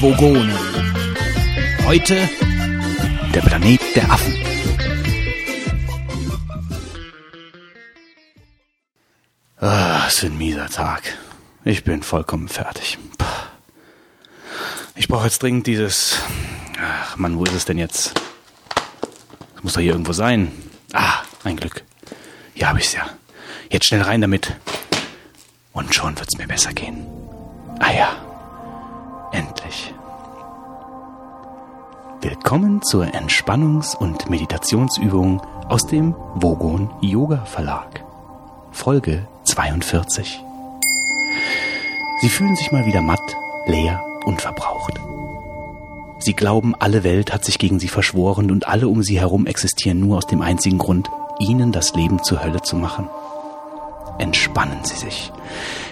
Vogonen. Heute der Planet der Affen. Ah, es ist ein mieser Tag. Ich bin vollkommen fertig. Ich brauche jetzt dringend dieses. Ach Mann, wo ist es denn jetzt? Es muss doch hier irgendwo sein. Ah, ein Glück. Hier habe ich's ja. Jetzt schnell rein damit. Und schon wird's mir besser gehen. Ah ja. Willkommen zur Entspannungs- und Meditationsübung aus dem Vogon Yoga Verlag. Folge 42. Sie fühlen sich mal wieder matt, leer und verbraucht. Sie glauben, alle Welt hat sich gegen sie verschworen und alle um sie herum existieren nur aus dem einzigen Grund, ihnen das Leben zur Hölle zu machen. Entspannen Sie sich.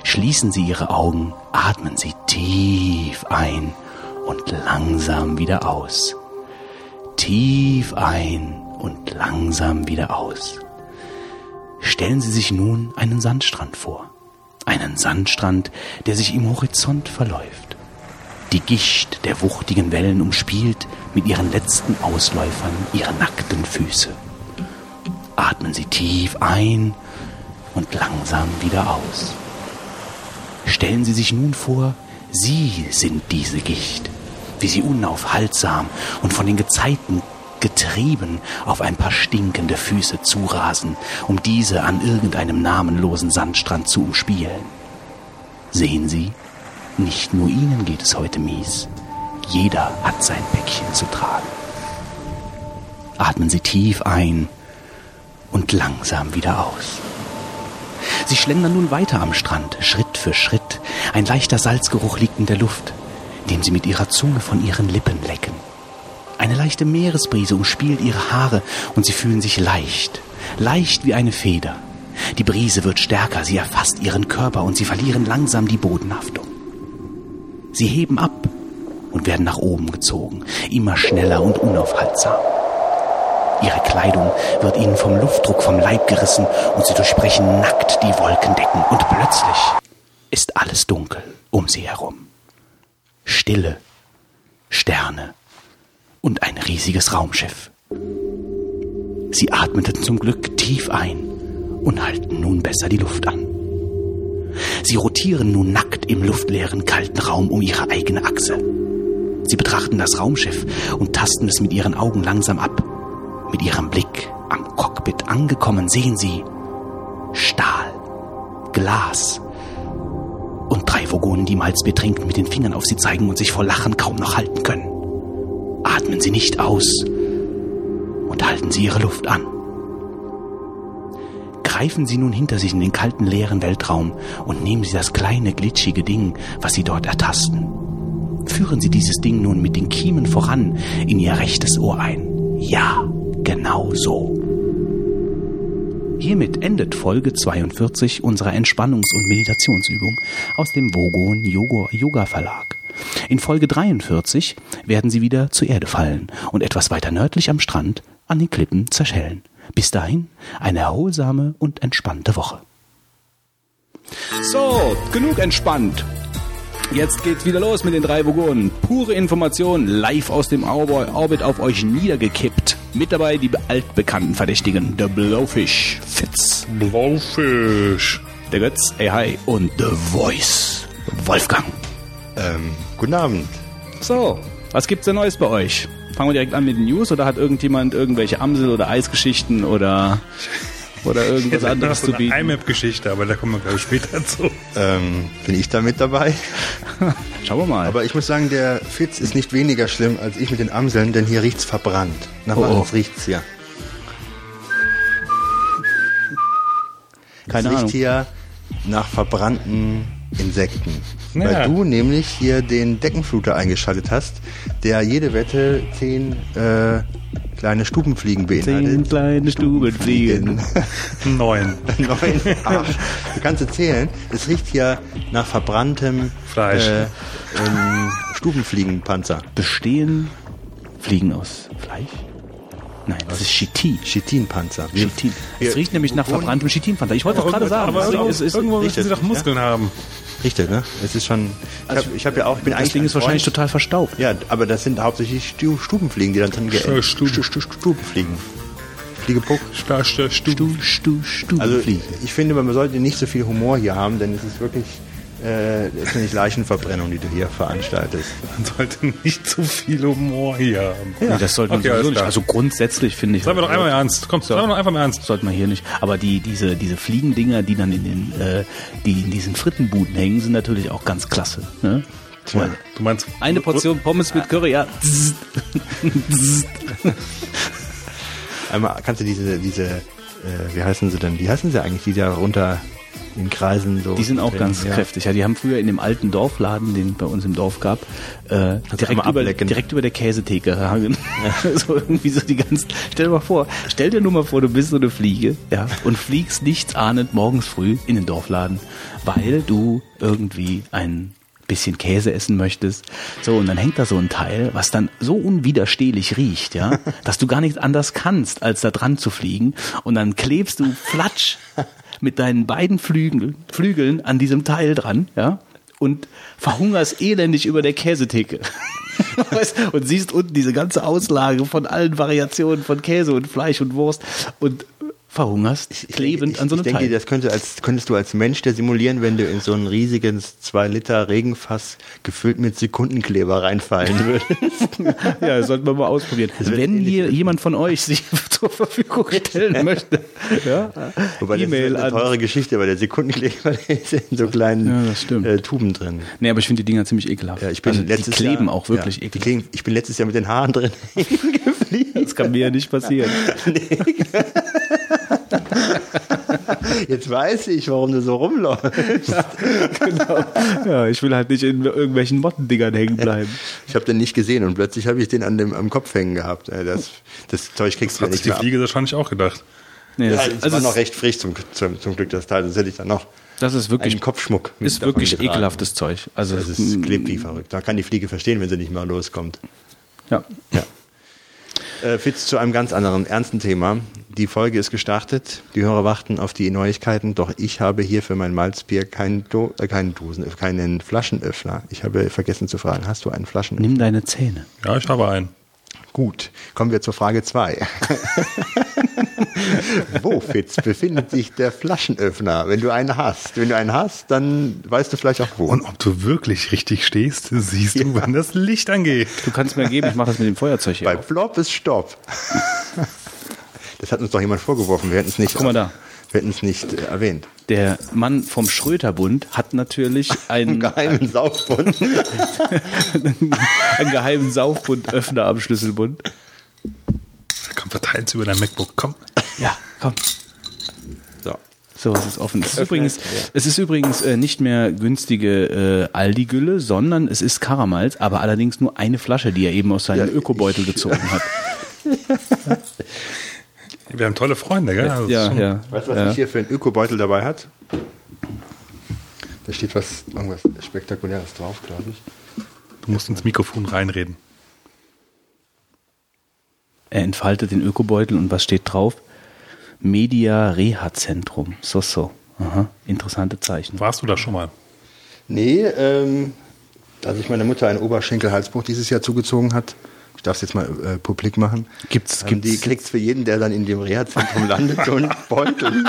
Schließen Sie Ihre Augen, atmen Sie tief ein und langsam wieder aus. Tief ein und langsam wieder aus. Stellen Sie sich nun einen Sandstrand vor. Einen Sandstrand, der sich im Horizont verläuft. Die Gischt der wuchtigen Wellen umspielt mit ihren letzten Ausläufern ihre nackten Füße. Atmen Sie tief ein und langsam wieder aus. Stellen Sie sich nun vor, Sie sind diese Gicht, wie sie unaufhaltsam und von den Gezeiten getrieben auf ein paar stinkende Füße zurasen, um diese an irgendeinem namenlosen Sandstrand zu umspielen. Sehen Sie, nicht nur Ihnen geht es heute mies. Jeder hat sein Päckchen zu tragen. Atmen Sie tief ein und langsam wieder aus. Sie schlendern nun weiter am Strand, Schritt für Schritt. Ein leichter Salzgeruch liegt in der Luft, den Sie mit Ihrer Zunge von Ihren Lippen lecken. Eine leichte Meeresbrise umspielt ihre Haare und sie fühlen sich leicht, leicht wie eine Feder. Die Brise wird stärker, sie erfasst ihren Körper und sie verlieren langsam die Bodenhaftung. Sie heben ab und werden nach oben gezogen, immer schneller und unaufhaltsam. Ihre Kleidung wird ihnen vom Luftdruck vom Leib gerissen und sie durchbrechen nackt die Wolkendecken und plötzlich ist alles dunkel um sie herum. Stille, Sterne, und ein riesiges Raumschiff. Sie atmeten zum Glück tief ein und halten nun besser die Luft an. Sie rotieren nun nackt im luftleeren, kalten Raum um ihre eigene Achse. Sie betrachten das Raumschiff und tasten es mit ihren Augen langsam ab. Mit ihrem Blick am Cockpit angekommen sehen sie Stahl, Glas und drei Vogonen, die Malzbier trinken, mit den Fingern auf sie zeigen und sich vor Lachen kaum noch halten können. Atmen Sie nicht aus und halten Sie Ihre Luft an. Greifen Sie nun hinter sich in den kalten, leeren Weltraum und nehmen Sie das kleine, glitschige Ding, was Sie dort ertasten. Führen Sie dieses Ding nun mit den Kiemen voran in Ihr rechtes Ohr ein. Ja, genau so. Hiermit endet Folge 42 unserer Entspannungs- und Meditationsübung aus dem Vogon Yoga Verlag. In Folge 43 werden sie wieder zur Erde fallen und etwas weiter nördlich am Strand an den Klippen zerschellen. Bis dahin eine erholsame und entspannte Woche. So, genug entspannt. Jetzt geht's wieder los mit den drei Vogonen. Pure Information live aus dem Orbit auf euch niedergekippt. Mit dabei die altbekannten Verdächtigen. Der Blowfish, Fitz. Blowfish. Der Götz, ey hi. Und The Voice, Wolfgang. Ähm, guten Abend. So, was gibt's denn Neues bei euch? Fangen wir direkt an mit den News oder hat irgendjemand irgendwelche Amsel- oder Eisgeschichten oder, oder irgendwas anderes zu bieten? Eine IMAP-Geschichte, aber da kommen wir glaube ich später zu. Ähm, bin ich da mit dabei? Schauen wir mal. Aber ich muss sagen, der Fitz ist nicht weniger schlimm als ich mit den Amseln, denn hier riecht's verbrannt. Nach Oh, was oh. riecht's hier? Keine es riecht Ahnung. hier nach verbrannten Insekten. Ja. Weil du nämlich hier den Deckenfluter eingeschaltet hast, der jede Wette zehn äh, kleine Stubenfliegen Zehn beinhaltet. kleine Stubenfliegen. Neun. Neun, acht. Du kannst zählen. Es riecht hier nach verbranntem Fleisch. Äh, ähm, Stubenfliegenpanzer. Bestehen Fliegen aus Fleisch? Nein, das ist Chitin. Chitinpanzer. Chitin. Es riecht nämlich nach verbranntem Chitinpfand. Ich wollte das gerade sagen. aber Es irgendwo, es ist- irgendwo müssen sie es, doch Muskeln haben. Richtig, ne? Es ist schon. Ich habe ich hab ja auch. Ich bin Das eigentlich Ding ist wahrscheinlich total verstaubt. Ja, aber das sind hauptsächlich Stu Stubenfliegen, die dann drin Stuben. Stu- Stu- Stubenfliegen. Fliegepuck. Sta, sta, stu. Stu, Stu, Stu, Also ich finde, man sollte nicht so viel Humor hier haben, denn es ist wirklich äh, nicht Leichenverbrennung, die du hier veranstaltest. Man sollte nicht zu viel Humor hier haben. Nee, das sollte man Okay, sowieso nicht. Also grundsätzlich finde ich. Seien wir doch einmal ernst. Komm, seien wir doch einfach mal ernst. Sollte man hier nicht. Aber die, diese, diese Fliegendinger, die dann in den, äh, die in diesen Frittenbuden hängen, sind natürlich auch ganz klasse. Ne? Tja. Du meinst, Eine Portion Pommes mit Curry, ja. Einmal kannst du diese, diese, äh, wie heißen sie denn? Wie heißen sie eigentlich, die da runter in Kreisen so. Die sind auch drin? ganz ja. kräftig. Ja, die haben früher in dem alten Dorfladen, den bei uns im Dorf gab, äh, direkt, über, direkt über der Käsetheke gehangen. so irgendwie so die ganzen. Stell dir mal vor, stell dir nur mal vor, du bist so eine Fliege, ja, und fliegst nichts ahnend morgens früh in den Dorfladen, weil du irgendwie ein bisschen Käse essen möchtest. So, und dann hängt da so ein Teil, was dann so unwiderstehlich riecht, ja, dass du gar nichts anders kannst, als da dran zu fliegen. Und dann klebst du flatsch mit deinen beiden Flügeln, Flügeln an diesem Teil dran, ja, und verhungerst elendig über der Käsetheke. Und siehst unten diese ganze Auslage von allen Variationen von Käse und Fleisch und Wurst und verhungerst klebend ich, an so einem ich denke, Teil. das könnte als, könntest du als Mensch der simulieren, wenn du in so ein riesiges 2 Liter Regenfass gefüllt mit Sekundenkleber reinfallen würdest. Ja, das sollten wir mal ausprobieren. wird Wenn hier jemand von euch sich zur Verfügung stellen möchte, ja, Wobei das ist E-Mail eine an. teure Geschichte, weil der Sekundenkleber der ist in so kleinen Ja, das äh, Tuben drin. Nee, aber ich finde die Dinger ziemlich ekelhaft. Ja, ich bin also, letztes die kleben Jahr, auch wirklich ja, ekelhaft. kleben, Ich bin letztes Jahr mit den Haaren drin gefliegt. Das kann mir ja nicht passieren. Jetzt weiß ich, warum du so rumläufst. genau. Ja, ich will halt nicht in irgendwelchen Mottendingern hängen bleiben. Ich habe den nicht gesehen und plötzlich habe ich den an dem, am Kopf hängen gehabt. Das, das Zeug kriegst du ja hat sich nicht die mehr ab. Fliege wahrscheinlich auch gedacht. Nee, Ja, das, es also war noch recht frisch zum, zum, zum Glück, das Teil. Das hätte ich dann noch das ist wirklich, einen Kopfschmuck. ist wirklich getragen. ekelhaftes Zeug. Also, Das ist klebt wie verrückt. Da kann die Fliege verstehen, wenn sie nicht mehr loskommt. ja. Ja. Äh, Fitz, zu einem ganz anderen, ernsten Thema. Die Folge ist gestartet. Die Hörer warten auf die Neuigkeiten. Doch ich habe hier für mein Malzbier keinen, Do äh, keinen Dosen, keinen Flaschenöffner. Ich habe vergessen zu fragen, hast du einen Flaschenöffner? Nimm deine Zähne. Ja, ich habe einen. Gut, kommen wir zur Frage 2. Wo, Fitz, befindet sich der Flaschenöffner? Wenn du einen hast. Wenn du einen hast, dann weißt du vielleicht auch wo. Und ob du wirklich richtig stehst, siehst du, wenn das Licht angeht. Du kannst mir geben, ich mache das mit dem Feuerzeug hier. Bei auf. Flop ist Stopp. Das hat uns doch jemand vorgeworfen. Wir hätten es nicht, Guck mal da. Wir hätten es nicht äh, erwähnt. Der Mann vom Schröterbund hat natürlich einen, Geheimen Saufbund. einen geheimen Saufbundöffner am Schlüsselbund. Komm, verteilt's über dein MacBook. Komm. Ja, komm. So. So, es ist offen. Es ist übrigens, es ist übrigens äh, nicht mehr günstige äh, Aldi-Gülle, sondern es ist Karamalz, aber allerdings nur eine Flasche, die er eben aus seinem Ja, Ökobeutel gezogen hat. Wir haben tolle Freunde, gell? Also Ja, schon- ja. Weißt du, was ja. ich hier für einen Ökobeutel dabei hat? Da steht was, irgendwas Spektakuläres drauf, glaube ich. Du musst ins Mikrofon reinreden. Er entfaltet den Ökobeutel und was steht drauf? Media Reha Zentrum. So, so. Aha, interessante Zeichen. Warst du da schon mal? Nee, ähm, als ich meiner Mutter einen Oberschenkelhalsbruch dieses Jahr zugezogen hat, ich darf es jetzt mal äh, publik machen, Gibt's- haben die gibt's- kriegt's für jeden, der dann in dem Reha-Zentrum landet, einen Beutel.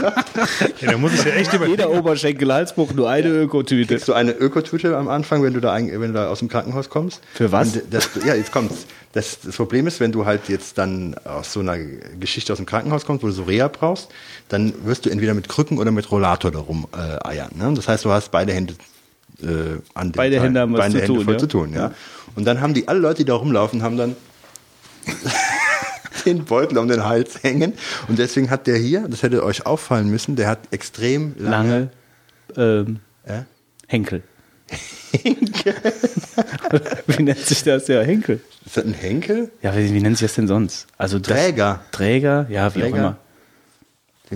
Ja, da muss ich ja echt über. Jeder Oberschenkel-Halsbruch, nur eine Ökotüte. Kriegst du eine Ökotüte am Anfang, wenn du da, ein, wenn du da aus dem Krankenhaus kommst? Für was? Und das, ja, jetzt kommt's. Das, das Problem ist, wenn du halt jetzt dann aus so einer Geschichte aus dem Krankenhaus kommst, wo du so Reha brauchst, dann wirst du entweder mit Krücken oder mit Rollator darum äh, eiern. Ne? Das heißt, du hast beide Hände äh, an dem Beide Teil- Hände haben was beide zu Hände tun, voll ja. zu tun. Ja? Und dann haben die alle Leute, die da rumlaufen, haben dann den Beutel um den Hals hängen. Und deswegen hat der hier, das hätte euch auffallen müssen, der hat extrem lange, Lange ähm, Ja? Henkel. wie nennt sich das? Ja, Henkel. Ist das ein Henkel? Ja, wie, wie nennt sich das denn sonst? Also das, Träger. Träger, ja, wie auch Träger. immer.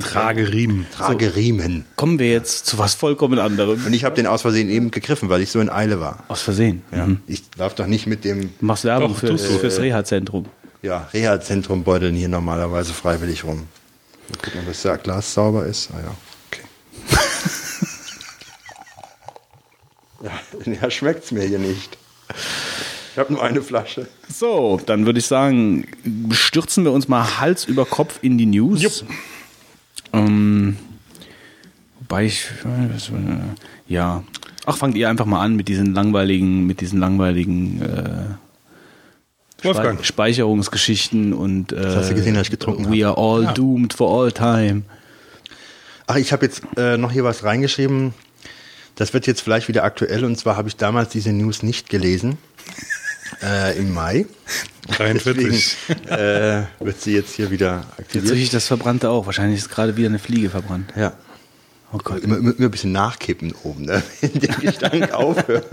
Trageriemen. Trageriemen. Kommen wir jetzt zu was vollkommen anderem. Und ich habe den aus Versehen eben gegriffen, weil ich so in Eile war. Aus Versehen. Ja. Mhm. Ich darf doch nicht mit dem Du machst Werbung Doch, für, du. fürs Reha-Zentrum. ja, Reha-Zentrum beuteln hier normalerweise freiwillig rum. Mal gucken, ob das Glas sauber ist. Ah ja, okay. Ja, ja schmeckt's mir hier nicht. Ich habe nur eine Flasche. So, dann würde ich sagen, stürzen wir uns mal Hals über Kopf in die News. Jupp. Ähm, wobei ich, äh, ja, ach, fangt ihr einfach mal an mit diesen langweiligen, mit diesen langweiligen äh, Wolfgang. Spei- Speicherungsgeschichten und äh, hast du gesehen, dass ich getrunken We are all Ja. doomed for all time. Ach, ich habe jetzt äh, noch hier was reingeschrieben. Das wird jetzt vielleicht wieder aktuell. Und zwar habe ich damals diese News nicht gelesen. Äh, Im Mai. 43. Deswegen äh, wird sie jetzt hier wieder Jetzt aktiviert. rieche ich das Verbrannte auch. Wahrscheinlich ist gerade wieder eine Fliege verbrannt. Ja. Oh Gott. Immer, immer, immer ein bisschen nachkippen oben, ne? wenn der Gestank aufhört.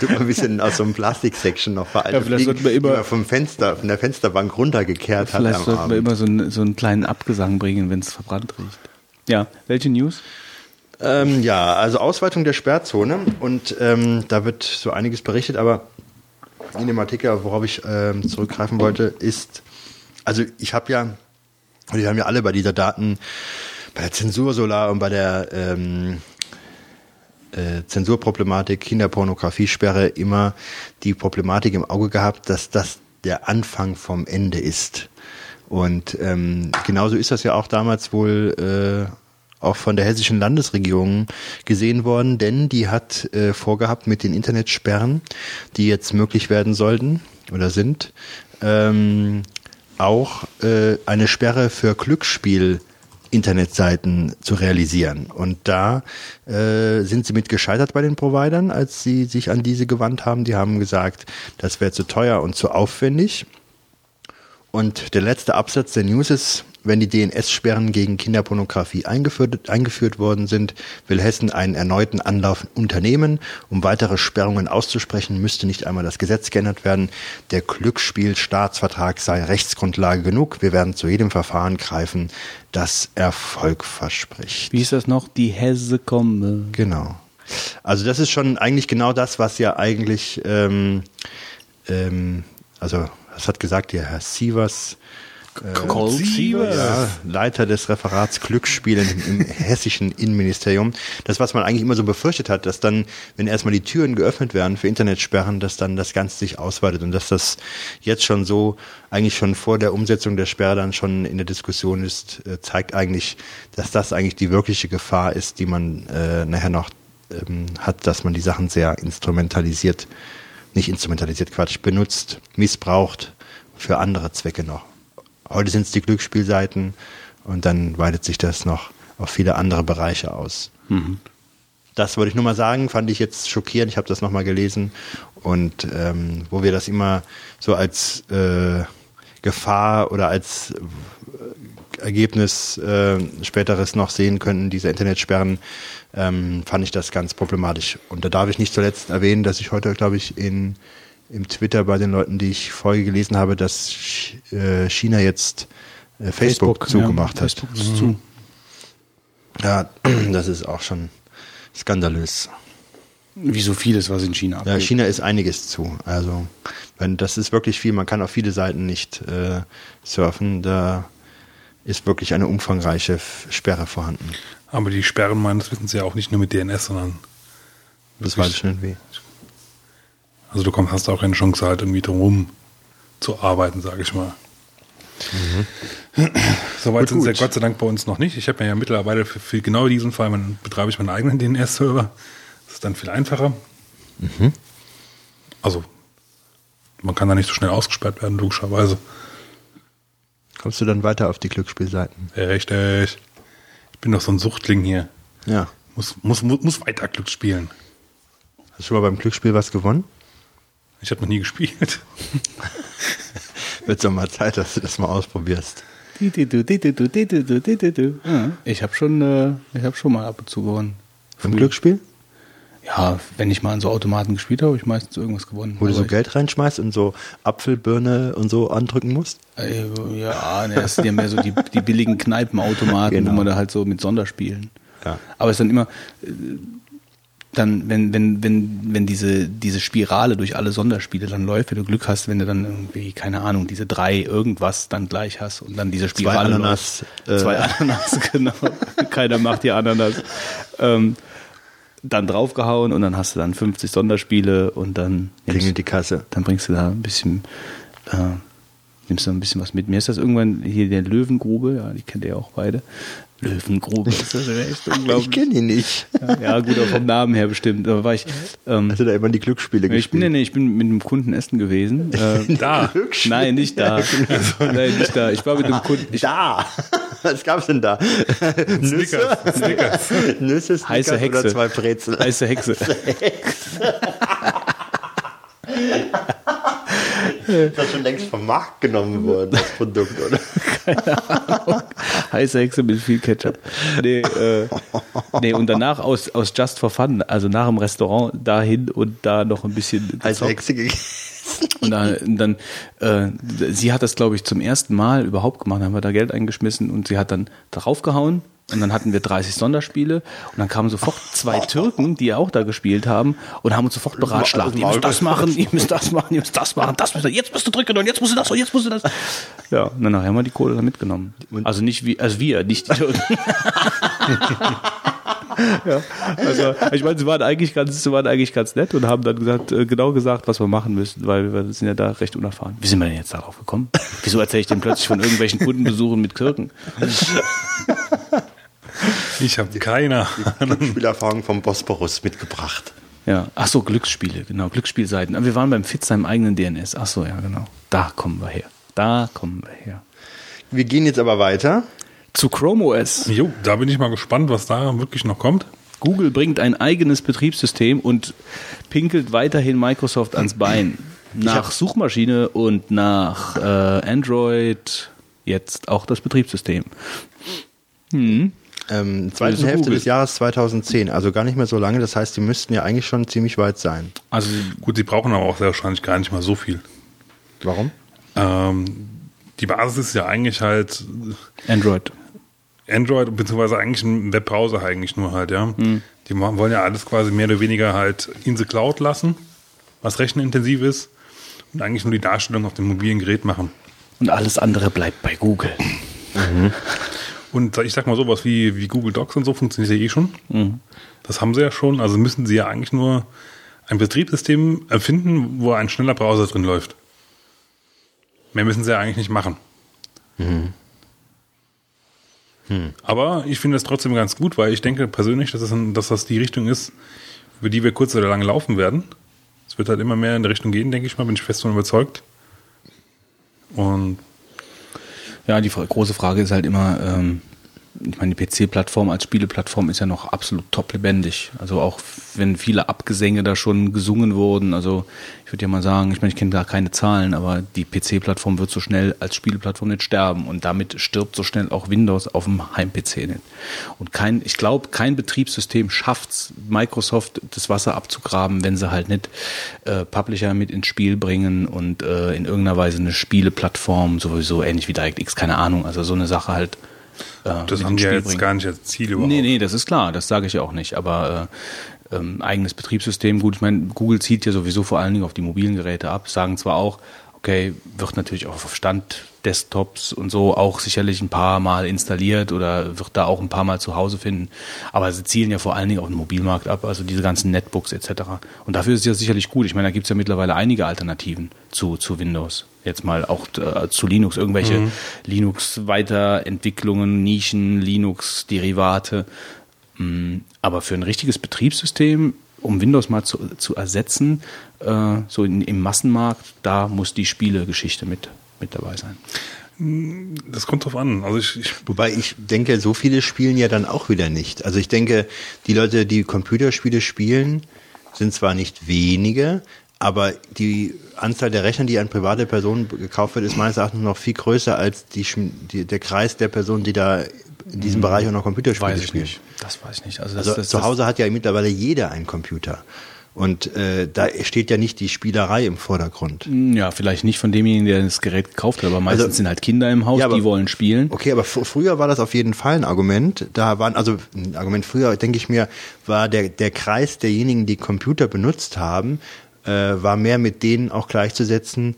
Tut man ein bisschen aus so einem Plastiksection noch veraltet. Ja, vielleicht sollten wir immer- vom Fenster, von der Fensterbank runtergekehrt hat Vielleicht am sollten wir Abend. immer so einen, so einen kleinen Abgesang bringen, wenn es verbrannt riecht. Ja, welche News? Ähm, ja, also Ausweitung der Sperrzone und ähm, da wird so einiges berichtet, aber in dem Artikel, worauf ich ähm, zurückgreifen wollte, ist, also ich habe ja, und wir haben ja alle bei dieser Daten, bei der Zensursolar und bei der ähm, äh, Zensurproblematik, Kinderpornografiesperre immer die Problematik im Auge gehabt, dass das der Anfang vom Ende ist. Und ähm, genauso ist das ja auch damals wohl äh, auch von der hessischen Landesregierung gesehen worden, denn die hat äh, vorgehabt mit den Internetsperren, die jetzt möglich werden sollten oder sind, ähm, auch äh, eine Sperre für Glücksspiel Internetseiten zu realisieren. Und da äh, sind sie mit gescheitert bei den Providern, als sie sich an diese gewandt haben. Die haben gesagt, das wäre zu teuer und zu aufwendig. Und der letzte Absatz der News ist, wenn die DNS-Sperren gegen Kinderpornografie eingeführt, eingeführt worden sind, will Hessen einen erneuten Anlauf unternehmen. Um weitere Sperrungen auszusprechen, müsste nicht einmal das Gesetz geändert werden. Der Glücksspielstaatsvertrag sei Rechtsgrundlage genug. Wir werden zu jedem Verfahren greifen, das Erfolg verspricht. Wie ist das noch? Die Hesse komme. Genau. Also das ist schon eigentlich genau das, was ja eigentlich, ähm, ähm, also was hat gesagt der Herr Sievers, Cold Sievers. ja, Leiter des Referats Glücksspiele im, im hessischen Innenministerium. Das, was man eigentlich immer so befürchtet hat, dass dann, wenn erstmal die Türen geöffnet werden für Internetsperren, dass dann das Ganze sich ausweitet und dass das jetzt schon so, eigentlich schon vor der Umsetzung der Sperre dann schon in der Diskussion ist, äh, zeigt eigentlich, dass das eigentlich die wirkliche Gefahr ist, die man äh, nachher noch ähm, hat, dass man die Sachen sehr instrumentalisiert, nicht instrumentalisiert, Quatsch, benutzt, missbraucht für andere Zwecke noch. Heute sind es die Glücksspielseiten und dann weitet sich das noch auf viele andere Bereiche aus. Das wollte ich nur mal sagen, fand ich jetzt schockierend. Ich habe das nochmal gelesen und ähm, wo wir das immer so als äh, Gefahr oder als äh, Ergebnis äh, späteres noch sehen könnten, diese Internetsperren, ähm, fand ich das ganz problematisch. Und da darf ich nicht zuletzt erwähnen, dass ich heute, glaube ich, in im Twitter bei den Leuten, die ich vorher gelesen habe, dass äh, China jetzt äh, Facebook, zugemacht ja, hat. Facebook ist zu. Ja, das ist auch schon skandalös. Wie so vieles, was in China Ja, abgeht. China ist einiges zu. Also, wenn das ist wirklich viel. Man kann auf viele Seiten nicht äh, surfen. Da ist wirklich eine umfangreiche Sperre vorhanden. Aber die sperren meines Wissens ja auch nicht nur mit DNS, sondern Das weiß ich nicht wie. Also du kommst, hast auch eine Chance halt irgendwie drumherum zu arbeiten, sage ich mal. Soweit Gut, sind sie ja. Gott sei Dank bei uns noch nicht. Ich habe mir ja mittlerweile für, für genau diesen Fall mein, betreibe ich meinen eigenen DNS-Server. Das ist dann viel einfacher. Also man kann da nicht so schnell ausgesperrt werden, logischerweise. Kommst du dann weiter auf die Glücksspielseiten? Richtig. Ich bin doch so ein Suchtling hier. Ja. Muss, muss, muss, muss weiter Glück spielen. Hast du schon mal beim Glücksspiel was gewonnen? Ich habe noch nie gespielt. Wird doch mal Zeit, dass du das mal ausprobierst. Ich habe schon, äh, ich habe schon mal ab und zu gewonnen. Beim Glücksspiel? Ja, wenn ich mal an so Automaten gespielt habe, habe ich meistens irgendwas gewonnen. Wo du so Geld reinschmeißt und so Apfelbirne und so andrücken musst? Äh, Ja, ne, das sind ja mehr so die, die billigen Kneipenautomaten, Genau. wo man da halt so mit Sonderspielen. Ja. Aber es ist dann immer, äh, dann, wenn, wenn, wenn, wenn diese, diese Spirale durch alle Sonderspiele dann läuft, wenn du Glück hast, wenn du dann irgendwie, keine Ahnung, diese drei irgendwas dann gleich hast und dann diese Spirale Ananas, läuft. äh. Zwei Ananas, genau. Keiner macht die Ananas. Ähm, dann draufgehauen und dann hast du dann 50 Sonderspiele und dann Klingelt die Kasse. dann bringst du da ein bisschen, äh, nimmst du ein bisschen was mit. Mir ist das irgendwann hier der Löwengrube, ja, die kennt ihr ja auch beide. Löwengrube, ist das echt Ich unglaublich. kenne ihn nicht. ja, gut, aber vom Namen her bestimmt. Da war ich, ähm, Hast du da immer die Glücksspiele ich bin, gespielt? nee, nee, ich bin mit einem Kunden essen gewesen. Äh, Da. nein, nicht da. Nein, nicht da. Ich war mit einem Kunden. Ich, Da! Was gab's denn da? Nüsse? Snickers, Snickers. Nüsse, Snickers Heiße Hexe. oder zwei Brezel? heiße Hexe. ist das schon längst vom Markt genommen worden, das Produkt, oder? Heiße Hexe mit viel Ketchup. Nee, äh, nee und danach aus, aus Just for Fun, also nach dem Restaurant dahin und da noch ein bisschen gezockt. Hexe gegessen. Und dann, dann äh, sie hat das, glaube ich, zum ersten Mal überhaupt gemacht. Dann haben wir da Geld eingeschmissen und sie hat dann draufgehauen. Und dann hatten wir 30 Sonderspiele und dann kamen sofort zwei Türken, die auch da gespielt haben und haben uns sofort beratschlagt. Ihr müsst das machen, ihr müsst das machen, ihr müsst das machen, das müsst ihr, jetzt müsst ihr drücken und jetzt musst du das und jetzt musst du das. Ja, und dann haben wir die Kohle da mitgenommen. Also nicht wie, also wir, nicht die Türken. ja, also ich meine, sie waren eigentlich ganz, sie waren eigentlich ganz nett und haben dann gesagt, äh, genau gesagt, was wir machen müssen, weil wir sind ja da recht unerfahren. Wie sind wir denn jetzt darauf gekommen? Wieso erzähle ich denn plötzlich von irgendwelchen Kundenbesuchen mit Kirken? Ich habe keine Glücksspielerfahrung vom Bosporus mitgebracht. Ja, ach so, Glücksspiele, genau, Glücksspielseiten. Aber wir waren beim Fit seinem eigenen DNS. Ach so, ja, genau. Da kommen wir her. Da kommen wir her. Wir gehen jetzt aber weiter. Zu Chrome OS. Jo, da bin ich mal gespannt, was da wirklich noch kommt. Google bringt ein eigenes Betriebssystem und pinkelt weiterhin Microsoft ans Bein. Nach Suchmaschine und nach äh, Android jetzt auch das Betriebssystem. Ähm, zweiten Hälfte Google. des Jahres 2010, also gar nicht mehr so lange. Das heißt, die müssten ja eigentlich schon ziemlich weit sein. Also Gut, sie brauchen aber auch sehr wahrscheinlich gar nicht mal so viel. Warum? Ähm, die Basis ist ja eigentlich halt Android. Android, beziehungsweise eigentlich ein Webbrowser eigentlich nur halt, ja. Die machen- wollen ja alles quasi mehr oder weniger halt in the Cloud lassen, was rechenintensiv ist und eigentlich nur die Darstellung auf dem mobilen Gerät machen. Und alles andere bleibt bei Google. Und ich sag mal sowas wie, wie Google Docs und so funktioniert ja eh schon. Das haben sie ja schon. Also müssen sie ja eigentlich nur ein Betriebssystem erfinden, wo ein schneller Browser drin läuft. Mehr müssen sie ja eigentlich nicht machen. Aber ich finde es trotzdem ganz gut, weil ich denke persönlich, dass, ein, dass das die Richtung ist, über die wir kurz oder lang laufen werden. Es wird halt immer mehr in die Richtung gehen, denke ich mal, bin ich fest davon überzeugt. Und Ja, die große Frage ist halt immer, ähm, ich meine, die PC-Plattform als Spieleplattform ist ja noch absolut top lebendig. Also auch wenn viele Abgesänge da schon gesungen wurden. Also ich würde ja mal sagen, ich meine, ich kenne da keine Zahlen, aber die PC-Plattform wird so schnell als Spieleplattform nicht sterben und damit stirbt so schnell auch Windows auf dem Heim-PC nicht. Und kein, ich glaube, kein Betriebssystem schafft's, Microsoft das Wasser abzugraben, wenn sie halt nicht äh, Publisher mit ins Spiel bringen und äh, in irgendeiner Weise eine Spieleplattform, sowieso ähnlich wie DirectX, keine Ahnung, also so eine Sache halt. Äh, das haben die ja jetzt bringen. gar nicht als Ziel überhaupt. Nee, nee, das ist klar, das sage ich ja auch nicht. Aber äh, ähm, eigenes Betriebssystem, gut, ich meine, Google zieht ja sowieso vor allen Dingen auf die mobilen Geräte ab, sagen zwar auch, okay, wird natürlich auch auf Stand Desktops und so auch sicherlich ein paar Mal installiert oder wird da auch ein paar Mal zu Hause finden. Aber sie zielen ja vor allen Dingen auf den Mobilmarkt ab, also diese ganzen Netbooks etc. Und dafür ist es ja sicherlich gut. Ich meine, da gibt es ja mittlerweile einige Alternativen zu, zu Windows. Jetzt mal auch äh, zu Linux, irgendwelche Linux-Weiterentwicklungen, Nischen, Linux-Derivate. Mm, Aber für ein richtiges Betriebssystem, um Windows mal zu, zu ersetzen, äh, so in, im Massenmarkt, da muss die Spielegeschichte mit, mit dabei sein. Das kommt drauf an. Also ich, ich Wobei ich denke, so viele spielen ja dann auch wieder nicht. Also ich denke, die Leute, die Computerspiele spielen, sind zwar nicht wenige, aber die Anzahl der Rechner, die an private Personen gekauft wird, ist meines Erachtens noch viel größer als die, die, der Kreis der Personen, die da in diesem Bereich auch noch Computerspiele spielen. Das weiß ich nicht. Also, das, Also das, zu Hause hat ja mittlerweile jeder einen Computer. Und äh, da steht ja nicht die Spielerei im Vordergrund. Ja, vielleicht nicht von demjenigen, der das Gerät gekauft hat, aber meistens Also- sind halt Kinder im Haus, Ja, aber- die wollen spielen. Okay, aber fr- früher war das auf jeden Fall ein Argument. Da waren, also ein Argument früher, denke ich mir, war der, der Kreis derjenigen, die Computer benutzt haben, äh, war mehr mit denen auch gleichzusetzen,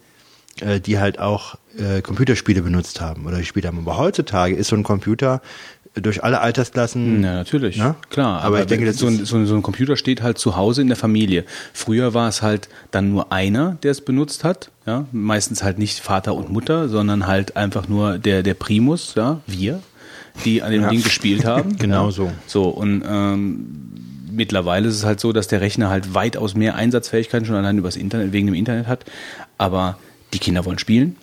äh, die halt auch äh, Computerspiele benutzt haben oder gespielt haben. Aber heutzutage ist so ein Computer durch alle Altersklassen. Ja, natürlich. Ja? Klar, Aber aber, ich denke, so, ein, so, ein- so ein Computer steht halt zu Hause in der Familie. Früher war es halt dann nur einer, der es benutzt hat. Ja? Meistens halt nicht Vater und Mutter, sondern halt einfach nur der, der Primus, ja, wir, die an dem Ja. Ding gespielt haben. Genau ja. so. So, und ähm, mittlerweile ist es halt so, dass der Rechner halt weitaus mehr Einsatzfähigkeiten schon allein übers Internet, wegen dem Internet hat. Aber die Kinder wollen spielen.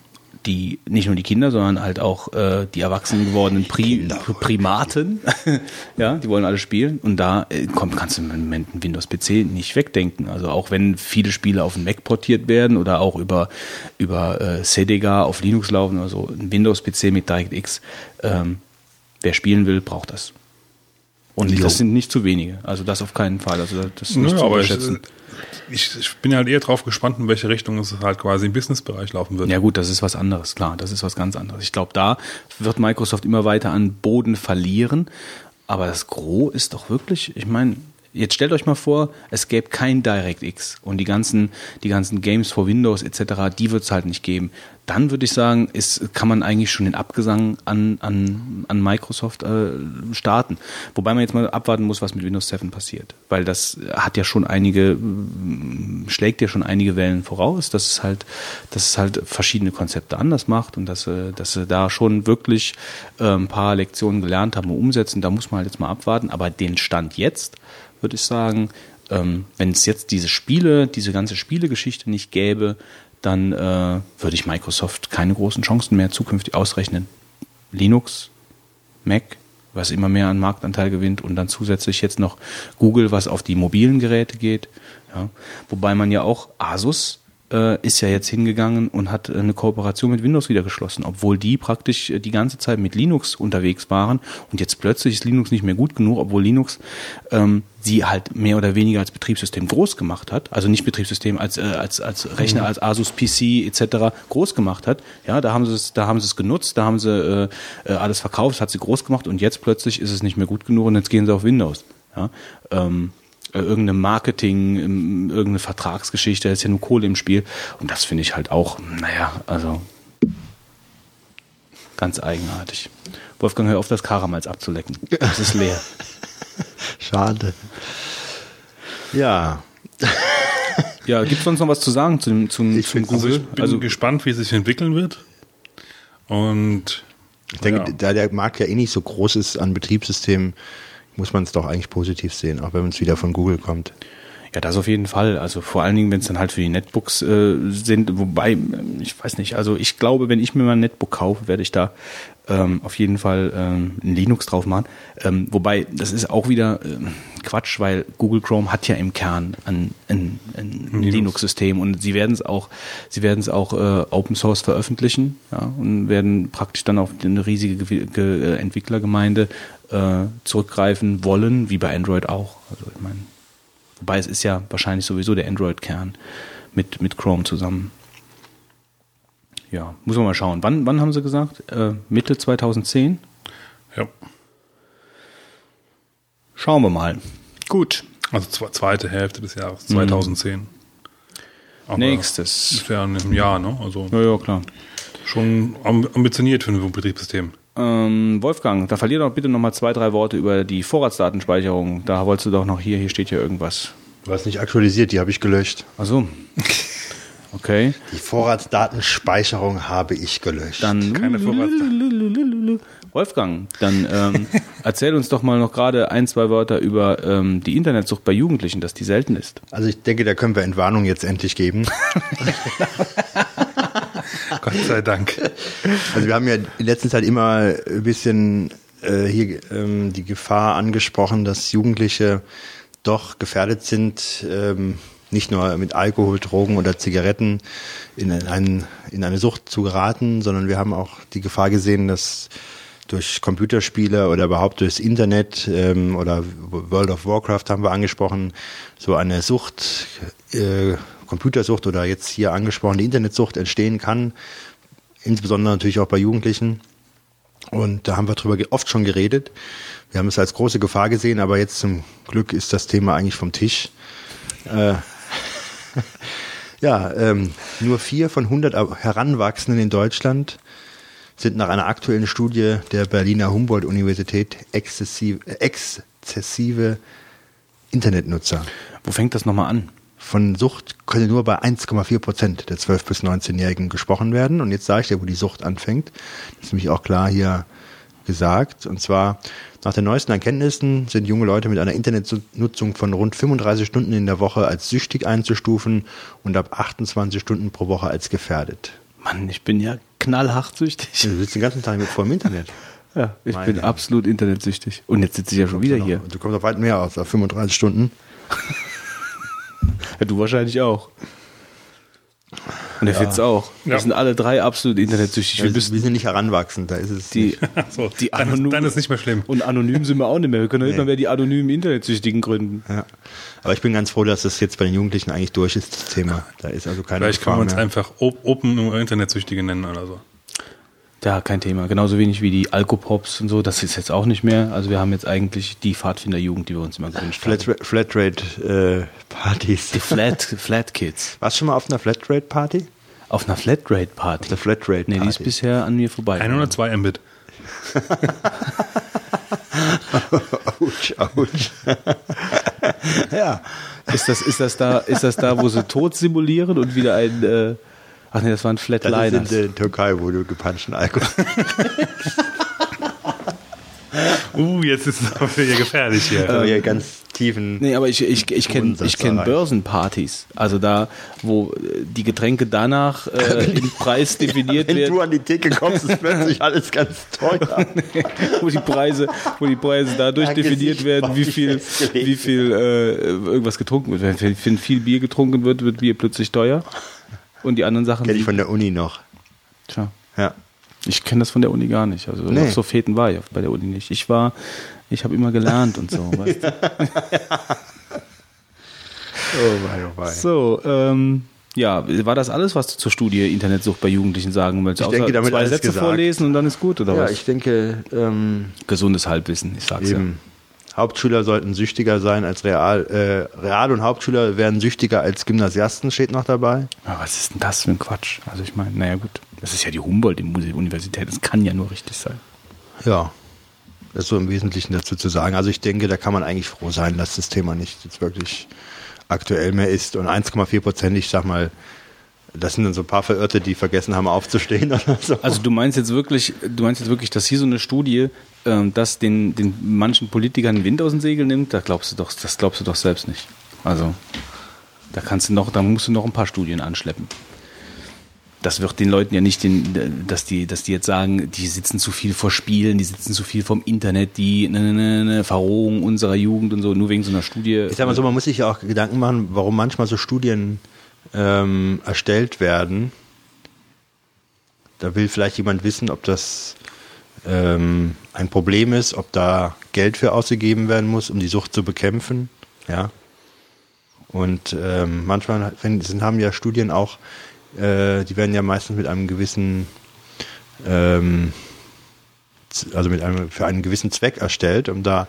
Die, nicht nur die Kinder, sondern halt auch äh, die erwachsen gewordenen Pri Primaten. ja, die wollen alle spielen. Und da äh, kommt, kannst du im Moment einen Windows-PC nicht wegdenken. Also auch wenn viele Spiele auf den Mac portiert werden oder auch über, über äh, Sedega auf Linux laufen oder so, ein Windows-PC mit DirectX, ähm, wer spielen will, braucht das. Und Jo. das sind nicht zu wenige. Also das auf keinen Fall. Also das ist nicht Nö, zu unterschätzen. ich, ich bin halt eher drauf gespannt, in welche Richtung es halt quasi im Businessbereich laufen wird. Ja gut, das ist was anderes, klar, das ist was ganz anderes. Ich glaube, da wird Microsoft immer weiter an Boden verlieren. Aber das Gros ist doch wirklich, ich meine, jetzt stellt euch mal vor, es gäbe kein DirectX und die ganzen, die ganzen Games for Windows etc., die wird es halt nicht geben. Dann würde ich sagen, ist, kann man eigentlich schon den Abgesang an, an, an Microsoft äh, starten. Wobei man jetzt mal abwarten muss, was mit Windows 7 passiert. Weil das hat ja schon einige, mm, schlägt ja schon einige Wellen voraus, dass es halt, dass es halt verschiedene Konzepte anders macht und dass, äh, dass sie da schon wirklich äh, ein paar Lektionen gelernt haben und umsetzen. Da muss man halt jetzt mal abwarten. Aber den Stand jetzt, würde ich sagen, ähm, wenn es jetzt diese Spiele, diese ganze Spielegeschichte nicht gäbe, dann äh, würde ich Microsoft keine großen Chancen mehr zukünftig ausrechnen. Linux, Mac, was immer mehr an Marktanteil gewinnt und dann zusätzlich jetzt noch Google, was auf die mobilen Geräte geht. Ja. Wobei man ja auch Asus äh, ist ja jetzt hingegangen und hat äh, eine Kooperation mit Windows wieder geschlossen, obwohl die praktisch äh, die ganze Zeit mit Linux unterwegs waren und jetzt plötzlich ist Linux nicht mehr gut genug, obwohl Linux ähm, sie halt mehr oder weniger als Betriebssystem groß gemacht hat, also nicht Betriebssystem als äh, als als Rechner als Asus PC etc. groß gemacht hat. Ja, da haben sie es, da haben sie es genutzt, da haben sie äh, äh, alles verkauft, hat sie groß gemacht und jetzt plötzlich ist es nicht mehr gut genug und jetzt gehen sie auf Windows. Ja, ähm, äh, irgendeine Marketing, ähm, irgendeine Vertragsgeschichte, da ist ja nur Kohle im Spiel. Und das finde ich halt auch, naja, also ganz eigenartig. Wolfgang, hör auf, das Karamals abzulecken. Das ist leer. Schade. Ja, Ja, gibt es sonst noch was zu sagen zum, zum, Ich zum find- Also Google? ich bin gespannt, wie es sich entwickeln wird. Und ich denke, ja. da der Markt ja eh nicht so groß ist an Betriebssystemen, muss man es doch eigentlich positiv sehen, auch wenn es wieder von Google kommt. Ja, das auf jeden Fall. Also vor allen Dingen, wenn es dann halt für die Netbooks äh, sind. Wobei, ähm, ich weiß nicht, also ich glaube, wenn ich mir mal ein Netbook kaufe, werde ich da ähm, auf jeden Fall ähm, ein Linux drauf machen. Ähm, wobei, das ist auch wieder ähm, Quatsch, weil Google Chrome hat ja im Kern ein, ein, ein Linux. Linux-System und sie werden es auch, sie werden es auch äh, Open Source veröffentlichen ja, und werden praktisch dann auf eine riesige Ge Ge äh, Entwicklergemeinde äh, zurückgreifen wollen, wie bei Android auch. Also ich meine, Wobei es ist ja wahrscheinlich sowieso der Android-Kern mit, mit Chrome zusammen. Ja, muss man mal schauen. Wann, wann haben sie gesagt? Äh, Mitte 2010? ja, Schauen wir mal. Gut. also zwe- zweite Hälfte des Jahres 2010. Aber Nächstes. Ist ja in einem Jahr, ne? Also Ja, ja, klar. schon am- ambitioniert für ein Betriebssystem. Ähm, Wolfgang, da verlier doch bitte noch mal zwei, drei Worte über die Vorratsdatenspeicherung. Da wolltest du doch noch hier, hier steht ja irgendwas. Du hast nicht aktualisiert, die habe ich gelöscht. Ach so. Okay. Die Vorratsdatenspeicherung habe ich gelöscht. Dann Keine Vorratsdaten. Wolfgang, dann ähm, erzähl uns doch mal noch gerade ein, zwei Wörter über ähm, die Internetsucht bei Jugendlichen, dass die selten ist. Also ich denke, da können wir Entwarnung jetzt endlich geben. Gott sei Dank. Also wir haben ja in letzter Zeit immer ein bisschen äh, hier ähm, die Gefahr angesprochen, dass Jugendliche doch gefährdet sind, ähm, nicht nur mit Alkohol, Drogen oder Zigaretten in, einen, in eine Sucht zu geraten, sondern wir haben auch die Gefahr gesehen, dass durch Computerspiele oder überhaupt durchs Internet ähm, oder World of Warcraft haben wir angesprochen, so eine Sucht, äh, Computersucht oder jetzt hier angesprochene Internetsucht entstehen kann, insbesondere natürlich auch bei Jugendlichen. Und da haben wir drüber oft schon geredet. Wir haben es als große Gefahr gesehen, aber jetzt zum Glück ist das Thema eigentlich vom Tisch. Äh, ja, ähm, nur vier von 100 Heranwachsenden in Deutschland sind nach einer aktuellen Studie der Berliner Humboldt-Universität exzessive, exzessive Internetnutzer. Wo fängt das nochmal an? Von Sucht könne nur bei 1,4 Prozent der 12- bis 19-Jährigen gesprochen werden. Und jetzt sage ich dir, wo die Sucht anfängt. Das ist nämlich auch klar hier gesagt. Und zwar nach den neuesten Erkenntnissen sind junge Leute mit einer Internetnutzung von rund 35 Stunden in der Woche als süchtig einzustufen und ab 28 Stunden pro Woche als gefährdet. Mann, ich bin ja knallhart süchtig. Du sitzt den ganzen Tag mit vollem Internet. Ja, ich Meine bin absolut internetsüchtig. Und jetzt sitze ich ja schon wieder hier. Du kommst auf weit mehr aus, auf 35 Stunden. Ja, du wahrscheinlich auch. Und der Fitz auch. Wir Ja. sind alle drei absolut internetsüchtig. Wir Wir, müssen wir sind nicht heranwachsend, da ist es die, nicht. So, die dann, ist, dann ist nicht mehr schlimm. Und anonym sind wir auch nicht mehr. Wir können nicht Nee. mal mehr die anonymen Internetsüchtigen gründen. Ja. Aber ich bin ganz froh, dass das jetzt bei den Jugendlichen eigentlich durch ist, das Thema. Da ist also keine Vielleicht kann Gefahr man es mehr. einfach Op- Open Internetsüchtige nennen oder so. Ja, kein Thema. Genauso wenig wie die Alkopops und so. Das ist jetzt auch nicht mehr. Also wir haben jetzt eigentlich die Pfadfinderjugend, die wir uns immer gewünscht haben. Flatrate, Flatrate äh, Partys. Die Flat, Flat Kids. Warst du schon mal auf einer Flatrate Party? Auf einer Flatrate Party. Eine Flatrate Nee, die ist bisher an mir vorbei. 102 Mbit. Autsch, Autsch. ja. Ist das, ist das da, ist das da, wo sie tot simulieren und wieder ein, äh, ach nee, das waren Das ist in Flatliners. der Türkei, wo du gepanschten Alkohol. Uh, jetzt ist es aber hier gefährlich hier. Aber hier ganz tiefen. Nee, aber ich, ich, ich kenne kenn. Börsenpartys. Also da, wo äh, die Getränke danach äh, im Preis definiert Wenn du werden, an die Theke kommst, ist plötzlich alles ganz teuer. wo die Preise, wo die Preise dadurch Ein definiert werden, wie viel, wie viel äh, irgendwas getrunken wird. Wenn, wenn viel Bier getrunken wird, wird Bier plötzlich teuer. Und die anderen Sachen. Kenn ich von der Uni noch. Tja. Ja. Ich kenne das von der Uni gar nicht. Also Nee. auf so Feten war ich bei der Uni nicht. Ich war, ich habe immer gelernt und so. weißt du? Oh wei, oh wei. So, ähm, ja, war das alles, was du zur Studie Internetsucht bei Jugendlichen sagen willst? Ich denke, damit zwei alles Sätze gesagt. vorlesen und dann ist gut, oder Ja, was? ich denke, ähm, Gesundes Halbwissen, ich sag's eben. Hauptschüler sollten süchtiger sein als Real. Äh, Real- und Hauptschüler werden süchtiger als Gymnasiasten, steht noch dabei. Aber was ist denn das für ein Quatsch? Also ich meine, naja gut, das ist ja die Humboldt-Universität, das kann ja nur richtig sein. Ja. Das ist so im Wesentlichen dazu zu sagen. Also ich denke, da kann man eigentlich froh sein, dass das Thema nicht jetzt wirklich aktuell mehr ist. Und 1,4 Prozent, ich sag mal, das sind dann so ein paar Verirrte, die vergessen haben aufzustehen oder so. Also du meinst jetzt wirklich, du meinst jetzt wirklich, dass hier so eine Studie, ähm, dass den, den manchen Politikern den Wind aus dem Segel nimmt, da glaubst du doch, das glaubst du doch selbst nicht. Also da kannst du noch, da musst du noch ein paar Studien anschleppen. Das wird den Leuten ja nicht, den, dass die, dass die jetzt sagen, die sitzen zu viel vor Spielen, die sitzen zu viel vom Internet, die ne, ne, ne, ne, Verrohung unserer Jugend und so, nur wegen so einer Studie. Ich sag mal so, man muss sich ja auch Gedanken machen, warum manchmal so Studien ähm, erstellt werden. Da will vielleicht jemand wissen, ob das ähm, ein Problem ist, ob da Geld für ausgegeben werden muss, um die Sucht zu bekämpfen. Ja. Und ähm, manchmal sind, haben ja Studien auch, äh, die werden ja meistens mit einem gewissen, ähm, also mit einem für einen gewissen Zweck erstellt, um da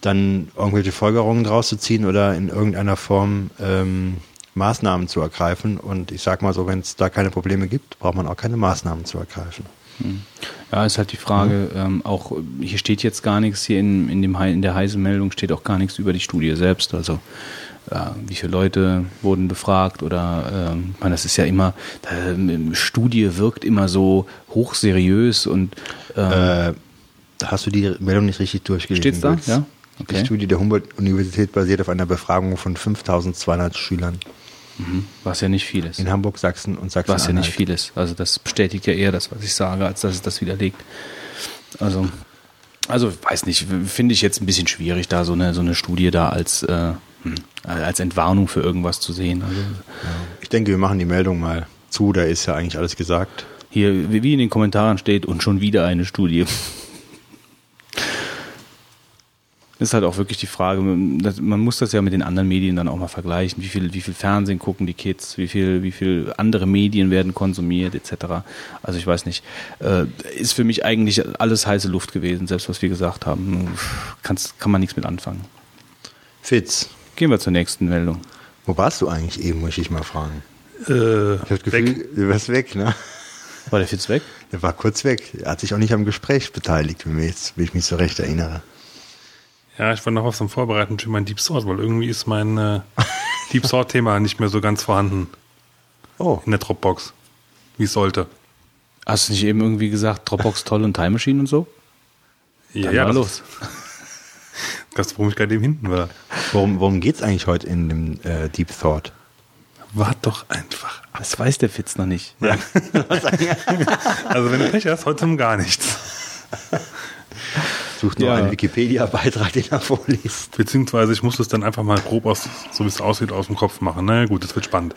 dann irgendwelche Folgerungen draus zu ziehen oder in irgendeiner Form ähm, Maßnahmen zu ergreifen. Und ich sag mal so, wenn es da keine Probleme gibt, braucht man auch keine Maßnahmen zu ergreifen. Ja, ist halt die Frage, ähm, auch hier steht jetzt gar nichts, hier in, in, dem, in der Heise-Meldung steht auch gar nichts über die Studie selbst. Also äh, wie viele Leute wurden befragt oder ähm, ich meine, das ist ja immer, ähm, Studie wirkt immer so hochseriös und ähm, Äh, da hast du die Meldung nicht richtig durchgelesen. Steht's da? Ja? Die Okay. Studie der Humboldt-Universität basiert auf einer Befragung von 5200 Schülern was ja nicht viel ist. in Hamburg, Sachsen und Sachsen. Was ja nicht viel ist. Also das bestätigt ja eher das, was ich sage, als dass es das widerlegt. Also, also weiß nicht, finde ich jetzt ein bisschen schwierig, da so eine, so eine Studie da als, äh, hm, als Entwarnung für irgendwas zu sehen. Also Ich denke, wir machen die Meldung mal zu, da ist ja eigentlich alles gesagt. hier, wie in den Kommentaren steht, und schon wieder eine Studie. Ist halt auch wirklich die Frage, man muss das ja mit den anderen Medien dann auch mal vergleichen. Wie viel, wie viel Fernsehen gucken die Kids, wie viel, wie viel andere Medien werden konsumiert, etc. Also ich weiß nicht. Äh, ist für mich eigentlich alles heiße Luft gewesen, selbst was wir gesagt haben. Kannst, kann man nichts mit anfangen. Fitz, Gehen wir zur nächsten Meldung. wo warst du eigentlich eben, muss ich mal fragen. Äh, Ich hab das Gefühl, weg. du warst weg, ne? War der Fitz weg? Er war kurz weg. Er hat sich auch nicht am Gespräch beteiligt, wenn ich mich so recht erinnere. Ja, ich war noch was am Vorbereiten für mein Deep Sort, weil irgendwie ist mein äh, Deep Sort-Thema nicht mehr so ganz vorhanden Oh, in der Dropbox, wie es sollte. Hast du nicht eben irgendwie gesagt, Dropbox toll und Time Machine und so? Ja, Dann ja mal das, los. das, warum ich gerade eben hinten war. worum, worum geht's eigentlich heute in dem äh, Deep Thought? Wart doch einfach ab. Das weiß der Fitz noch nicht. Also wenn du Pech hast, heute um gar nichts. Sucht nur Ja. einen Wikipedia-Beitrag, den er vorliest. Beziehungsweise ich muss es dann einfach mal grob aus, so wie es aussieht, aus dem Kopf machen. Na gut, das wird spannend.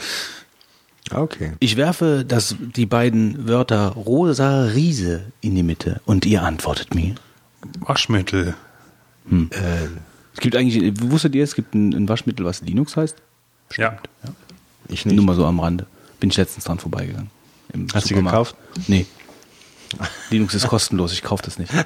Okay. Ich werfe das, die beiden Wörter rosa Riese in die Mitte und ihr antwortet mir. Waschmittel. Es gibt eigentlich, wusstet ihr, es gibt ein, ein Waschmittel, was Linux heißt? Ja. Ich Nur nicht. mal so am Rande. Bin ich letztens dran vorbeigegangen. Im Hast du gekauft? Nee. Linux ist kostenlos, ich kaufe das nicht.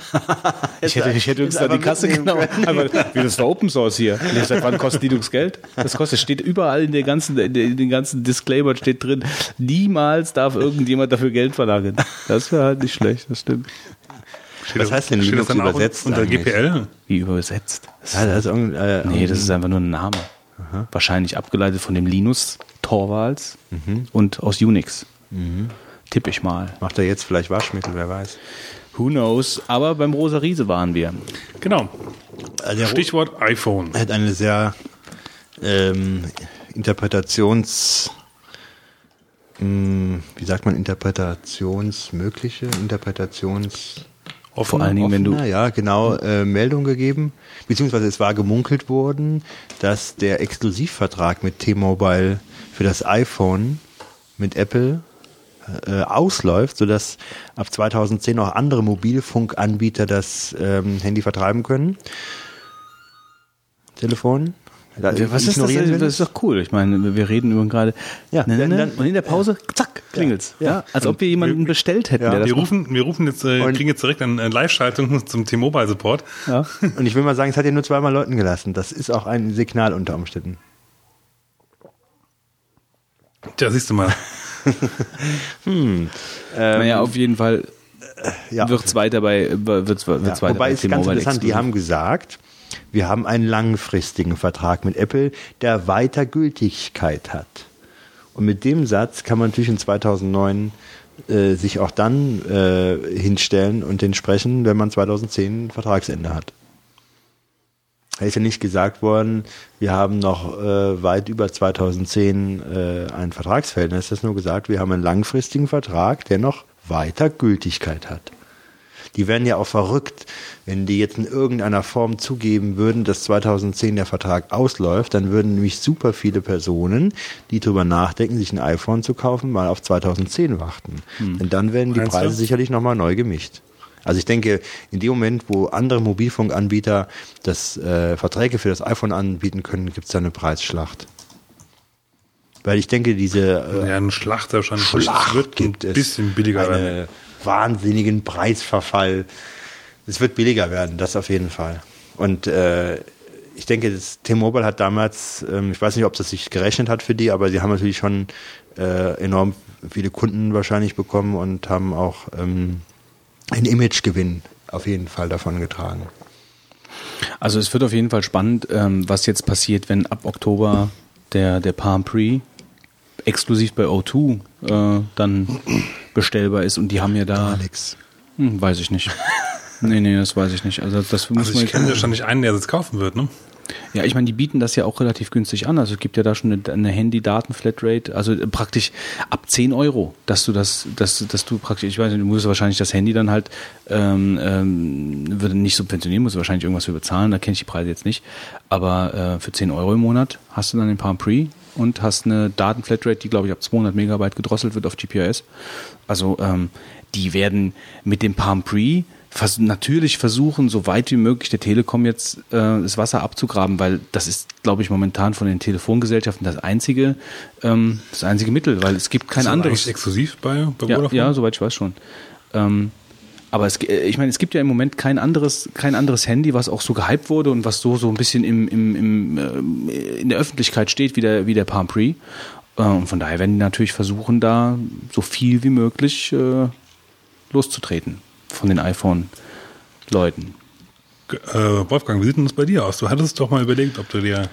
Ich hätte, ich hätte uns an die Kasse genau. Aber wie das war Open Source hier. Seit wann kostet Linux Geld? Das kostet, steht überall in der ganzen, in den ganzen Disclaimer steht drin, niemals darf irgendjemand dafür Geld verlangen. Das wäre halt nicht schlecht, das stimmt. Steht Was das- heißt denn steht Linux das dann auch übersetzt Unter eigentlich? GPL? Wie übersetzt. Das Ja, das ist äh, Nee, das ist einfach nur ein Name. Wahrscheinlich abgeleitet von dem Linus Torvalds und aus Unix. Tipp ich mal. Macht er jetzt vielleicht Waschmittel, wer weiß. Who knows? Aber beim Rosa Riese waren wir. Genau. Also der Stichwort iPhone. Er hat eine sehr ähm, Interpretations, mh, wie sagt man, interpretationsmögliche, Interpretations, Vor allen Dingen, wenn du. Ja, genau, äh, Meldung gegeben, beziehungsweise es war gemunkelt worden, dass der Exklusivvertrag mit T-Mobile für das iPhone mit Apple äh, ausläuft, sodass ab 2010 auch andere Mobilfunkanbieter das ähm, Handy vertreiben können. Telefon. Da- Was ist das? wir Das ist doch cool. Ich meine, wir reden über gerade. Ja, ne, ne, dann- ne? und in der Pause, zack, klingelt's. Ja, ja. als ob wir jemanden bestellt hätten, Ja. der das Wir macht. rufen, wir rufen jetzt, äh, kriegen jetzt direkt eine Live-Schaltung zum T-Mobile Support. Ja. Und ich will mal sagen, es hat ja nur zweimal Leuten gelassen. Das ist auch ein Signal unter Umständen. Tja, siehst du mal. naja, auf jeden Fall Ja. wird's weiter bei, wird's, wird's Ja, weiter wobei bei ist ganz interessant, die haben gesagt, wir haben einen langfristigen Vertrag mit Apple, der weiter Gültigkeit hat. Und mit dem Satz kann man natürlich in 2009 äh, sich auch dann äh, hinstellen und den sprechen, wenn man 2010 ein Vertragsende hat. Ja nicht gesagt worden, wir haben noch äh, weit über 2010 äh, ein Vertragsverhältnis. Es ist nur gesagt, wir haben einen langfristigen Vertrag, der noch weiter Gültigkeit hat. Die wären ja auch verrückt, wenn die jetzt in irgendeiner Form zugeben würden, dass 2010 der Vertrag ausläuft, dann würden nämlich super viele Personen, die drüber nachdenken, sich ein iPhone zu kaufen, mal auf 2010 warten. Denn dann werden die Hm. Preise sicherlich nochmal neu gemischt. Also ich denke, in dem Moment, wo andere Mobilfunkanbieter das äh, Verträge für das iPhone anbieten können, gibt es da eine Preisschlacht. Weil ich denke, diese äh, Ja, ein Schlacht wahrscheinlich. Schlacht Es wird ein gibt es. bisschen billiger werden. wahnsinnigen Preisverfall. Es wird billiger werden, das auf jeden Fall. Und äh, ich denke, das T-Mobile hat damals, ähm, ich weiß nicht, ob das sich gerechnet hat für die, aber sie haben natürlich schon äh, enorm viele Kunden wahrscheinlich bekommen und haben auch ähm, einen Imagegewinn auf jeden Fall davon getragen. Also es wird auf jeden Fall spannend, ähm, was jetzt passiert, wenn ab Oktober der, der Palm Pre exklusiv bei O2 äh, dann bestellbar ist und die haben ja da, Alex. hm, weiß ich nicht. Nee, nee, das weiß ich nicht. Also das muss Also man ich kenne ja schon nicht einen, der das kaufen wird, ne? Ja, ich meine, die bieten das ja auch relativ günstig an. Also es gibt ja da schon eine, eine Handy-Daten-Flatrate, also äh, praktisch ab 10 Euro, dass du das, dass, dass du praktisch, ich weiß nicht, du musst wahrscheinlich das Handy dann halt ähm, ähm, würde nicht subventionieren, musst du wahrscheinlich irgendwas für bezahlen, da kenne ich die Preise jetzt nicht. Aber äh, für 10 Euro im Monat hast du dann den Palm Pre und hast eine Datenflatrate, die glaube ich ab 200 Megabyte gedrosselt wird auf GPS. Also ähm, die werden mit dem Palm Pre vers natürlich versuchen, so weit wie möglich der Telekom jetzt äh, das Wasser abzugraben, weil das ist, glaube ich, momentan von den Telefongesellschaften das einzige, ähm, das einzige Mittel, weil es gibt kein Ist das anderes. eigentlich exklusiv bei, bei Ja, Vodafone? ja, soweit ich weiß schon. Ähm, aber es, äh, ich meine, es gibt ja im Moment kein anderes, kein anderes Handy, was auch so gehypt wurde und was so, so ein bisschen im, im, im, ähm, in der Öffentlichkeit steht wie der, wie der Palm Pre. Äh, Und von daher werden die natürlich versuchen, da so viel wie möglich äh, loszutreten von den iPhone-Leuten. Äh, Wolfgang, wie sieht denn das bei dir aus? Du hattest doch mal überlegt, ob du dir.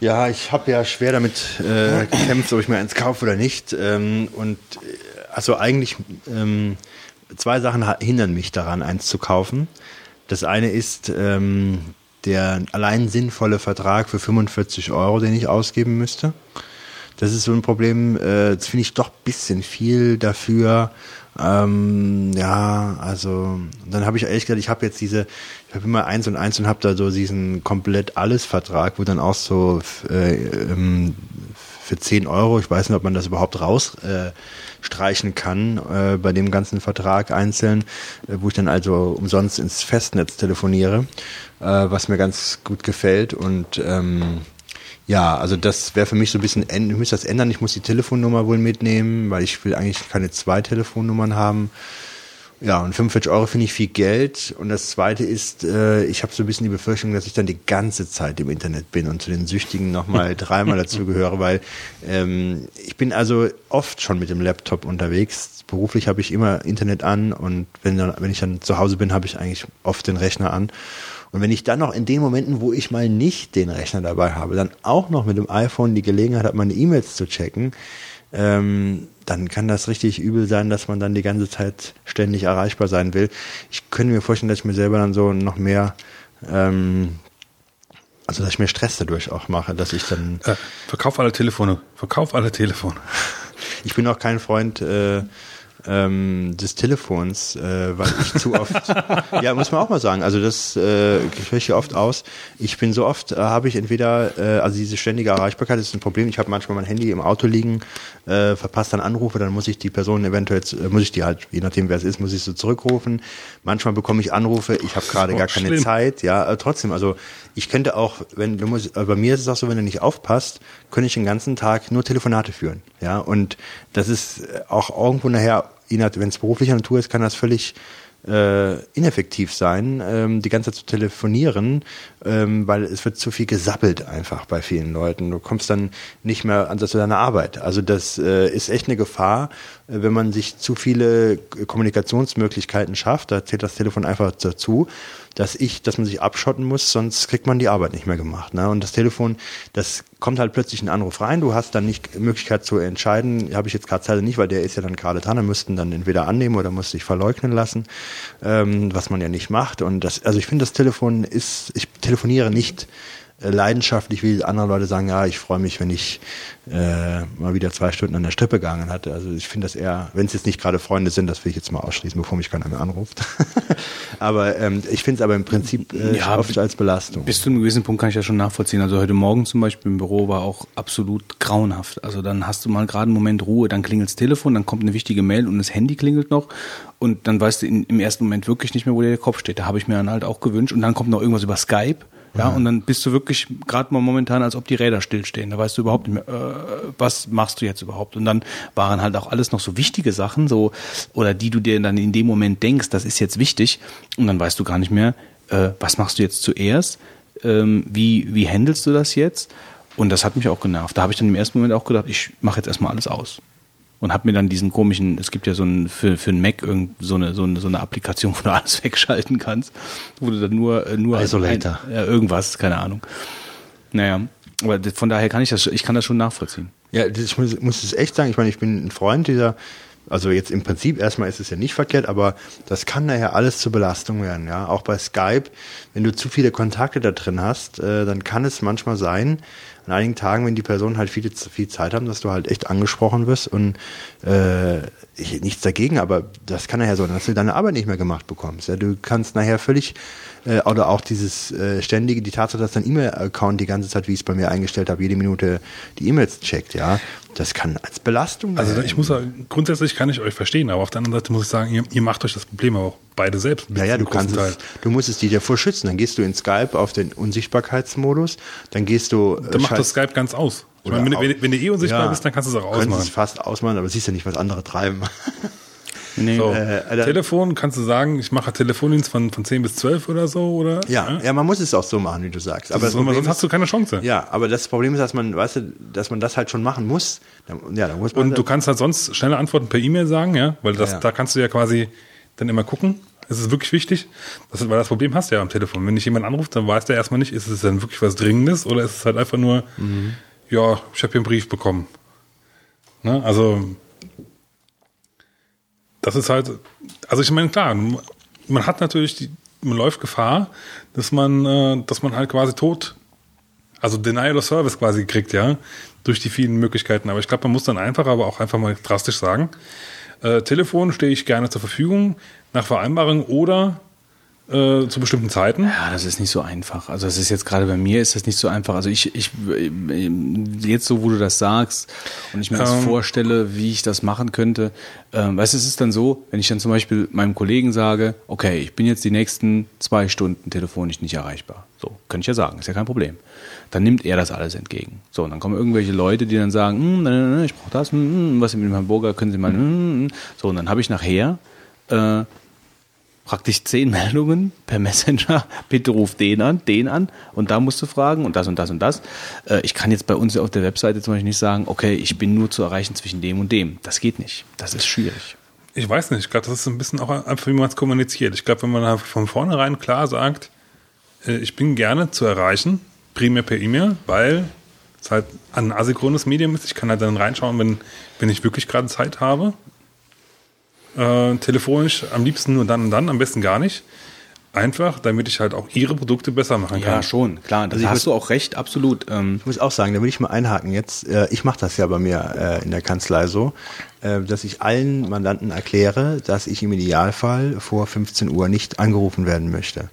Ja, ich habe ja schwer damit äh, gekämpft, ob ich mir eins kaufe oder nicht. Ähm, und äh, also eigentlich ähm, zwei Sachen hindern mich daran, eins zu kaufen. Das eine ist ähm, der allein sinnvolle Vertrag für 45 Euro, den ich ausgeben müsste. Das ist so ein Problem, äh, das finde ich doch ein bisschen viel dafür. Ähm, ja, also dann habe ich ehrlich gesagt, ich habe jetzt diese, ich habe immer eins und eins und habe da so diesen komplett alles Vertrag, wo dann auch so äh, ähm, für 10 Euro, ich weiß nicht, ob man das überhaupt rausstreichen äh, kann äh, bei dem ganzen Vertrag einzeln, äh, wo ich dann also umsonst ins Festnetz telefoniere, äh, was mir ganz gut gefällt und ähm, ja, also das wäre für mich so ein bisschen, ich müsste das ändern, ich muss die Telefonnummer wohl mitnehmen, weil ich will eigentlich keine zwei Telefonnummern haben. Ja, und 45 Euro finde ich viel Geld. Und das Zweite ist, äh, ich habe so ein bisschen die Befürchtung, dass ich dann die ganze Zeit im Internet bin und zu den Süchtigen nochmal dreimal dazugehöre, weil ähm, ich bin also oft schon mit dem Laptop unterwegs. Beruflich habe ich immer Internet an und wenn, dann, wenn ich dann zu Hause bin, habe ich eigentlich oft den Rechner an. Und wenn ich dann noch in den Momenten, wo ich mal nicht den Rechner dabei habe, dann auch noch mit dem iPhone die Gelegenheit habe, meine E-Mails zu checken, ähm, dann kann das richtig übel sein, dass man dann die ganze Zeit ständig erreichbar sein will. Ich könnte mir vorstellen, dass ich mir selber dann so noch mehr, ähm, also dass ich mir Stress dadurch auch mache, dass ich dann. Äh, verkauf alle Telefone, verkauf alle Telefone. Ich bin auch kein Freund äh, ähm, des Telefons, äh, weil ich zu oft, ja, muss man auch mal sagen, also das äh, höre ich hier oft aus. Ich bin so oft, äh, habe ich entweder, äh, also diese ständige Erreichbarkeit ist ein Problem. Ich habe manchmal mein Handy im Auto liegen, äh, verpasst dann Anrufe, dann muss ich die Person eventuell, äh, muss ich die halt, je nachdem wer es ist, muss ich so zurückrufen. Manchmal bekomme ich Anrufe, ich habe gerade gar keine schlimm. Zeit, ja, äh, trotzdem, also ich könnte auch, wenn du musst, äh, bei mir ist es auch so, wenn du nicht aufpasst, könnte ich den ganzen Tag nur Telefonate führen, ja, und das ist auch irgendwo nachher wenn es beruflicher Natur ist, kann das völlig äh, ineffektiv sein, ähm, die ganze Zeit zu telefonieren, ähm, weil es wird zu viel gesappelt einfach bei vielen Leuten. Du kommst dann nicht mehr an zu deiner Arbeit. Also das äh, ist echt eine Gefahr, äh, wenn man sich zu viele Kommunikationsmöglichkeiten schafft. Da zählt das Telefon einfach dazu dass ich, dass man sich abschotten muss, sonst kriegt man die Arbeit nicht mehr gemacht. Ne? Und das Telefon, das kommt halt plötzlich ein Anruf rein, du hast dann nicht Möglichkeit zu entscheiden, habe ich jetzt gerade Zeit oder nicht, weil der ist ja dann gerade dran, dann müssten dann entweder annehmen oder muss sich verleugnen lassen, ähm, was man ja nicht macht. Und das, also ich finde, das Telefon ist, ich telefoniere nicht leidenschaftlich, wie andere Leute sagen, ja, ich freue mich, wenn ich äh, mal wieder zwei Stunden an der Strippe gegangen hatte. Also ich finde das eher, wenn es jetzt nicht gerade Freunde sind, das will ich jetzt mal ausschließen, bevor mich keiner mehr anruft. aber ähm, ich finde es aber im Prinzip äh, ja, oft als Belastung. Bis zu einem gewissen Punkt kann ich das schon nachvollziehen. Also heute Morgen zum Beispiel im Büro war auch absolut grauenhaft. Also dann hast du mal gerade einen Moment Ruhe, dann klingelt das Telefon, dann kommt eine wichtige Mail und das Handy klingelt noch und dann weißt du in, im ersten Moment wirklich nicht mehr, wo der Kopf steht. Da habe ich mir dann halt auch gewünscht und dann kommt noch irgendwas über Skype ja, und dann bist du wirklich gerade mal momentan, als ob die Räder stillstehen. Da weißt du überhaupt nicht mehr, äh, was machst du jetzt überhaupt? Und dann waren halt auch alles noch so wichtige Sachen, so oder die du dir dann in dem Moment denkst, das ist jetzt wichtig, und dann weißt du gar nicht mehr, äh, was machst du jetzt zuerst? Ähm, wie wie handelst du das jetzt? Und das hat mich auch genervt. Da habe ich dann im ersten Moment auch gedacht, ich mache jetzt erstmal alles aus und habe mir dann diesen komischen, es gibt ja so ein für für ein Mac irgend so eine so eine so eine Applikation, wo du alles wegschalten kannst, wo du dann nur äh, nur Isolator, ein, ja, irgendwas, keine Ahnung. Naja, aber von daher kann ich das, ich kann das schon nachvollziehen. Ja, ich muss, muss es echt sagen. Ich meine, ich bin ein Freund dieser also jetzt im Prinzip erstmal ist es ja nicht verkehrt, aber das kann daher alles zur Belastung werden, ja. Auch bei Skype, wenn du zu viele Kontakte da drin hast, äh, dann kann es manchmal sein, an einigen Tagen, wenn die Personen halt viel, viel Zeit haben, dass du halt echt angesprochen wirst und äh, ich, nichts dagegen, aber das kann nachher so, dass du deine Arbeit nicht mehr gemacht bekommst. Ja, du kannst nachher völlig äh, oder auch dieses äh, ständige, die Tatsache, dass dein E-Mail-Account die ganze Zeit, wie ich es bei mir eingestellt habe, jede Minute die E-Mails checkt, ja, das kann als Belastung. Also ich muss sagen, grundsätzlich kann ich euch verstehen, aber auf der anderen Seite muss ich sagen, ihr, ihr macht euch das Problem auch beide selbst. Ja, ja, du kannst es, du musst es dir davor schützen. Dann gehst du in Skype auf den Unsichtbarkeitsmodus, dann gehst du. Äh, dann macht das Skype ganz aus. Ich meine, wenn, wenn, wenn, du eh unsichtbar ja, bist, dann kannst du es auch ausmachen. Du kannst es fast ausmachen, aber siehst ja nicht, was andere treiben. Nee. So, äh, Telefon, kannst du sagen, ich mache Telefondienst von, von 10 bis 12 oder so, oder? Ja, ja, ja man muss es auch so machen, wie du sagst. Aber so, sonst hast du keine Chance. Ja, aber das Problem ist, dass man, weißt du, dass man das halt schon machen muss. Ja, da muss man Und du kannst halt sonst schnelle Antworten per E-Mail sagen, ja, weil das, ja. da kannst du ja quasi dann immer gucken. Es ist wirklich wichtig, das, weil das Problem hast du ja am Telefon. Wenn dich jemand anruft, dann weiß der erstmal nicht, ist es dann wirklich was Dringendes oder ist es halt einfach nur, mhm. ja, ich habe hier einen Brief bekommen. Ne? Also das ist halt, also ich meine, klar, man hat natürlich die, man läuft Gefahr, dass man, äh, dass man halt quasi tot, also Denial of Service quasi kriegt, ja, durch die vielen Möglichkeiten. Aber ich glaube, man muss dann einfach, aber auch einfach mal drastisch sagen, äh, Telefon stehe ich gerne zur Verfügung nach Vereinbarung oder äh, zu bestimmten Zeiten? Ja, das ist nicht so einfach. Also es ist jetzt gerade bei mir ist das nicht so einfach. Also ich, ich jetzt so, wo du das sagst und ich mir ähm, das vorstelle, wie ich das machen könnte. Ähm, weißt du, es ist dann so, wenn ich dann zum Beispiel meinem Kollegen sage, okay, ich bin jetzt die nächsten zwei Stunden telefonisch nicht erreichbar. So, könnte ich ja sagen, ist ja kein Problem. Dann nimmt er das alles entgegen. So, und dann kommen irgendwelche Leute, die dann sagen, hm, nein, nein, nein, ich brauche das, hm, was mit dem Hamburger können Sie mal, hm. so, und dann habe ich nachher äh, praktisch zehn Meldungen per Messenger. Bitte ruf den an, den an und da musst du fragen und das und das und das. Äh, ich kann jetzt bei uns auf der Webseite zum Beispiel nicht sagen, okay, ich bin nur zu erreichen zwischen dem und dem. Das geht nicht. Das ist schwierig. Ich weiß nicht. Ich glaube, das ist ein bisschen auch einfach, wie man es kommuniziert. Ich glaube, wenn man von vornherein klar sagt, äh, ich bin gerne zu erreichen, primär per E-Mail, weil es halt ein asynchrones Medium ist. Ich kann halt dann reinschauen, wenn, wenn ich wirklich gerade Zeit habe äh, telefonisch, am liebsten nur dann und dann, am besten gar nicht. Einfach, damit ich halt auch ihre Produkte besser machen kann. Ja, schon, klar. Da also hast du auch recht, absolut. Ähm ich muss auch sagen, da will ich mal einhaken jetzt. Äh, ich mache das ja bei mir äh, in der Kanzlei so, äh, dass ich allen Mandanten erkläre, dass ich im Idealfall vor 15 Uhr nicht angerufen werden möchte.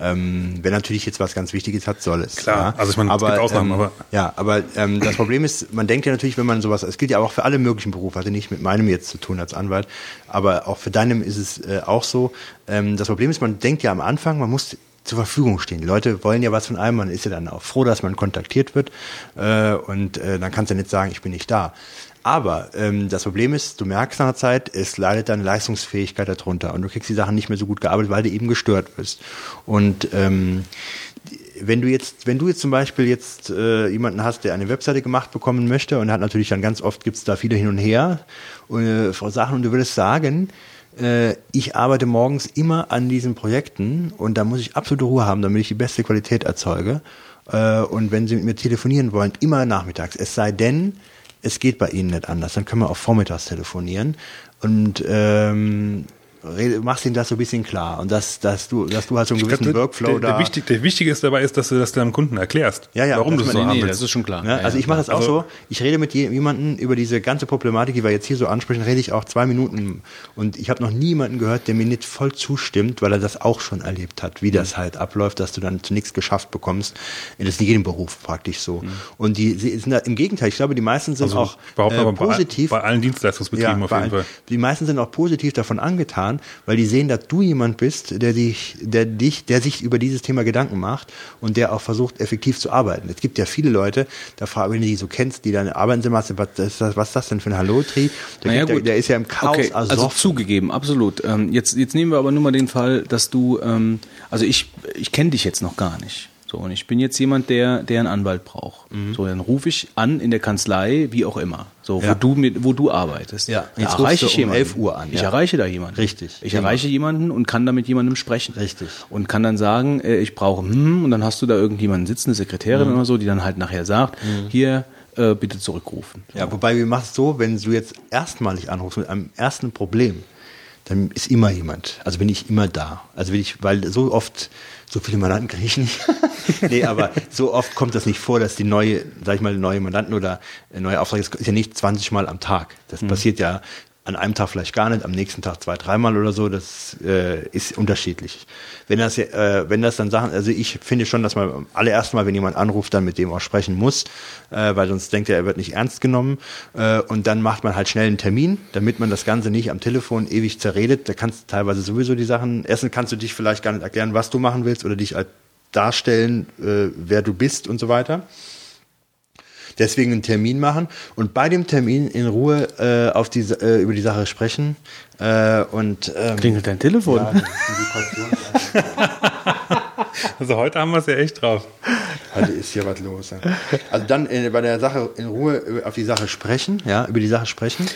Ähm, wenn natürlich jetzt was ganz Wichtiges hat, soll es. Klar, ja. also ich meine, aber, es gibt Ausnahmen, ähm, aber. Ja, aber ähm, das Problem ist, man denkt ja natürlich, wenn man sowas, es gilt ja auch für alle möglichen Berufe, hatte nicht mit meinem jetzt zu tun als Anwalt, aber auch für deinem ist es äh, auch so. Ähm, das Problem ist, man denkt ja am Anfang, man muss zur Verfügung stehen. Die Leute wollen ja was von einem, man ist ja dann auch froh, dass man kontaktiert wird äh, und äh, dann kannst du nicht sagen, ich bin nicht da. Aber ähm, das Problem ist, du merkst nach einer Zeit, es leidet deine Leistungsfähigkeit darunter und du kriegst die Sachen nicht mehr so gut gearbeitet, weil du eben gestört bist. Und ähm, wenn du jetzt, wenn du jetzt zum Beispiel jetzt äh, jemanden hast, der eine Webseite gemacht bekommen möchte und hat natürlich dann ganz oft gibt's da viele hin und her äh, Sachen und du würdest sagen, äh, ich arbeite morgens immer an diesen Projekten und da muss ich absolute Ruhe haben, damit ich die beste Qualität erzeuge. Äh, und wenn Sie mit mir telefonieren wollen, immer nachmittags. Es sei denn, es geht bei Ihnen nicht anders. Dann können wir auch vormittags telefonieren. Und ähm, machst ihnen das so ein bisschen klar und dass, dass du, dass du halt so einen gewissen glaub, Workflow der, da. Der, wichtig, der Wichtige ist dabei ist, dass du das deinem Kunden erklärst. Ja, ja, warum du es so nee, haben nee, das ist schon klar. Ja, also ja, ich mache das auch also, so. Ich rede mit jemandem über diese ganze Problematik, die wir jetzt hier so ansprechen, rede ich auch zwei Minuten und ich habe noch niemanden gehört, der mir nicht voll zustimmt, weil er das auch schon erlebt hat, wie das halt abläuft, dass du dann zu nichts geschafft bekommst. Das ist in jedem Beruf praktisch so. Mhm. Und die sind da, im Gegenteil, ich glaube, die meisten sind also, auch äh, positiv. Bei, allen Dienstleistungsbetrieben ja, auf jeden Fall. Die meisten sind auch positiv davon angetan, weil die sehen, dass du jemand bist, der dich, der dich, der sich über dieses Thema Gedanken macht und der auch versucht, effektiv zu arbeiten. Es gibt ja viele Leute, da frage, wenn du die so kennst, die dann arbeiten mal, was ist das, was ist das denn für ein Hallotri? Der, naja, der, der, ist ja im Chaos. Okay, also zugegeben, absolut. Ähm, jetzt, jetzt nehmen wir aber nur mal den Fall, dass du, ähm, also ich, ich kenne dich jetzt noch gar nicht. So, und ich bin jetzt jemand, der, der einen Anwalt braucht. Mhm. So, dann rufe ich an in der Kanzlei, wie auch immer. So, ja. wo du mit, wo du arbeitest. Ja, jetzt erreiche ich um jemanden. 11 Uhr an. Ich erreiche da jemanden. Richtig. Ich genau. erreiche jemanden und kann da mit jemandem sprechen. Richtig. Und kann dann sagen, äh, ich brauche, hm, und dann hast du da irgendjemanden sitzen, eine Sekretärin mhm. oder so, die dann halt nachher sagt, mhm. hier, äh, bitte zurückrufen. So. Ja, wobei wir machen es so, wenn du jetzt erstmalig anrufst mit einem ersten Problem, dann ist immer jemand. Also bin ich immer da. Also bin ich, weil so oft so viele Mandanten kriege ich nicht. nee, aber so oft kommt das nicht vor, dass die neue, sag ich mal, neue Mandanten oder neue Aufträge, das ist ja nicht 20 Mal am Tag. Das mhm. passiert ja an einem Tag vielleicht gar nicht, am nächsten Tag zwei, dreimal oder so, das äh, ist unterschiedlich. Wenn das, äh, wenn das dann Sachen, also ich finde schon, dass man allererst mal, wenn jemand anruft, dann mit dem auch sprechen muss, äh, weil sonst denkt er, er wird nicht ernst genommen äh, und dann macht man halt schnell einen Termin, damit man das Ganze nicht am Telefon ewig zerredet. Da kannst du teilweise sowieso die Sachen, erstens kannst du dich vielleicht gar nicht erklären, was du machen willst oder dich halt darstellen, äh, wer du bist und so weiter deswegen einen Termin machen und bei dem Termin in Ruhe äh, auf die, äh, über die Sache sprechen. Äh, und ähm, Klingelt dein Telefon? Ja, also heute haben wir es ja echt drauf. Heute ist hier was los. Ja. Also dann äh, bei der Sache in Ruhe über- auf die Sache sprechen, ja, über die Sache sprechen.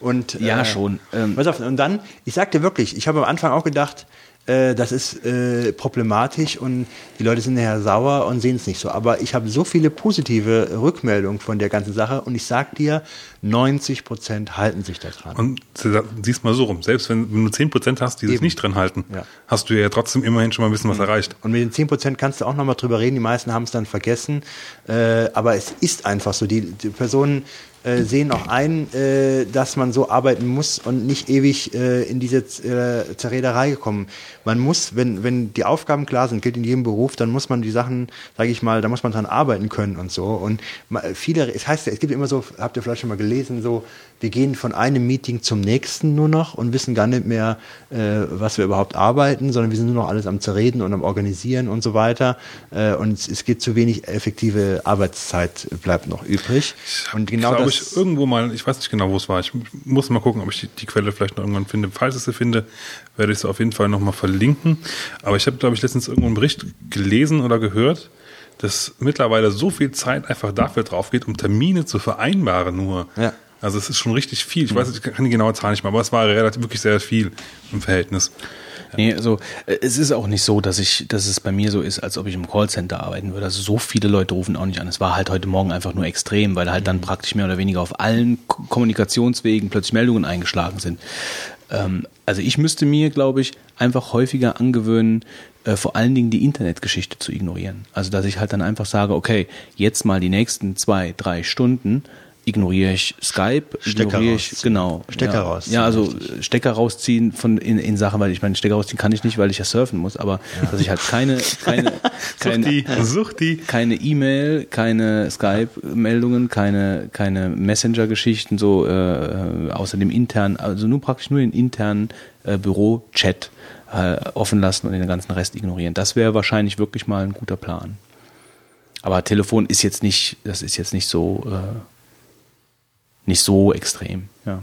Und, Ja, äh, schon. Ähm, pass auf, und dann, ich sag dir wirklich, ich habe am Anfang auch gedacht, äh, das ist äh, problematisch und die Leute sind nachher sauer und sehen es nicht so. Aber ich habe so viele positive Rückmeldungen von der ganzen Sache und ich sag dir, 90 Prozent halten sich da dran. Und sie- siehst mal so rum, selbst wenn, wenn du 10% hast, die sich Eben. nicht dran halten, Ja. hast du ja trotzdem immerhin schon mal ein bisschen was erreicht. Und mit den 10% kannst du auch nochmal drüber reden. Die meisten haben es dann vergessen. Äh, aber es ist einfach so. Die, die Personen äh, sehen auch ein, äh, dass man so arbeiten muss und nicht ewig äh, in diese äh, Zerrederei kommen. Man muss, wenn, wenn die Aufgaben klar sind, gilt in jedem Beruf, dann muss man die Sachen, sage ich mal, da muss man dran arbeiten können und so. Und viele, es heißt ja, es gibt immer so, habt ihr vielleicht schon mal gelesen, so, wir gehen von einem Meeting zum nächsten nur noch und wissen gar nicht mehr, äh, was wir überhaupt arbeiten, sondern wir sind nur noch alles am Zerreden und am Organisieren und so weiter. Äh, und es, es geht zu wenig effektive Arbeitszeit bleibt noch übrig. Und genau das. Ich irgendwo mal, ich weiß nicht genau, wo es war. Ich muss mal gucken, ob ich die, die Quelle vielleicht noch irgendwann finde. Falls ich sie finde, werde ich sie auf jeden Fall nochmal verlinken. Aber ich habe, glaube ich, letztens irgendwo einen Bericht gelesen oder gehört, dass mittlerweile so viel Zeit einfach dafür drauf geht, um Termine zu vereinbaren nur. Ja. Also es ist schon richtig viel. Ich weiß, ich kann die genaue Zahl nicht mehr, aber es war relativ wirklich sehr viel im Verhältnis. Nee, also es ist auch nicht so, dass ich, dass es bei mir so ist, als ob ich im Callcenter arbeiten würde. Also so viele Leute rufen auch nicht an. Es war halt heute Morgen einfach nur extrem, weil halt dann praktisch mehr oder weniger auf allen Ko- Kommunikationswegen plötzlich Meldungen eingeschlagen sind. Ähm, also ich müsste mir, glaube ich, einfach häufiger angewöhnen, äh, vor allen Dingen die Internetgeschichte zu ignorieren. Also dass ich halt dann einfach sage, okay, jetzt mal die nächsten zwei, drei Stunden ignoriere ich Skype, Stecker ignoriere ich, rausziehen. genau. Stecker ja. rausziehen, Ja, also richtig. Stecker rausziehen von in, in Sachen, weil ich meine, Stecker rausziehen kann ich nicht, weil ich ja surfen muss, aber dass ich halt keine, keine, Such die, keine, such die. keine E-Mail, keine Skype-Meldungen, keine, keine Messenger-Geschichten, so äh, außer dem internen, also nur praktisch nur den internen äh, Büro-Chat äh, offen lassen und den ganzen Rest ignorieren. Das wäre wahrscheinlich wirklich mal ein guter Plan. Aber Telefon ist jetzt nicht, das ist jetzt nicht so, äh, nicht so extrem, ja.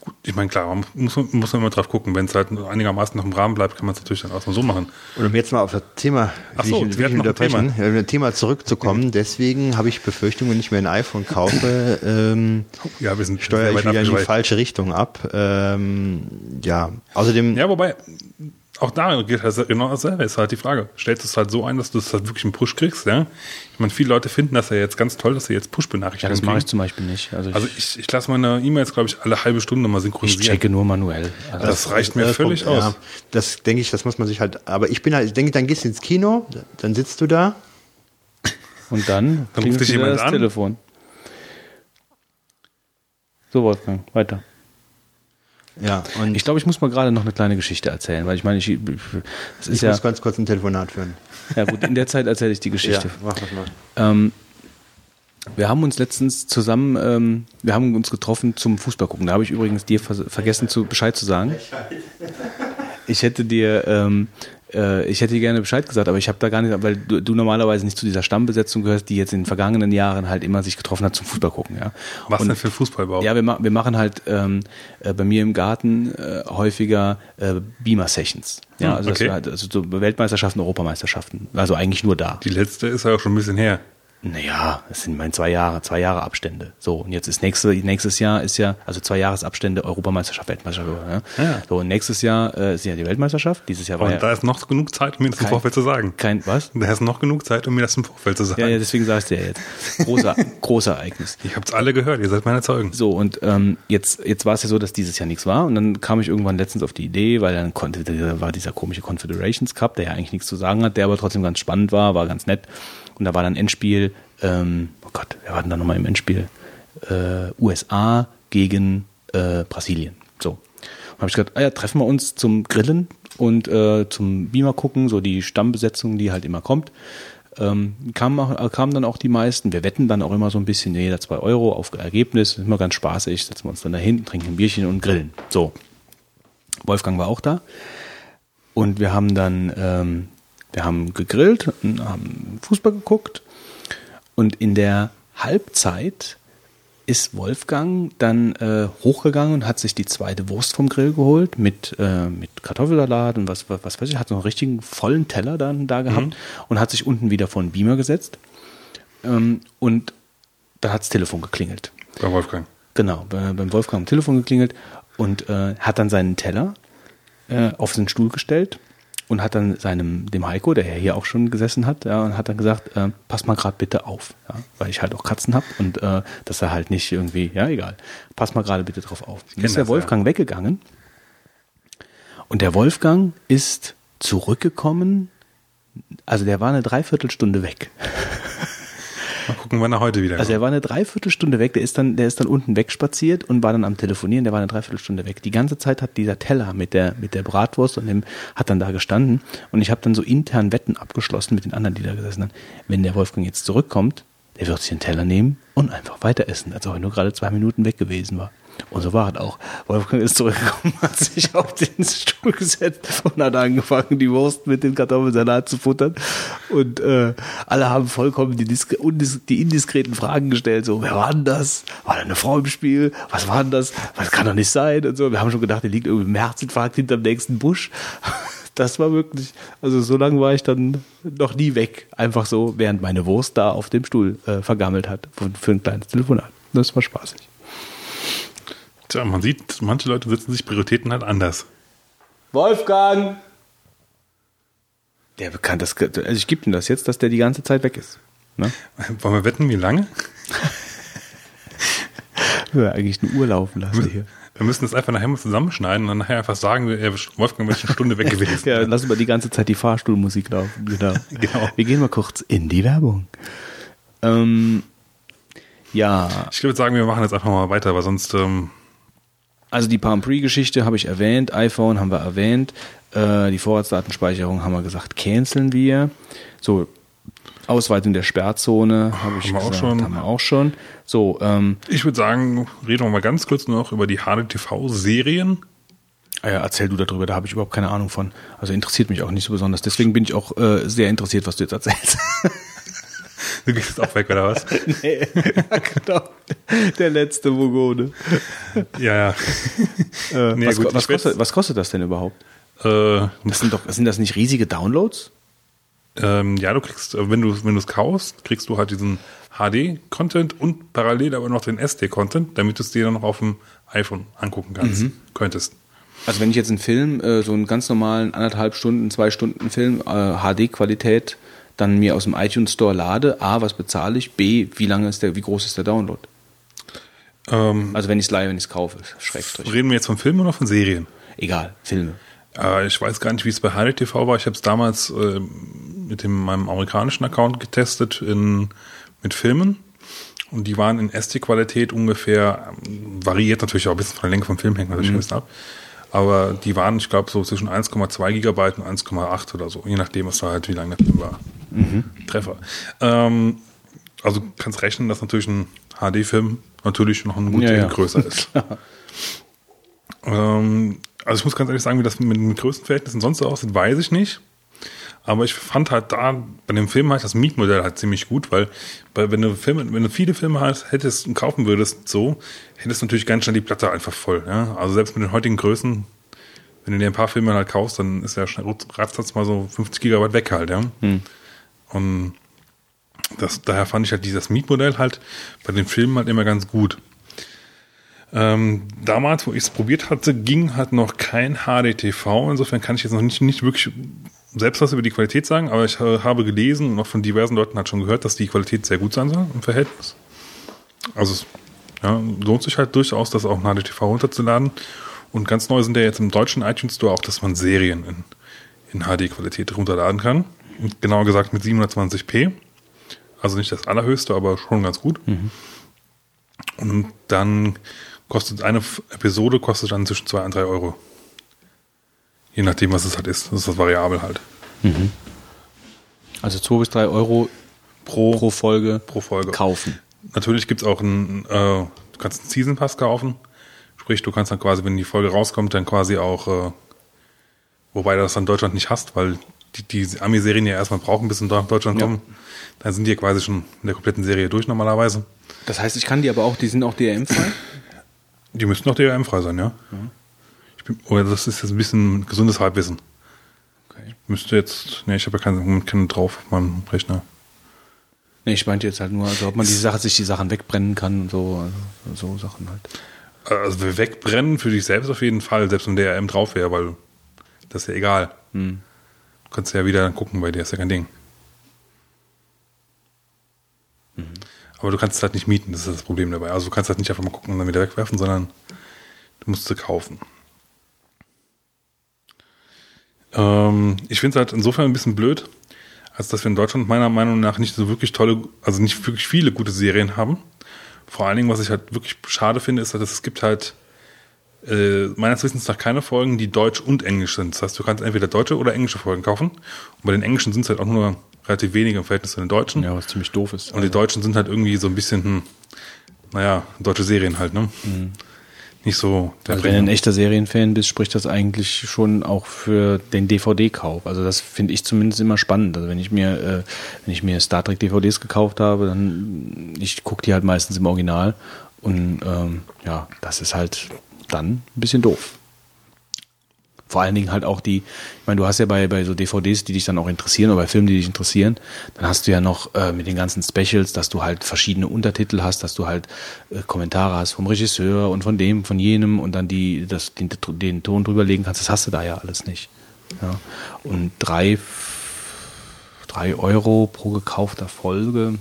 Gut, ich meine, klar, man muss, muss man immer drauf gucken. Wenn es halt einigermaßen noch im Rahmen bleibt, kann man es natürlich dann auch so machen. Und um jetzt mal auf das Thema, Ach so, ich, wir ich unterbrechen, Thema. äh, Thema zurückzukommen. Deswegen habe ich Befürchtungen, wenn ich mir ein iPhone kaufe, ähm, Ja, wir sind steuere ich wieder in die falsche Richtung ab. Ähm, ja, außerdem, Ja, wobei, auch da geht halt genau dasselbe. Ist halt die Frage. Stellst du es halt so ein, dass du es halt wirklich einen Push kriegst, ja? Ich meine, viele Leute finden das ja jetzt ganz toll, dass sie jetzt Ja, Push-Benachrichtigungen das mache ich zum Beispiel nicht. Also ich, Also ich, ich lasse meine E-Mails, glaube ich, alle halbe Stunde mal ich synchronisieren. checke nur manuell. Also das reicht mir das völlig Problem- aus. Ja, das denke ich, das muss man sich halt, aber ich bin halt, ich denke, dann gehst du ins Kino, dann sitzt du da. Und dann, Dann ruft dich jemand das an. Telefon. So, Wolfgang, weiter. Ja, und Ich glaube, ich muss mal gerade noch eine kleine Geschichte erzählen, weil ich meine, ich, ich es ist ich ja, muss ganz kurz ein Telefonat führen. ja gut, in der Zeit erzähle ich die Geschichte. mach das mal. Ähm, wir haben uns letztens zusammen, ähm, wir haben uns getroffen zum Fußball gucken. Da habe ich übrigens dir vers vergessen, zu, Bescheid zu sagen. Ich hätte dir, ähm, äh, ich hätte dir gerne Bescheid gesagt, aber ich habe da gar nicht, weil du, du normalerweise nicht zu dieser Stammbesetzung gehörst, die jetzt in den vergangenen Jahren halt immer sich getroffen hat zum Fußball gucken. Ja. Was Und- denn für Fußballbau? ja, wir, ma wir machen halt ähm, äh, bei mir im Garten äh, häufiger äh, Beamer-Sessions. Ja, Hm, also, okay. halt, also so Weltmeisterschaften, Europameisterschaften. Also eigentlich nur da. Die letzte ist ja auch schon ein bisschen her. Naja, das sind mein zwei Jahre, zwei Jahre Abstände. So, und jetzt ist nächste, nächstes Jahr ist ja, also zwei Jahresabstände Europameisterschaft, Weltmeisterschaft. Ne? Ja. So, und nächstes Jahr äh, ist ja die Weltmeisterschaft. Dieses Jahr war Und ja da ist noch genug Zeit, um mir das im Kein- Vorfeld zu sagen. kein, was? Da ist noch genug Zeit, um mir das im Vorfeld zu sagen. Ja, ja, deswegen sagst du ja jetzt. Großer, großer Ereignis. Ich hab's alle gehört, ihr seid meine Zeugen. So, und ähm, jetzt, jetzt war es ja so, dass dieses Jahr nichts war. Und dann kam ich irgendwann letztens auf die Idee, weil dann konnte, war dieser komische Confederations Cup, der ja eigentlich nichts zu sagen hat, der aber trotzdem ganz spannend war, war ganz nett. Und da war dann Endspiel, ähm, oh Gott, wer war denn da nochmal im Endspiel? Äh, USA gegen äh, Brasilien. So. Und habe ich gesagt, ah ja, treffen wir uns zum Grillen und äh, zum Beamer gucken, so die Stammbesetzung, die halt immer kommt. Ähm, kamen, kamen dann auch die meisten. Wir wetten dann auch immer so ein bisschen, jeder zwei Euro auf Ergebnis. Immer ganz spaßig. Setzen wir uns dann da hinten, trinken ein Bierchen und grillen. So. Wolfgang war auch da. Und wir haben dann, ähm, wir haben gegrillt, haben Fußball geguckt. Und in der Halbzeit ist Wolfgang dann äh, hochgegangen und hat sich die zweite Wurst vom Grill geholt mit, äh, mit Kartoffelsalat und was, was, was weiß ich, hat so einen richtigen vollen Teller dann da gehabt und hat sich unten wieder vor den Beamer gesetzt Ähm, und da hat das Telefon geklingelt. Bei Wolfgang. Genau, bei, beim Wolfgang am Telefon geklingelt und äh, hat dann seinen Teller äh, auf den Stuhl gestellt und hat dann seinem, dem Heiko, der ja hier auch schon gesessen hat, ja, und hat dann gesagt, äh, pass mal gerade bitte auf, ja, weil ich halt auch Katzen habe und äh, dass er halt nicht irgendwie, ja egal, pass mal gerade bitte drauf auf. Dann ist der Wolfgang weggegangen und der Wolfgang ist zurückgekommen, also der war eine Dreiviertelstunde weg. Mal gucken, wann er heute wieder Also er war eine Dreiviertelstunde weg, der ist dann, der ist dann unten wegspaziert und war dann am Telefonieren, der war eine Dreiviertelstunde weg. Die ganze Zeit hat dieser Teller mit der, mit der Bratwurst und dem hat dann da gestanden und ich habe dann so intern Wetten abgeschlossen mit den anderen, die da gesessen haben. Wenn der Wolfgang jetzt zurückkommt, der wird sich den Teller nehmen und einfach weiter essen, als ob er nur gerade zwei Minuten weg gewesen war. Und so war es auch. Wolfgang ist zurückgekommen, hat sich auf den Stuhl gesetzt und hat angefangen, die Wurst mit dem Kartoffelsalat zu futtern. Und äh, alle haben vollkommen die, die indiskreten Fragen gestellt. So, wer war denn das? War da eine Frau im Spiel? Was war denn das? Was kann doch nicht sein? Und so. Wir haben schon gedacht, der liegt irgendwie im Herzinfarkt hinterm nächsten Busch. Das war wirklich, also so lange war ich dann noch nie weg. Einfach so, während meine Wurst da auf dem Stuhl äh, vergammelt hat für, für ein kleines Telefonat. Das war spaßig. Tja, man sieht, manche Leute setzen sich Prioritäten halt anders. Wolfgang! Der bekannt, das, also ich gebe ihm das jetzt, dass der die ganze Zeit weg ist. Ne? Wollen wir wetten, wie lange? Ja, eigentlich eine Uhr laufen lassen hier. Wir müssen das einfach nachher mal zusammenschneiden und dann nachher einfach sagen, Wolfgang wäre eine Stunde weg gewesen. Ja, lassen wir die ganze Zeit die Fahrstuhlmusik laufen. Genau. Genau. Wir gehen mal kurz in die Werbung. Ähm, ja, Ich würde sagen, wir machen jetzt einfach mal weiter, weil sonst ähm, also die Palm Pre-Geschichte habe ich erwähnt, iPhone haben wir erwähnt, äh, die Vorratsdatenspeicherung haben wir gesagt, canceln wir. So, Ausweitung der Sperrzone habe ich Haben wir auch gesagt, schon. haben wir auch schon. So, ähm, ich würde sagen, reden wir mal ganz kurz noch über die HDTV-Serien. Ah Ja, erzähl du darüber, da habe ich überhaupt keine Ahnung von. Also interessiert mich auch nicht so besonders. Deswegen bin ich auch äh, sehr interessiert, was du jetzt erzählst. Du gehst auch weg, oder was? nee, genau. Der letzte Mogone. Ja, ja. Äh, Nee, was, gut, was, kostet, was kostet das denn überhaupt? Äh, Das sind doch, sind das nicht riesige Downloads? ähm, ja, du kriegst, äh, wenn du es kaufst, kriegst du halt diesen HD-Content und parallel aber noch den SD-Content, damit du es dir dann noch auf dem iPhone angucken kannst, Mhm. könntest. Also wenn ich jetzt einen Film, äh, so einen ganz normalen anderthalb Stunden, zwei Stunden Film, äh, HD-Qualität, dann mir aus dem iTunes Store lade, A, was bezahle ich, B, wie lange ist der, wie groß ist der Download? Ähm, Also wenn ich es leihe, wenn ich es kaufe, Schrägstrich. reden wir jetzt von Filmen oder von Serien? Egal, Filme. Äh, ich weiß gar nicht, wie es bei HDTV war. Ich habe es damals äh, mit dem, meinem amerikanischen Account getestet in, mit Filmen. Und die waren in SD-Qualität ungefähr, ähm, variiert natürlich auch ein bisschen von der Länge vom Film, hängt natürlich ein bisschen ab. Aber die waren, ich glaube, so zwischen 1,2 Gigabyte und 1,8 oder so, je nachdem, was da halt, wie lang der Film war. Treffer. Ähm, also du kannst rechnen, dass natürlich ein HD-Film natürlich noch ein gutes Ja, ja. größer ist. Ähm, also ich muss ganz ehrlich sagen, wie das mit den Größenverhältnissen sonst so aussieht, weiß ich nicht. Aber ich fand halt da bei dem Film halt das Mietmodell halt ziemlich gut, weil, weil wenn du Filme, wenn du viele Filme hast, hättest und kaufen würdest, so, hättest du natürlich ganz schnell die Platte einfach voll. Ja? Also selbst mit den heutigen Größen, wenn du dir ein paar Filme halt kaufst, dann ist ja schnell ratzfatz mal so 50 Gigabyte weg halt, ja. Und das, daher fand ich halt dieses Mietmodell halt bei den Filmen halt immer ganz gut. Ähm, damals, wo ich es probiert hatte, ging halt noch kein HDTV. Insofern kann ich jetzt noch nicht, nicht wirklich selbst was über die Qualität sagen, aber ich äh, habe gelesen und auch von diversen Leuten hat schon gehört, dass die Qualität sehr gut sein soll im Verhältnis. Also es ja, lohnt sich halt durchaus, das auch ein HDTV runterzuladen. Und ganz neu sind ja jetzt im deutschen iTunes Store auch, dass man Serien in, in HD-Qualität runterladen kann. Und genauer gesagt mit 720p. Also nicht das allerhöchste, aber schon ganz gut. Und dann kostet eine Episode kostet dann zwischen 2 und 3 Euro. Je nachdem, was es halt ist. Das ist das variabel halt. Also 2 bis 3 Euro pro, pro Folge Pro Folge. kaufen. Natürlich gibt's auch einen, äh, du kannst einen Season Pass kaufen. Sprich, du kannst dann quasi, wenn die Folge rauskommt, dann quasi auch, äh, wobei du das dann in Deutschland nicht hast, weil die, die Ami-Serien ja erstmal brauchen, bis sie nach Deutschland Ja. kommen. Dann sind die ja quasi schon in der kompletten Serie durch normalerweise. Das heißt, ich kann die aber auch, die sind auch DRM-frei? Die müssten noch DRM-frei sein, ja. Ich bin, oder das ist jetzt ein bisschen gesundes Halbwissen. Okay. Müsste jetzt, ne, ich habe ja keinen, keinen drauf auf meinem Rechner. Nee, ich meinte jetzt halt nur, also ob man die Sache, sich die Sachen wegbrennen kann und so, also so Sachen halt. Also wegbrennen für dich selbst auf jeden Fall, selbst wenn der DRM drauf wäre, weil das ist ja egal. Hm. Du kannst ja wieder gucken bei dir, ist ja kein Ding. Mhm. Aber du kannst es halt nicht mieten, das ist das Problem dabei. Also du kannst halt nicht einfach mal gucken und dann wieder wegwerfen, sondern du musst sie kaufen. Ähm, ich finde es halt insofern ein bisschen blöd, als dass wir in Deutschland meiner Meinung nach nicht so wirklich tolle, also nicht wirklich viele gute Serien haben. Vor allen Dingen, was ich halt wirklich schade finde, ist, dass es gibt halt äh, meines Wissens nach keine Folgen, die deutsch und englisch sind. Das heißt, du kannst entweder deutsche oder englische Folgen kaufen. Und bei den englischen sind es halt auch nur relativ wenige im Verhältnis zu den deutschen. Ja, was ziemlich doof ist. Und die deutschen sind halt irgendwie so ein bisschen, hm, naja, deutsche Serien halt, ne? Nicht so der Also wenn du ein echter Serienfan bist, spricht das eigentlich schon auch für den DVD-Kauf. Also das finde ich zumindest immer spannend. Also wenn ich mir, äh, wenn ich mir Star Trek DVDs gekauft habe, dann ich gucke die halt meistens im Original und ähm, ja, das ist halt dann ein bisschen doof. Vor allen Dingen halt auch die, ich meine, du hast ja bei, bei so DVDs, die dich dann auch interessieren oder bei Filmen, die dich interessieren, dann hast du ja noch äh, mit den ganzen Specials, dass du halt verschiedene Untertitel hast, dass du halt äh, Kommentare hast vom Regisseur und von dem, von jenem und dann die, das, den, den Ton drüberlegen kannst, das hast du da ja alles nicht. Ja. Und drei, drei Euro pro gekaufter Folge,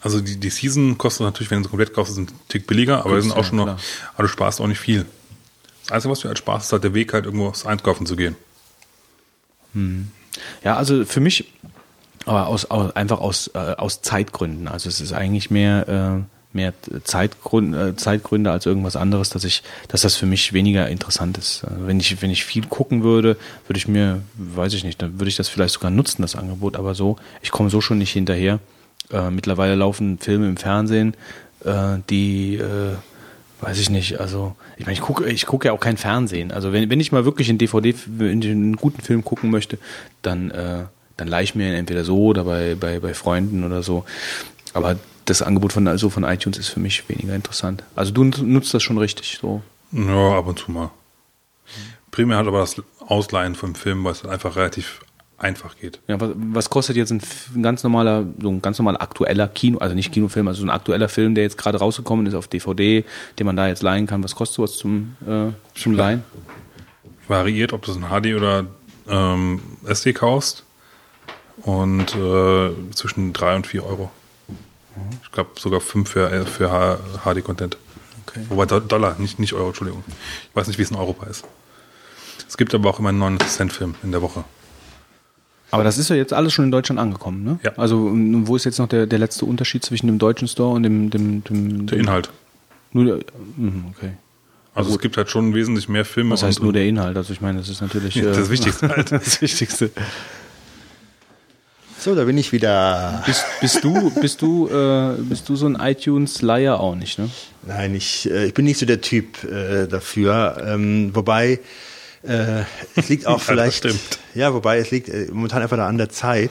Also die, die Season kostet natürlich, wenn du sie komplett kaufst, ist ein Tick billiger, aber die sind auch schon noch, klar. aber du sparst auch nicht viel. Einzige, was du halt sparst, ist halt der Weg, halt irgendwo aufs Einkaufen zu gehen. Ja, also für mich, aber aus, aus, einfach aus, äh, aus Zeitgründen. Also es ist eigentlich mehr, äh, mehr Zeitgrund, äh, Zeitgründe als irgendwas anderes, dass ich, dass das für mich weniger interessant ist. Also wenn ich, wenn ich viel gucken würde, würde ich mir, weiß ich nicht, dann würde ich das vielleicht sogar nutzen, das Angebot, aber so, ich komme so schon nicht hinterher. Äh, mittlerweile laufen Filme im Fernsehen, äh, die, äh, weiß ich nicht, also ich meine, ich gucke ich gucke ja auch kein Fernsehen. Also wenn, wenn ich mal wirklich einen DVD, einen guten Film gucken möchte, dann, äh, dann leih ich mir ihn entweder so oder bei, bei, bei Freunden oder so. Aber das Angebot von, also von iTunes ist für mich weniger interessant. Also du nutzt das schon richtig so. Ja, ab und zu mal. Primär halt aber das Ausleihen vom Film, weil es einfach relativ einfach geht. Ja, was, was kostet jetzt ein, ein ganz normaler, so ein ganz normaler aktueller Kino, also nicht Kinofilm, also so ein aktueller Film, der jetzt gerade rausgekommen ist auf DVD, den man da jetzt leihen kann. Was kostet sowas zum, äh, zum Leihen? Variiert, ob du es in HD oder ähm, SD kaufst. Und äh, zwischen 3 und 4 Euro. Ich glaube sogar 5 für, äh, für HD-Content. Okay. Wobei Do- Dollar, nicht, nicht Euro, Entschuldigung. Ich weiß nicht, wie es in Europa ist. Es gibt aber auch immer einen 99 Cent Film in der Woche. Aber das ist ja jetzt alles schon in Deutschland angekommen, ne? Ja. Also wo ist jetzt noch der, der letzte Unterschied zwischen dem deutschen Store und dem, dem, dem, Der dem Inhalt. Nur der, mhm, okay. Also es gibt halt schon wesentlich mehr Filme. Was heißt und- nur der Inhalt? Also ich meine, das ist natürlich Ja, das äh, Wichtigste halt. das Wichtigste. So, da bin ich wieder. Bist, bist du, bist du, äh, bist du so ein iTunes-Leier auch nicht, ne? Nein, ich, äh, ich bin nicht so der Typ äh, dafür. Ähm, wobei äh, es liegt auch Ja, das vielleicht. stimmt. Ja, wobei es liegt äh, momentan einfach da an der Zeit.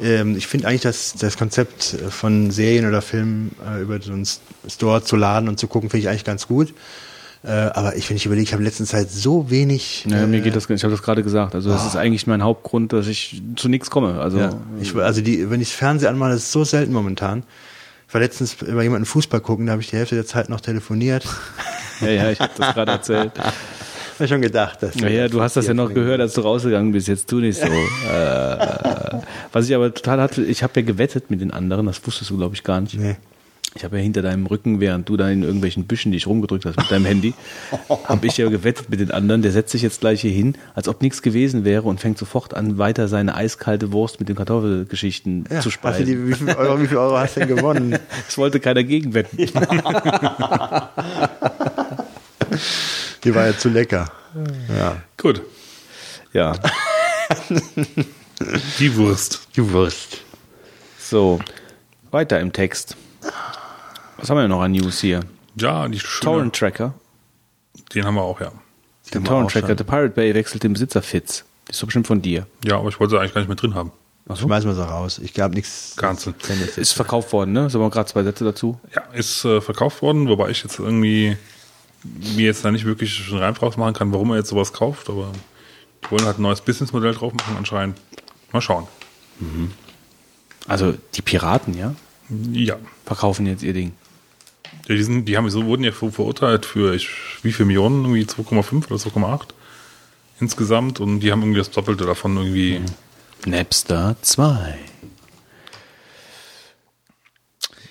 Ähm, ich finde eigentlich, dass das Konzept äh, von Serien oder Filmen äh, über so einen Store zu laden und zu gucken, finde ich eigentlich ganz gut. Äh, aber ich, wenn ich überlege, ich habe in letzter Zeit so wenig. Ja, äh, mir geht das, ich habe das gerade gesagt. Also das ist eigentlich mein Hauptgrund, dass ich zu nichts komme. Also Ja, ich, also die, wenn ich Fernseher anmache, das ist so selten momentan. Ich war letztens bei jemandem Fußball gucken, da habe ich die Hälfte der Zeit noch telefoniert. ja, ja, ich habe das gerade erzählt. Ich schon gedacht. Dass Ja, ja, du hast das ja noch gehört, als du rausgegangen bist. Jetzt tu nicht so. äh, was ich aber total hatte, ich habe ja gewettet mit den anderen, das wusstest du, glaube ich, gar nicht. Nee. Ich habe ja hinter deinem Rücken, während du da in irgendwelchen Büschen dich rumgedrückt hast mit deinem Handy, habe ich ja gewettet mit den anderen. Der setzt sich jetzt gleich hier hin, als ob nichts gewesen wäre und fängt sofort an, weiter seine eiskalte Wurst mit den Kartoffelgeschichten Ja, zu speisen. die, wie, viel Euro, wie viel Euro hast du denn gewonnen? Es wollte keiner gegenwetten. Die war ja zu lecker. Ja. Gut. Ja. Die Wurst. Die Wurst. So, weiter im Text. Was haben wir denn noch an News hier? Ja, die schöne, Torrent Tracker. Den haben wir auch, ja. Der Torrent Tracker, der Pirate Bay wechselt den Besitzer Fitz. Die ist doch bestimmt von dir. Ja, aber ich wollte sie eigentlich gar nicht mehr drin haben. Achso. Schmeißen wir sie raus. Ich gab nichts. Cancel. Ist verkauft worden, ne? Sagen wir gerade zwei Sätze dazu. Ja, ist äh, verkauft worden, wobei ich jetzt irgendwie mir jetzt da nicht wirklich einen Reim draus machen kann, warum er jetzt sowas kauft, aber die wollen halt ein neues Businessmodell drauf machen anscheinend. Mal schauen. Also die Piraten, ja, Ja. verkaufen jetzt ihr Ding. Ja, die, sind, die haben so wurden ja ver- verurteilt für ich, wie viel Millionen? Irgendwie 2,5 oder 2,8 insgesamt und die haben irgendwie das Doppelte davon irgendwie. Napster 2.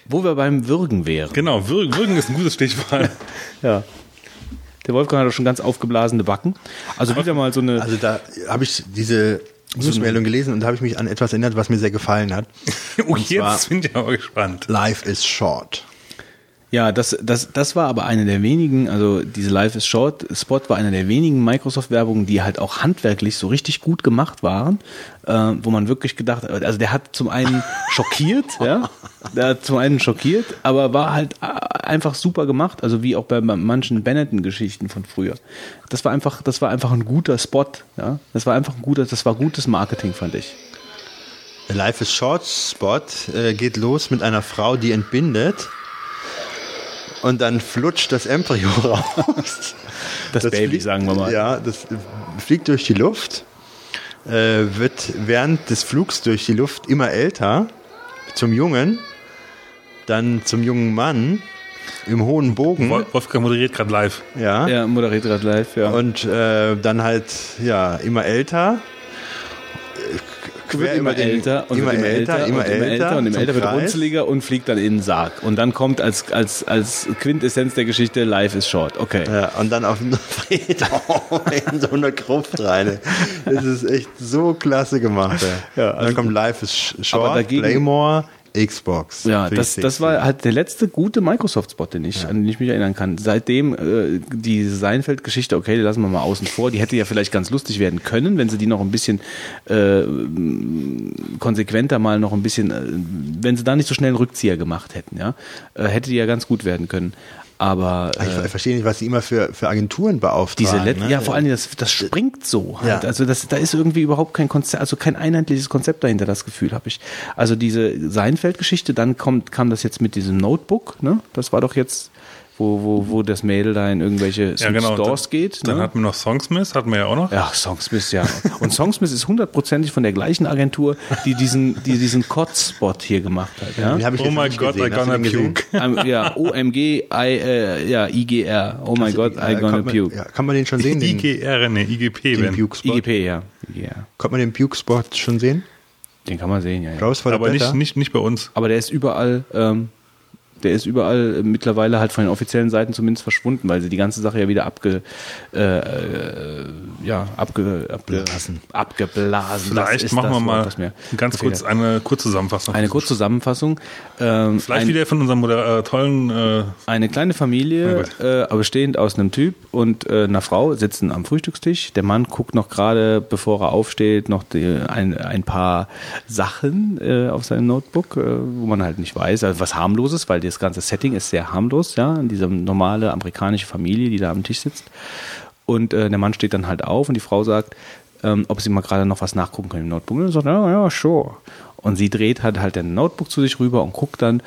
Wo wir beim Würgen wären. Genau, Würgen, Würgen ist ein gutes Stichwort. Ja. Der Wolfgang hat doch schon ganz aufgeblasene Backen. Also wieder mal so eine. Also da habe ich diese Newsmeldung gelesen und da habe ich mich an etwas erinnert, was mir sehr gefallen hat. oh, Und jetzt bin ich aber gespannt. Life is short. Ja, das, das, das war aber eine der wenigen, also diese Life is Short Spot war eine der wenigen Microsoft-Werbungen, die halt auch handwerklich so richtig gut gemacht waren, äh, wo man wirklich gedacht hat, also der hat zum einen schockiert, ja, der hat zum einen schockiert, aber war halt äh, einfach super gemacht, also wie auch bei manchen Benetton-Geschichten von früher. Das war einfach, das war einfach ein guter Spot, ja, das war einfach ein guter, das war gutes Marketing, fand ich. Life is Short Spot äh, geht los mit einer Frau, die entbindet. Und dann flutscht das Embryo raus. Das, Baby, fliegt- sagen wir mal. Ja, das fliegt durch die Luft, äh, wird während des Flugs durch die Luft immer älter zum Jungen, dann zum jungen Mann im hohen Bogen. Wol- Wolfgang moderiert gerade live. Ja. Ja, moderiert gerade live, ja. Und äh, dann halt, ja, immer älter. Wird immer älter und immer immer älter, immer und immer älter und im zum älter wird Kreis. runzeliger und fliegt dann in den Sarg. Und dann kommt als, als, als Quintessenz der Geschichte Life is short. Okay. Ja, und dann auf den Friedhof in so eine Gruft rein. Das ist echt so klasse gemacht. Ja, und dann also- kommt Life is Short, Aber dagegen- Playmore, Xbox. Ja, das, 360. das war halt der letzte gute Microsoft-Spot, den ich, an den ich mich erinnern kann. Seitdem äh, die Seinfeld-Geschichte, okay, die lassen wir mal außen vor, die hätte ja vielleicht ganz lustig werden können, wenn sie die noch ein bisschen äh, konsequenter mal noch ein bisschen, äh, wenn sie da nicht so schnell einen Rückzieher gemacht hätten, ja, äh, hätte die ja ganz gut werden können. Aber Ich äh, verstehe nicht, was sie immer für, für Agenturen beauftragen. diese Let ne? ja vor allen Dingen das, das springt so halt. Ja. also das da ist irgendwie überhaupt kein Konzept also kein einheitliches Konzept dahinter das Gefühl habe ich also diese Seinfeld Geschichte dann kommt kam das jetzt mit diesem Notebook ne das war doch jetzt wo wo wo das Mädel da in irgendwelche Ja, genau. Stores dann, geht Dann ne? hatten wir noch Songsmith, hatten wir ja auch noch. ja, Songsmith, ja. Und Songsmith ist hundertprozentig von der gleichen Agentur, die diesen, die diesen Kotz-Spot hier gemacht hat. Ja? Den hab ich Oh nicht God, gesehen. I gonna puke. Ähm, ja, OMG, I, äh, ja, IGR. Oh my God, I Äh, gonna kann man, puke. Ja, kann man den schon sehen? Den, IGR, ne, IGP, den. Puke-Spot? IGP, ja. IGR. Kann man den Puke-Spot schon sehen? Den kann man sehen, ja. ja. Raus Aber nicht, nicht, nicht bei uns. Aber der ist überall, ähm, der ist überall äh, mittlerweile halt von den offiziellen Seiten zumindest verschwunden, weil sie die ganze Sache ja wieder abge, äh, äh, ja, abge, abgeblasen. abgeblasen. Das Vielleicht ist machen das wir mal ganz gefehlt kurz eine Kurzzusammenfassung. eine Kurzzusammenfassung. Ähm, Vielleicht ein, wieder von unserem Moder äh, tollen äh, Eine kleine Familie, äh, bestehend aus einem Typ und äh, einer Frau, sitzen am Frühstückstisch. Der Mann guckt noch gerade, bevor er aufsteht, noch die, ein, ein paar Sachen äh, auf seinem Notebook, äh, wo man halt nicht weiß, also was harmloses, weil das ganze Setting ist sehr harmlos, ja, in diese normale amerikanische Familie, die da am Tisch sitzt. Und äh, der Mann steht dann halt auf und die Frau sagt, ähm, ob sie mal gerade noch was nachgucken können im Notebook. Und er sagt, ja, ja, sure. Und sie dreht halt halt den Notebook zu sich rüber und guckt dann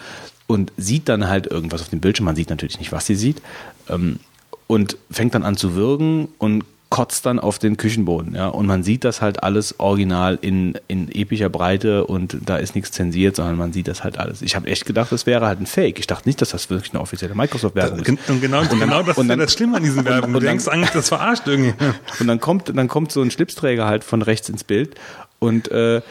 und sieht dann halt irgendwas auf dem Bildschirm. Man sieht natürlich nicht, was sie sieht. Ähm, und fängt dann an zu würgen und kotzt dann auf den Küchenboden. Ja? Und man sieht das halt alles original in, in epischer Breite und da ist nichts zensiert, sondern man sieht das halt alles. Ich habe echt gedacht, das wäre halt ein Fake. Ich dachte nicht, dass das wirklich eine offizielle Microsoft-Werbung ist. Und genau, genau das und ist dann- ja das Schlimme an diesen Werbungen. Du und dann- denkst eigentlich, das verarscht irgendwie. Und dann kommt, dann kommt so ein Schlipsträger halt von rechts ins Bild und äh, äh,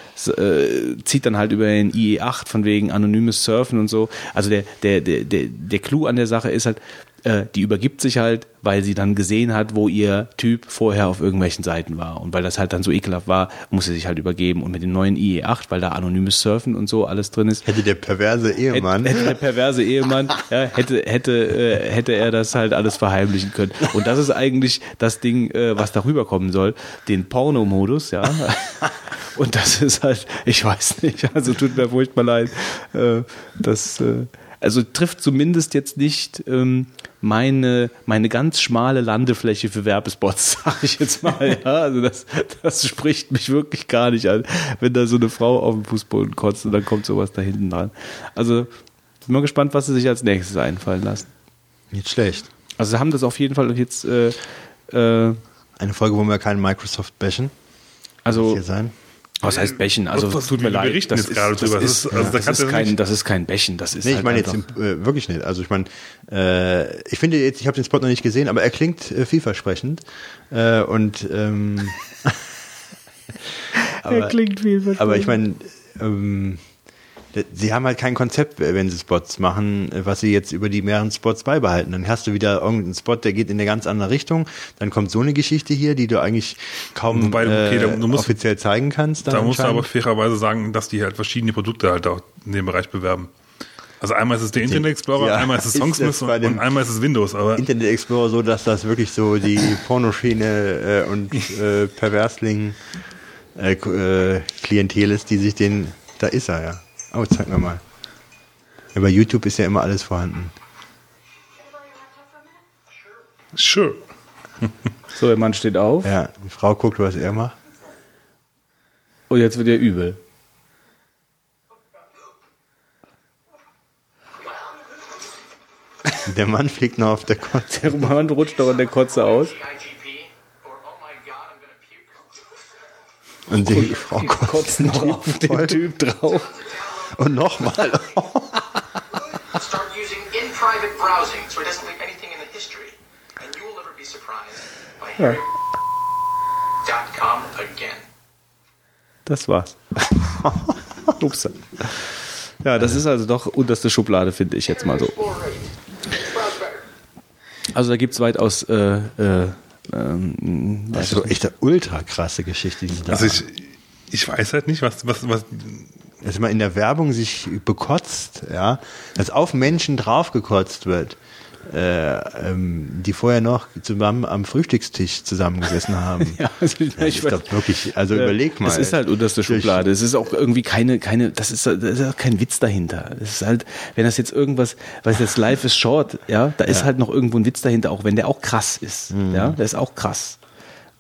zieht dann halt über den IE8 von wegen anonymes Surfen und so. Also der, der, der, der, der Clou an der Sache ist halt, äh, die übergibt sich halt, weil sie dann gesehen hat, wo ihr Typ vorher auf irgendwelchen Seiten war. Und weil das halt dann so ekelhaft war, muss sie sich halt übergeben. Und mit dem neuen IE8, weil da anonymes Surfen und so alles drin ist, Hätte der perverse Ehemann. Hätte, hätte der perverse Ehemann, ja, hätte, hätte, äh, hätte er das halt alles verheimlichen können. Und das ist eigentlich das Ding, äh, was darüber kommen soll, den Pornomodus, ja. Und das ist halt, ich weiß nicht, also tut mir furchtbar leid. Äh, das, äh, also trifft zumindest jetzt nicht ähm, meine, meine ganz schmale Landefläche für Werbespots, sage ich jetzt mal. Ja, also das, das spricht mich wirklich gar nicht an, wenn da so eine Frau auf dem Fußboden kotzt und dann kommt sowas da hinten dran. Also bin mal gespannt, was sie sich als nächstes einfallen lassen. Nicht schlecht. Also sie haben das auf jeden Fall jetzt, äh, äh, Eine Folge, wo wir keinen Microsoft bashen. also Hier sein. Was heißt Bächen? Also Was- tut mir leid. berichten jetzt gerade das drüber. Das ist, ist- also da das, ist kein, nicht- das ist kein Bächen. Das ist Nee, ich halt meine jetzt im, äh, wirklich nicht. Also ich meine, äh, ich finde jetzt, ich habe den Spot noch nicht gesehen, aber er klingt äh, vielversprechend. Äh, und ähm, aber, klingt vielversprechend. aber ich meine, ähm, sie haben halt kein Konzept, wenn sie Spots machen, was sie jetzt über die mehreren Spots beibehalten. Dann hast du wieder irgendeinen Spot, der geht in eine ganz andere Richtung. Dann kommt so eine Geschichte hier, die du eigentlich kaum Wobei, okay, da- äh, du musst- offiziell zeigen kannst. Da musst du aber fairerweise sagen, dass die halt verschiedene Produkte halt auch in dem Bereich bewerben. Also einmal ist es der Internet Explorer, Ja, einmal ist es Songsmith und, und einmal ist es Windows. Aber Internet Explorer so, dass das wirklich so die Pornoschiene äh, und äh, Perversling äh, äh, Klientel ist, die sich den. Da ist er ja. Oh, zeig mir mal. Ja, bei YouTube ist ja immer alles vorhanden. sure. So, der Mann steht auf Ja, die Frau guckt, was er macht. und jetzt wird er übel. Der Mann fliegt noch auf der Kotze. Der Mann rutscht doch in der Kotze aus. Oh. Und die Frau kotzt noch auf den. Typ drauf. Und nochmal. Start using in-private browsing so it doesn't leave anything in the history. And you will never be surprised by hearing .com again. Das war's. Ups. Ja, das ist also doch unterste Schublade, finde ich jetzt mal so. Also da gibt es weitaus äh, äh, ähm, Das ist so echt eine ultra krasse Geschichte, die da Also ich, ich weiß halt nicht, was, was, was, dass man in der Werbung sich bekotzt, ja, dass auf Menschen draufgekotzt wird, äh, ähm, die vorher noch zusammen am Frühstückstisch zusammengesessen haben. Ja, also ich, Das ich ist doch wirklich, also überleg mal. Es ist halt unterste Schublade. Es ist auch irgendwie keine, keine, das ist, das ist auch kein Witz dahinter. Es ist halt, wenn das jetzt irgendwas, weil das Life is short, ja, da ist halt noch irgendwo ein Witz dahinter, auch wenn der auch krass ist. Mhm. Ja, der ist auch krass.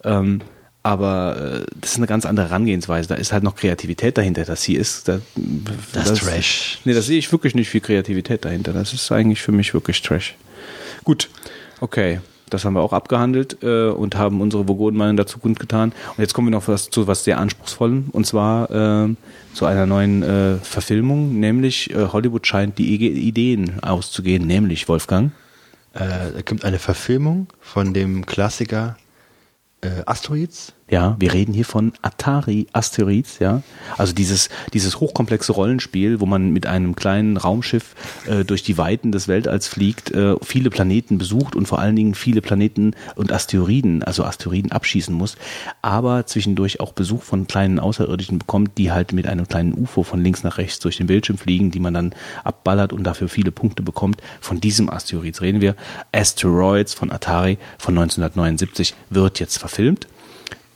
Ähm, aber äh, das ist eine ganz andere Herangehensweise. Da ist halt noch Kreativität dahinter. Das hier ist, da, Das ist Trash. Nee, da sehe ich wirklich nicht viel Kreativität dahinter. Das ist eigentlich für mich wirklich Trash. Gut, okay. Das haben wir auch abgehandelt äh, und haben unsere Vogonen-Meinung dazu kundgetan. Und jetzt kommen wir noch was, zu was sehr Anspruchsvollem. Und zwar äh, zu einer neuen äh, Verfilmung. Nämlich äh, Hollywood scheint die Ideen auszugehen. Nämlich, Wolfgang. Äh, da kommt eine Verfilmung von dem Klassiker Asteroids. Ja, wir reden hier von Atari Asteroids, ja. Also dieses, dieses hochkomplexe Rollenspiel, wo man mit einem kleinen Raumschiff äh, durch die Weiten des Weltalls fliegt, äh, viele Planeten besucht und vor allen Dingen viele Planeten und Asteroiden, also Asteroiden abschießen muss, aber zwischendurch auch Besuch von kleinen Außerirdischen bekommt, die halt mit einem kleinen UFO von links nach rechts durch den Bildschirm fliegen, die man dann abballert und dafür viele Punkte bekommt. Von diesem Asteroids reden wir. Asteroids von Atari von 1979 wird jetzt verfilmt.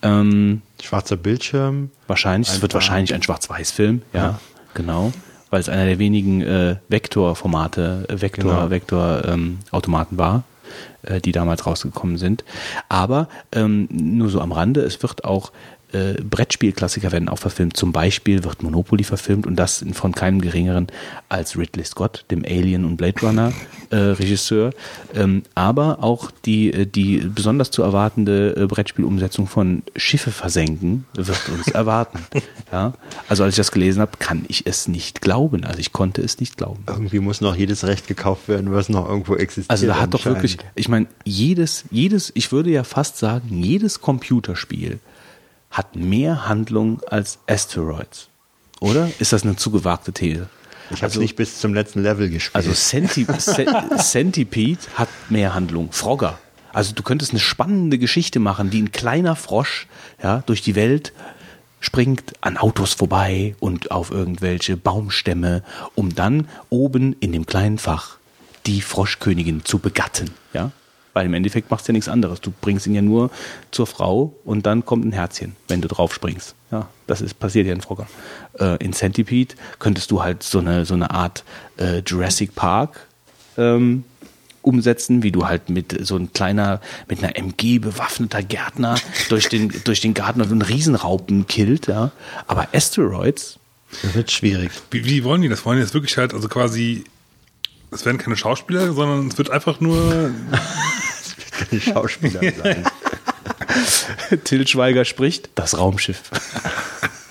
Ähm, Schwarzer Bildschirm. wahrscheinlich, es wird wahrscheinlich ein Schwarz-Weiß-Film, ja, Ja. genau, weil es einer der wenigen äh, Vektorformate, äh, Vektor, Genau. Vektor ähm, war, äh, die damals rausgekommen sind. Aber ähm, nur so am Rande, es wird auch äh, Brettspielklassiker werden auch verfilmt. Zum Beispiel wird Monopoly verfilmt und das von keinem geringeren als Ridley Scott, dem Alien und Blade Runner äh, Regisseur. Ähm, aber auch die, äh, die besonders zu erwartende äh, Brettspielumsetzung von Schiffe versenken wird uns erwarten. Ja? Also als ich das gelesen habe, kann ich es nicht glauben. Also ich konnte es nicht glauben. Irgendwie muss noch jedes Recht gekauft werden, was noch irgendwo existiert. Also da hat doch wirklich, ich meine, jedes, jedes, ich würde ja fast sagen, jedes Computerspiel hat mehr Handlung als Asteroids. Oder? Ist das eine zu gewagte These? Ich habe es nicht bis zum letzten Level gespielt. Also Centi Ce- Centipede hat mehr Handlung. Frogger. Also du könntest eine spannende Geschichte machen, wie ein kleiner Frosch ja, durch die Welt springt an Autos vorbei und auf irgendwelche Baumstämme, um dann oben in dem kleinen Fach die Froschkönigin zu begatten. Ja? Weil im Endeffekt machst du ja nichts anderes. Du bringst ihn ja nur zur Frau und dann kommt ein Herzchen, wenn du drauf springst. Ja, das ist passiert ja in Frogger. Äh, in Centipede könntest du halt so eine, so eine Art äh, Jurassic Park ähm, umsetzen, wie du halt mit so ein kleiner, mit einer MG bewaffneter Gärtner durch den, durch den Garten und einen Riesenraupen killt, ja. Aber Asteroids, das wird schwierig. wie, wie wollen die das? Wollen die das wirklich halt, also quasi, es werden keine Schauspieler, sondern es wird einfach nur, Keine Schauspieler sein. Till Schweiger spricht, das Raumschiff.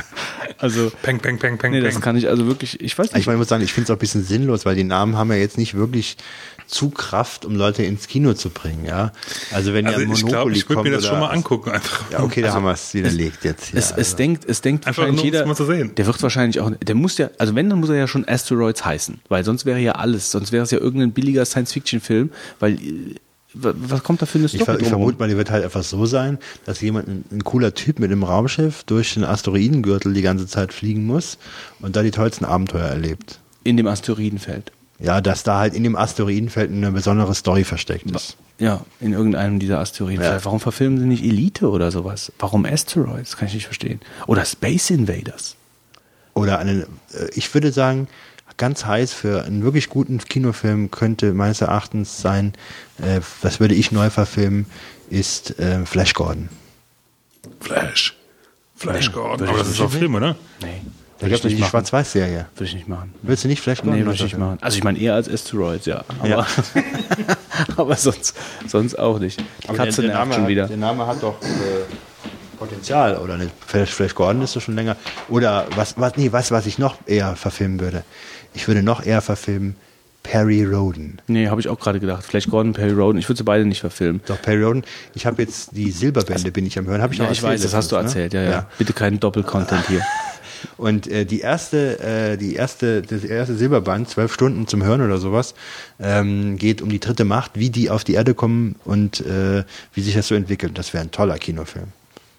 Also, Peng, peng, peng, peng, nee, das peng. kann ich also wirklich, ich weiß Ich nicht. meine, ich muss sagen, ich finde es auch ein bisschen sinnlos, weil die Namen haben ja jetzt nicht wirklich Zugkraft, um Leute ins Kino zu bringen, ja. Also wenn Also ja ich glaube, Monopoly ich würde mir das schon mal angucken einfach. Ja, okay, da haben wir es widerlegt jetzt. Ja, Es, es denkt, es denkt Einfach wahrscheinlich nur, jeder. es mal zu sehen. Der wird wahrscheinlich auch, der muss ja, also wenn, dann muss er ja schon Asteroids heißen, weil sonst wäre ja alles, sonst wäre es ja irgendein billiger Science-Fiction-Film, weil, äh, was kommt da für eine Ich, Story ich drumherum? vermute mal, die wird halt einfach so sein, dass jemand, ein, ein cooler Typ mit einem Raumschiff durch den Asteroidengürtel die ganze Zeit fliegen muss und da die tollsten Abenteuer erlebt. In dem Asteroidenfeld. Ja, dass da halt in dem Asteroidenfeld eine besondere Story versteckt ist. Ja, in irgendeinem dieser Asteroidenfelder. Ja. Warum verfilmen sie nicht Elite oder sowas? Warum Asteroids? Kann ich nicht verstehen. Oder Space Invaders. Oder einen, äh, ich würde sagen, ganz heiß für einen wirklich guten Kinofilm könnte meines Erachtens sein, äh, das würde ich neu verfilmen, ist äh, Flash Gordon. Flash. Flash Gordon. würde Aber das ist doch Film, oder? Nee. Da gibt es die. Schwarz-Weiß-Serie. Würde ich nicht machen. Willst du nicht Flash Gordon? Nee, würde ich nicht machen. Also ich meine eher als Asteroids, ja. Aber, Ja. aber sonst, sonst auch nicht. Die Aber Katze der, der, nervt Name schon hat, wieder. der Name hat doch äh, Potenzial, oder nicht? Flash, Flash Gordon ist doch schon länger. Oder was, was, nee, was, was ich noch eher verfilmen würde. Ich würde noch eher verfilmen Perry Roden. Nee, habe ich auch gerade gedacht. Flash Gordon, Perry Roden. Ich würde sie beide nicht verfilmen. Doch, Perry Roden. Ich habe jetzt die Silberbände, bin ich am Hören. Habe ich Ja, noch ich weiß, das hast du ne? erzählt. Ja, ja, Bitte keinen Doppelcontent hier. Und äh, die erste, äh, die erste, das erste Silberband, zwölf Stunden zum Hören oder sowas, ähm, geht um die dritte Macht, wie die auf die Erde kommen und äh, wie sich das so entwickelt. Das wäre ein toller Kinofilm.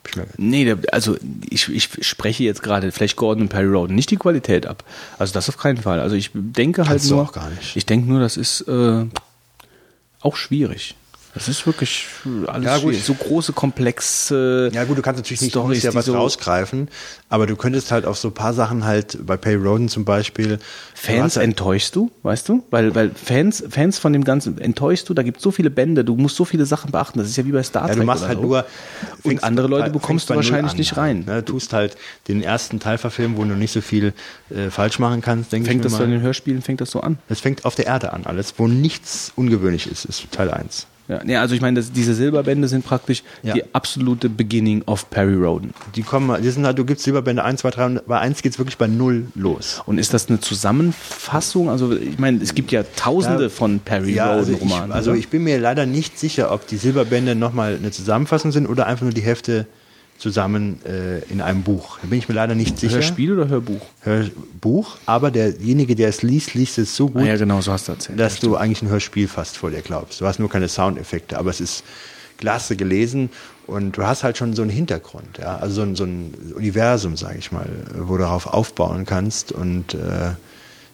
Ich Nee, also ich, ich spreche jetzt gerade Flash Gordon und Perry Roden nicht die Qualität ab. Also das auf keinen Fall. Also ich denke halt Kannst nur. auch gar nicht. Ich denke nur, das ist äh, auch schwierig. Das ist wirklich alles Ja, gut. So große, komplexe. Ja gut, du kannst natürlich nicht Storys, ja was so rausgreifen, aber du könntest halt auf so ein paar Sachen halt, bei Perry Roden zum Beispiel, Fans halt- enttäuschst du, weißt du? Weil, weil Fans, Fans von dem Ganzen enttäuschst du, da gibt es so viele Bände, du musst so viele Sachen beachten. Das ist ja wie bei Star Ja, Trek. du machst halt so. nur. Und andere Leute bekommst du wahrscheinlich an, nicht rein. Ne? Du tust halt den ersten Teil verfilmen, wo du nicht so viel äh, falsch machen kannst, denke ich Fängt das mal. so in den Hörspielen, fängt das so an? Das fängt auf der Erde an, alles, wo nichts ungewöhnlich ist, ist Teil 1. Ja, nee, also ich meine, das, diese Silberbände sind praktisch Ja. die absolute Beginning of Perry Roden. Die kommen, die sind halt, du gibst Silberbände 1, 2, 3 und bei 1 geht's wirklich bei 0 los. Und ist das eine Zusammenfassung? Also ich meine, es gibt ja tausende Ja, von Perry Ja, also, Roden ich, also ich bin mir leider nicht sicher, ob die Silberbände nochmal eine Zusammenfassung sind oder einfach nur die Hälfte zusammen äh, in einem Buch. Da bin ich mir leider nicht sicher. Hörspiel oder Hörbuch? Hörbuch, aber derjenige, der es liest, liest es so gut, Ah, ja, genau, so hast du erzählt. dass du eigentlich ein Hörspiel fast vor dir glaubst. Du hast nur keine Soundeffekte, aber es ist klasse gelesen und du hast halt schon so einen Hintergrund, ja, also so ein, so ein Universum, sage ich mal, wo du darauf aufbauen kannst und äh,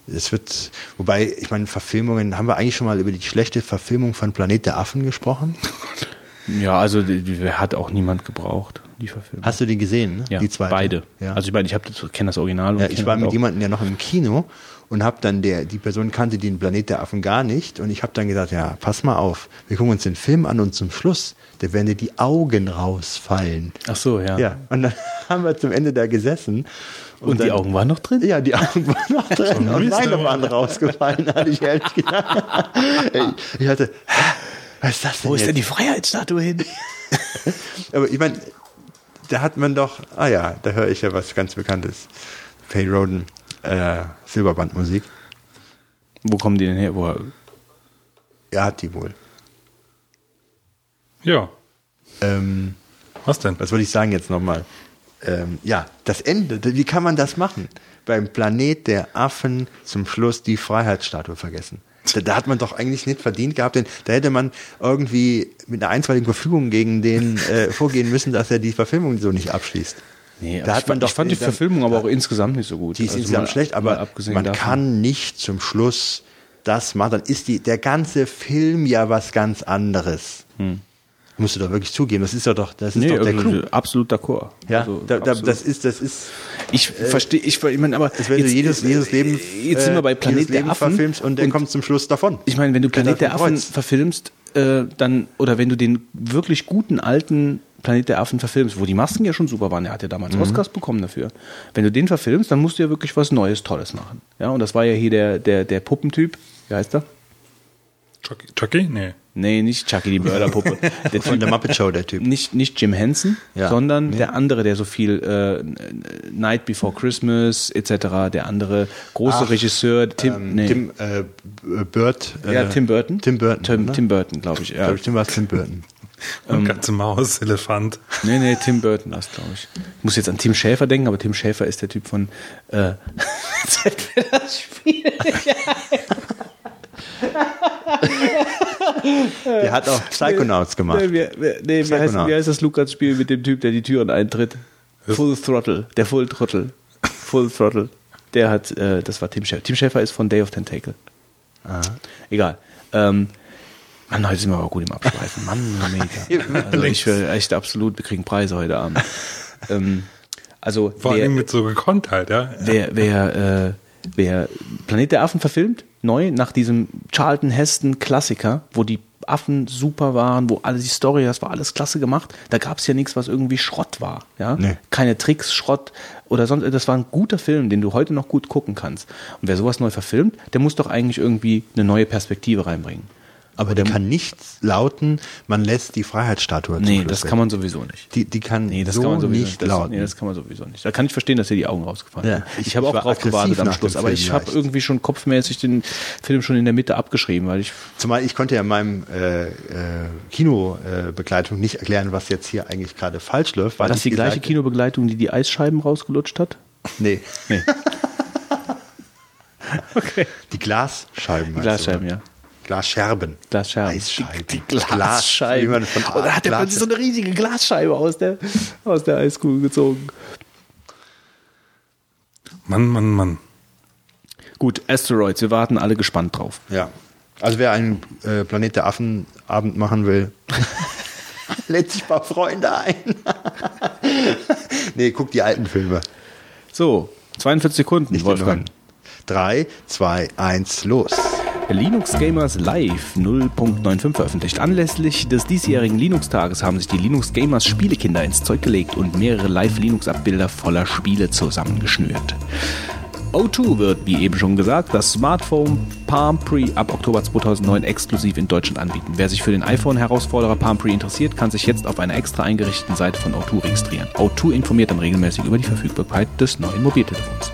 es wird, wobei, ich meine, Verfilmungen, haben wir eigentlich schon mal über die schlechte Verfilmung von Planet der Affen gesprochen? Ja, also die, die hat auch niemand gebraucht, die Verfilmung. Hast du die gesehen, ne? ja, die zweite? beide. Ja. Also ich meine, ich kenne das Original. und Ja, ich war mit jemandem ja noch im Kino und habe dann der die Person kannte den Planet der Affen gar nicht und ich habe dann gesagt, ja, pass mal auf, wir gucken uns den Film an und zum Schluss, da werden dir die Augen rausfallen. Ach so, ja. Ja, und dann haben wir zum Ende da gesessen Und, dann, die Augen waren noch drin? Ja, die Augen waren noch drin und meine waren rausgefallen, hatte ich ehrlich gedacht. Ey, ich hatte, was ist das denn Wo ist jetzt? denn die Freiheitsstatue hin? Aber ich meine, da hat man doch, ah ja, da höre ich ja was ganz Bekanntes. Pay Roden, äh, Silberbandmusik. Wo kommen die denn her? Wo, Er hat die wohl. Ja. Ähm, Was denn? was wollte ich sagen jetzt nochmal? Ähm, ja, das Ende, wie kann man das machen? Beim Planet der Affen zum Schluss die Freiheitsstatue vergessen. Da, da hat man doch eigentlich nicht verdient gehabt, denn da hätte man irgendwie mit einer einstweiligen Verfügung gegen den äh, vorgehen müssen, dass er die Verfilmung so nicht abschließt. nee, Da hat ich, man fand, doch ich fand die Verfilmung aber auch insgesamt nicht so gut. Die ist Also insgesamt mal- schlecht, aber man davon. kann nicht zum Schluss das machen. Dann ist die, der ganze Film ja was ganz anderes. Musst du doch wirklich zugeben. Das ist ja doch, das ist. Nee, doch der also, Clou. absolut d'accord. Ja, Also, da, da, absolut. das ist, das ist. ich verstehe, ich, ich meine, aber Das wenn du jedes, jedes Leben, jetzt sind wir bei äh, Planet der Leben Affen verfilmst und der kommt zum Schluss davon. Ich meine, wenn du Planet der Affen Kreuz. verfilmst, äh, dann, oder wenn du den wirklich guten alten Planet der Affen verfilmst, wo die Masken ja schon super waren, der hat ja damals Mhm. Oscars bekommen dafür. Wenn du den verfilmst, dann musst du ja wirklich was Neues, Tolles machen. Ja, und das war ja hier der, der, der Puppentyp, wie heißt er? Chucky? Chucky? Nee. Nee, nicht Chucky die Mörderpuppe. Der Von Typ, der Muppet Show, der Typ. nicht, nicht Jim Henson, Ja. sondern Nee. der andere, der so viel äh, Night Before Christmas etc., der andere große Ach, Regisseur, Tim, Ähm, nee, Tim äh, B- Bird. Äh, ja, Tim Burton. Tim Burton. Tim, ne? Tim Burton, glaube ich. Ja. Glaub ich, Tim war es Tim Burton. Und Katze, Maus, Elefant. Nee, nee, Tim Burton das, glaube ich. Ich muss jetzt an Tim Schäfer denken, aber Tim Schäfer ist der Typ von äh, das Spiel nicht Der hat auch Psychonauts gemacht. Nee, wie, wie, nee, wie, heißt, wie heißt das Lukas-Spiel mit dem Typ, der die Türen eintritt? Full Throttle. Der Full Throttle. Full Throttle. Der hat, äh, das war Tim Schäfer. Tim Schäfer ist von Day of Tentacle. Egal. Ähm, Mann, heute sind wir aber gut im Abschweifen. Mann, mega. Also ich will echt absolut, wir kriegen Preise heute Abend. ähm, also Vor wer, allem mit so Gekonntheit, ja. wer, wer, äh, wer Planet der Affen verfilmt, neu, nach diesem Charlton Heston Klassiker, wo die Affen super waren, wo alle die Story, das war alles klasse gemacht. Da gab es ja nichts, was irgendwie Schrott war. Ja? Nee. Keine Tricks, Schrott oder sonst. Das war ein guter Film, den du heute noch gut gucken kannst. Und wer sowas neu verfilmt, der muss doch eigentlich irgendwie eine neue Perspektive reinbringen. Aber der kann nicht lauten, man lässt die Freiheitsstatue Nee, das kann man sowieso nicht. Die, die kann, Nee, das so kann man sowieso nicht das, lauten. Nee, das kann man sowieso nicht. Da kann ich verstehen, dass dir die Augen rausgefallen Ja, sind. ich- Ich habe auch drauf gewartet am Schluss, aber ich habe irgendwie schon kopfmäßig den Film schon in der Mitte abgeschrieben, weil ich Zumal ich konnte ja in meinem äh, äh, Kinobegleitung Begleitung nicht erklären, was jetzt hier eigentlich gerade falsch läuft. war das die gleiche Kinobegleitung, die die Eisscheiben rausgelutscht hat? Nee, Nee. okay. die Glasscheiben. meinst Glasscheiben, ja. Glascherben. Glasscheiben. Eisscheiben. Die, die Glasscheiben. Glas, von Und da hat er plötzlich so eine riesige Glasscheibe aus der, aus der Eiskugel gezogen. Mann, Mann, Mann. Gut, Asteroids, wir warten alle gespannt drauf. Ja. Also wer einen äh, Planet der Affen Abend machen will, lädt sich ein paar Freunde ein. nee, guck die alten Filme. So, 42 Sekunden, Nicht Wolfgang. neuen. Drei, zwei, eins, los. Linux Gamers Live 0.95 veröffentlicht. Anlässlich des diesjährigen Linux-Tages haben sich die Linux Gamers Spielekinder ins Zeug gelegt und mehrere Live-Linux-Abbilder voller Spiele zusammengeschnürt. O2 wird, wie eben schon gesagt, das Smartphone Palm Pre ab Oktober 2009 exklusiv in Deutschland anbieten. Wer sich für den iPhone-Herausforderer Palm Pre interessiert, kann sich jetzt auf einer extra eingerichteten Seite von O2 registrieren. O2 informiert dann regelmäßig über die Verfügbarkeit des neuen Mobiltelefons.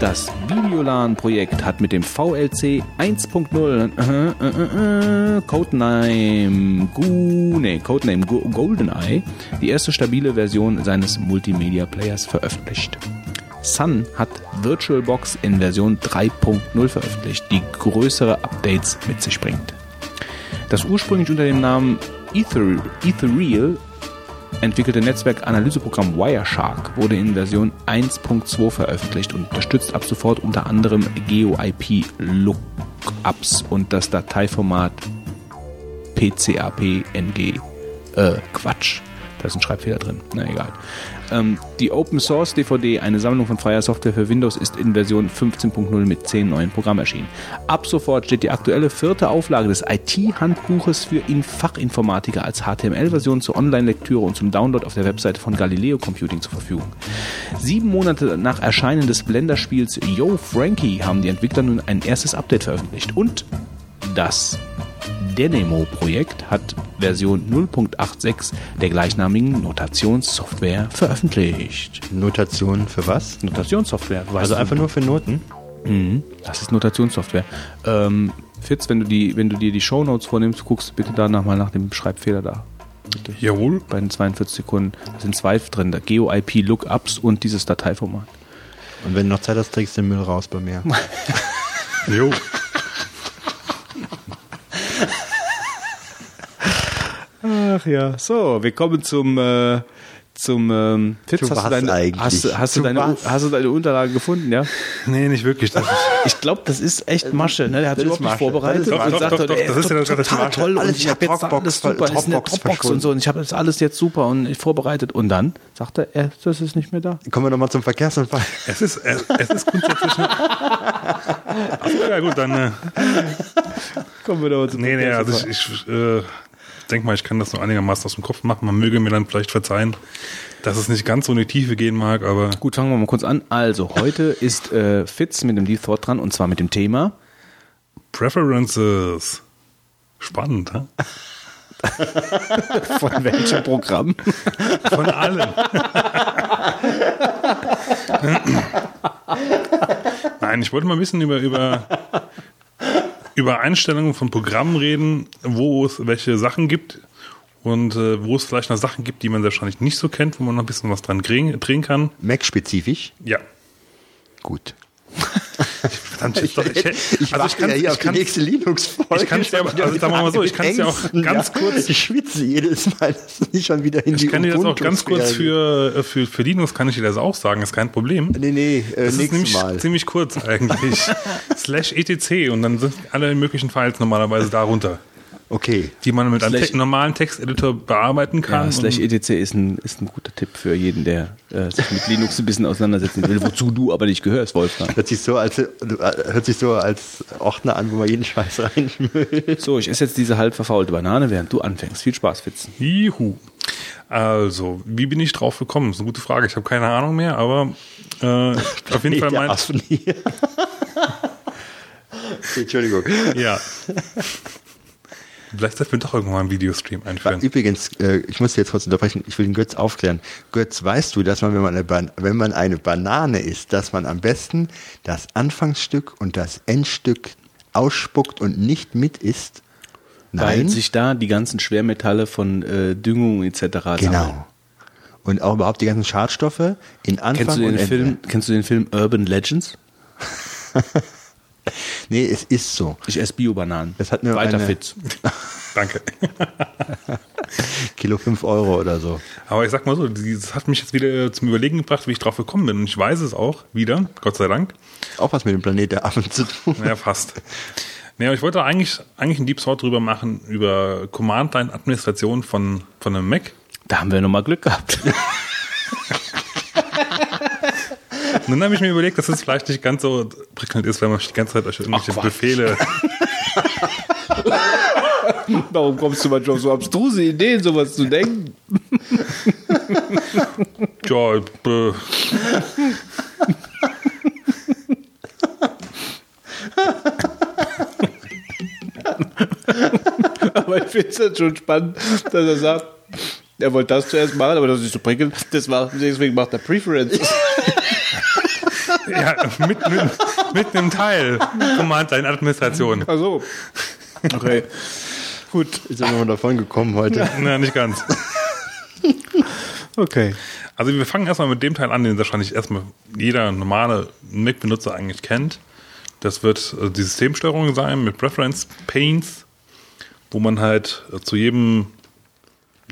Das Videolan-Projekt hat mit dem VLC 1.0 äh, äh, äh, Codename, Gu, nee, Codename Go- GoldenEye die erste stabile Version seines Multimedia-Players veröffentlicht. Sun hat VirtualBox in Version 3.0 veröffentlicht, die größere Updates mit sich bringt. Das ursprünglich unter dem Namen Ether, Ethereal entwickelte Netzwerkanalyseprogramm Wireshark wurde in Version 1.2 veröffentlicht und unterstützt ab sofort unter anderem GeoIP-Lookups und das Dateiformat PCAP-NG. Äh, Quatsch. Da ist ein Schreibfehler drin. Na egal. Ähm, die Open Source DVD, eine Sammlung von freier Software für Windows, ist in Version 15.0 mit 10 neuen Programmen erschienen. Ab sofort steht die aktuelle vierte Auflage des IT-Handbuches für in Fachinformatiker als HTML-Version zur Online-Lektüre und zum Download auf der Webseite von Galileo Computing zur Verfügung. Sieben Monate nach Erscheinen des Blender-Spiels Yo Frankie haben die Entwickler nun ein erstes Update veröffentlicht und das Denemo-Projekt hat Version 0.86 der gleichnamigen Notationssoftware veröffentlicht. Notation für was? Notationssoftware, weißt Also du? einfach nur für Noten? Mhm, das ist Notationssoftware. Ähm, Fitz, wenn du, die, wenn du dir die Shownotes vornimmst, guckst bitte danach mal nach dem Schreibfehler da. Bitte. Jawohl. Bei den 42 Sekunden. Da sind zwei drin, da GeoIP Lookups und dieses Dateiformat. Und wenn du noch Zeit hast, trägst du den Müll raus bei mir. Jo. Ach ja. So, wir kommen zum zum zum ähm, Zu hast, du deine, eigentlich? hast, du, hast, du deine, was? hast du deine Unterlagen gefunden, ja? Nee, nicht wirklich. Das ist, Ich glaube, das ist echt Masche. Ne? Der hat das sich ist überhaupt nicht vorbereitet Das ist Doch, doch, doch, ey, das ist ja das- das total toll und ich habe jetzt alles super, ist in der Dropbox und so und ich habe das alles jetzt super und vorbereitet und dann sagt er, er, das ist nicht mehr da. Kommen wir nochmal zum Verkehrsunfall. es ist, es, es ist grundsätzlich. Ja gut, dann. Äh, Kommen wir da zum nee, nee, also ich, ich äh, denke mal, ich kann das nur einigermaßen aus dem Kopf machen. Man möge mir dann vielleicht verzeihen, dass es nicht ganz so in die Tiefe gehen mag, aber Gut, fangen wir mal kurz an. Also, heute ist äh, Fitz mit dem Deep Thought dran und zwar mit dem Thema Preferences. Spannend, hä? Von welchem Programm? Von allem. Nein, ich wollte mal bisschen über, über, über Einstellungen von Programmen reden, wo es welche Sachen gibt und äh, wo es vielleicht noch Sachen gibt, die man wahrscheinlich nicht so kennt, wo man noch ein bisschen was dran drehen, drehen kann. Mac-spezifisch? Ja. Gut. Verdammt, ich, ich, Ich also ich kann, ja hier auf die kann, nächste Linux-Folge. ich kann's dir aber- also sagen wir mal so, ich kann's dir auch Ängsten, ganz kurz- Ich schwitze jedes Mal, dass ich schon wieder in die ich kann dir das auch ganz kurz für, äh, für, für Linux kann ich dir das auch sagen, ist kein Problem. Nee, nee, äh, Das ist nämlich Mal. ziemlich kurz eigentlich. Slash etc. und dann sind alle möglichen Files normalerweise darunter, Okay. die man mit einem Slash- te normalen Texteditor bearbeiten kann. Ja, slash etc. ist ein, ist ein guter Tipp für jeden, der äh, sich mit Linux ein bisschen auseinandersetzen will, wozu du aber nicht gehörst, Wolfgang. Hört sich so als, äh, hört sich so als Ordner an, wo man jeden Scheiß reinschmüllt. So, ich esse jetzt diese halb verfaulte Banane, während du anfängst. Viel Spaß, Fitzen. Juhu. Also, wie bin ich drauf gekommen? Das ist eine gute Frage. Ich habe keine Ahnung mehr, aber äh, auf jeden Fall mein. Entschuldigung. Ja. Vielleicht sollten wir doch irgendwann mal einen Videostream einführen. Übrigens, äh, ich muss jetzt kurz unterbrechen, ich will den Götz aufklären. Götz, weißt du, dass man, wenn man eine, Ban wenn man eine Banane isst, dass man am besten das Anfangsstück und das Endstück ausspuckt und nicht mit isst? Weil Nein, sich da die ganzen Schwermetalle von äh, Düngung etc. sammeln. genau. Und auch überhaupt die ganzen Schadstoffe in Anfang Kennst du, und den Ende. Film, kennst du den Film Urban Legends? Nee, es ist so. Ich esse Bio-Bananen. Das hat mir Weiter eine- Fitz. Danke. Kilo 5 Euro oder so. Aber ich sag mal so, das hat mich jetzt wieder zum Überlegen gebracht, wie ich drauf gekommen bin. Und ich weiß es auch wieder, Gott sei Dank. Auch was mit dem Planet der Affen zu tun. Naja, fast. Naja, ich wollte eigentlich, eigentlich einen Deep Sort drüber machen, über Command-Line-Administration von, von einem Mac. Da haben wir nochmal Glück gehabt. Und dann habe ich mir überlegt, dass es vielleicht nicht ganz so prickelnd ist, wenn man die ganze Zeit euch irgendwelche Quatsch. Befehle. Warum kommst du manchmal auf so abstruse Ideen, sowas zu denken? Ja, äh, Aber ich finde es jetzt schon spannend, dass er sagt, er wollte das zuerst machen, aber das ist nicht so prickelnd. Das war, deswegen macht er Preferences. Ja mit, mit, mit einem Teil Command-Line-Administration. Ach so. Okay. Gut. Ist ja nur davon gekommen heute. Na, nicht ganz. Okay. Also wir fangen erstmal mit dem Teil an, den wahrscheinlich erstmal jeder normale Mac-Benutzer eigentlich kennt. Das wird äh, die Systemsteuerung sein mit Preference Panes, wo man halt äh, zu jedem,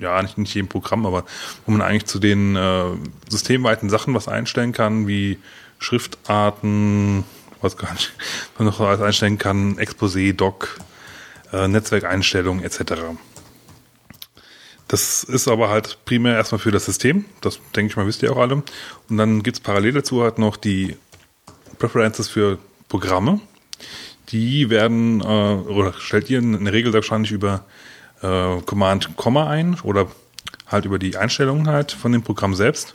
ja nicht, nicht jedem Programm, aber wo man eigentlich zu den äh, systemweiten Sachen was einstellen kann, wie Schriftarten, was gar nicht, man noch alles einstellen kann, Exposé, Doc, äh, Netzwerkeinstellungen etc. Das ist aber halt primär erstmal für das System. Das denke ich mal, wisst ihr auch alle. Und dann gibt's parallel dazu halt noch die Preferences für Programme. Die werden, äh, oder stellt ihr in der Regel wahrscheinlich über äh, Command Komma ein oder halt über die Einstellungen halt von dem Programm selbst,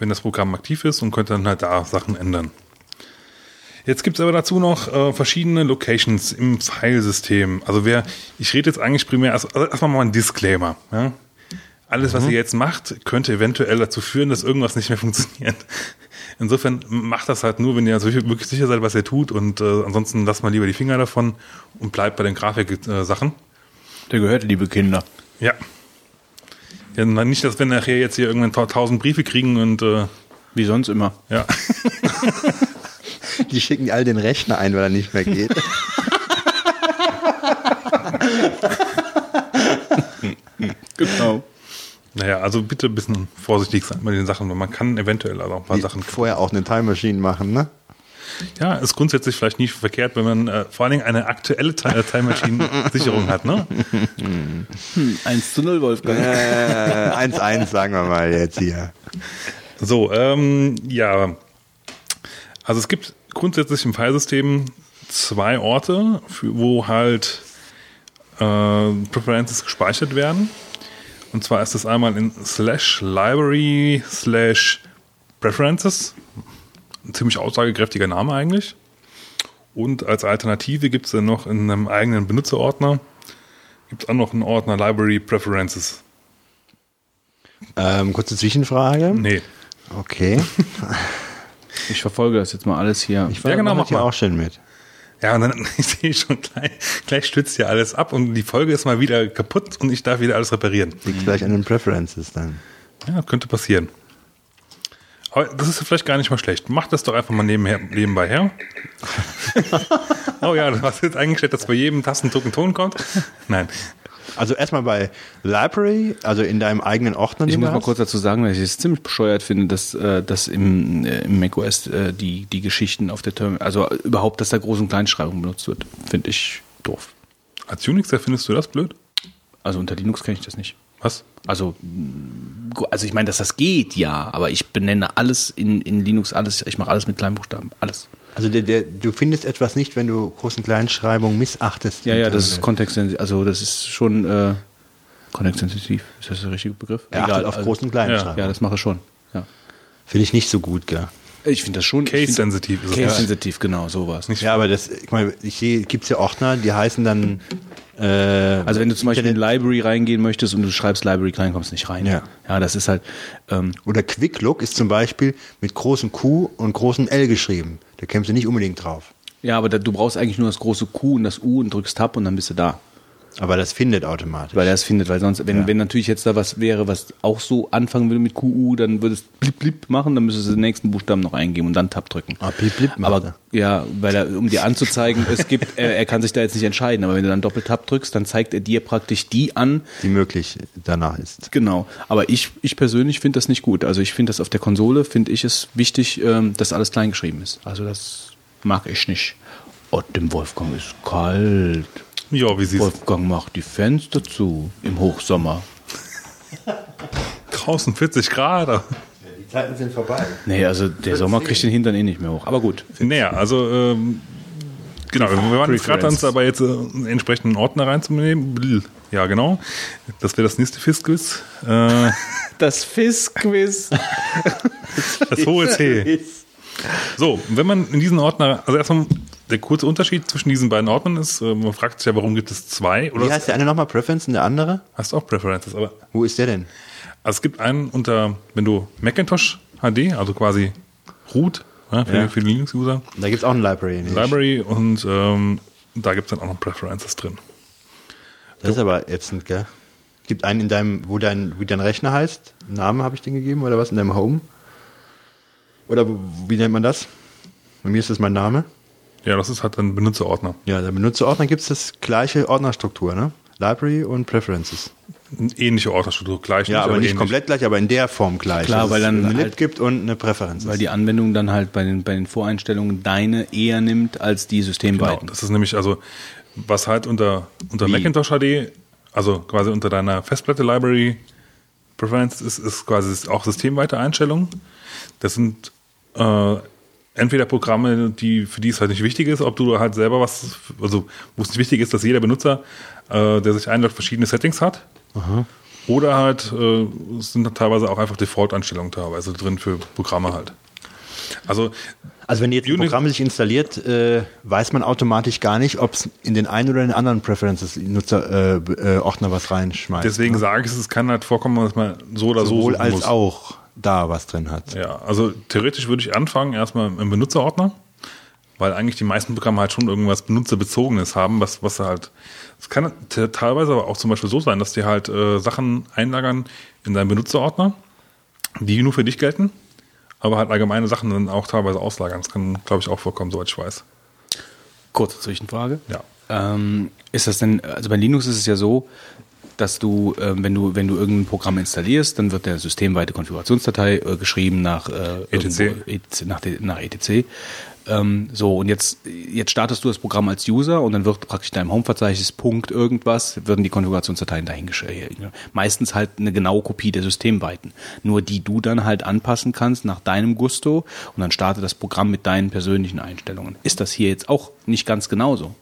wenn das Programm aktiv ist und könnt dann halt da Sachen ändern. Jetzt gibt's aber dazu noch äh, verschiedene Locations im Filesystem. Also wer, ich rede jetzt eigentlich primär, also erstmal mal ein Disclaimer. Ja? Alles, was ihr jetzt macht, könnte eventuell dazu führen, dass irgendwas nicht mehr funktioniert. Insofern macht das halt nur, wenn ihr wirklich sicher seid, was ihr tut und äh, ansonsten lasst mal lieber die Finger davon und bleibt bei den Grafik-Sachen. Der gehört, liebe Kinder. Ja. Ja. Nicht, dass wir nachher jetzt hier irgendwann ta- tausend Briefe kriegen und äh, Wie sonst immer. ja. Die schicken all den Rechner ein, weil er nicht mehr geht. Genau. Naja, also bitte ein bisschen vorsichtig sein bei den Sachen, weil man kann eventuell also auch ein paar Sachen. Vorher auch eine Time Machine machen, ne? Ja, ist grundsätzlich vielleicht nicht verkehrt, wenn man äh, vor allen Dingen eine aktuelle äh, Time Machine Sicherung hat, ne? 1 zu 0, Wolfgang. Äh, 1-1, sagen wir mal jetzt hier. So, ähm, ja. Also es gibt grundsätzlich im Filesystem zwei Orte, für, wo halt äh, Preferences gespeichert werden. Und zwar ist das einmal in slash library slash preferences. Ein ziemlich aussagekräftiger Name eigentlich. Und als Alternative gibt es dann noch in einem eigenen Benutzerordner gibt es auch noch einen Ordner Library Preferences. Ähm, kurze Zwischenfrage. Nee. Okay. Ich verfolge das jetzt mal alles hier. Ich Ja, genau, mach mal. auch schön mit. Ja, und dann ich sehe schon gleich, gleich stützt hier alles ab und die Folge ist mal wieder kaputt und ich darf wieder alles reparieren. Liegt vielleicht an den Preferences dann. Ja, könnte passieren. Das ist vielleicht gar nicht mal schlecht. Mach das doch einfach mal nebenher, nebenbei her. oh ja, du hast jetzt eingestellt, dass bei jedem Tastendruck ein Ton kommt. Nein. Also erstmal bei Library, also in deinem eigenen Ordner. Ich muss mal hast. kurz dazu sagen, dass ich es ziemlich bescheuert finde, dass, äh, dass im, äh, im macOS äh, die, die Geschichten auf der Terminal, also überhaupt, dass da Groß- und Kleinschreibung benutzt wird, finde ich doof. Als Unixer findest du das blöd? Also unter Linux kenne ich das nicht. Was? Also, also ich meine, dass das geht, ja, aber ich benenne alles in, in Linux, alles, ich mache alles mit Kleinbuchstaben, alles. Also der, der, du findest etwas nicht, wenn du Groß- und Kleinschreibung missachtest. Ja, ja, das ist kontextsensitiv, also das ist schon äh, kontextsensitiv, ist das der richtige Begriff? Er achtet auf also- Groß- und Kleinschreibung. Ja, das mache ich schon, ja. Finde ich nicht so gut, gell? Ich finde das schon. Case-sensitiv ist es. Case-sensitiv, genau, sowas. Ja, aber das, ich meine, ich sehe, gibt es ja Ordner, die heißen dann. Äh, Also wenn du zum Beispiel in Library reingehen möchtest und du schreibst Library klein, kommst du nicht rein. Ja. ja das ist halt, ähm, Oder Quick Look ist zum Beispiel mit großem Q und großem L geschrieben. Da kämst du nicht unbedingt drauf. ja, aber da, du brauchst eigentlich nur das große Q und das U und drückst Tab und dann bist du da. Aber das findet automatisch. Weil er es findet, weil sonst, wenn, wenn natürlich jetzt da was wäre, was auch so anfangen würde mit QU, dann würde es blip blip machen, dann müsstest du den nächsten Buchstaben noch eingeben und dann Tab drücken. Ah, blip blip macht Aber ja, weil er, um dir anzuzeigen, es gibt, er, er kann sich da jetzt nicht entscheiden, aber wenn du dann Doppeltab drückst, dann zeigt er dir praktisch die an, die möglich danach ist. Genau, aber ich, ich persönlich finde das nicht gut. Also ich finde das auf der Konsole, finde ich es wichtig, ähm, dass alles klein geschrieben ist. Also das mag ich nicht. Oh, dem Wolfgang ist kalt. Ja, wie siehst? Wolfgang macht die Fenster zu im Hochsommer. Draußen 40 Grad. Die Zeiten sind vorbei. Nee, also der Sommer kriegt den Hintern eh nicht mehr hoch. Aber gut. Naja, also ähm, genau, wir waren jetzt gerade uns dabei jetzt äh, einen entsprechenden Ordner reinzunehmen. Ja, genau. Das wäre das nächste Fiskquiz. Äh, Das Fiskquiz. das hohe C. So, wenn man in diesen Ordner, also erstmal der kurze Unterschied zwischen diesen beiden Ordnern ist, äh, man fragt sich ja, warum gibt es zwei? Oder Wie heißt der eine nochmal? Preference und der andere? hast du auch Preferences, aber Wo ist der denn? also es gibt einen unter, wenn du Macintosh HD, also quasi Root ja, für, Ja. für die Linux-User, Da gibt es auch eine Library. nicht? Library und ähm, da gibt es dann auch noch Preferences drin. Das ist aber ätzend, gell? Gibt einen in deinem, wo dein, wie dein Rechner heißt? Namen habe ich den gegeben oder was? In deinem Home? Oder wie nennt man das? Bei mir ist das mein Name. Ja, das ist halt ein Benutzerordner. Ja, der Benutzerordner gibt es das gleiche Ordnerstruktur, ne? Library und Preferences. Eine ähnliche Ordnerstruktur, gleich. Ja, aber nicht ähnlich. komplett gleich, aber in der Form gleich. Klar, Dass weil es dann eine Lib halt- gibt und eine Präferenz. Weil die Anwendung dann halt bei den, bei den Voreinstellungen deine eher nimmt als die Genau, systemweiten. das ist nämlich also, was halt unter, unter Wie? Macintosh HD, also quasi unter deiner Festplatte Library Preference ist, ist quasi auch systemweite Einstellungen. Das sind äh, entweder Programme, die für die es halt nicht wichtig ist, ob du halt selber was, also wo es nicht wichtig ist, dass jeder Benutzer, äh, der sich einloggt, verschiedene Settings hat. Oder halt, äh, es sind teilweise auch einfach Default-Einstellungen teilweise drin für Programme halt. Also Also wenn jetzt ein Programm sich installiert, äh, weiß man automatisch gar nicht, ob es in den einen oder in den anderen Preferences Nutzer äh, äh, Ordner was reinschmeißt. deswegen ne? sage ich, es kann halt vorkommen, dass man so oder so sowohl suchen als muss. auch da was drin hat. Ja, also theoretisch würde ich anfangen erstmal im Benutzerordner, weil eigentlich die meisten Programme halt schon irgendwas Benutzerbezogenes haben, was, was halt, es kann te- teilweise aber auch zum Beispiel so sein, dass die halt äh, Sachen einlagern in deinen Benutzerordner, die nur für dich gelten, aber halt allgemeine Sachen dann auch teilweise auslagern. Das kann, glaube ich, auch vorkommen, soweit ich weiß. Kurze Zwischenfrage. Ja. Ähm, ist das denn, also bei Linux ist es ja so, dass du, ähm, wenn du, wenn du irgendein Programm installierst, dann wird der systemweite Konfigurationsdatei äh, geschrieben nach äh, ETC. irgendwo- ETC nach, nach ETC. Ähm, so, und jetzt, jetzt startest du das Programm als User und dann wird praktisch in deinem Home-Verzeichnis Punkt irgendwas, werden die Konfigurationsdateien dahingestellt. Meistens halt eine genaue Kopie der Systemweiten. Nur die du dann halt anpassen kannst nach deinem Gusto und dann startet das Programm mit deinen persönlichen Einstellungen. Ist das hier jetzt auch nicht ganz genauso?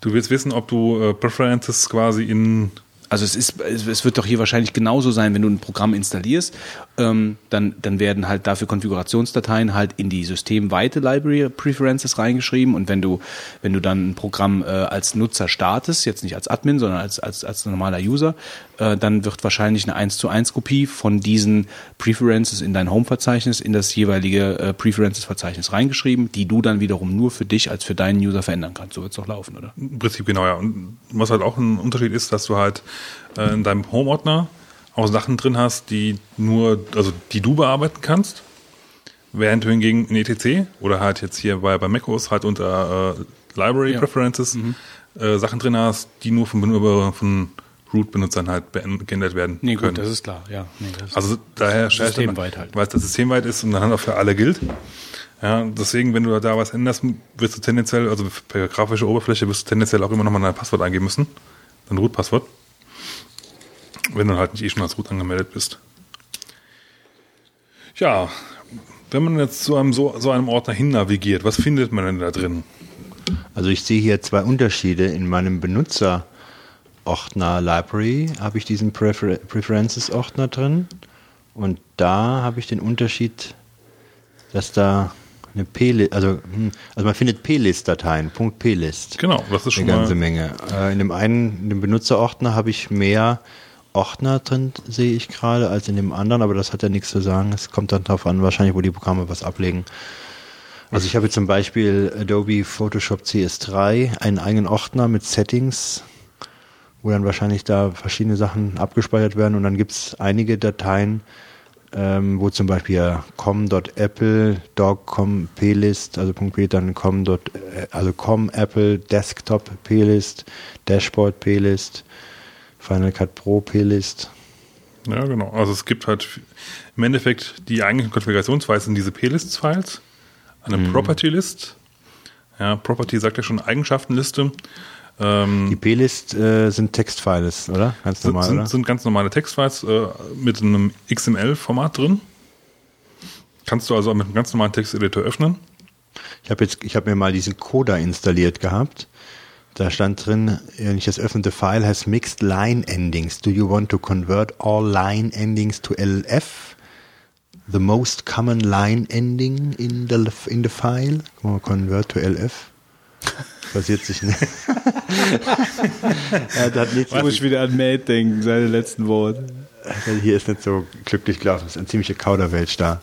Du willst wissen, ob du äh, Preferences quasi in Also es ist, es wird doch hier wahrscheinlich genauso sein, wenn du ein Programm installierst, ähm, dann, dann werden halt dafür Konfigurationsdateien halt in die systemweite Library Preferences reingeschrieben und wenn du, wenn du dann ein Programm äh, als Nutzer startest, jetzt nicht als Admin, sondern als, als, als normaler User, äh, dann wird wahrscheinlich eine 1 zu 1 Kopie von diesen Preferences in dein Home-Verzeichnis in das jeweilige äh, Preferences-Verzeichnis reingeschrieben, die du dann wiederum nur für dich als für deinen User verändern kannst. So wird es doch laufen, oder? Im Prinzip genau, ja. Und was halt auch ein Unterschied ist, dass du halt äh, in deinem Home-Ordner auch Sachen drin hast, die nur, also die du bearbeiten kannst, während du hingegen in ETC oder halt jetzt hier bei, bei macOS halt unter äh, Library Ja. Preferences äh, Sachen drin hast, die nur von, von Root-Benutzern halt geändert werden Nee, können. gut, das ist klar, ja. Nee, Also daher Systemweit halt. weil es das systemweit ist und dann auch für alle gilt. Ja, deswegen, wenn du da was änderst, wirst du tendenziell, also per grafische Oberfläche, wirst du tendenziell auch immer nochmal dein Passwort eingeben müssen. Dein Root-Passwort. Wenn du halt nicht eh schon als Root angemeldet bist. Ja, wenn man jetzt zu einem so, so einem Ordner hin navigiert, was findet man denn da drin? Also ich sehe hier zwei Unterschiede. In meinem Benutzer-Ordner Library habe ich diesen Prefer Preferences-Ordner drin. Und da habe ich den Unterschied, dass da eine P-List, also, hm, also man findet P-List-Dateien, Punkt P-List. Genau, das ist schon Eine ganze. Menge. Äh, in dem einen, in dem Benutzerordner habe ich mehr Ordner drin, sehe ich gerade, als in dem anderen, aber das hat ja nichts zu sagen. Es kommt dann darauf an, wahrscheinlich, wo die Programme was ablegen. Also ich habe jetzt zum Beispiel Adobe Photoshop CS3, einen eigenen Ordner mit Settings, wo dann wahrscheinlich da verschiedene Sachen abgespeichert werden und dann gibt es einige Dateien, ähm, wo zum Beispiel com.apple, dog.com, plist, also .p, dann com. äh, also com, apple, desktop, plist, dashboard, plist, Final Cut Pro, plist. Ja, genau. Also es gibt halt im Endeffekt die eigentlichen Konfigurationsweisen sind diese P-List-Files, eine Property-List. Ja, Property sagt ja schon Eigenschaftenliste. Ähm, Die plist äh, sind Textfiles, oder? Ganz sind, normal, sind, oder? sind ganz normale Textfiles äh, mit einem XML-Format drin. Kannst du also mit einem ganz normalen Texteditor öffnen. Ich habe jetzt, ich habe mir mal diesen Coda installiert gehabt. Da stand drin, wenn ich das öffne, the file has mixed line endings. Do you want to convert all line endings to LF? The most common line ending in the in the file. Convert to LF. Passiert sich nicht. das hat nichts muss ich wieder an Mate denken, seine letzten Worte. Hier ist nicht so glücklich gelaufen. Es ist ein ziemlicher Kauderwelsch da.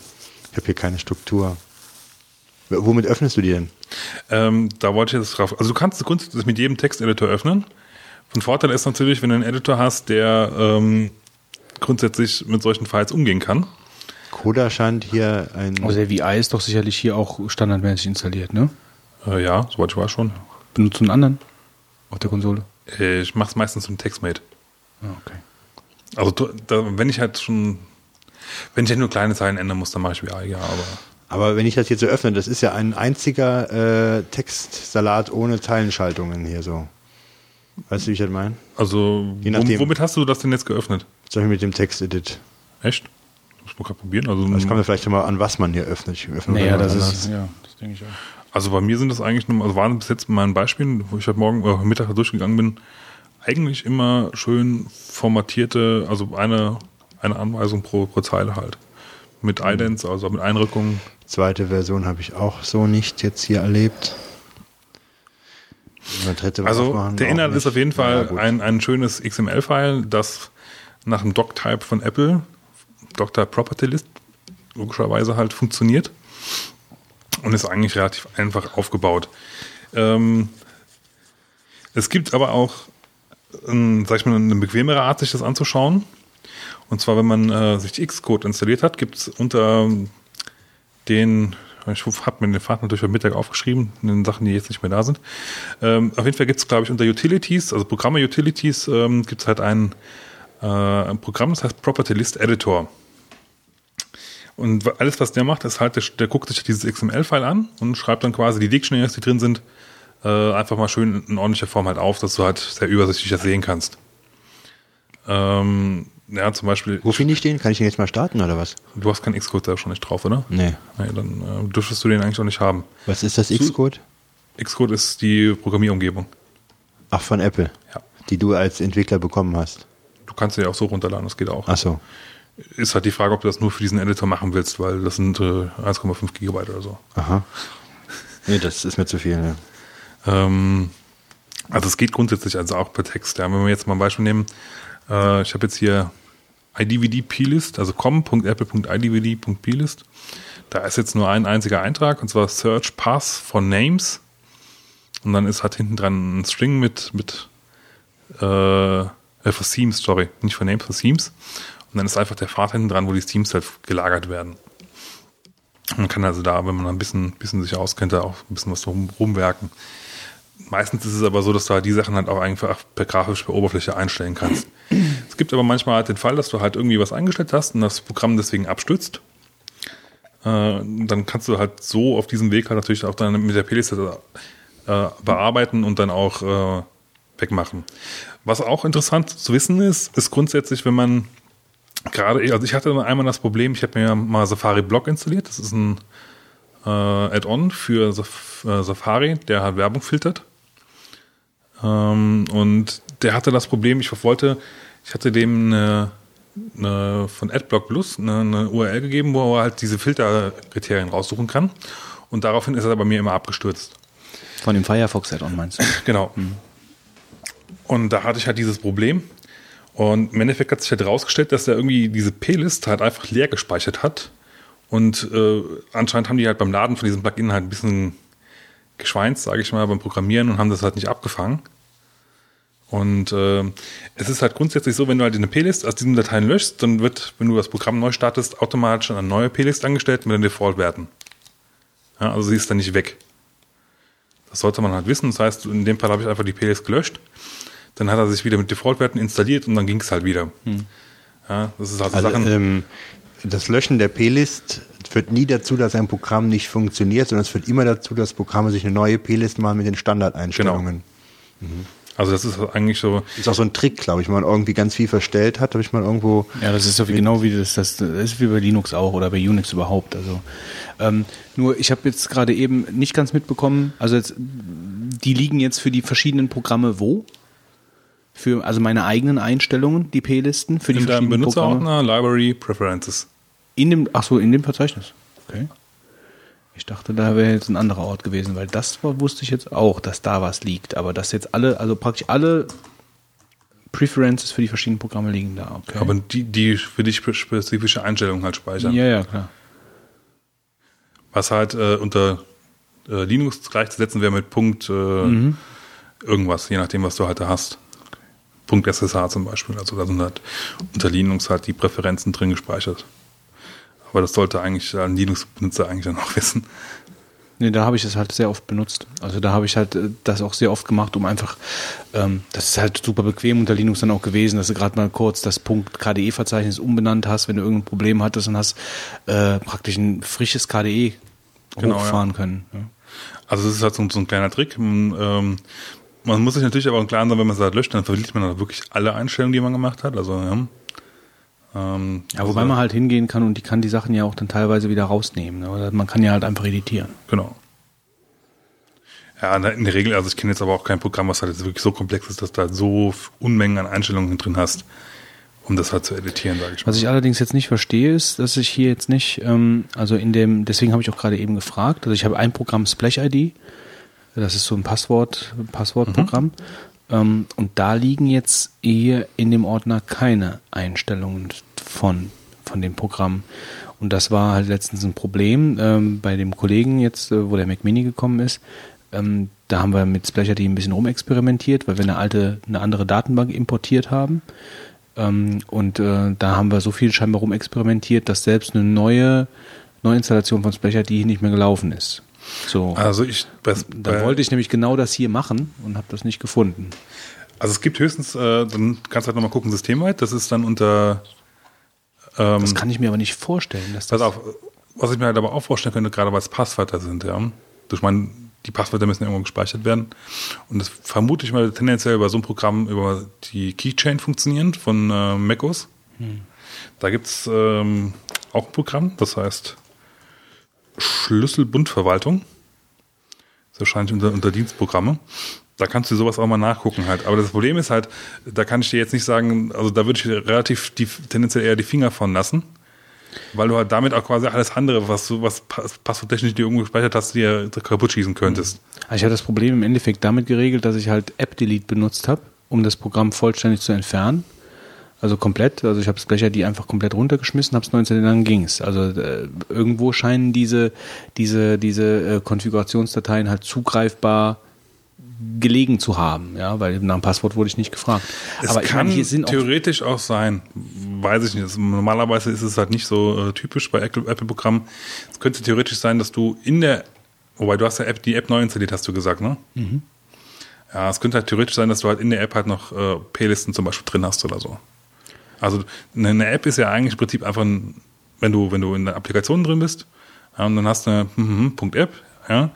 Ich habe hier keine Struktur. Womit öffnest du die denn? Ähm, da wollte ich jetzt drauf. Also du kannst es grundsätzlich mit jedem Texteditor öffnen. Von Vorteil ist natürlich, wenn du einen Editor hast, der ähm, grundsätzlich mit solchen Files umgehen kann. Coda scheint hier ein. Also der VI ist doch sicherlich hier auch standardmäßig installiert, ne? Äh, ja, soweit ich weiß schon. Benutzt du einen anderen auf der Konsole? Äh, Ich mache es meistens mit TextMate. Ah, okay. Also da, wenn ich halt schon, wenn ich halt nur kleine Zeilen ändern muss, dann mache ich VI, ja, aber Aber wenn ich das jetzt so öffne, das ist ja ein einziger äh, Textsalat ohne Zeilenschaltungen hier so. Weißt du, wie ich das meine? also Je nachdem. wom- womit hast du das denn jetzt geöffnet? Zum Beispiel mit dem Textedit. Echt? Muss man gerade probieren. Also, Das kommt ja vielleicht immer an, was man hier öffnet. Ich öffne Naja, mal das anders. ist, ja, das denke ich auch. also bei mir sind das eigentlich nur, also waren bis jetzt in meinen Beispielen, wo ich heute Morgen äh, Mittag durchgegangen bin, eigentlich immer schön formatierte, also eine, eine Anweisung pro, pro Zeile halt. Mit Idents, also mit Einrückungen. Zweite Version habe ich auch so nicht jetzt hier erlebt. Also der Inhalt ist auf jeden Ja, Fall gut. ein, ein schönes XML-File, das nach dem Doc-Type von Apple, Doc-Type Property List, logischerweise halt funktioniert und ist eigentlich relativ einfach aufgebaut. Ähm, es gibt aber auch, ähm, sag ich mal, eine bequemere Art, sich das anzuschauen. Und zwar, wenn man äh, sich Xcode installiert hat, gibt es unter den, ich habe mir den Pfad natürlich am Mittag aufgeschrieben, in den Sachen, die jetzt nicht mehr da sind. Ähm, auf jeden Fall gibt es, glaube ich, unter Utilities, also Programme Utilities, ähm, gibt es halt ein, äh, ein Programm, das heißt Property List Editor. Und alles, was der macht, ist halt, der, der guckt sich dieses XML-File an und schreibt dann quasi die Dictionaries, die drin sind, äh, einfach mal schön in ordentlicher Form halt auf, dass du halt sehr übersichtlich das sehen kannst. Ähm, ja, zum Beispiel, Wo finde ich den? Kann ich den jetzt mal starten oder was? du hast keinen Xcode da schon nicht drauf, oder? Nee. Nee, dann äh, dürftest du den eigentlich auch nicht haben. Was ist das Xcode? Xcode ist die Programmierumgebung. Ach, von Apple. Ja. Die du als Entwickler bekommen hast. du kannst sie ja auch so runterladen, das geht auch. Ach so. Ist halt die Frage, ob du das nur für diesen Editor machen willst, weil das sind äh, 1,5 Gigabyte oder so. Aha. Nee, das ist mir zu viel. Ja. Ähm, also es geht grundsätzlich also auch per Text. Ja. Wenn wir jetzt mal ein Beispiel nehmen, äh, ich habe jetzt hier idvd plist, also com.apple.idvd.plist. Da ist jetzt nur ein einziger Eintrag und zwar Search Pass for Names. Und dann ist halt hinten dran ein String mit, mit äh, äh, für Themes, sorry, nicht für Names, für Themes. Und dann ist einfach der Pfad hinten dran, wo die Themes halt gelagert werden. Man kann also da, wenn man ein bisschen, bisschen sich auskennt, da auch ein bisschen was rum, rumwerken. Meistens ist es aber so, dass du halt die Sachen halt auch einfach per grafisch per Oberfläche einstellen kannst. Es gibt aber manchmal halt den Fall, dass du halt irgendwie was eingestellt hast und das Programm deswegen abstürzt. Äh, dann kannst du halt so auf diesem Weg halt natürlich auch dann mit der Playliste äh, bearbeiten und dann auch äh, wegmachen. Was auch interessant zu wissen ist, ist grundsätzlich, wenn man gerade, also ich hatte einmal das Problem, ich habe mir mal Safari Blog installiert. Das ist ein äh, Add-on für äh, Safari, der halt Werbung filtert. Ähm, und der hatte das Problem, ich wollte, ich hatte dem eine, eine von AdBlock Plus eine, eine URL gegeben, wo er halt diese Filterkriterien raussuchen kann. Und daraufhin ist er bei mir immer abgestürzt. Von dem Firefox Add-on meinst du? Genau. Und da hatte ich halt dieses Problem. Und im Endeffekt hat sich halt herausgestellt, dass er irgendwie diese P-List halt einfach leer gespeichert hat. Und äh, anscheinend haben die halt beim Laden von diesem Plugin halt ein bisschen geschweinst, sage ich mal, beim Programmieren und haben das halt nicht abgefangen. Und äh, es ist halt grundsätzlich so, wenn du halt eine P-List aus diesen Dateien löschst, dann wird, wenn du das Programm neu startest, automatisch eine neue P-List angestellt mit den Default-Werten. Ja, also sie ist dann nicht weg. Das sollte man halt wissen. Das heißt, in dem Fall habe ich einfach die P-List gelöscht. Dann hat er sich wieder mit Default-Werten installiert und dann ging es halt wieder. Ja, das ist also, Also, Sachen. ähm, das Löschen der P-List führt nie dazu, dass ein Programm nicht funktioniert, sondern es führt immer dazu, dass Programme sich eine neue P-List machen mit den Standardeinstellungen. also das ist eigentlich so. Ist auch so ein Trick, glaube ich, wenn man irgendwie ganz viel verstellt hat, habe ich mal irgendwo. Ja, das ist so wie, genau wie das, das, das ist wie bei Linux auch oder bei Unix überhaupt. Also ähm, nur ich habe jetzt gerade eben nicht ganz mitbekommen, also jetzt, die liegen jetzt für die verschiedenen Programme wo? Für also meine eigenen Einstellungen, die P-Listen für die In deinem verschiedenen Programme. Benutzerordner Library Preferences. In dem, ach so, in dem Verzeichnis. Okay. Ich dachte, da wäre jetzt ein anderer Ort gewesen, weil das war, wusste ich jetzt auch, dass da was liegt. Aber dass jetzt alle, also praktisch alle Preferences für die verschiedenen Programme liegen da. Okay. Aber die, die für dich spezifische Einstellungen halt speichern. ja, ja, klar. Was halt äh, unter äh, Linux gleichzusetzen wäre mit Punkt äh, irgendwas, je nachdem, was du halt da hast. Punkt SSH zum Beispiel. Also da sind halt unter Linux halt die Präferenzen drin gespeichert. Aber das sollte eigentlich ein Linux-Benutzer eigentlich dann auch wissen. Nee, da habe ich es halt sehr oft benutzt. Also da habe ich halt äh, das auch sehr oft gemacht, um einfach, ähm, das ist halt super bequem unter Linux dann auch gewesen, dass du gerade mal kurz das Punkt KDE-Verzeichnis umbenannt hast, wenn du irgendein Problem hattest und hast äh, praktisch ein frisches KDE Genau, hochfahren können. Ja. Also das ist halt so, so ein kleiner Trick. Man, ähm, man muss sich natürlich aber im Klaren sein, wenn man es halt löscht, dann verliert man halt wirklich alle Einstellungen, die man gemacht hat. Also ja. Ähm, Ja, wobei man halt hingehen kann und die kann die Sachen ja auch dann teilweise wieder rausnehmen. Ne? Man kann ja halt einfach editieren. Genau. Ja, in der- in der Regel, also ich kenne jetzt aber auch kein Programm, was halt jetzt wirklich so komplex ist, dass du halt so Unmengen an Einstellungen drin hast, um das halt zu editieren, sage ich mal. Was ich allerdings jetzt nicht verstehe, ist, dass ich hier jetzt nicht, ähm, also in dem, deswegen habe ich auch gerade eben gefragt, also ich habe ein Programm Splash ID, das ist so ein Passwort, Passwortprogramm, ähm, und da liegen jetzt hier in dem Ordner keine Einstellungen von, von dem Programm. Und das war halt letztens ein Problem ähm, bei dem Kollegen jetzt, äh, wo der Mac Mini gekommen ist. Ähm, da haben wir mit Splash ID ein bisschen rumexperimentiert, weil wir eine alte, eine andere Datenbank importiert haben. Ähm, und äh, da haben wir so viel scheinbar rumexperimentiert, dass selbst eine neue Neuinstallation von Splash ID nicht mehr gelaufen ist. So. also ich, da wollte ich nämlich genau das hier machen und habe das nicht gefunden. also es gibt höchstens, äh, dann kannst du halt nochmal gucken, systemweit, das ist dann unter, ähm, Das kann ich mir aber nicht vorstellen, dass das. pass auf, was ich mir halt aber auch vorstellen könnte, gerade weil es Passwörter sind, ja. Ich meine, die Passwörter müssen irgendwo gespeichert werden. Und das vermute ich mal tendenziell über so ein Programm, über die Keychain funktioniert von äh, macOS. Da gibt's ähm, auch ein Programm, das heißt Schlüsselbundverwaltung. Das ist wahrscheinlich unter, unter Dienstprogramme. Da kannst du sowas auch mal nachgucken halt. Aber das Problem ist halt, da kann ich dir jetzt nicht sagen, also da würde ich relativ die, tendenziell eher die Finger von lassen. Weil du halt damit auch quasi alles andere, was du, was pass- passworttechnisch dir irgendwo gespeichert hast, dir kaputt schießen könntest. Also ich habe das Problem im Endeffekt damit geregelt, dass ich halt App-Delete benutzt habe, um das Programm vollständig zu entfernen. Also komplett. Also ich habe Splash ID einfach komplett runtergeschmissen, habe es neu installiert, dann ging's. Also äh, irgendwo scheinen diese, diese, diese äh, Konfigurationsdateien halt zugreifbar gelegen zu haben, ja, weil nach dem Passwort wurde ich nicht gefragt. Es Aber kann meine, hier sind auch theoretisch auch sein, weiß ich nicht. Normalerweise ist es halt nicht so äh, typisch bei Apple- Apple-Programmen. Es könnte theoretisch sein, dass du in der, wobei du hast ja App, die App neu installiert, hast du gesagt, ne? Mhm. Ja, es könnte halt theoretisch sein, dass du halt in der App halt noch äh, Playlisten zum Beispiel drin hast oder so. Also eine, App ist ja eigentlich im Prinzip einfach, ein, wenn du wenn du in der Applikation drin bist ja, und dann hast du eine hm, hm, .app, ja,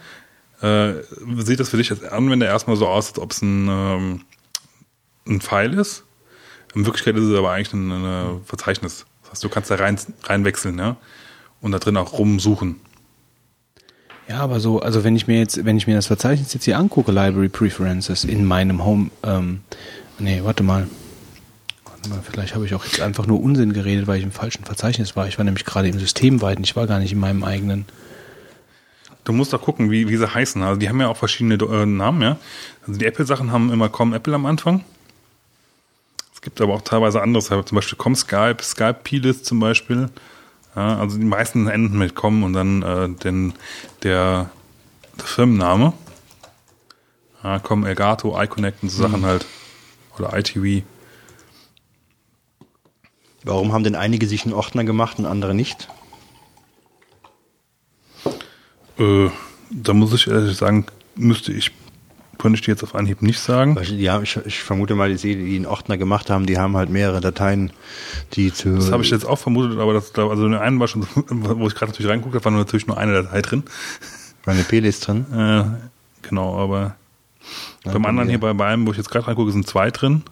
äh, sieht das für dich als Anwender erstmal so aus, als ob es ein, ähm, ein File ist. In Wirklichkeit ist es aber eigentlich ein, ein Verzeichnis. Das heißt, du kannst da rein, reinwechseln, ja, und da drin auch rumsuchen. Ja, aber so, also wenn ich mir jetzt, wenn ich mir das Verzeichnis jetzt hier angucke, Library Preferences in meinem Home, ähm, nee, warte mal. Vielleicht habe ich auch jetzt einfach nur Unsinn geredet, weil ich im falschen Verzeichnis war. Ich war nämlich gerade im Systemweiten, ich war gar nicht in meinem eigenen. Du musst doch gucken, wie, wie sie heißen. Also die haben ja auch verschiedene äh, Namen, ja. Also die Apple-Sachen haben immer Com Apple am Anfang. Es gibt aber auch teilweise anderes, zum Beispiel Com Skype, Skype Plist zum Beispiel. Ja, also die meisten enden mit Com und dann äh, den, der, der Firmenname. Ja, Com Elgato, iConnect und so Sachen halt. Oder ITV. Warum haben denn einige sich einen Ordner gemacht und andere nicht? Äh, da muss ich ehrlich sagen, müsste ich, könnte ich dir jetzt auf Anhieb nicht sagen. Ja, ich, ich vermute mal, die, die einen Ordner gemacht haben, die haben halt mehrere Dateien, die zu. Das habe ich jetzt auch vermutet, aber das, da- also in der einen war schon, wo ich gerade natürlich reinguckt habe, war natürlich nur eine Datei drin. War eine Playlist drin. Äh, genau, aber beim anderen hier, bei, bei einem, wo ich jetzt gerade reingucke, sind zwei drin.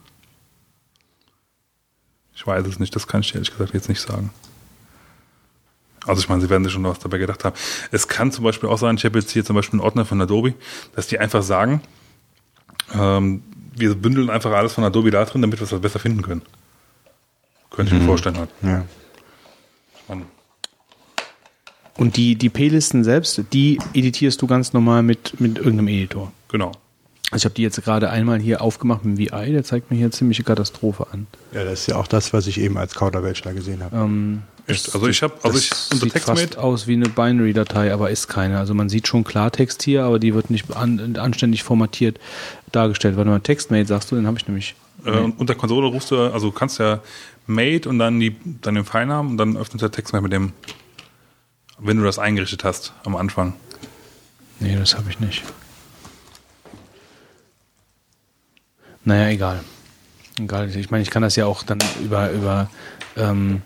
Ich weiß es nicht, das kann ich dir ehrlich gesagt jetzt nicht sagen. Also ich meine, sie werden sich schon was dabei gedacht haben. Es kann zum Beispiel auch sein, ich habe jetzt hier zum Beispiel einen Ordner von Adobe, dass die einfach sagen, ähm, wir bündeln einfach alles von Adobe da drin, damit wir es besser finden können. Könnte ich mir vorstellen halt. Ja. Man, Und die, die P-Listen selbst, die editierst du ganz normal mit, mit irgendeinem Editor. genau. Also ich habe die jetzt gerade einmal hier aufgemacht mit dem VI, der zeigt mir hier eine ziemliche Katastrophe an. ja, das ist ja auch das, was ich eben als Kauderwelsch da gesehen habe. Ähm, Echt? Also ich habe, also ich unter sieht TextMate fast aus wie eine Binary-Datei, aber ist keine. Also man sieht schon Klartext hier, aber die wird nicht an, anständig formatiert dargestellt. Warte mal, TextMate sagst du, den habe ich nämlich. Äh, und unter Konsole rufst du, also du kannst ja Mate und dann die, dann den Pfeilnamen und dann öffnet der Text mit dem, wenn du das eingerichtet hast am Anfang. Nee, das habe ich nicht. Naja, egal. Egal. Ich meine, ich kann das ja auch dann über, über ähm,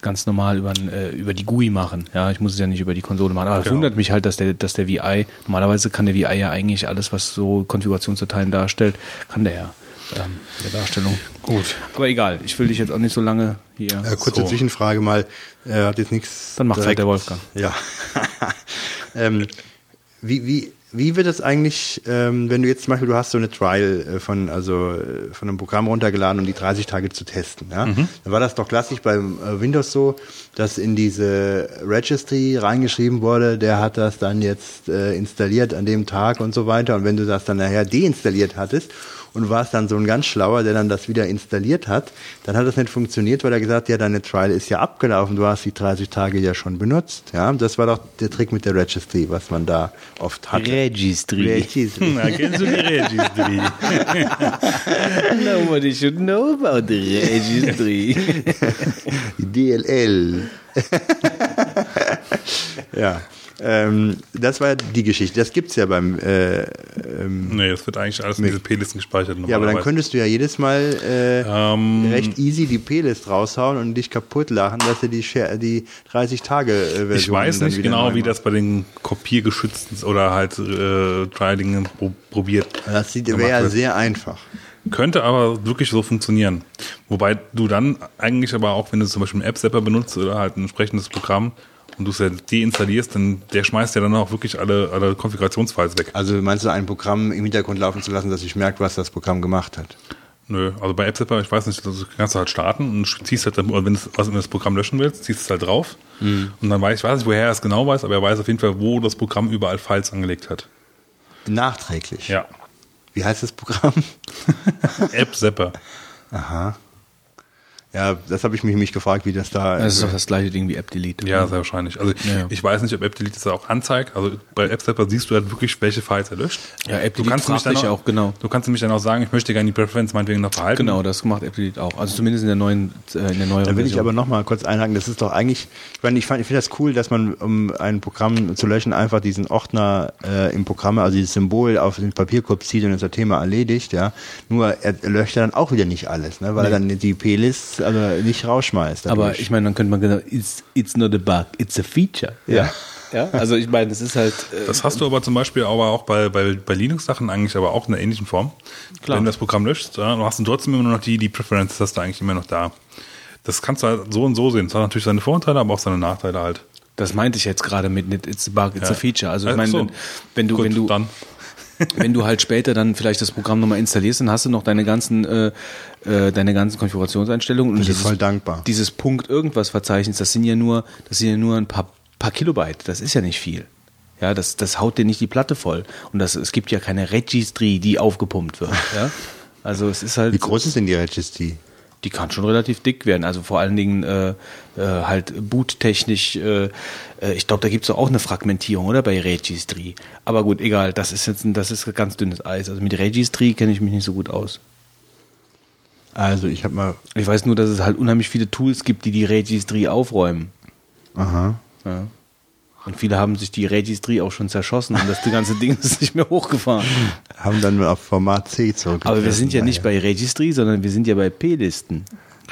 ganz normal über, äh, über die GUI machen. Ja, ich muss es ja nicht über die Konsole machen. Aber es Genau. wundert mich halt, dass der, dass der VI, normalerweise kann der VI ja eigentlich alles, was so Konfigurationsdateien darstellt, kann der ja. Ähm, der Darstellung. Gut. Aber egal, ich will dich jetzt auch nicht so lange hier. Äh, kurze So. Zwischenfrage mal. Er hat jetzt nichts. Dann macht's halt der Wolfgang. Ja. ähm, wie, wie, wie wird es eigentlich, ähm, wenn du jetzt zum Beispiel, du hast so eine Trial äh, von, also, äh, von einem Programm runtergeladen, um die 30 Tage zu testen, ja? Dann war das doch klassisch beim äh, Windows so, dass in diese Registry reingeschrieben wurde, der hat das dann jetzt äh, installiert an dem Tag und so weiter. Und wenn du das dann nachher deinstalliert hattest und warst dann so ein ganz schlauer, der dann das wieder installiert hat, dann hat das nicht funktioniert, weil er gesagt hat, ja, deine Trial ist ja abgelaufen, du hast die 30 Tage ja schon benutzt. Ja, das war doch der Trick mit der Registry, was man da oft hatte. Registry. Registry. Na, kennst du die Registry? Nobody should know about the registry. Die DLL. ja. Ähm, das war die Geschichte. Das gibt's ja beim äh, ähm, nee, das wird eigentlich alles in diese P-Listen gespeichert. Ja, aber dann könntest du ja jedes Mal äh, Ähm, recht easy die P-List raushauen und dich kaputt lachen, dass du die, die 30 Tage Version Ich weiß nicht genau, wie das bei den kopiergeschützten oder halt äh, Trial-Dingen pro probiert. Das wäre ja sehr einfach. Könnte aber wirklich so funktionieren. Wobei du dann eigentlich aber auch, wenn du zum Beispiel einen App-Zapper benutzt oder halt ein entsprechendes Programm und du es ja deinstallierst, dann der schmeißt ja dann auch wirklich alle, alle Konfigurationsfiles weg. Also meinst du, ein Programm im Hintergrund laufen zu lassen, dass ich merke, was das Programm gemacht hat? Nö, also bei AppZipper, ich weiß nicht, das kannst du halt starten und ziehst halt, wenn du das, wenn du das Programm löschen willst, ziehst du es halt drauf. Und dann weiß ich weiß nicht, woher er es genau weiß, aber er weiß auf jeden Fall, wo das Programm überall Files angelegt hat. Nachträglich. Ja. Wie heißt das Programm? AppZapper. Aha. Ja, das habe ich mich nämlich gefragt, wie das da Das ist doch das gleiche Ding wie App Delete. Ja, sehr wahrscheinlich. Also Ja. ich weiß nicht, ob AppDelete das auch anzeigt. Also bei AppZapper siehst du halt wirklich, welche Files er löscht. Ja, App du Delete kannst nämlich fragt dann auch, auch, genau. Du kannst nämlich dann auch sagen, ich möchte gerne die Preference meinetwegen noch behalten. Genau, das macht App Delete auch. Also zumindest in der neuen, äh, in der neueren Da will ich Version. aber noch mal kurz einhaken. Das ist doch eigentlich, ich meine, ich, fand- ich finde das cool, dass man, um ein Programm zu löschen, einfach diesen Ordner äh, im Programm, also dieses Symbol auf den Papierkorb zieht und das Thema erledigt, ja. Nur er löscht ja dann auch wieder nicht alles, ne? weil er dann die P-List also nicht rausschmeißt. Aber ich meine, dann könnte man genau, it's, it's not a bug, it's a feature. Ja. Ja, also ich meine, es ist halt. Äh, Das hast du aber zum Beispiel aber auch bei, bei, bei Linux-Sachen eigentlich aber auch in einer ähnlichen Form. Klar. Wenn du das Programm löscht, ja, du hast dann trotzdem immer noch die, die Preferences hast du eigentlich immer noch da. Das kannst du halt so und so sehen. Das hat natürlich seine Vorteile, aber auch seine Nachteile halt. das meinte ich jetzt gerade mit it's a bug, it's Ja. a feature. Also ich Ach meine, so. wenn, wenn du, Gut, wenn du, dann. Wenn du halt später dann vielleicht das Programm nochmal installierst, dann hast du noch deine ganzen, äh, äh, deine ganzen Konfigurationseinstellungen und Bin ich dieses, voll dankbar. dieses Punkt irgendwas Verzeichnis, das sind ja nur, das sind ja nur ein paar, paar Kilobyte. Das ist ja nicht viel. Ja, das, das haut dir nicht die Platte voll. Und das, es gibt ja keine Registry, die aufgepumpt wird. Ja? Also es ist halt. Wie groß ist denn die Registry? Die kann schon relativ dick werden. Also vor allen Dingen äh, äh, halt boottechnisch. Äh, äh, ich glaube, da gibt es auch eine Fragmentierung, oder bei Registry. Aber gut, egal. Das ist jetzt ein, das ist ganz dünnes Eis. Also mit Registry kenne ich mich nicht so gut aus. Also ich habe mal, Ich weiß nur, dass es halt unheimlich viele Tools gibt, die die Registry aufräumen. aha, Ja. Und viele haben sich die Registry auch schon zerschossen und das ganze Ding ist nicht mehr hochgefahren. haben dann auf Format C zurück. Aber wir sind ja nicht bei Registry, sondern wir sind ja bei P-Listen.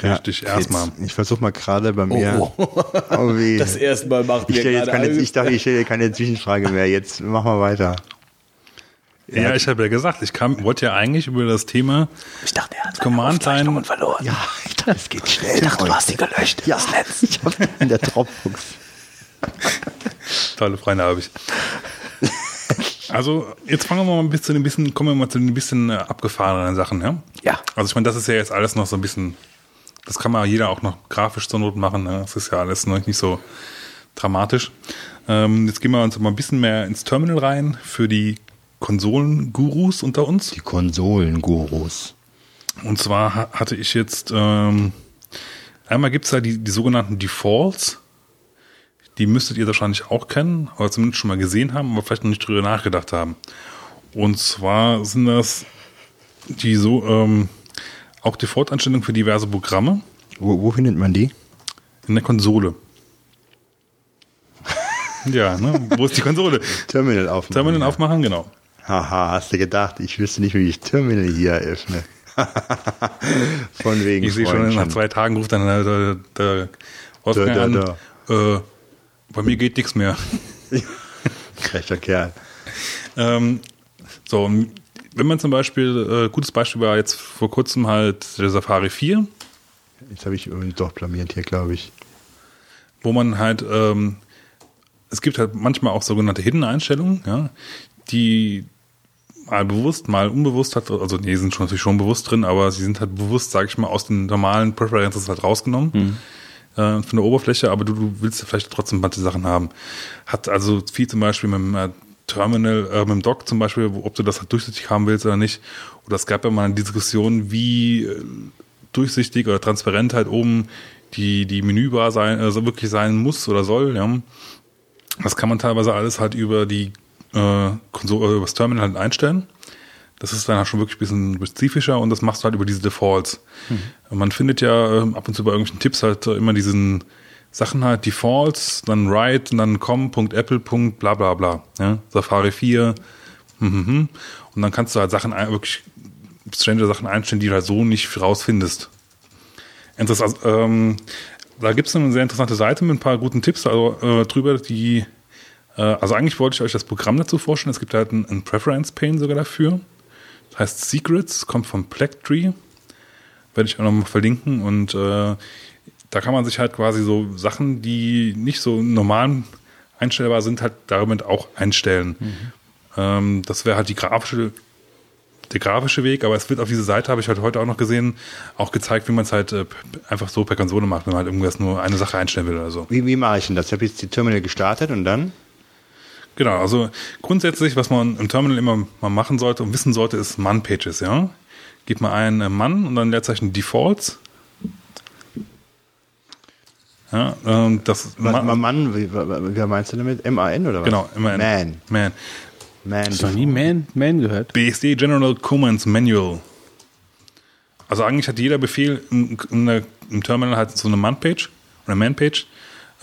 Richtig, erstmal. Jetzt, ich versuche mal gerade bei mir. Oh, Oh, weh. Das erste Mal macht ich, mir stell jetzt keine, ich dachte, ich stelle keine Zwischenfrage mehr. Jetzt mach mal weiter. Ja, ich habe ja gesagt, ich kam, wollte ja eigentlich über das Thema Ich dachte, er hat Command Line- verloren. Ja, ich dachte, es geht schnell. Ich dachte, du hast sie gelöscht. Ja, ich habe in der Dropbox. Tolle Freunde habe ich. Also, jetzt fangen wir mal ein bisschen, ein bisschen kommen wir mal zu den ein bisschen äh, abgefahrenen Sachen, ja? Ja. Also, ich meine, das ist ja jetzt alles noch so ein bisschen, das kann man jeder auch noch grafisch zur Not machen, ne? Das ist ja alles noch nicht so dramatisch. Ähm, jetzt gehen wir uns mal ein bisschen mehr ins Terminal rein für die Konsolen-Gurus unter uns. Die Konsolengurus. Und zwar ha- hatte ich jetzt, ähm, einmal gibt's da die, die sogenannten Defaults. Die müsstet ihr wahrscheinlich auch kennen, oder zumindest schon mal gesehen haben, aber vielleicht noch nicht drüber nachgedacht haben. Und zwar sind das die so, ähm, auch Default-Einstellungen für diverse Programme Wo, wo findet man die? in der Konsole. ja, ne? Wo ist die Konsole? Terminal aufmachen. Terminal aufmachen, genau. Haha, hast du gedacht, ich wüsste nicht, wie ich Terminal hier eröffne. Von wegen Ich sehe schon, nach zwei Tagen ruft dann der, der, der Wolfgang Da, an, da, Äh, bei mir geht nichts mehr. Rechter Kerl. Ähm, so, wenn man zum Beispiel, äh, gutes Beispiel war jetzt vor kurzem halt der Safari 4, Jetzt habe ich übrigens doch blamiert hier, glaube ich. wo man halt, ähm, es gibt halt manchmal auch sogenannte Hidden-Einstellungen, ja, die mal bewusst, mal unbewusst hat, also nee, sind schon natürlich schon bewusst drin, aber sie sind halt bewusst, sage ich mal, aus den normalen Preferences halt rausgenommen äh, von der Oberfläche, aber du, du willst vielleicht trotzdem manche Sachen haben. Hat also viel zum Beispiel mit dem äh, Terminal, äh, mit dem Dock zum Beispiel, ob du das halt durchsichtig haben willst oder nicht. Oder es gab ja mal eine Diskussion, wie äh, durchsichtig oder transparent halt oben die, die Menübar sein, also wirklich sein muss oder soll, ja. Das kann man teilweise alles halt über die äh, Konsole, über das Terminal halt einstellen. Das ist dann halt schon wirklich ein bisschen spezifischer und das machst du halt über diese Defaults. Man findet ja ähm, ab und zu bei irgendwelchen Tipps halt immer diesen Sachen halt Defaults, dann write und dann com.apple. bla bla bla. Ja? Safari 4. Mhm. Und dann kannst du halt Sachen wirklich strange Sachen einstellen, die du halt so nicht rausfindest. Interessant, ähm, da gibt es eine sehr interessante Seite mit ein paar guten Tipps also, äh, drüber, die äh, also eigentlich wollte ich euch das Programm dazu vorstellen. Es gibt halt ein, ein Preference Pane sogar dafür. Heißt Secrets, kommt vom Plectree. Werde ich auch nochmal verlinken. Und äh, da kann man sich halt quasi so Sachen, die nicht so normal einstellbar sind, halt damit auch einstellen. Ähm, das wäre halt die grafische, der grafische Weg, aber es wird auf dieser Seite, habe ich halt heute auch noch gesehen, auch gezeigt, wie man es halt äh, einfach so per Konsole macht, wenn man halt irgendwas nur eine Sache einstellen will oder so. Wie, wie mache ich denn das? Ich habe jetzt die Terminal gestartet und dann? Genau, also grundsätzlich, was man im Terminal immer mal machen sollte und wissen sollte, ist Man-Pages, ja. Gib mal ein äh, Mann und dann Leerzeichen Defaults. Ja, ähm, das Was, Ma- Mann, wie, wie meinst du damit? M-A-N oder was? genau, immer Man. Man. Man. Hast du noch nie Man, Man gehört? BSD General Commands Manual. Also eigentlich hat jeder Befehl in, in der, im Terminal halt so eine Man-Page oder Man-Page,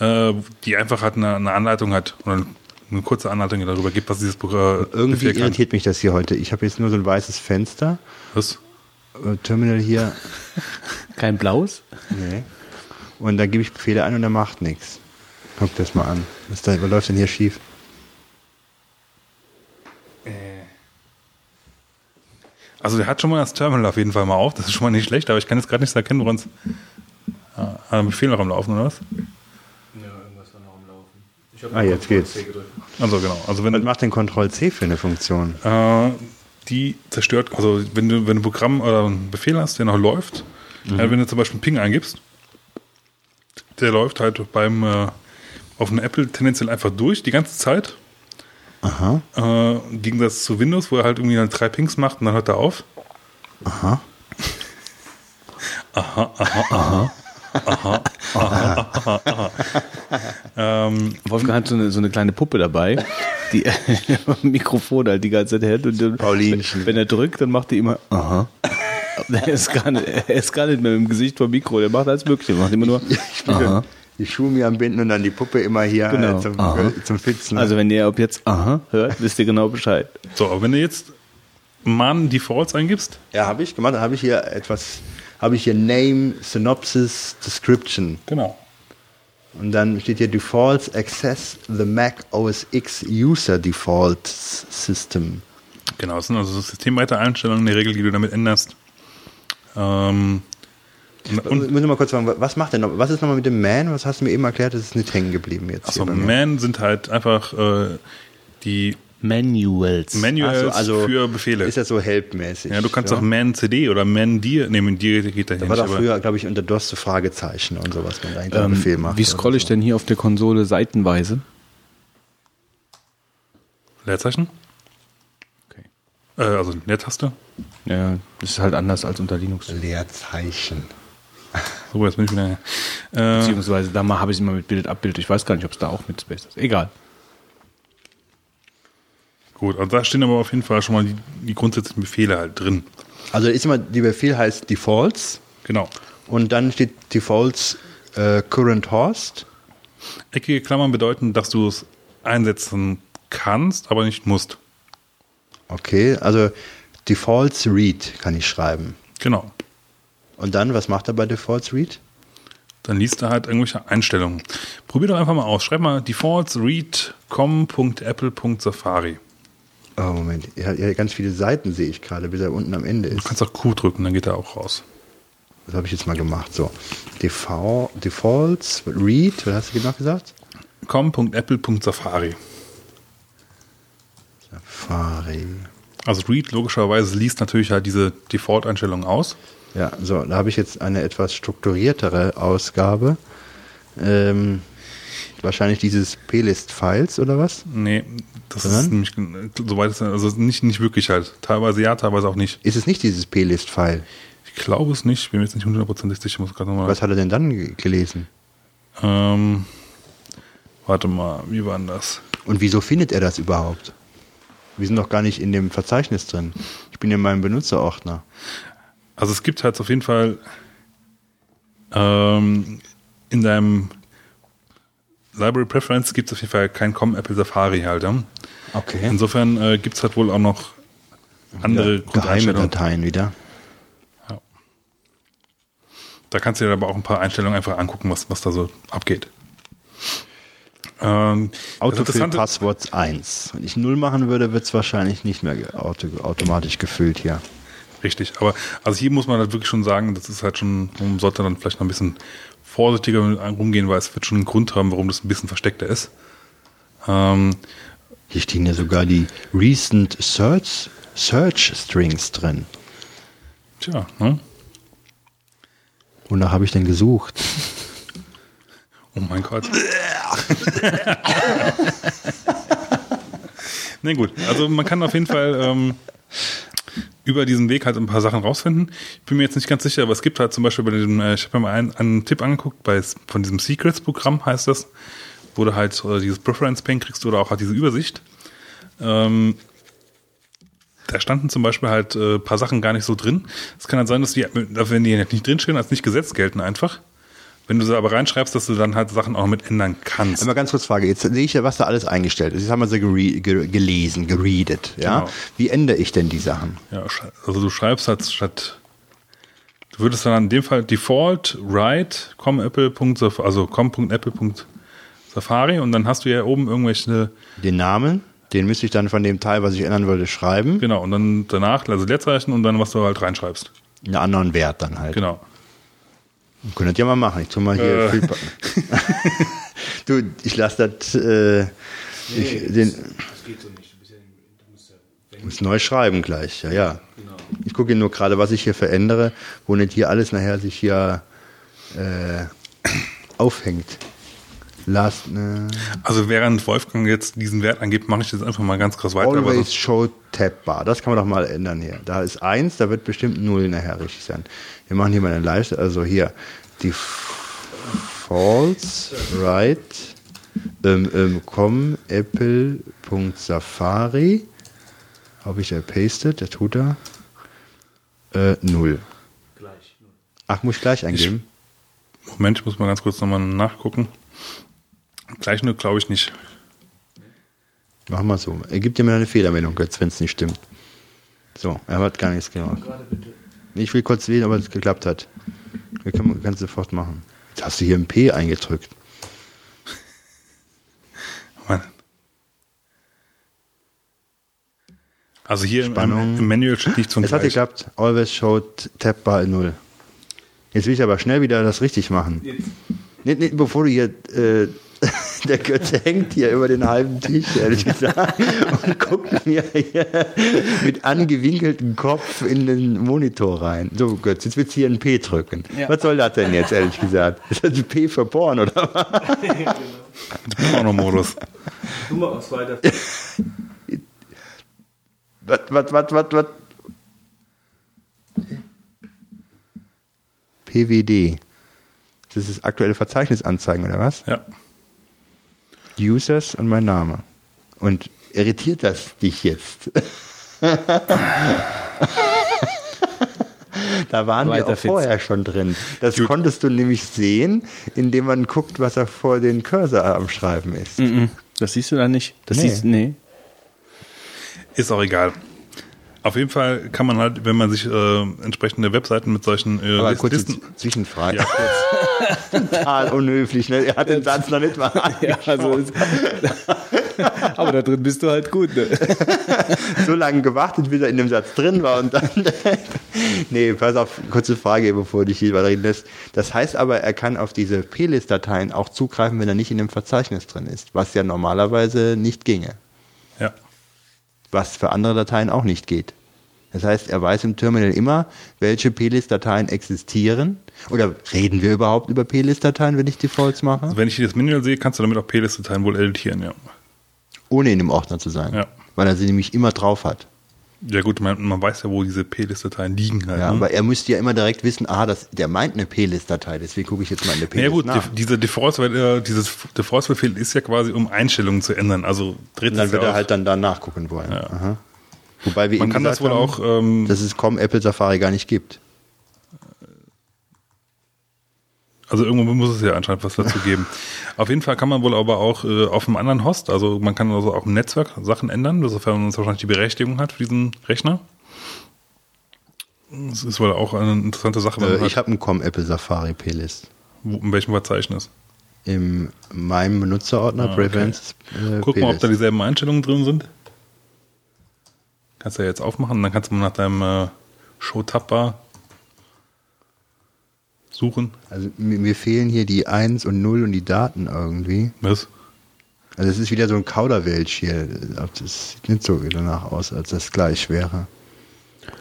äh, die einfach halt eine, eine Anleitung hat oder eine kurze Anleitung darüber gibt, was dieses Programm Irgendwie Befehl kann. irritiert mich das hier heute. Ich habe jetzt nur so ein weißes Fenster. Was? Äh, Terminal hier. Kein Blaues? Nee. Und da gebe ich Befehle ein und er macht nichts. Guck das mal an. Was, da, was läuft denn hier schief? Also der hat schon mal das Terminal auf jeden Fall mal auf, das ist schon mal nicht schlecht, aber ich kann jetzt gerade nicht erkennen, woran es. Ah, ah, Befehl noch am Laufen, oder was? Ah, jetzt geht's. Also genau. Also wenn Was macht denn Ctrl-C für eine Funktion? äh, die zerstört, also wenn du, wenn du ein Programm oder einen Befehl hast, der noch läuft, äh, wenn du zum Beispiel Ping eingibst, der läuft halt beim äh, auf einem Apple tendenziell einfach durch die ganze Zeit. Aha. Äh, Im Gegensatz zu Windows, wo er halt irgendwie dann drei Pings macht und dann hört er auf. Aha. Ähm, Wolfgang hat so eine, so eine kleine Puppe dabei, die Mikrofon halt die ganze Zeit hält. Und dann, Paulinchen. Wenn er drückt, dann macht die immer, aha. Er ist, gar nicht, er ist gar nicht mehr im Gesicht vom Mikro, der macht alles Mögliche. Er macht immer nur, aha. die Schuhe mir am Binden und dann die Puppe immer hier Genau. äh, zum, Aha. äh, zum Fitzen. Also wenn ihr ab jetzt aha hört, wisst ihr genau Bescheid. so, aber wenn du jetzt Man Defaults eingibst, ja, habe ich gemacht. Da habe ich hier etwas, habe ich hier Name, Synopsis, Description. genau. Und dann steht hier Defaults Access the Mac OS X User Defaults System. Genau, das sind also so systemweite Einstellungen in der Regel, die du damit änderst. Ähm, und, Müssen wir mal kurz fragen, was macht denn noch, was ist nochmal mit dem Man? Was hast du mir eben erklärt? Das ist nicht hängen geblieben jetzt. achso. Man sind halt einfach äh, die Manuals. Manuals Ach so, also für Befehle. Ist das so helpmäßig? ja, du kannst auch Man CD oder Man Dir, nee, mit dir geht da Da war doch früher, glaube ich, unter DOS so Fragezeichen und sowas, man dahinter einen ähm, Befehl macht. wie scrolle ich so. denn hier auf der Konsole seitenweise? Leerzeichen? Okay. Äh, also Leertaste. Ja, das ist halt anders als unter Linux. Leerzeichen. So, jetzt bin ich wieder. Äh, Beziehungsweise da mal habe ich es immer mit Bild Abbild. Ich weiß gar nicht, ob es da auch mit Space ist. Egal. Gut, also da stehen aber auf jeden Fall schon mal die, die grundsätzlichen Befehle halt drin. Also ist immer, die Befehl heißt Defaults Genau. und dann steht Defaults äh, Current Host. Eckige Klammern bedeuten, dass du es einsetzen kannst, aber nicht musst. Okay, also Defaults Read kann ich schreiben. Genau. Und dann, was macht er bei Defaults Read? Dann liest er halt irgendwelche Einstellungen. Probier doch einfach mal aus. Schreib mal defaults read com.apple.safari. Oh, Moment, hat ja ganz viele Seiten, sehe ich gerade, bis er unten am Ende Du ist. kannst auch Q drücken, dann geht er auch raus. Das habe ich jetzt mal gemacht. So, Default, Defaults Read, was hast du genau gesagt? com.apple.safari. Safari. Also read logischerweise liest natürlich halt diese Default-Einstellungen aus. Ja, so, da habe ich jetzt eine etwas strukturiertere Ausgabe. Ähm, wahrscheinlich dieses Plist-Files oder was? Nee, das Sondern? ist nämlich, soweit es, also nicht, nicht wirklich halt. Teilweise ja, teilweise auch nicht. Ist es nicht dieses Plist-File? Ich glaube es nicht, bin mir jetzt nicht hundertprozentig sicher, muss gerade nochmal. Was hat er denn dann ge- gelesen? Ähm, warte mal, wie war denn das? Und wieso findet er das überhaupt? Wir sind doch gar nicht in dem Verzeichnis drin. Ich bin in meinem Benutzerordner. Also es gibt halt auf jeden Fall ähm, in deinem Library Preference gibt es auf jeden Fall kein Com Apple Safari halt. Ja? Okay. Insofern äh, gibt es halt wohl auch noch andere Geheime Grundeinstellungen. Dateien wieder. Da kannst du dir aber auch ein paar Einstellungen einfach angucken, was, was da so abgeht. Ähm, Autofill Passworts 1. Wenn ich 0 machen würde, wird es wahrscheinlich nicht mehr auto, automatisch gefüllt hier. Richtig, aber also hier muss man halt wirklich schon sagen, das ist halt schon, man sollte dann vielleicht noch ein bisschen vorsichtiger rumgehen, weil es wird schon einen Grund haben, warum das ein bisschen versteckter ist. Ähm, Hier stehen ja sogar die Recent Search, Search Strings drin. tja, ne? Wonach habe ich denn gesucht? Oh mein Gott. Na gut, also man kann auf jeden Fall ähm, über diesen Weg halt ein paar Sachen rausfinden. Ich bin mir jetzt nicht ganz sicher, aber es gibt halt zum Beispiel bei diesem, äh, ich habe mir mal einen, einen Tipp angeguckt, bei, von diesem Secrets-Programm heißt das, wo du halt äh, dieses Preference-Pane kriegst oder auch halt diese Übersicht. Ähm, da standen zum Beispiel halt äh, ein paar Sachen gar nicht so drin. Es kann halt sein, dass die, wenn die nicht drinstehen, als nicht Gesetz gelten einfach. Wenn du sie aber reinschreibst, dass du dann halt Sachen auch mit ändern kannst. Einmal ganz kurz Frage. Jetzt sehe ich ja, was da alles eingestellt ist. Jetzt haben wir sie gere ge gelesen, geredet. Ja? Genau. Wie ändere ich denn die Sachen? Ja, also du schreibst halt statt, du würdest dann in dem Fall default write com.apple.safari, also com.apple.safari und dann hast du ja oben irgendwelche, Den Namen, den müsste ich dann von dem Teil, was ich ändern wollte, schreiben. genau, und dann danach, also Leerzeichen und dann was du halt reinschreibst. Einen anderen Wert dann halt. Genau. Können das ja mal machen. Ich tu mal hier Äh. Du, ich lasse das, äh, ich, den, muss neu schreiben gleich, ja, ja. Ich gucke nur gerade, was ich hier verändere, wo nicht hier alles nachher sich hier äh, aufhängt. Last, ne, Also während Wolfgang jetzt diesen Wert angibt, mache ich jetzt einfach mal ganz krass weiter. always show tab bar. Das kann man doch mal ändern hier. Da ist eins, da wird bestimmt null nachher richtig sein. Wir machen hier mal eine Leiste, also hier defaults right ähm, ähm, com apple.safari habe ich da pasted, der tut da äh, null. Ach, muss ich gleich eingeben? Moment, ich muss mal ganz kurz nochmal nachgucken. Gleich nur glaube ich nicht. Machen wir so. Er gibt dir mal eine Fehlermeldung, Götz, wenn es nicht stimmt. So, er hat gar nichts gemacht. Ich will kurz sehen, ob es geklappt hat. Wir können, du sofort machen. Jetzt hast du hier ein P eingedrückt. Mann. Also hier im, Spannung. im Manual steht nichts von Es hat geklappt. Always showed tab bar 0. Jetzt will ich aber schnell wieder das richtig machen. Nicht, nicht bevor du hier, äh, der Götze hängt hier über den halben Tisch, ehrlich gesagt, und guckt mir hier mit angewinkeltem Kopf in den Monitor rein. So, Götz, jetzt willst du hier ein P drücken. Ja. Was soll das denn jetzt, ehrlich gesagt? Ist das ein P für Porn, oder was? Pornomodus. Du mal was weiter. Was, was, was, was, was? PWD. Das ist das aktuelle Verzeichnis anzeigen, oder was? Ja. Users und mein Name. Und irritiert das dich jetzt? da waren wir Weiter, auch Fitz. vorher schon drin. Das konntest du nämlich sehen, indem man guckt, was er vor den Cursor am Schreiben ist. Mhm. Das siehst du da nicht. Das Nee. siehst nee. Ist auch egal. Auf jeden Fall kann man halt, wenn man sich äh, entsprechende Webseiten mit solchen äh, Aber kurze Listen, Zwischenfrage. ja, kurz. Total unhöflich. Ne? Er hat den Satz noch nicht mal Ja, also aber da drin bist du halt gut. Ne? so lange gewartet, bis er in dem Satz drin war und dann. nee, pass auf, kurze Frage, bevor du dich hier weiterreden lässt. Das heißt aber, er kann auf diese P-List-Dateien auch zugreifen, wenn er nicht in dem Verzeichnis drin ist, was ja normalerweise nicht ginge. Was für andere Dateien auch nicht geht. Das heißt, er weiß im Terminal immer, welche P-List-Dateien existieren. Oder reden wir überhaupt über P-List-Dateien, wenn ich Defaults mache? Also wenn ich das Manual sehe, kannst du damit auch P-List-Dateien wohl editieren, ja. Ohne in dem Ordner zu sein. Ja. Weil er sie nämlich immer drauf hat. Ja gut, man, man weiß ja, wo diese P-List-Dateien liegen halt. Ja, ne? aber er müsste ja immer direkt wissen, ah, das, der meint eine P-List-Datei, deswegen gucke ich jetzt mal in eine Ja P-List gut, nach. die, diese Defaults, weil, äh, dieses Defaults-Befehl ist ja quasi, um Einstellungen zu ändern. Also dreht dann wird ja er halt dann da nachgucken wollen. Ja. Wobei wir Man kann das wohl haben, auch, ähm, dass es COM Apple Safari gar nicht gibt. Also irgendwo muss es ja anscheinend was dazu geben. Auf jeden Fall kann man wohl aber auch äh, auf einem anderen Host, also man kann also auch im Netzwerk Sachen ändern, sofern man wahrscheinlich die Berechtigung hat für diesen Rechner. Das ist wohl auch eine interessante Sache, Äh, ich halt, habe einen COM Apple Safari wo, in welchem Verzeichnis. In meinem Benutzerordner Ah, okay. Prevents äh, Guck mal, ob da dieselben Einstellungen drin sind. Kannst du ja jetzt aufmachen und dann kannst du mal nach deinem äh, Show Tabbar suchen. Also mir, mir fehlen hier die 1 und 0 und die Daten irgendwie. Was? Also es ist wieder so ein Kauderwelsch hier. Das sieht nicht so danach aus, als das gleich wäre.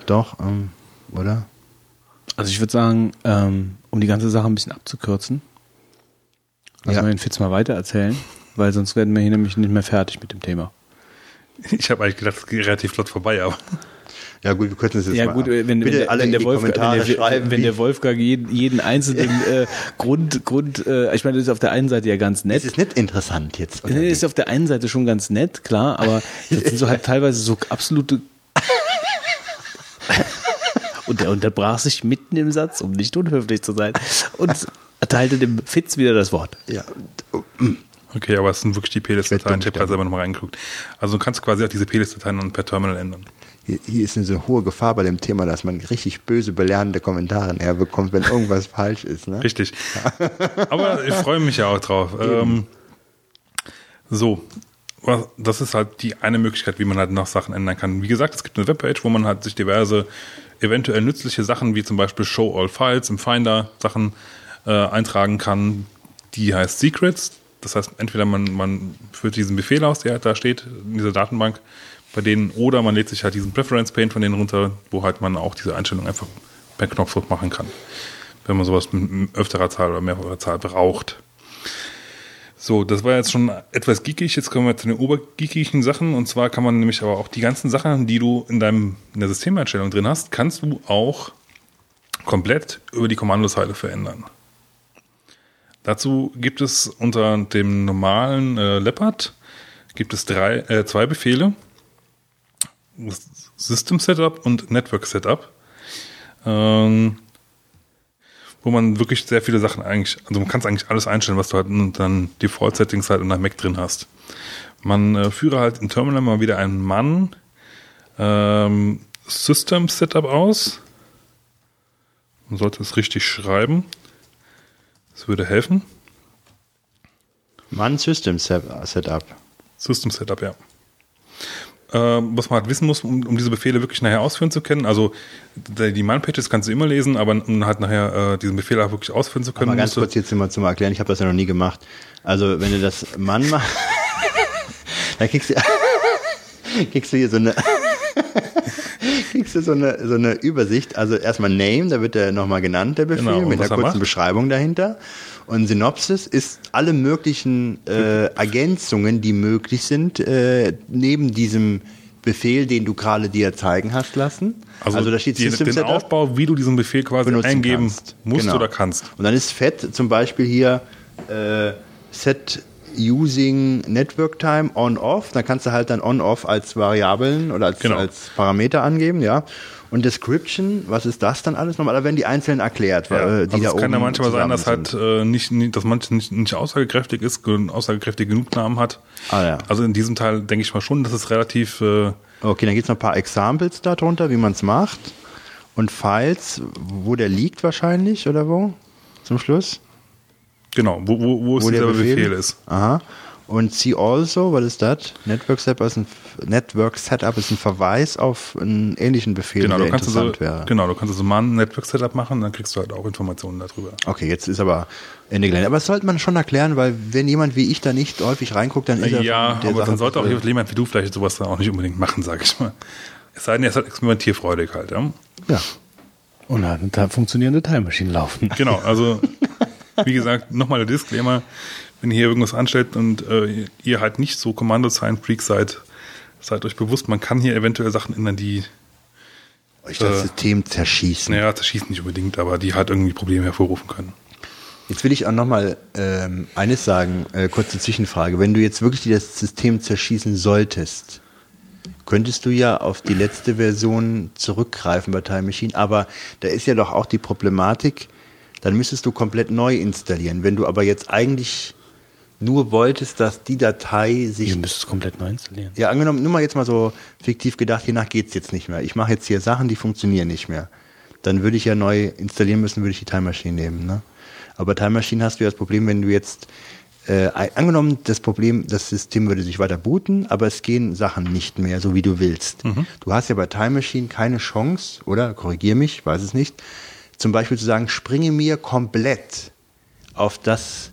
Doch, ähm, oder? Also ich würde sagen, ähm, um die ganze Sache ein bisschen abzukürzen, lassen Ja. wir den Fitz mal weiter erzählen, weil sonst werden wir hier nämlich nicht mehr fertig mit dem Thema. Ich habe eigentlich gedacht, es geht relativ flott vorbei, aber Ja gut, wir könnten es jetzt Ja mal gut, wenn, wenn, Bitte der, alle wenn, in der die Wolf, Kommentare wenn, der, schreiben, wenn der Wolfgang jeden, jeden einzelnen äh, Grund, Grund äh, ich meine, das ist auf der einen Seite ja ganz nett. Es ist nicht interessant jetzt. oder wie? ist auf der einen Seite schon ganz nett, klar, aber das sind so halt teilweise so absolute. Und er unterbrach sich mitten im Satz, um nicht unhöflich zu sein, und erteilte dem Fitz wieder das Wort. ja. okay, aber es sind wirklich die PLS-Dateien. Ich habe gerade selber nochmal reingeguckt. Also du kannst quasi auch diese PLS-Dateien dann per Terminal ändern. Hier, hier ist eine so hohe Gefahr bei dem Thema, dass man richtig böse belernende Kommentare näher bekommt, wenn irgendwas falsch ist. Ne? Richtig. Aber ich freue mich ja auch drauf. Ähm, so, das ist halt die eine Möglichkeit, wie man halt noch Sachen ändern kann. Wie gesagt, es gibt eine Webpage, wo man halt sich diverse eventuell nützliche Sachen, wie zum Beispiel Show All Files im Finder Sachen äh, eintragen kann. Die heißt Secrets. Das heißt, entweder man, man führt diesen Befehl aus, der halt da steht in dieser Datenbank bei denen, oder man lädt sich halt diesen Preference Pane von denen runter, wo halt man auch diese Einstellung einfach per Knopfdruck machen kann wenn man sowas mit öfterer Zahl oder mehrerer Zahl braucht. So, das war jetzt schon etwas geekig. Jetzt kommen wir zu den obergeekigen Sachen. Und zwar kann man nämlich aber auch die ganzen Sachen, die du in deinem in der Systemeinstellung drin hast, kannst du auch komplett über die Kommandozeile verändern. Dazu gibt es unter dem normalen äh, Leopard gibt es drei, äh, zwei Befehle. System Setup und Network Setup. Ähm, wo man wirklich sehr viele Sachen eigentlich, also man kann es eigentlich alles einstellen, was du halt in dann Default-Settings halt in deinem Mac drin hast. Man äh, führe halt im Terminal mal wieder einen Mann ähm, System Setup aus. Man sollte es richtig schreiben. Das würde helfen. Mann System Set- Setup. System Setup, ja. Ähm, was man halt wissen muss, um, um diese Befehle wirklich nachher ausführen zu können. Also die Man-Pages kannst du immer lesen, aber um halt nachher äh, diesen Befehl auch wirklich ausführen zu können, Mal ganz kurz jetzt mal zum Erklären, ich habe das ja noch nie gemacht. Also wenn du das Mann machst, dann kriegst du, kriegst du hier so eine kriegst du so eine, so eine Übersicht. Also erstmal Name, da wird der nochmal genannt, der Befehl, Genau, mit einer er kurzen macht? Beschreibung dahinter. Und Synopsis ist alle möglichen äh, Ergänzungen, die möglich sind, äh, neben diesem Befehl, den du gerade dir zeigen hast lassen. Also, da steht die, den Aufbau, wie du diesen Befehl quasi eingeben kannst. musst Genau. oder kannst. Und dann ist fett zum Beispiel hier äh, Set Using Network Time On-Off. Dann kannst du halt dann On-Off als Variablen oder als, Genau. als Parameter angeben, ja. Und Description, was ist das dann alles nochmal? Da werden die einzeln erklärt, Ja, äh, die also da es kann oben ja manchmal sein, dass halt äh, nicht, nicht, dass manche nicht, nicht aussagekräftig ist, gen- aussagekräftig genug Namen hat. Ah, ja. Also in diesem Teil denke ich mal schon, dass es relativ äh, Okay, dann gibt's noch ein paar Examples darunter, wie man es macht. Und Files, wo der liegt wahrscheinlich, oder wo? Zum Schluss? genau, wo, wo, wo es wo der dieser Befehl, Befehl, ist. Aha. Und see also, was ist das? Network Setup ist ein, Network Setup ist ein Verweis auf einen ähnlichen Befehl, Genau, der du kannst so, interessant wäre. genau, du kannst so mal ein Network Setup machen, dann kriegst du halt auch Informationen darüber. Okay, jetzt ist aber Ende Gelände. Aber das sollte man schon erklären, weil wenn jemand wie ich da nicht häufig reinguckt, dann ist er Ja, aber Sache dann sollte auch jemand wie du vielleicht sowas dann auch nicht unbedingt machen, sage ich mal. Es sei denn, er ist halt experimentierfreudig halt, ja. Ja. Und hat eine funktionierende Teilmaschine laufen. Genau, also wie gesagt, nochmal der Disclaimer, wenn ihr hier irgendwas anstellt und äh, ihr halt nicht so Kommando-Sign-Freak seid, seid euch bewusst, man kann hier eventuell Sachen ändern, die, euch das Äh, System zerschießen. naja, zerschießen nicht unbedingt, aber die halt irgendwie Probleme hervorrufen können. Jetzt will ich auch nochmal ähm, eines sagen, äh, kurze Zwischenfrage. Wenn du jetzt wirklich das System zerschießen solltest, könntest du ja auf die letzte Version zurückgreifen bei Time Machine, aber da ist ja doch auch die Problematik, dann müsstest du komplett neu installieren. Wenn du aber jetzt eigentlich nur wolltest, dass die Datei sich Ihr müsst es komplett neu installieren. ja, angenommen, nur mal jetzt mal so fiktiv gedacht, hiernach geht's jetzt nicht mehr. Ich mache jetzt hier Sachen, die funktionieren nicht mehr. Dann würde ich ja neu installieren müssen, würde ich die Time Machine nehmen. Ne? Aber bei Time Machine hast du ja das Problem, wenn du jetzt äh, angenommen, das Problem, das System würde sich weiter booten, aber es gehen Sachen nicht mehr, so wie du willst. Du hast ja bei Time Machine keine Chance, oder? Korrigier mich, weiß es nicht. Zum Beispiel zu sagen, springe mir komplett auf das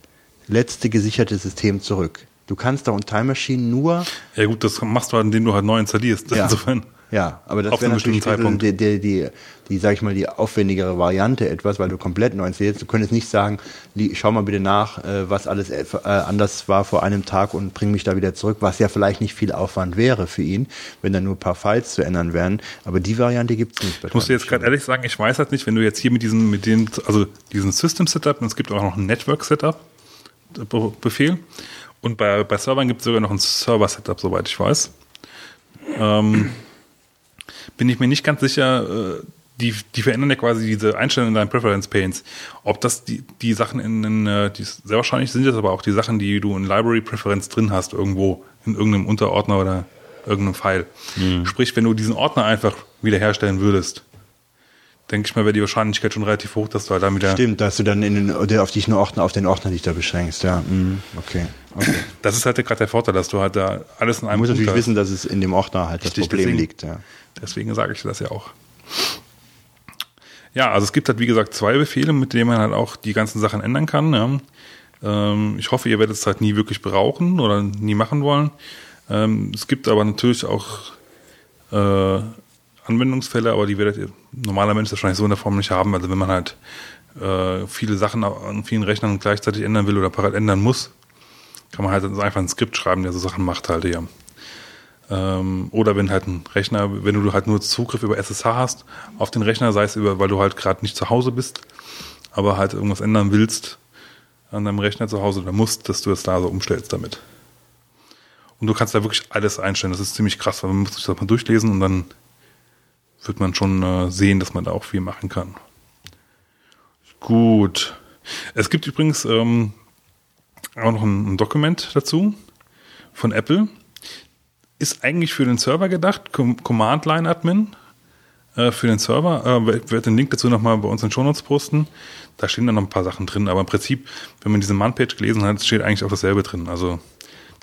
letzte gesicherte System zurück. Du kannst da und Time Machine nur Ja gut, das machst du halt, indem du halt neu installierst. Ja. Insofern. Ja, aber das wäre natürlich die, die, die, die, sag ich mal, die aufwendigere Variante etwas, weil du komplett neu installierst. Du könntest nicht sagen, schau mal bitte nach, äh, was alles äh, äh, anders war vor einem Tag und bring mich da wieder zurück, was ja vielleicht nicht viel Aufwand wäre für ihn, wenn da nur ein paar Files zu ändern wären. Aber die Variante gibt's nicht. bei Ich muss dir jetzt gerade ehrlich sagen, ich weiß halt nicht, wenn du jetzt hier mit diesen, mit den, also diesen System Setup, und es gibt auch noch ein Network Setup Befehl. Und bei, bei Servern gibt es sogar noch ein Server Setup, soweit ich weiß. Ähm, bin ich mir nicht ganz sicher, äh, die, die verändern ja quasi diese Einstellungen in deinen Preference Panes. Ob das die, die Sachen in, in äh, die, sehr wahrscheinlich sind das aber auch die Sachen, die du in Library Preference drin hast, irgendwo in irgendeinem Unterordner oder irgendeinem File. Sprich, wenn du diesen Ordner einfach wiederherstellen würdest, denke ich mal, wäre die Wahrscheinlichkeit schon relativ hoch, dass du halt dann wieder. Stimmt, dass du dann in den, auf dich nur Ordner, auf den Ordner dich da beschränkst, ja. Mhm. Okay. okay. Das ist halt gerade der Vorteil, dass du halt da alles in Du einem musst natürlich hast. wissen, dass es in dem Ordner halt das Richtig, Problem deswegen- liegt, ja. Deswegen sage ich das ja auch. Ja, also es gibt halt, wie gesagt, zwei Befehle, mit denen man halt auch die ganzen Sachen ändern kann. Ja. Ähm, ich hoffe, ihr werdet es halt nie wirklich brauchen oder nie machen wollen. Ähm, es gibt aber natürlich auch äh, Anwendungsfälle, aber die ihr normaler Mensch wahrscheinlich so in der Form nicht haben. Also wenn man halt äh, viele Sachen an vielen Rechnern gleichzeitig ändern will oder parallel ändern muss, kann man halt einfach ein Skript schreiben, der so Sachen macht halt ja. Ähm, oder wenn halt ein Rechner, wenn du halt nur Zugriff über SSH hast auf den Rechner, sei es über, weil du halt gerade nicht zu Hause bist, aber halt irgendwas ändern willst an deinem Rechner zu Hause oder musst, dass du es da so umstellst damit. Und du kannst da wirklich alles einstellen. Das ist ziemlich krass, weil man muss sich das mal durchlesen und dann wird man schon äh, sehen, dass man da auch viel machen kann. Gut. Es gibt übrigens ähm, auch noch ein, ein Dokument dazu von Apple. Ist eigentlich für den Server gedacht, Com Command Line Admin äh, für den Server. Äh, ich werde den Link dazu nochmal bei uns in den Shownotes posten. Da stehen dann noch ein paar Sachen drin, aber im Prinzip, wenn man diese Man-Page gelesen hat, steht eigentlich auch dasselbe drin. Also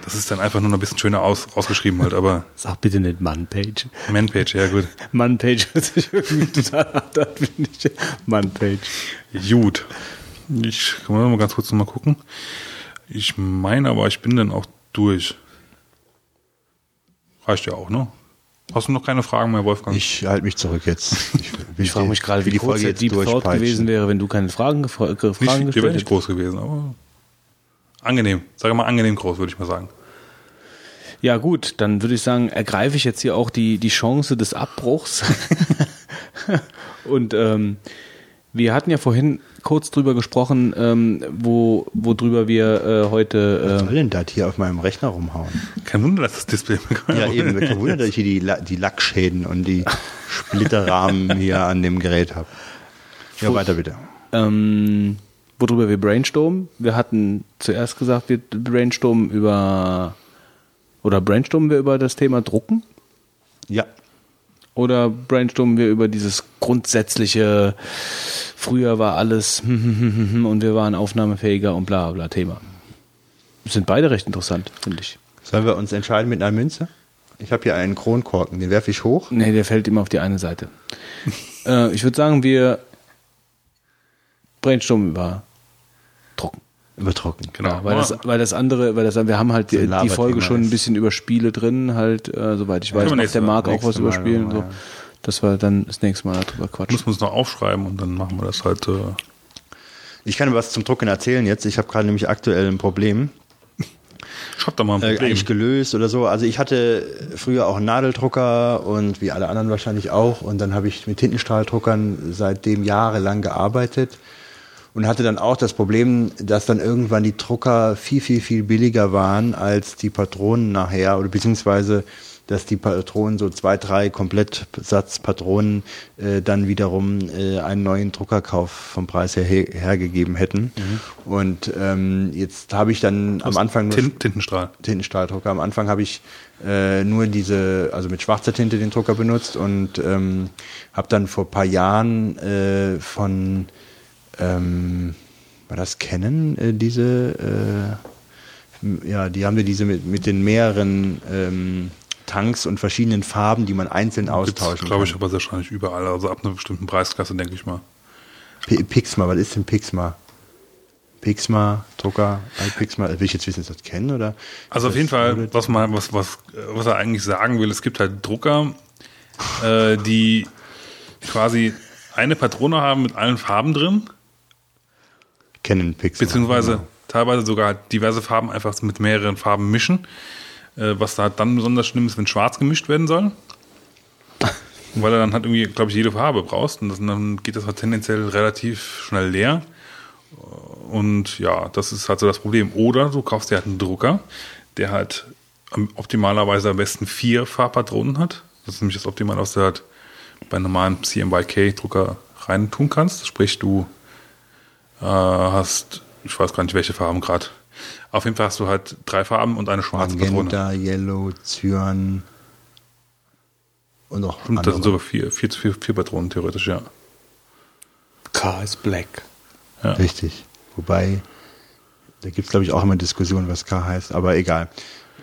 das ist dann einfach nur noch ein bisschen schöner aus, ausgeschrieben halt, aber Sag bitte nicht Man-Page. Man-Page, ja gut. Man-Page hört sich irgendwie total an, finde ich. Man-Page. Gut. Ich kann mal ganz kurz noch mal gucken. Ich meine aber, ich bin dann auch durch. Reicht ja auch, ne? Hast du noch keine Fragen mehr, Wolfgang? Ich halte mich zurück jetzt. Ich, Ich frage mich gerade, wie die Folge der jetzt Deep Thought gewesen wäre, wenn du keine Fragen, gefra ge- nicht, Fragen ihr wäre gestellt nicht hättest. groß gewesen, aber angenehm. Sag mal angenehm groß, würde ich mal sagen. Ja gut, dann würde ich sagen, ergreife ich jetzt hier auch die, die Chance des Abbruchs. Und ähm, wir hatten ja vorhin kurz drüber gesprochen, ähm, wo, worüber wir äh, Was heute... soll denn das hier auf meinem Rechner rumhauen? Kein Wunder, dass das Display Ja, eben. Kein Wunder, dass ich hier die, die Lackschäden und die Splitterrahmen hier an dem Gerät habe. Ja, weiter bitte. Äh, ähm, worüber wir brainstormen. Wir hatten zuerst gesagt, wir brainstormen über... Oder brainstormen wir über das Thema Drucken? Ja. Oder brainstormen wir über dieses grundsätzliche, früher war alles und wir waren aufnahmefähiger und bla bla Thema. Sind beide recht interessant, finde ich. Sollen wir uns entscheiden mit einer Münze? Ich habe hier einen Kronkorken, den werfe ich hoch. Nee, der fällt immer auf die eine Seite. äh, ich würde sagen, wir brainstormen über. Übertrocken. Genau. Ja, weil, das, weil das andere, weil das, wir haben halt die, ein die Laberthema Folge schon ein bisschen über Spiele drin, halt, äh, soweit ich weiß, wir macht nächstes der Mal- Marc auch was über Spielen. noch So. ja. Dass wir dann das nächste Mal darüber quatschen. Muss man es noch aufschreiben und dann machen wir das halt. Äh, Ich kann was zum Drucken erzählen jetzt. Ich habe gerade nämlich aktuell ein Problem. schreibt doch mal ein Äh, Problem. eigentlich gelöst oder so. Also ich hatte früher auch einen Nadeldrucker und wie alle anderen wahrscheinlich auch. Und dann habe ich mit Tintenstrahldruckern seitdem jahrelang gearbeitet und hatte dann auch das Problem, dass dann irgendwann die Drucker viel, viel, viel billiger waren als die Patronen nachher oder beziehungsweise dass die Patronen so zwei, drei Komplettsatzpatronen äh, dann wiederum äh, einen neuen Druckerkauf vom Preis her he- hergegeben hätten. Und ähm, jetzt habe ich dann am Anfang nur Tin Tintenstrahl. Tintenstrahldrucker. Am Anfang habe ich äh, nur diese, also mit schwarzer Tinte den Drucker benutzt und ähm, habe dann vor ein paar Jahren äh, von, ähm, war das Canon, äh, diese, äh, ja, die haben ja diese mit, mit den mehreren ähm, Tanks und verschiedenen Farben, die man einzeln austauschen glaube ich, aber wahrscheinlich überall. Also ab einer bestimmten Preisklasse, denke ich mal. P- Pixma, was ist denn Pixma? Pixma, Drucker, Pixma, will ich jetzt wissen, ist das kennen oder? Also auf jeden Fall, was man, was, was, was er eigentlich sagen will, es gibt halt Drucker, äh, die quasi eine Patrone haben mit allen Farben drin, kennen Pixma. beziehungsweise Genau. teilweise sogar diverse Farben einfach mit mehreren Farben mischen. Äh, was da dann besonders schlimm ist, wenn schwarz gemischt werden soll. Weil er dann halt irgendwie, glaube ich, jede Farbe brauchst und das, dann geht das halt tendenziell relativ schnell leer. Und ja, das ist halt so das Problem. Oder du kaufst dir halt einen Drucker, der halt optimalerweise am besten vier Farbpatronen hat. Das ist nämlich das Optimal, was du halt bei normalen CMYK-Drucker rein tun kannst. Sprich, du äh, hast, ich weiß gar nicht, welche Farben gerade. Auf jeden Fall hast du halt drei Farben und eine schwarze Patrone. Magenta, Yellow, Cyan und noch Und das sind sogar vier, vier, vier, vier Patronen theoretisch, ja. K ist Black. ja. Richtig. Wobei, da gibt es, glaube ich, auch immer Diskussionen, was K heißt, aber egal.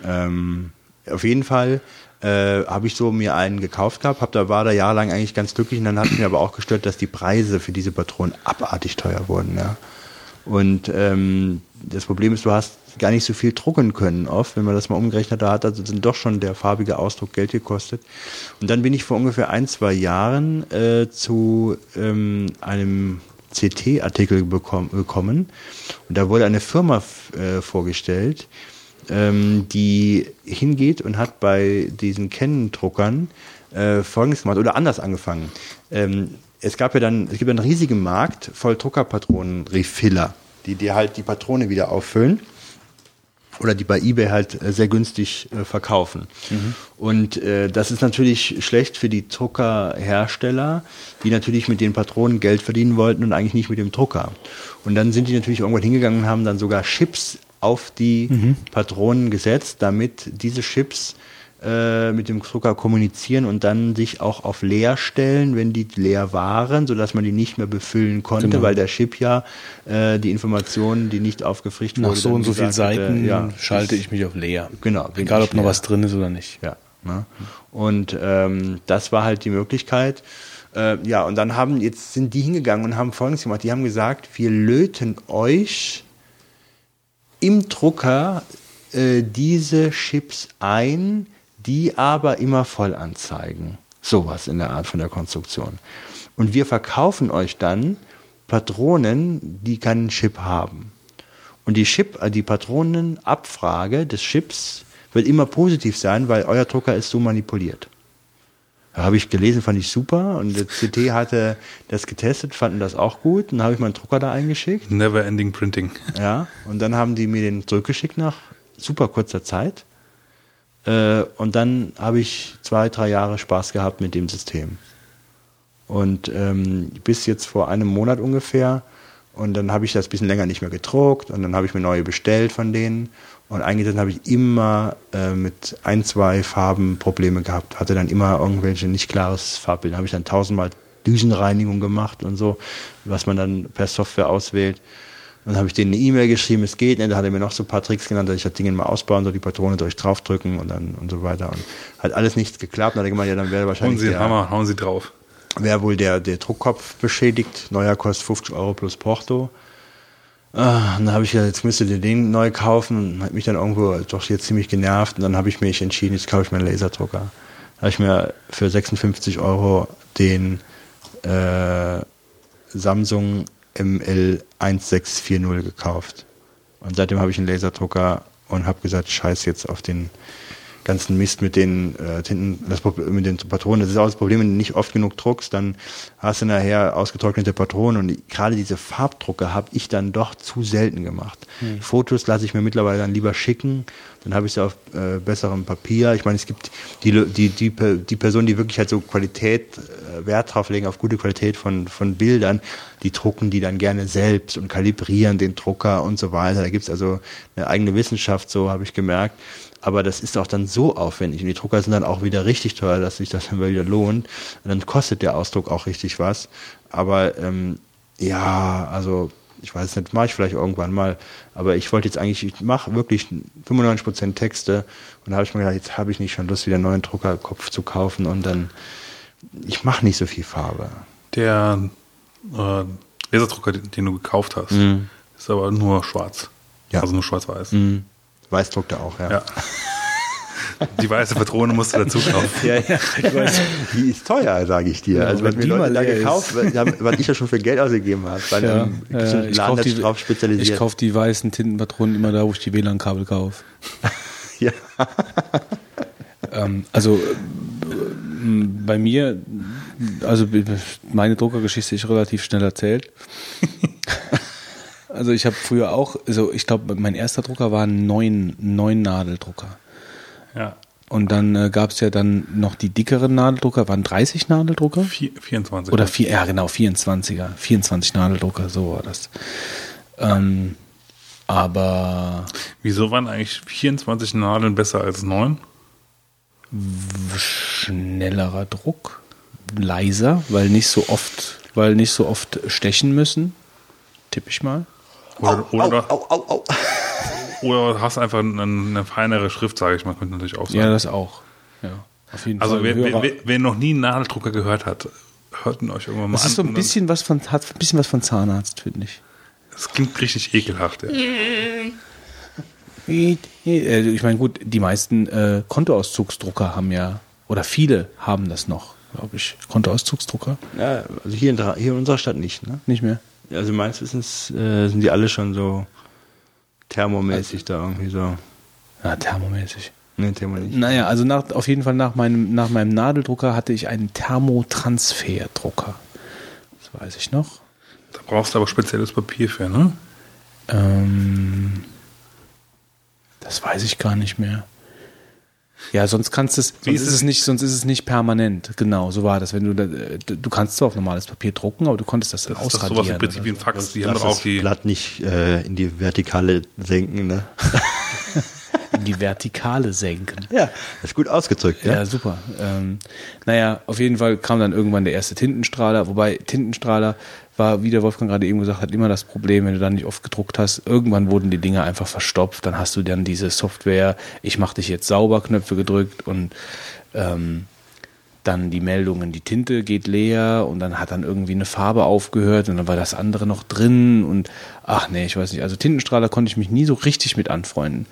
Ähm, auf jeden Fall äh, habe ich so mir einen gekauft gehabt, hab, da war da jahrelang eigentlich ganz glücklich und dann hat mir aber auch gestört, dass die Preise für diese Patronen abartig teuer wurden. Ja. Und ähm, das Problem ist, du hast gar nicht so viel drucken können oft, wenn man das mal umgerechnet hat, also sind doch schon der farbige Ausdruck Geld gekostet. Und dann bin ich vor ungefähr ein, zwei Jahren äh, zu ähm, einem CT-Artikel gekommen und da wurde eine Firma äh, vorgestellt, ähm, die hingeht und hat bei diesen Canon-Druckern äh, Folgendes gemacht oder anders angefangen. Ähm, es gab ja dann, es gibt einen riesigen Markt voll Druckerpatronen-Refiller, die dir halt die Patrone wieder auffüllen oder die bei eBay halt äh, sehr günstig äh, verkaufen. Und äh, das ist natürlich schlecht für die Druckerhersteller, die natürlich mit den Patronen Geld verdienen wollten und eigentlich nicht mit dem Drucker. Und dann sind die natürlich irgendwann hingegangen und haben dann sogar Chips auf die Patronen gesetzt, damit diese Chips äh, mit dem Drucker kommunizieren und dann sich auch auf leer stellen, wenn die leer waren, sodass man die nicht mehr befüllen konnte, Genau. weil der Chip ja äh, die Informationen, die nicht aufgefrischt Nach wurde, so und so vielen Seiten ja, schalte ich mich auf leer. Genau, Egal, ob noch was drin ist oder nicht. Ja. Ne? Und ähm, das war halt die Möglichkeit. Äh, ja, und dann haben, jetzt sind die hingegangen und haben Folgendes gemacht. Die haben gesagt, wir löten euch im Drucker äh, diese Chips ein, die aber immer voll anzeigen. Sowas in der Art von der Konstruktion. Und wir verkaufen euch dann Patronen, die keinen Chip haben. Und die Chip, äh, die Patronenabfrage des Chips wird immer positiv sein, weil euer Drucker ist so manipuliert. Da habe ich gelesen, fand ich super. Und der CT hatte das getestet, fanden das auch gut. Und dann habe ich meinen Drucker da eingeschickt. Never Ending Printing. Ja, und dann haben die mir den zurückgeschickt nach super kurzer Zeit. Äh, und dann habe ich zwei, drei Jahre Spaß gehabt mit dem System. Und ähm, bis jetzt vor einem Monat ungefähr. Und dann habe ich das ein bisschen länger nicht mehr gedruckt und dann habe ich mir neue bestellt von denen. Und eingesetzt habe ich immer äh, mit ein, zwei Farben Probleme gehabt. Hatte dann immer irgendwelche nicht klares Farbbild. Habe ich dann tausendmal Düsenreinigung gemacht und so, was man dann per Software auswählt. Dann habe ich denen eine E-Mail geschrieben, es geht nicht. Da hat er mir noch so ein paar Tricks genannt, dass ich das Ding mal ausbauen soll, die Patrone durch draufdrücken und dann und so weiter. Und hat alles nichts geklappt. Dann hat er gemeint, ja, dann wäre Hauen wahrscheinlich Sie den Hammer, hauen Sie drauf. wäre wohl der, der Druckkopf beschädigt. Neuer kostet 50 Euro plus Porto. Ah, und dann habe ich gesagt, jetzt müsstet ihr den neu kaufen und hat mich dann irgendwo doch jetzt ziemlich genervt. Und dann habe ich mich entschieden, jetzt kaufe ich mir einen Laserdrucker. Da habe ich mir für 56 Euro den äh, Samsung ML1640 gekauft. Und seitdem habe ich einen Laserdrucker und habe gesagt, scheiß jetzt auf den ganzen Mist mit den äh, Tinten, das, mit den Patronen. Das ist auch das Problem, wenn du nicht oft genug druckst, dann hast du nachher ausgetrocknete Patronen. Und gerade diese Farbdrucke habe ich dann doch zu selten gemacht. Fotos lasse ich mir mittlerweile dann lieber schicken. Dann habe ich sie auf äh, besserem Papier. Ich meine, es gibt die, die, die, die Personen, die wirklich halt so Qualität, äh, Wert drauf legen, auf gute Qualität von, von Bildern, die drucken die dann gerne selbst und kalibrieren den Drucker und so weiter. Da gibt's also eine eigene Wissenschaft, so habe ich gemerkt. Aber das ist auch dann so aufwendig. Und die Drucker sind dann auch wieder richtig teuer, dass sich das dann wieder lohnt. Und dann kostet der Ausdruck auch richtig was. Aber ähm, ja, also Ich weiß nicht, mache ich vielleicht irgendwann mal. Aber ich wollte jetzt eigentlich, ich mache wirklich 95% Texte und da habe ich mir gedacht, jetzt habe ich nicht schon Lust, wieder einen neuen Druckerkopf zu kaufen und dann, ich mache nicht so viel Farbe. Der äh, Laserdrucker, den, den du gekauft hast, ist aber nur schwarz. Ja. Also nur schwarz-weiß. Weiß druckt er auch, ja. Ja. Die weiße Patrone musst du dazu kaufen. Ja, ja, ich weiß. Die ist teuer, sage ich dir. also, wenn mir Leute mal da gekauft, was ich ja schon für Geld ausgegeben habe. Bei Ja, einem äh, bestimmten ich Laden, kaufe der sich drauf spezialisiert. ich kauf die weißen Tintenpatronen immer da, wo ich die WLAN-Kabel kaufe. ja. Ähm, also äh, bei mir, also meine Druckergeschichte ist relativ schnell erzählt. also ich habe früher auch, also ich glaube, mein erster Drucker war ein neun, neun Nadeldrucker. Ja. Und dann äh, gab es ja dann noch die dickeren Nadeldrucker, waren 30 Nadeldrucker? Vier, 24. Oder vier, ja genau, 24er, 24 Nadeldrucker, so war das. Ähm, aber Wieso waren eigentlich 24 Nadeln besser als 9? schnellerer Druck, leiser, weil nicht so oft, weil nicht so oft stechen müssen. Tipp ich mal. Oder, oder, Au, au, au. oder hast einfach eine, eine feinere Schrift, sage ich mal, könnte natürlich auch sein. Ja, das auch. Ja, auf jeden also Fall. wer, wer, wer, wer noch nie einen Nadeldrucker gehört hat, hört ihn euch irgendwann mal das an. ist so ein bisschen was von, hat ein bisschen was von Zahnarzt, finde ich. Das klingt richtig ekelhaft. Ja. Äh, Ich meine, gut, die meisten äh, Kontoauszugsdrucker haben ja, oder viele haben das noch, glaube ich. Kontoauszugsdrucker? Ja, also hier in, hier in unserer Stadt nicht, ne? Nicht mehr. Also meines Wissens äh, sind die alle schon so thermomäßig da irgendwie so. Ja, thermomäßig. Ne, Thermo nicht. Naja, also nach, auf jeden Fall nach meinem, nach meinem Nadeldrucker hatte ich einen Thermotransferdrucker. Das weiß ich noch. Da brauchst du aber spezielles Papier für, ne? Ähm, das weiß ich gar nicht mehr. Ja, sonst kannst du es, Wie sonst ist ist es nicht, sonst ist es nicht permanent. Genau, so war das. Wenn du, da, du kannst zwar auf normales Papier drucken, aber du konntest das dann Das ist ausradieren. sowas im Prinzip wie ein Fax. Die haben Lass doch auch das die. Blatt nicht äh, in die Vertikale senken, ne? in die Vertikale senken. Ja, das ist gut ausgedrückt, Ja, ja. super. Ähm, naja, auf jeden Fall kam dann irgendwann der erste Tintenstrahler, wobei Tintenstrahler war, wie der Wolfgang gerade eben gesagt hat, immer das Problem, wenn du dann nicht oft gedruckt hast. Irgendwann wurden die Dinger einfach verstopft, dann hast du dann diese Software, ich mach dich jetzt sauber, Knöpfe gedrückt und ähm, dann die Meldungen, die Tinte geht leer und dann hat dann irgendwie eine Farbe aufgehört und dann war das andere noch drin und ach nee, ich weiß nicht. Also Tintenstrahler konnte ich mich nie so richtig mit anfreunden.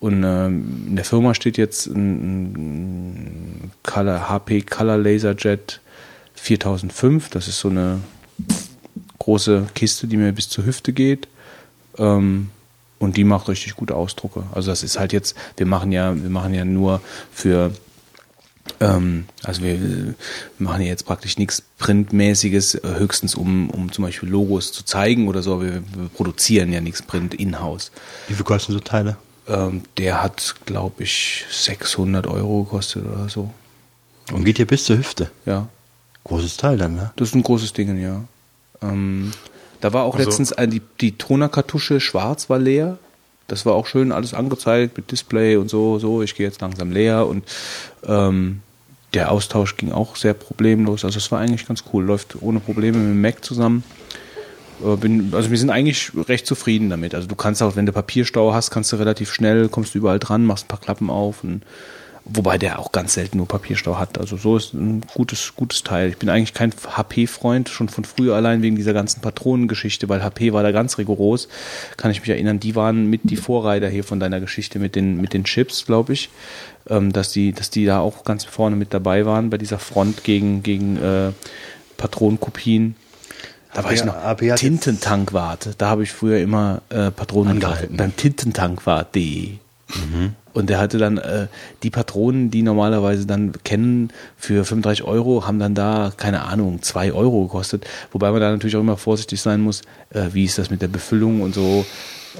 Und ähm, in der Firma steht jetzt ein, ein Color, HP Color Laserjet 4005. Das ist so eine große Kiste, die mir bis zur Hüfte geht. Ähm, und die macht richtig gute Ausdrucke. Also das ist halt jetzt, wir machen ja, wir machen ja nur für ähm, also wir, wir machen ja jetzt praktisch nichts Printmäßiges, äh, höchstens um, um zum Beispiel Logos zu zeigen oder so, aber wir, wir produzieren ja nichts Print in-house. Wie viel kosten so Teile? Ähm, der hat, glaube ich, 600 Euro gekostet oder so. Und geht hier bis zur Hüfte. Ja, Großes Teil dann, ne? das ist ein großes Ding, ja. Ähm, da war auch Also- letztens ein, die, die Tonerkartusche schwarz war leer. Das war auch schön alles angezeigt mit Display und so, so, ich gehe jetzt langsam leer und ähm, der Austausch ging auch sehr problemlos. Also es war eigentlich ganz cool, läuft ohne Probleme mit dem Mac zusammen. Äh, Bin, also wir sind eigentlich recht zufrieden damit. Also du kannst auch, wenn du Papierstau hast, kannst du relativ schnell, kommst du überall dran, machst ein paar Klappen auf und Wobei der auch ganz selten nur Papierstau hat. Also so ist ein gutes, gutes Teil. Ich bin eigentlich kein HP-Freund, schon von früher allein wegen dieser ganzen Patronengeschichte, weil HP war da ganz rigoros. Kann ich mich erinnern, die waren mit die Vorreiter hier von deiner Geschichte mit den, mit den Chips, glaube ich. Ähm, dass die, dass die da auch ganz vorne mit dabei waren bei dieser Front gegen, gegen äh, Patronenkopien. Da war ich noch Tintentankwart. Da habe ich früher immer äh, Patronen gekauft. Beim Tintentankwart.de. Und der hatte dann äh, die Patronen, die normalerweise dann kennen für 35 Euro, haben dann da, keine Ahnung, 2 Euro gekostet. Wobei man da natürlich auch immer vorsichtig sein muss, äh, wie ist das mit der Befüllung und so.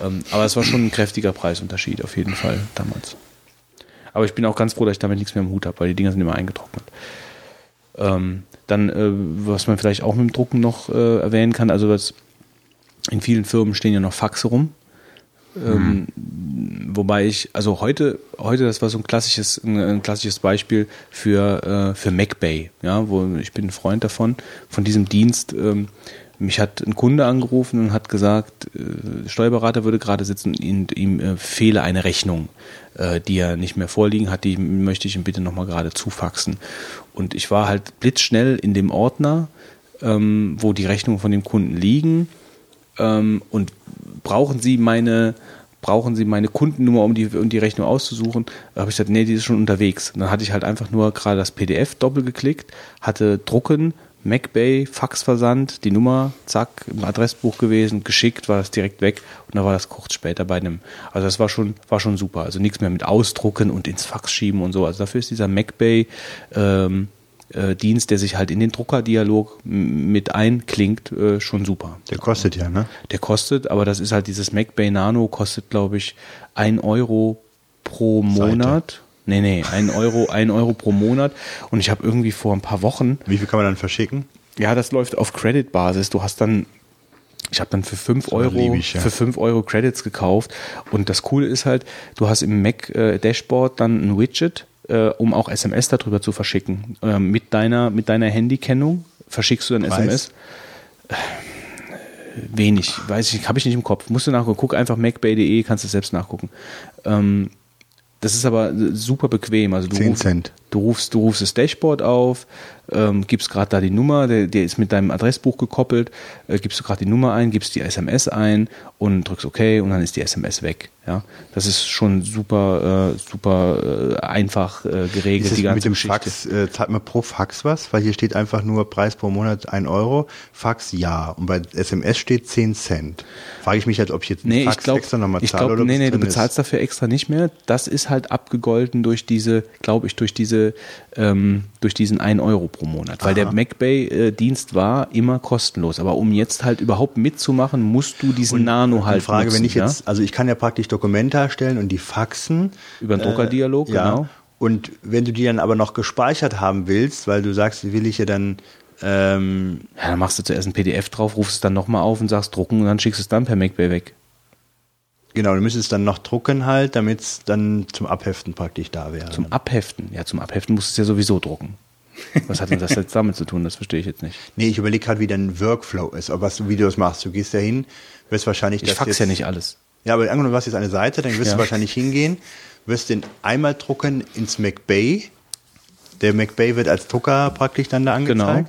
Ähm, aber es war schon ein kräftiger Preisunterschied auf jeden Fall damals. Aber ich bin auch ganz froh, dass ich damit nichts mehr im Hut habe, weil die Dinger sind immer eingetrocknet. Ähm, dann, äh, was man vielleicht auch mit dem Drucken noch äh, erwähnen kann, also das, in vielen Firmen stehen ja noch Faxe rum. Ähm, wobei ich, also heute, heute, das war so ein klassisches, ein, ein klassisches Beispiel für, äh, für MacBay, ja, wo ich bin ein Freund davon, von diesem Dienst, ähm, mich hat ein Kunde angerufen und hat gesagt, äh, Steuerberater würde gerade sitzen und ihm, ihm äh, fehle eine Rechnung, äh, die er nicht mehr vorliegen hat, die möchte ich ihm bitte nochmal gerade zufaxen. Und ich war halt blitzschnell in dem Ordner, ähm, wo die Rechnungen von dem Kunden liegen ähm, und brauchen Sie meine brauchen Sie meine Kundennummer, um die, um die Rechnung auszusuchen? Da habe ich gesagt, nee, die ist schon unterwegs. Und dann hatte ich halt einfach nur gerade das PDF doppelt geklickt, hatte Drucken, MacBay, Faxversand, die Nummer, zack, im Adressbuch gewesen, geschickt, war das direkt weg und dann war das kurz später bei einem, also das war schon, war schon super. Also nichts mehr mit Ausdrucken und ins Fax schieben und so. Also dafür ist dieser MacBay ähm, äh, Dienst, der sich halt in den Druckerdialog mit einklingt, äh, schon super. Der kostet ja, ne? Der kostet, aber das ist halt dieses MacBay Nano, kostet, glaube ich, ein Euro pro Monat. Nee, nee, ein Euro, ein Euro pro Monat. Und ich habe irgendwie vor ein paar Wochen, Wie viel kann man dann verschicken? ja, das läuft auf Credit-Basis. Du hast dann, ich habe dann für 5 aber Euro, ja. für 5 Euro Credits gekauft. Und das Coole ist halt, du hast im Mac-Dashboard dann ein Widget, äh, um auch SMS darüber zu verschicken. Äh, mit deiner, mit deiner Handykennung verschickst du dann Preis? SMS. Wenig, weiß ich, habe ich nicht im Kopf. Musst du nachgucken. Guck einfach macbay.de, kannst du selbst nachgucken. Ähm, das ist aber super bequem. Also du 10 rufst, Cent. Du rufst, du rufst das Dashboard auf, ähm, gibst gerade da die Nummer, der, der ist mit deinem Adressbuch gekoppelt, äh, gibst du gerade die Nummer ein, gibst die SMS ein und drückst OK und dann ist die SMS weg. Ja, das ist schon super, äh, super äh, einfach äh, geregelt. Ist es die ganze mit dem Geschichte. Fax, äh, zahlt man pro Fax was? Weil hier steht einfach nur Preis pro Monat 1 Euro, Fax ja. Und bei SMS steht 10 Cent. Frage ich mich halt, ob ich jetzt Nee, Fax ich glaube, extra nochmal zahle glaub, oder nee, nee, du bezahlst dafür extra nicht mehr. Das ist halt abgegolten durch diese, glaube ich, durch diese, ähm, durch diesen 1 Euro pro Monat. Weil der MacBay-Dienst war immer kostenlos. Aber um jetzt halt überhaupt mitzumachen, musst du diesen Nano halt Die Frage, nutzen, wenn ich ja? jetzt, also ich kann ja praktisch Dokumente erstellen und die faxen. Über einen Druckerdialog, Äh, ja. genau. Und wenn du die dann aber noch gespeichert haben willst, weil du sagst, die will ich ja dann, ähm, Ja, dann machst du zuerst ein PDF drauf, rufst es dann nochmal auf und sagst drucken und dann schickst du es dann per MacBay weg. genau, du müsstest es dann noch drucken halt, damit es dann zum Abheften praktisch da wäre. Zum Abheften. Ja, zum Abheften musst du es ja sowieso drucken. Was hat denn das jetzt damit zu tun? Das verstehe ich jetzt nicht. nee, ich überlege gerade, wie dein Workflow ist, ob was du, wie du das machst. Du gehst da hin, wirst wahrscheinlich Ich das fax ja nicht alles. Ja, aber angenommen, du hast jetzt eine Seite, dann wirst Ja. du wahrscheinlich hingehen, wirst den einmal drucken ins MacBay. Der MacBay wird als Drucker praktisch dann da angezeigt. Genau.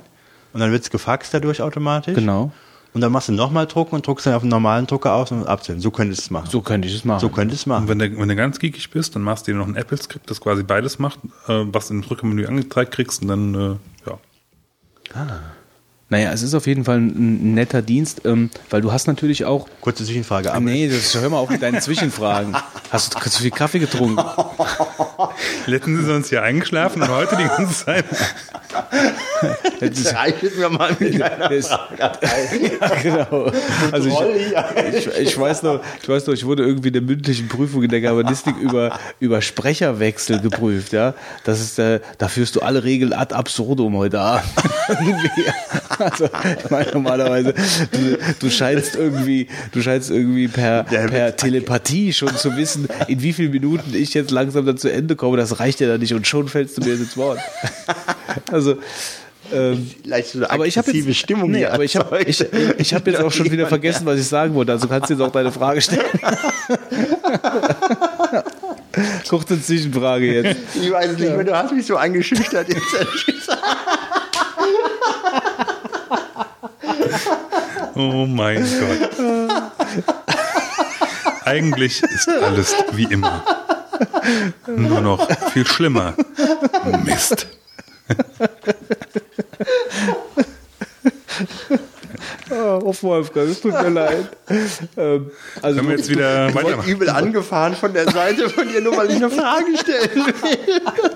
Und dann wird es gefaxt dadurch automatisch. Genau. Und dann machst du nochmal drucken und druckst dann auf einen normalen Drucker aus und abzählen. So könntest du es machen. So könnte ich es machen. So könntest du es Und machen. wenn du, wenn du ganz geekig bist, dann machst du dir noch ein Apple-Skript, das quasi beides macht, äh, was im Drückermenü angezeigt kriegst und dann, äh, ja. Naja, es ist auf jeden Fall ein, netter Dienst, ähm, weil du hast natürlich auch. Kurze Zwischenfrage. Aber Nee, das, hör mal auf mit deinen Zwischenfragen. Hast du zu viel Kaffee getrunken? Letztens sind sie uns hier eingeschlafen und heute die ganze Zeit. Jetzt reicht mir mal mit einer Das- Frage. ja, genau. Also ich, ich, ich, weiß noch, ich weiß noch, ich wurde irgendwie in der mündlichen Prüfung in der Germanistik über, über Sprecherwechsel geprüft, ja. Das ist, äh, da führst du alle Regeln ad absurdum heute Abend. Also, ich meine, normalerweise, du, du scheinst irgendwie, du scheinst irgendwie per, per Telepathie schon zu wissen, in wie vielen Minuten ich jetzt langsam dann zu Ende komme. Das reicht ja dann nicht und schon fällst du mir ins Wort. Also, ähm, Leicht so eine aber ich habe jetzt, Stimmung nee, hier aber ich habe ich, ich hab jetzt auch schon wieder vergessen, was ich sagen wollte. Also kannst du jetzt auch deine Frage stellen. Kurze Zwischenfrage jetzt. Ich weiß es nicht mehr, du hast mich so eingeschüchtert jetzt ehrlich gesagt. Oh mein Gott. Eigentlich ist alles wie immer. Nur noch viel schlimmer. Mist. Oh, Wolfgang, es tut mir leid. Ähm, also Können wir jetzt wieder Ich weitermachen? übel angefahren von der Seite von dir, nur weil ich eine Frage stellen will.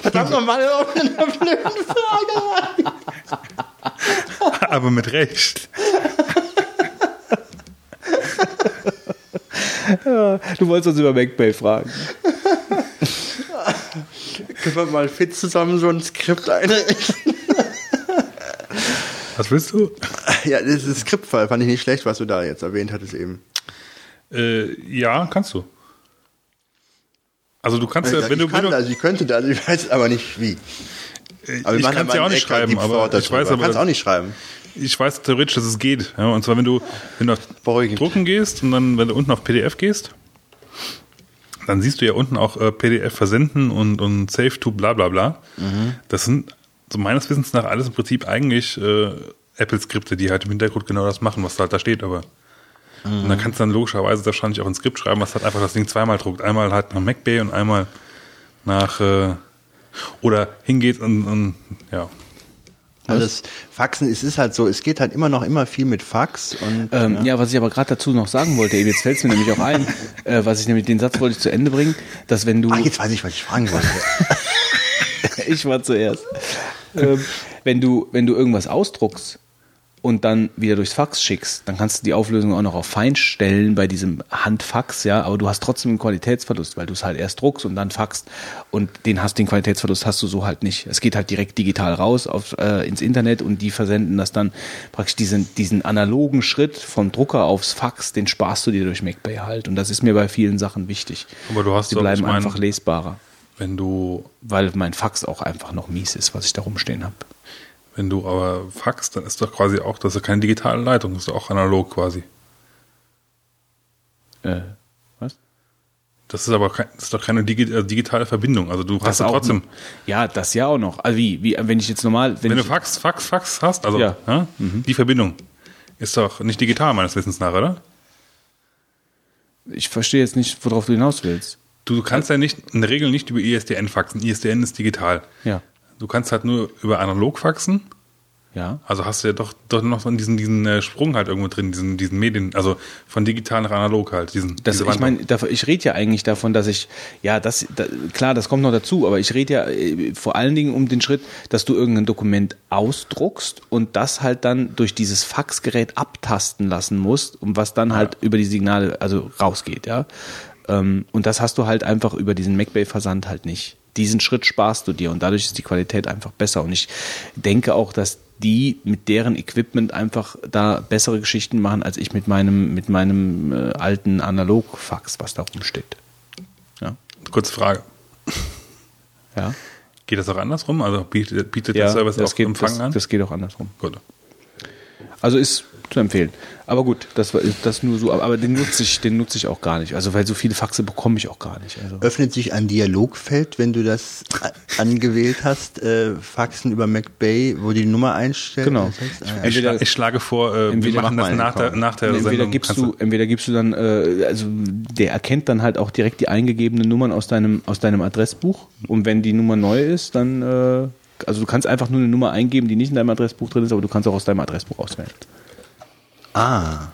Verdammt nochmal auf eine blöde Frage. Aber mit Recht. du wolltest uns über MacBay fragen. Können wir mal fit zusammen so ein Skript einrichten? Was willst du? Ja, das ist Skriptfall, fand ich nicht schlecht, was du da jetzt erwähnt hattest eben. Äh, ja, kannst du. Also du kannst ja, ich wenn du, kann du das, ich könnte das, ich weiß aber nicht wie. Aber wir ich kann es ja auch nicht schreiben, aber ich weiß aber, auch nicht schreiben. ich weiß theoretisch, dass es geht. Ja, und zwar, wenn du, wenn du auf Beruhigend. Drucken gehst und dann, wenn du unten auf PDF gehst, dann siehst du ja unten auch äh, PDF versenden und, und Save to bla bla bla. Das sind, so meines Wissens nach, alles im Prinzip eigentlich äh, Apple-Skripte, die halt im Hintergrund genau das machen, was halt da steht, aber. Und dann kannst du dann logischerweise wahrscheinlich auch ein Skript schreiben, was halt einfach das Ding zweimal druckt. Einmal halt nach MacBay und einmal nach äh, oder hingeht und, und ja. Also das Faxen, es ist halt so, es geht halt immer noch immer viel mit Fax und Ähm, ja. was ich aber gerade dazu noch sagen wollte, eben jetzt fällt es mir nämlich auch ein, äh, was ich nämlich, den Satz wollte ich zu Ende bringen, dass wenn du, Ach, jetzt weiß ich, was ich fragen wollte. ich war zuerst, ähm, wenn du, wenn du irgendwas ausdruckst und dann wieder durchs Fax schickst, dann kannst du die Auflösung auch noch auf fein stellen bei diesem Handfax, ja, aber du hast trotzdem einen Qualitätsverlust, weil du es halt erst druckst und dann faxst und den hast, den Qualitätsverlust hast du so halt nicht. Es geht halt direkt digital raus auf, äh, ins Internet und die versenden das dann praktisch diesen, diesen analogen Schritt vom Drucker aufs Fax, den sparst du dir durch MacBay halt und das ist mir bei vielen Sachen wichtig. Aber du hast Die bleiben einfach lesbarer, Wenn du, weil mein Fax auch einfach noch mies ist, was ich da rumstehen habe. Wenn du aber faxst, dann ist doch quasi auch, das ist ja keine digitale Leitung, das ist doch auch analog quasi. Äh, was? Das ist aber kein, das ist doch keine äh, digitale Verbindung. Also du hast ja trotzdem. Ja, das ja auch noch. Also wie, wie wenn ich jetzt normal, wenn, wenn du Fax, Fax, Fax hast, also Ja. ja, die Verbindung ist doch nicht digital meines Wissens nach, oder? ich verstehe jetzt nicht, worauf du hinaus willst. Du kannst ja nicht in der Regel nicht über ISDN faxen. ISDN ist digital. Ja, Du kannst halt nur über analog faxen. ja. Also hast du ja doch, doch noch so diesen, diesen äh, Sprung halt irgendwo drin, diesen, diesen Medien, also von digital nach analog halt. Diesen, Das, ich meine, ich rede ja eigentlich davon, dass ich, ja, das, da, klar, das kommt noch dazu, aber ich rede ja äh, vor allen Dingen um den Schritt, dass du irgendein Dokument ausdruckst und das halt dann durch dieses Faxgerät abtasten lassen musst und was dann halt über die Signale, also rausgeht, ja. Ähm, Und das hast du halt einfach über diesen MacBay-Versand halt nicht. Diesen Schritt sparst du dir und dadurch ist die Qualität einfach besser. Und ich denke auch, dass die mit deren Equipment einfach da bessere Geschichten machen, als ich mit meinem, mit meinem äh, alten Analogfax, was da rumsteht. Ja. Kurze Frage. Ja, Geht das auch andersrum? Also bietet, bietet ja der Service das, auch geht, Empfang das, an? das geht auch andersrum. Gut. Also ist zu empfehlen. Aber gut, das war das nur so, aber den nutze ich, den nutze ich auch gar nicht. Also weil so viele Faxe bekomme ich auch gar nicht. Also. Öffnet sich ein Dialogfeld, wenn du das angewählt hast, äh, Faxen über MacBay, wo die Nummer einstellt? Genau. Das heißt, ah, ja. Entweder- ich schlage vor, äh, wir machen mach das nach der, nach der entweder Sendung. gibst du, entweder gibst du dann, äh, also der erkennt dann halt auch direkt die eingegebenen Nummern aus deinem, aus deinem Adressbuch. Und wenn die Nummer neu ist, dann, äh, also du kannst einfach nur eine Nummer eingeben, die nicht in deinem Adressbuch drin ist, aber du kannst auch aus deinem Adressbuch auswählen. Ah,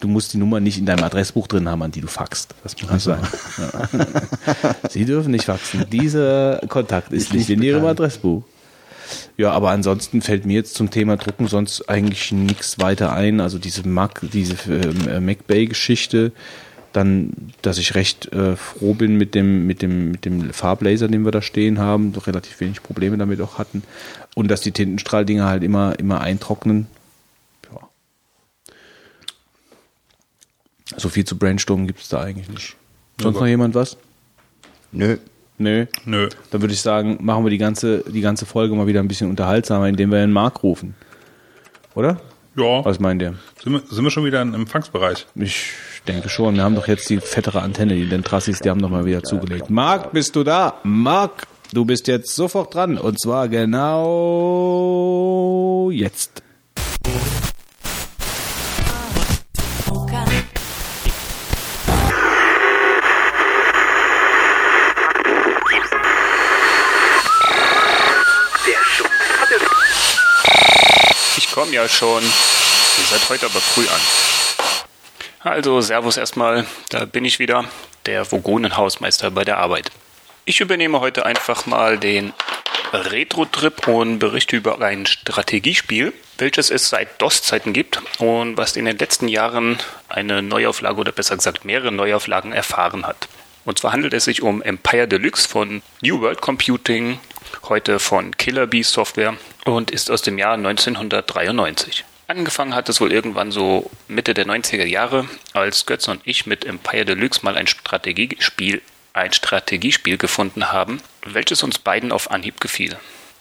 Du musst die Nummer nicht in deinem Adressbuch drin haben, an die du faxst. Das muss nicht sein. Ja. Sie dürfen nicht faxen. Dieser Kontakt ist, Ist nicht nicht in Ihrem. Adressbuch. Ja, aber ansonsten fällt mir jetzt zum Thema Drucken sonst eigentlich nichts weiter ein. Also diese Mac, diese äh, MacBay-Geschichte, dann, dass ich recht äh, froh bin mit dem, mit dem, mit dem Farblaser, den wir da stehen haben, doch relativ wenig Probleme damit auch hatten. Und dass die Tintenstrahldinger halt immer, immer eintrocknen. So viel zu Brainstormen gibt es da eigentlich nicht. Sonst noch jemand was? nö. Nö. Nö. Dann würde ich sagen, machen wir die ganze, die ganze Folge mal wieder ein bisschen unterhaltsamer, indem wir einen Mark rufen. Oder? Ja, Was meint ihr? sind wir, sind wir schon wieder im Empfangsbereich. Ich denke schon. Wir haben doch jetzt die fettere Antenne, die den Trassis, die haben doch mal wieder zugelegt. Marc, bist du da? Marc, du bist jetzt sofort dran. Und zwar genau jetzt. Ja schon. Ihr seid heute aber früh an. Also, Servus erstmal. Da bin ich wieder, der Vogonenhausmeister bei der Arbeit. Ich übernehme heute einfach mal den Retro-Trip und berichte über ein Strategiespiel, welches es seit DOS-Zeiten gibt und was in den letzten Jahren eine Neuauflage oder besser gesagt mehrere Neuauflagen erfahren hat. Und zwar handelt es sich um Empire Deluxe von New World Computing, heute von Killer Bee Software und ist aus dem Jahr 1993. Angefangen hat es wohl irgendwann so Mitte der 90er Jahre, als Götz und ich mit Empire Deluxe mal ein Strategiespiel, ein Strategiespiel gefunden haben, welches uns beiden auf Anhieb gefiel.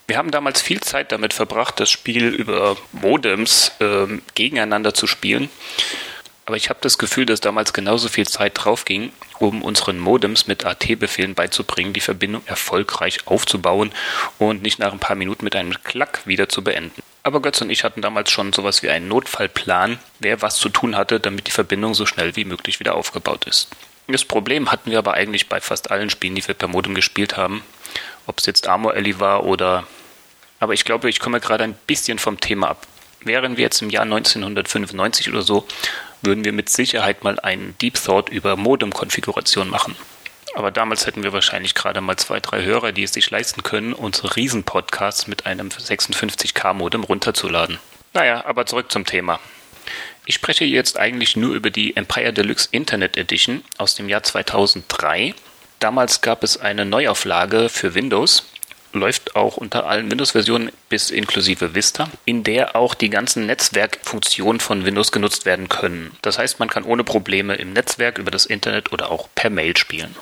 Wir haben damals viel Zeit damit verbracht, das Spiel über Modems ähm, gegeneinander zu spielen. Aber ich habe das Gefühl, dass damals genauso viel Zeit drauf ging, um unseren Modems mit AT-Befehlen beizubringen, die Verbindung erfolgreich aufzubauen und nicht nach ein paar Minuten mit einem Klack wieder zu beenden. Aber Götz und ich hatten damals schon sowas wie einen Notfallplan, wer was zu tun hatte, damit die Verbindung so schnell wie möglich wieder aufgebaut ist. Das Problem hatten wir aber eigentlich bei fast allen Spielen, die wir per Modem gespielt haben. Ob es jetzt Armor Alley war oder. Aber ich glaube, ich komme gerade ein bisschen vom Thema ab. Wären wir jetzt im Jahr 1995 oder so, würden wir mit Sicherheit mal einen Deep Thought über Modem-Konfiguration machen. Aber damals hätten wir wahrscheinlich gerade mal zwei, drei Hörer, die es sich leisten können, unsere Riesen-Podcasts mit einem 56K-Modem runterzuladen. Naja, aber zurück zum Thema. Ich spreche jetzt eigentlich nur über die Empire Deluxe Internet Edition aus dem Jahr 2003. Damals gab es eine Neuauflage für Windows, läuft auch unter allen Windows-Versionen bis inklusive Vista, in der auch die ganzen Netzwerkfunktionen von Windows genutzt werden können. Das heißt, man kann ohne Probleme im Netzwerk, über das Internet oder auch per Mail spielen.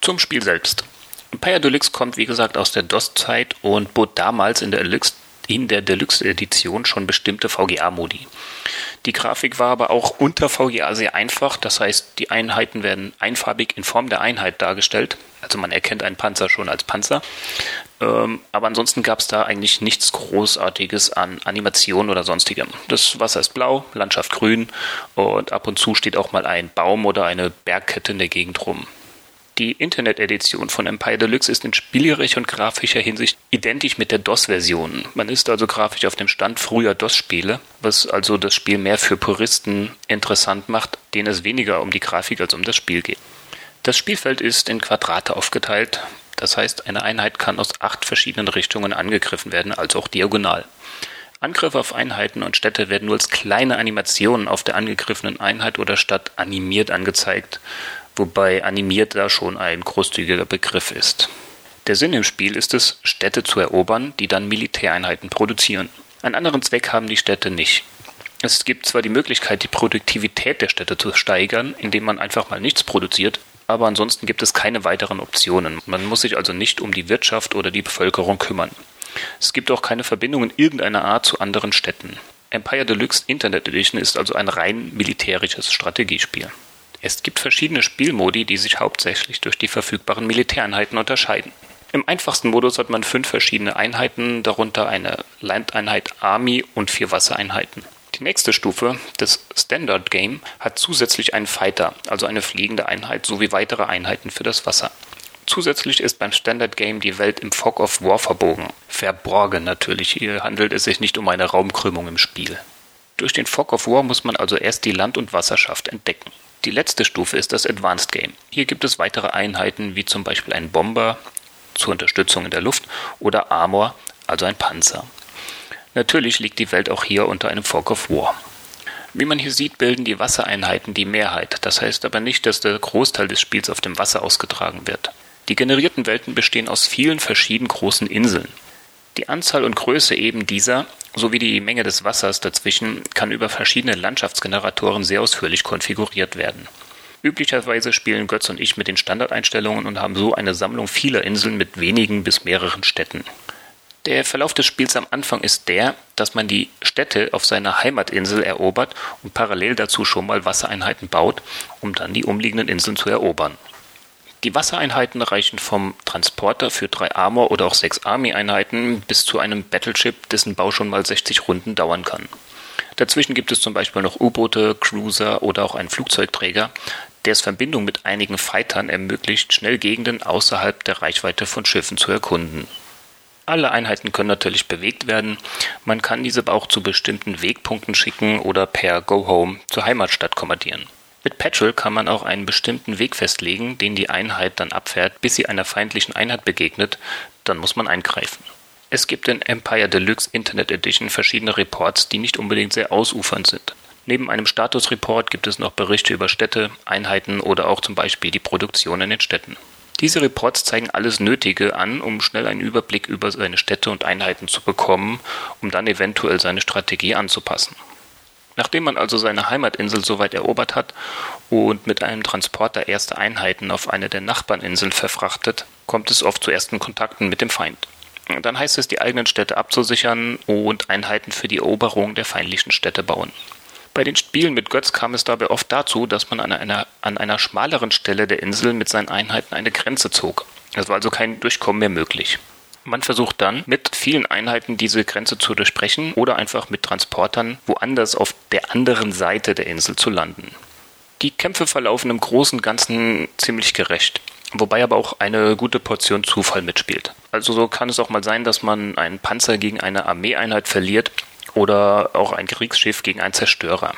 Zum Spiel selbst. Empire Deluxe kommt wie gesagt aus der DOS-Zeit und bot damals in der Deluxe in der Deluxe-Edition schon bestimmte VGA-Modi. Die Grafik war aber auch unter VGA sehr einfach, das heißt, die Einheiten werden einfarbig in Form der Einheit dargestellt. Also man erkennt einen Panzer schon als Panzer. Ähm, aber ansonsten gab es da eigentlich nichts Großartiges an Animation oder sonstigem. Das Wasser ist blau, Landschaft grün und ab und zu steht auch mal ein Baum oder eine Bergkette in der Gegend rum. Die Internet-Edition von Empire Deluxe ist in spielerischer und grafischer Hinsicht identisch mit der DOS-Version. Man ist also grafisch auf dem Stand früher DOS-Spiele, was also das Spiel mehr für Puristen interessant macht, denen es weniger um die Grafik als um das Spiel geht. Das Spielfeld ist in Quadrate aufgeteilt, das heißt, eine Einheit kann aus acht verschiedenen Richtungen angegriffen werden, also auch diagonal. Angriffe auf Einheiten und Städte werden nur als kleine Animationen auf der angegriffenen Einheit oder Stadt animiert angezeigt wobei animiert da schon ein großzügiger Begriff ist. Der Sinn im Spiel ist es, Städte zu erobern, die dann Militäreinheiten produzieren. Einen anderen Zweck haben die Städte nicht. Es gibt zwar die Möglichkeit, die Produktivität der Städte zu steigern, indem man einfach mal nichts produziert, aber ansonsten gibt es keine weiteren Optionen. Man muss sich also nicht um die Wirtschaft oder die Bevölkerung kümmern. Es gibt auch keine Verbindungen irgendeiner Art zu anderen Städten. Empire Deluxe Internet Edition ist also ein rein militärisches Strategiespiel. Es gibt verschiedene Spielmodi, die sich hauptsächlich durch die verfügbaren Militäreinheiten unterscheiden. Im einfachsten Modus hat man fünf verschiedene Einheiten, darunter eine Landeinheit Army und vier Wassereinheiten. Die nächste Stufe, das Standard Game, hat zusätzlich einen Fighter, also eine fliegende Einheit, sowie weitere Einheiten für das Wasser. Zusätzlich ist beim Standard Game die Welt im Fog of War verbogen. Verborgen natürlich, hier handelt es sich nicht um eine Raumkrümmung im Spiel. Durch den Fog of War muss man also erst die Land- und Wasserschaft entdecken. Die letzte Stufe ist das Advanced Game. Hier gibt es weitere Einheiten wie zum Beispiel ein Bomber zur Unterstützung in der Luft oder Armor, also ein Panzer. Natürlich liegt die Welt auch hier unter einem Fog of War. Wie man hier sieht, bilden die Wassereinheiten die Mehrheit. Das heißt aber nicht, dass der Großteil des Spiels auf dem Wasser ausgetragen wird. Die generierten Welten bestehen aus vielen verschiedenen großen Inseln. Die Anzahl und Größe eben dieser sowie die Menge des Wassers dazwischen kann über verschiedene Landschaftsgeneratoren sehr ausführlich konfiguriert werden. Üblicherweise spielen Götz und ich mit den Standardeinstellungen und haben so eine Sammlung vieler Inseln mit wenigen bis mehreren Städten. Der Verlauf des Spiels am Anfang ist der, dass man die Städte auf seiner Heimatinsel erobert und parallel dazu schon mal Wassereinheiten baut, um dann die umliegenden Inseln zu erobern. Die Wassereinheiten reichen vom Transporter für drei Armor oder auch sechs Army-Einheiten bis zu einem Battleship, dessen Bau schon mal 60 Runden dauern kann. Dazwischen gibt es zum Beispiel noch U-Boote, Cruiser oder auch einen Flugzeugträger, der es Verbindung mit einigen Fightern ermöglicht, schnell Gegenden außerhalb der Reichweite von Schiffen zu erkunden. Alle Einheiten können natürlich bewegt werden. Man kann diese auch zu bestimmten Wegpunkten schicken oder per Go Home zur Heimatstadt kommandieren. Mit Petrol kann man auch einen bestimmten Weg festlegen, den die Einheit dann abfährt, bis sie einer feindlichen Einheit begegnet, dann muss man eingreifen. Es gibt in Empire Deluxe Internet Edition verschiedene Reports, die nicht unbedingt sehr ausufernd sind. Neben einem Statusreport gibt es noch Berichte über Städte, Einheiten oder auch zum Beispiel die Produktion in den Städten. Diese Reports zeigen alles Nötige an, um schnell einen Überblick über seine Städte und Einheiten zu bekommen, um dann eventuell seine Strategie anzupassen. Nachdem man also seine Heimatinsel soweit erobert hat und mit einem Transporter erste Einheiten auf eine der Nachbarninseln verfrachtet, kommt es oft zu ersten Kontakten mit dem Feind. Dann heißt es, die eigenen Städte abzusichern und Einheiten für die Eroberung der feindlichen Städte bauen. Bei den Spielen mit Götz kam es dabei oft dazu, dass man an einer, an einer schmaleren Stelle der Insel mit seinen Einheiten eine Grenze zog. Es war also kein Durchkommen mehr möglich. Man versucht dann, mit vielen Einheiten diese Grenze zu durchbrechen oder einfach mit Transportern woanders auf der anderen Seite der Insel zu landen. Die Kämpfe verlaufen im Großen und Ganzen ziemlich gerecht, wobei aber auch eine gute Portion Zufall mitspielt. Also so kann es auch mal sein, dass man einen Panzer gegen eine Armeeeinheit verliert oder auch ein Kriegsschiff gegen einen Zerstörer.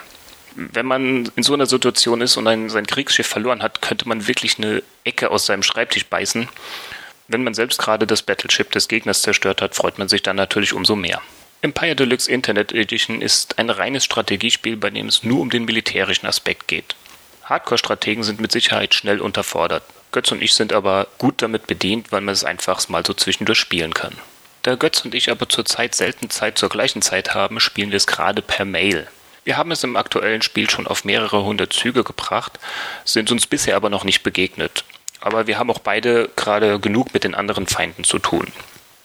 Wenn man in so einer Situation ist und ein, sein Kriegsschiff verloren hat, könnte man wirklich eine Ecke aus seinem Schreibtisch beißen. Wenn man selbst gerade das Battleship des Gegners zerstört hat, freut man sich dann natürlich umso mehr. Empire Deluxe Internet Edition ist ein reines Strategiespiel, bei dem es nur um den militärischen Aspekt geht. Hardcore-Strategen sind mit Sicherheit schnell unterfordert. Götz und ich sind aber gut damit bedient, weil man es einfach mal so zwischendurch spielen kann. Da Götz und ich aber zurzeit selten Zeit zur gleichen Zeit haben, spielen wir es gerade per Mail. Wir haben es im aktuellen Spiel schon auf mehrere hundert Züge gebracht, sind uns bisher aber noch nicht begegnet. Aber wir haben auch beide gerade genug mit den anderen Feinden zu tun.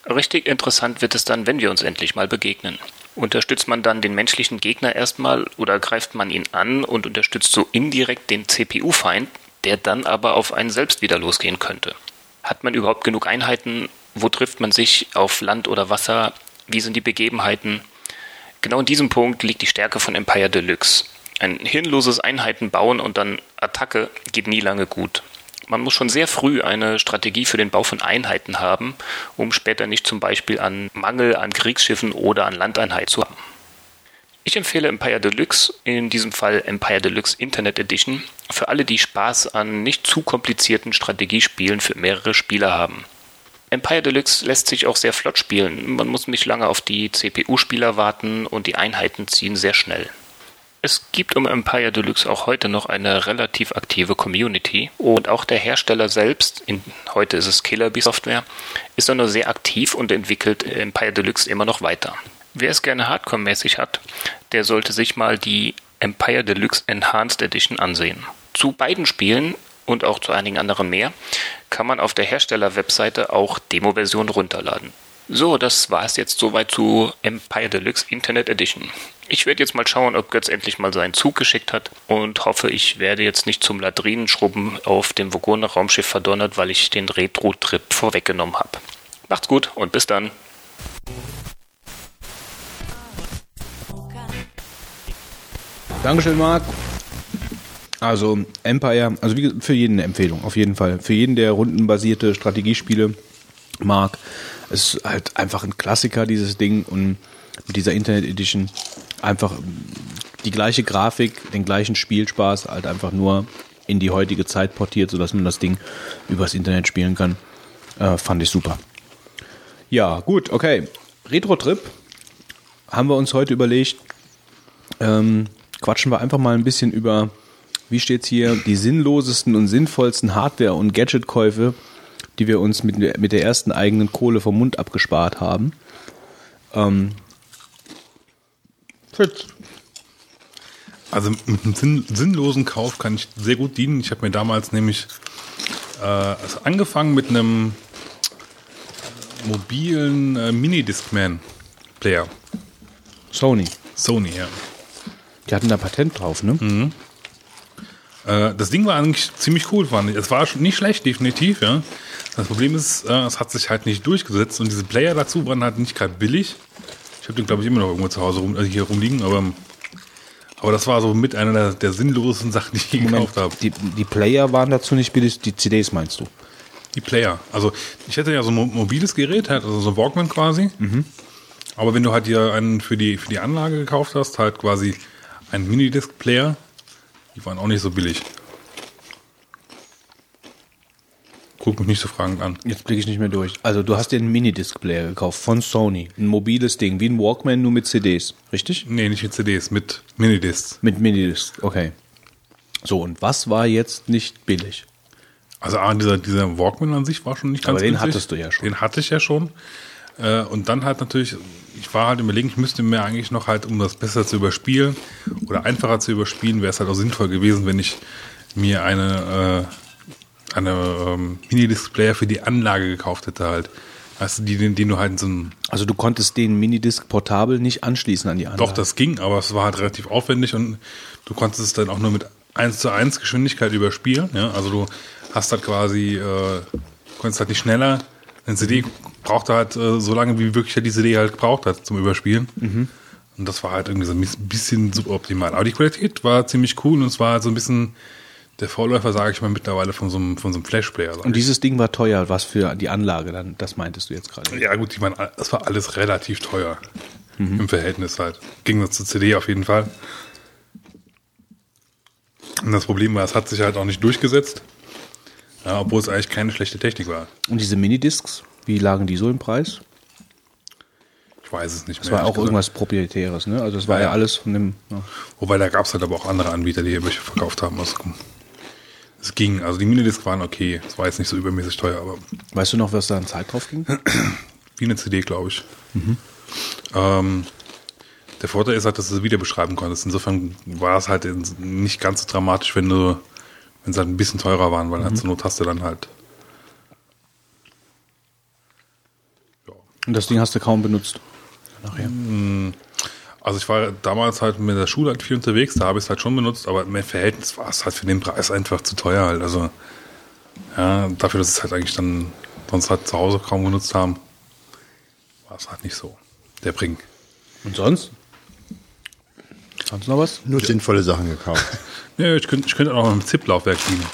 Richtig interessant wird es dann, wenn wir uns endlich mal begegnen. Unterstützt man dann den menschlichen Gegner erstmal oder greift man ihn an und unterstützt so indirekt den CPU-Feind, der dann aber auf einen selbst wieder losgehen könnte? Hat man überhaupt genug Einheiten, wo trifft man sich auf Land oder Wasser? Wie sind die Begebenheiten? Genau in diesem Punkt liegt die Stärke von Empire Deluxe. Ein hirnloses Einheiten bauen und dann Attacke geht nie lange gut. Man muss schon sehr früh eine Strategie für den Bau von Einheiten haben, um später nicht zum Beispiel an Mangel an Kriegsschiffen oder an Landeinheit zu haben. Ich empfehle Empire Deluxe, in diesem Fall Empire Deluxe Internet Edition, für alle, die Spaß an nicht zu komplizierten Strategiespielen für mehrere Spieler haben. Empire Deluxe lässt sich auch sehr flott spielen. Man muss nicht lange auf die CPU-Spieler warten und die Einheiten ziehen sehr schnell. Es gibt um Empire Deluxe auch heute noch eine relativ aktive Community und auch der Hersteller selbst, in, heute ist es Killer Bee Software, ist noch sehr aktiv und entwickelt Empire Deluxe immer noch weiter. Wer es gerne Hardcore-mäßig hat, der sollte sich mal die Empire Deluxe Enhanced Edition ansehen. Zu beiden Spielen und auch zu einigen anderen mehr, kann man auf der Hersteller-Webseite auch Demo-Versionen runterladen. So, das war es jetzt soweit zu Empire Deluxe Internet Edition. Ich werde jetzt mal schauen, ob Götz endlich mal seinen Zug geschickt hat und hoffe, ich werde jetzt nicht zum Ladrinenschrubben auf dem Vogoner Raumschiff verdonnert, weil ich den Retro-Trip vorweggenommen habe. Macht's gut und bis dann. Dankeschön, Marc. Also Empire, also wie, für jeden eine Empfehlung, auf jeden Fall. Für jeden, der rundenbasierte Strategiespiele mag. Es ist halt einfach ein Klassiker, dieses Ding. Und mit dieser Internet Edition einfach die gleiche Grafik, den gleichen Spielspaß, halt einfach nur in die heutige Zeit portiert, sodass man das Ding übers Internet spielen kann. Äh, fand ich super. Ja, gut, okay. Retro-Trip haben wir uns heute überlegt. Ähm, quatschen wir einfach mal ein bisschen über wie steht's hier, die sinnlosesten und sinnvollsten Hardware- und Gadgetkäufe, die wir uns mit, mit der ersten eigenen Kohle vom Mund abgespart haben. Ähm, Fritz. Also mit einem sinn sinnlosen Kauf kann ich sehr gut dienen. Ich habe mir damals nämlich äh, also angefangen mit einem mobilen äh, Mini-Discman-Player. Sony. Sony, ja. Die hatten da Patent drauf, ne? Mhm. Äh, das Ding war eigentlich ziemlich cool, fand ich. Es war nicht schlecht, definitiv, ja. Das Problem ist, äh, es hat sich halt nicht durchgesetzt und diese Player dazu waren halt nicht gerade billig. Ich habe den, glaube ich, immer noch irgendwo zu Hause rum, also hier rumliegen, aber, aber das war so mit einer der, der sinnlosesten Sachen, die ich je gekauft habe. Die, die Player waren dazu nicht billig, die CDs meinst du? Die Player. Also ich hätte ja so ein mobiles Gerät, halt, also so ein Walkman quasi. Aber wenn du halt dir einen für die, für die Anlage gekauft hast, halt quasi einen Minidisc-Player, die waren auch nicht so billig. Guck mich nicht so fragend an. Jetzt blicke ich nicht mehr durch. Also du hast dir einen Minidisc-Player gekauft von Sony. Ein mobiles Ding, wie ein Walkman, nur mit CDs. Richtig? Nee, nicht mit CDs, mit Minidiscs. Mit Minidisc, okay. So, und was war jetzt nicht billig? Also dieser, dieser Walkman an sich war schon nicht ganz Aber den günstig. hattest du ja schon. Den hatte ich ja schon. Äh, und dann halt natürlich, ich war halt überlegen, ich müsste mir eigentlich noch halt, um das besser zu überspielen oder einfacher zu überspielen, wäre es halt auch sinnvoll gewesen, wenn ich mir eine, äh, eine ähm, Mini-Disc-Player für die Anlage gekauft hätte halt. Weißt du, die, den, du halt in so einem Also du konntest den Minidisc portabel nicht anschließen an die Anlage. Doch, das ging, aber es war halt relativ aufwendig und du konntest es dann auch nur mit 1 zu 1 Geschwindigkeit überspielen. Ja? Also du hast halt quasi, äh, konntest halt nicht schneller. Eine CD brauchte halt äh, so lange, wie wirklich die CD halt gebraucht hat zum Überspielen. Und das war halt irgendwie so ein bisschen suboptimal. Aber die Qualität war ziemlich cool und es war halt so ein bisschen der Vorläufer, sage ich mal, mittlerweile von so einem, von so einem Flashplayer. Und dieses Ding war teuer, was für die Anlage dann, das meintest du jetzt gerade. Ja, gut, ich meine, das war alles relativ teuer. Im Verhältnis halt. Ging das zur CD auf jeden Fall. Und das Problem war, es hat sich halt auch nicht durchgesetzt. Ja, obwohl es eigentlich keine schlechte Technik war. Und diese Minidiscs, wie lagen die so im Preis? Ich weiß es nicht Das mehr. war auch irgendwas Proprietäres, ne? Also es war Ja, ja, alles von dem. Ja. Wobei da gab es halt aber auch andere Anbieter, die welche verkauft haben. Also, es ging. Also die Minidisc waren okay. Es war jetzt nicht so übermäßig teuer, aber Weißt du noch, was da an Zeit drauf ging? wie eine CD, glaube ich. Ähm, der Vorteil ist halt, dass du es wieder beschreiben konntest. Insofern war es halt nicht ganz so dramatisch, wenn du, wenn sie halt ein bisschen teurer waren, weil halt zur Not hast du dann halt. Und das Ding hast du kaum benutzt. Nachher. Also ich war damals halt mit der Schule halt viel unterwegs, da habe ich es halt schon benutzt, aber im Verhältnis war es halt für den Preis einfach zu teuer halt. Also ja, dafür, dass es halt eigentlich dann sonst halt zu Hause kaum genutzt haben, war es halt nicht so. Der Bring. Und sonst? Sonst noch was? Nur sinnvolle Sachen gekauft. Ja, ich könnte, ich könnte auch noch ein ZIP-Laufwerk dienen.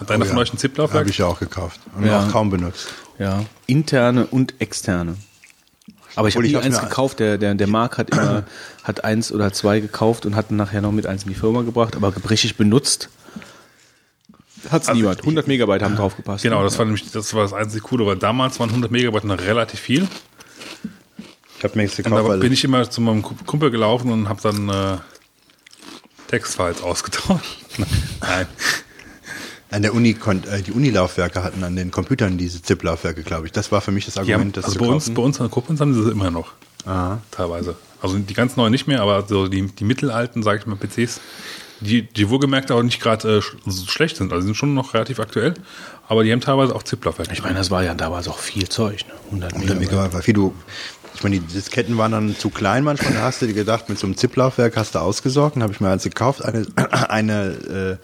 Hat einer Oh ja. von euch ein ZIP-Laufwerk? Habe ich ja auch gekauft. Und Ja. auch kaum benutzt. Ja. Interne und externe. Aber ich habe hab's eins gekauft. Der, der, der Marc hat immer hat eins oder zwei gekauft und hat nachher noch mit eins in die Firma gebracht, aber richtig benutzt hat es niemand. 100 Megabyte haben drauf gepasst. Genau, das war nämlich das war das einzige Coole, weil damals waren 100 Megabyte noch relativ viel. Ich habe mir jetzt Und gekauft, da weil bin ich immer zu meinem Kumpel gelaufen und habe dann äh, Textfiles ausgetauscht. Nein. an der Uni äh, die Unilaufwerke hatten an den Computern diese ZIP-Laufwerke, glaube ich. Das war für mich das Argument, das also zu bei uns, bei uns an Koblenz haben sie das immer noch. Aha. Teilweise. Also die ganz neuen nicht mehr, aber so die, die mittelalten, sage ich mal, PCs, die, die wohlgemerkt auch nicht gerade äh, schlecht sind. Also die sind schon noch relativ aktuell, aber die haben teilweise auch ZIP-Laufwerke. Ich meine, das war ja damals auch viel Zeug. Ne? 100 100 Megabyte. Megabyte war viel. Du, ich meine, die Disketten waren dann zu klein manchmal. Da hast du dir gedacht, mit so einem ZIP-Laufwerk hast du ausgesorgt. Dann habe ich mir also gekauft, eine, eine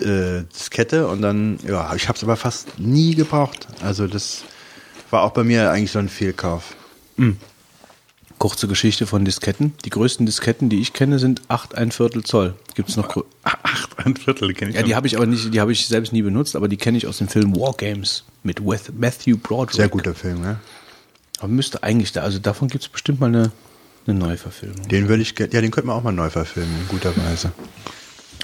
äh, äh, Diskette und dann, ja, ich habe es aber fast nie gebraucht. Also das war auch bei mir eigentlich so ein Fehlkauf. Kurze Geschichte von Disketten. Die größten Disketten, die ich kenne, sind 8 ein Viertel Zoll. Gibt es noch grö- Acht, ein Viertel, die kenne ich Ja, die habe ich aber nicht, die habe ich selbst nie benutzt, aber die kenne ich aus dem Film War Games mit Matthew Broderick. Sehr guter Film, ne? Aber müsste eigentlich da, also davon gibt es bestimmt mal eine, eine Neuverfilmung. Den würde ich, ja, den könnte man auch mal neu verfilmen, in guter Weise.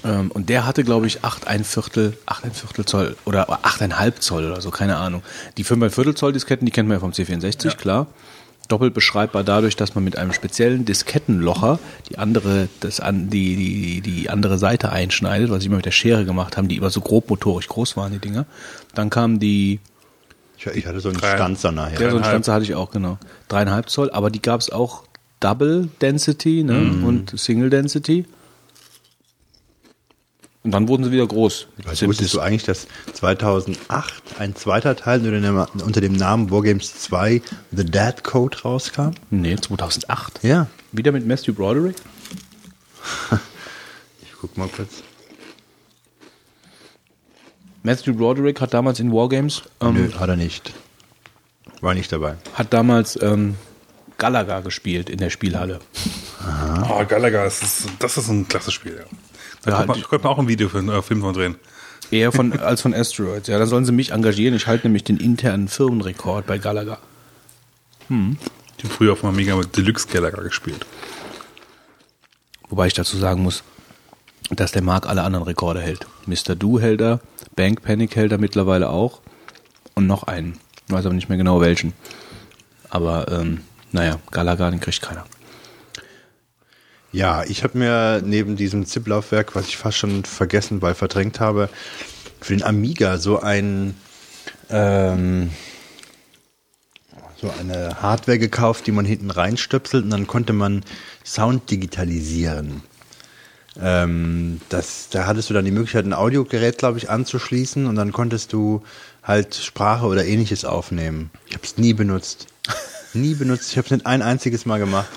Ähm, und der hatte, glaube ich, 8 ein Viertel, 8 ein Viertel Zoll oder 8,5 Zoll oder so, keine Ahnung. Die 5 ein Viertel Zoll Disketten, die kennt man ja vom C64, klar. Doppelt beschreibbar dadurch, dass man mit einem speziellen Diskettenlocher die andere, das an, die, die, die andere Seite einschneidet, was sie immer mit der Schere gemacht haben, die immer so grobmotorisch groß waren, die Dinger. Dann kamen die, Ich, ich hatte so einen Drei- Stanzer nachher. ja, so einen. Stanzer hatte ich auch, genau. Dreieinhalb Zoll, aber die gab es auch Double Density ne? und Single Density. Und dann wurden sie wieder groß. Also wusstest du eigentlich, dass 2008 ein zweiter Teil unter dem, unter dem Namen Wargames 2 The Dead Code rauskam? Nee, 2008. Ja. Wieder mit Matthew Broderick? Ich guck mal kurz. Matthew Broderick hat damals in Wargames, ähm, Nö, hat er nicht. War nicht dabei. hat damals ähm, Galaga gespielt in der Spielhalle. Oh, Gallagher, das ist, das ist ein klasse Spiel, ja. Da Ja, könnte man, könnte man auch ein Video für einen äh, Film von drehen. Eher von, als von Asteroids. Ja, dann sollen sie mich engagieren. Ich halte nämlich den internen Firmenrekord bei Galaga. Ich habe früher auf dem Amiga mit Deluxe Gallagher gespielt. Wobei ich dazu sagen muss, dass der Mark alle anderen Rekorde hält. Mr. Do hält er, Bank Panic hält er mittlerweile auch und noch einen. Ich weiß aber nicht mehr genau welchen. Aber ähm, naja, Galaga, den kriegt keiner. Ja, ich habe mir neben diesem ZIP-Laufwerk, was ich fast schon vergessen, weil verdrängt habe, für den Amiga so ein ähm, so eine Hardware gekauft, die man hinten reinstöpselt und dann konnte man Sound digitalisieren. Ähm, das, da hattest du dann die Möglichkeit, ein Audiogerät, glaube ich, anzuschließen und dann konntest du halt Sprache oder ähnliches aufnehmen. Ich habe es nie benutzt. Nie benutzt. Ich habe es nicht ein einziges Mal gemacht.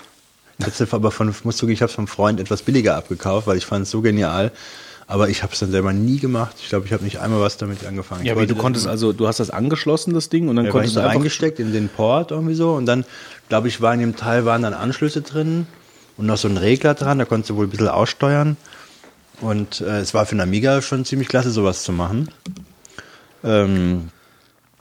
Ich habe aber von, muss zugeben, ich habe es vom Freund etwas billiger abgekauft, weil ich fand es so genial. Aber ich habe es dann selber nie gemacht. Ich glaube, ich habe nicht einmal was damit angefangen. Ja, aber du konntest also, du hast das angeschlossen, das Ding, und dann ja, konntest du reingesteckt in den Port irgendwie so und dann, glaube ich, war in dem Teil waren dann Anschlüsse drin und noch so ein Regler dran, da konntest du wohl ein bisschen aussteuern und äh, es war für einen Amiga schon ziemlich klasse, sowas zu machen. Ähm,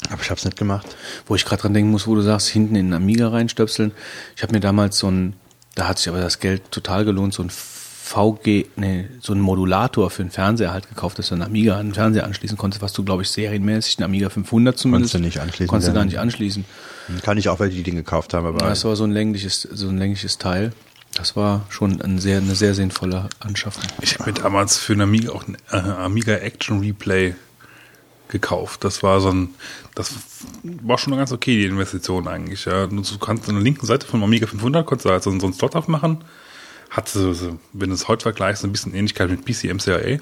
aber ich habe es nicht gemacht. Wo ich gerade dran denken muss, wo du sagst, hinten in den Amiga reinstöpseln. Ich habe mir damals so ein, da hat sich aber das Geld total gelohnt, so ein VG, nee, so ein Modulator für den Fernseher halt gekauft, dass du einen Amiga an den Fernseher anschließen konntest, was du, glaube ich, serienmäßig, einen Amiga 500 zumindest. du nicht anschließen, Konntest du gar nicht anschließen. Kann ich auch welche, die den gekauft haben, aber Das war so ein längliches, so ein längliches Teil. Das war schon ein sehr, eine sehr sinnvolle Anschaffung. Ich habe mir damals für einen Amiga auch einen äh, Amiga Action Replay gekauft. Das war so ein, das war schon eine ganz okay, die Investition eigentlich. Ja. Du kannst an der linken Seite vom Amiga 500 konntest du halt so, einen- Slot aufmachen. Hatte, so, wenn du es heute vergleichst, so ein bisschen Ähnlichkeit mit PC MCIA.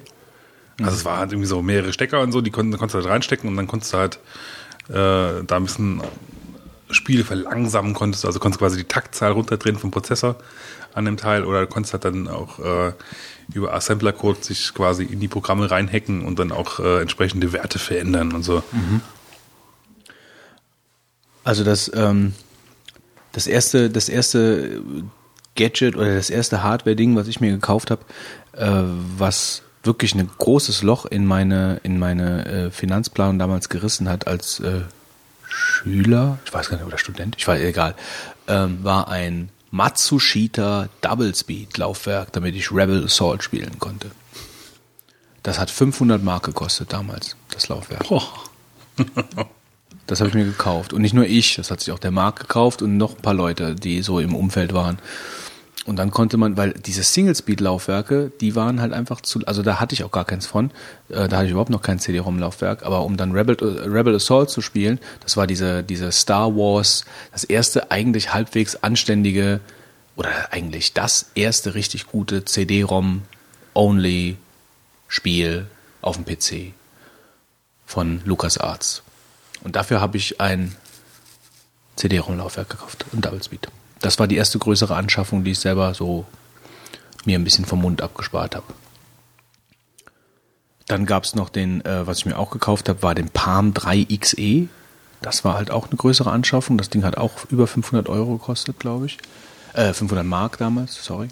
Also es war halt irgendwie so mehrere Stecker und so, die konnten, konntest du halt reinstecken und dann konntest du halt äh, da ein bisschen Spiele verlangsamen konntest, also konntest quasi die Taktzahl runterdrehen vom Prozessor an dem Teil oder du konntest halt dann auch äh, über Assembler-Code sich quasi in die Programme reinhacken und dann auch äh, entsprechende Werte verändern und so. Also das, ähm, das erste, das erste Gadget oder das erste Hardware-Ding, was ich mir gekauft habe, äh, was wirklich ein großes Loch in meine, in meine äh, Finanzplanung damals gerissen hat als äh, Schüler, ich weiß gar nicht, oder Student, ich weiß, egal, ähm, war ein Matsushita Double Speed Laufwerk, damit ich Rebel Assault spielen konnte. Das hat 500 Mark gekostet damals, das Laufwerk. Das habe ich mir gekauft. Und nicht nur ich, das hat sich auch der Markt gekauft und noch ein paar Leute, die so im Umfeld waren. Und dann konnte man, weil diese Single-Speed-Laufwerke, die waren halt einfach zu, also da hatte ich auch gar keins von, äh, da hatte ich überhaupt noch kein CD-ROM-Laufwerk, aber um dann Rebel, äh, Rebel Assault zu spielen, das war diese, diese Star Wars, das erste eigentlich halbwegs anständige, oder eigentlich das erste richtig gute CD-ROM-Only-Spiel auf dem PC von LucasArts. Und dafür habe ich ein CD-ROM-Laufwerk gekauft, ein Double Speed. Das war die erste größere Anschaffung, die ich selber so mir ein bisschen vom Mund abgespart habe. Dann gab es noch den, äh, was ich mir auch gekauft habe, war den Palm 3 XE. Das war halt auch eine größere Anschaffung. Das Ding hat auch über 500 Euro gekostet, glaube ich. Äh, 500 Mark damals, sorry.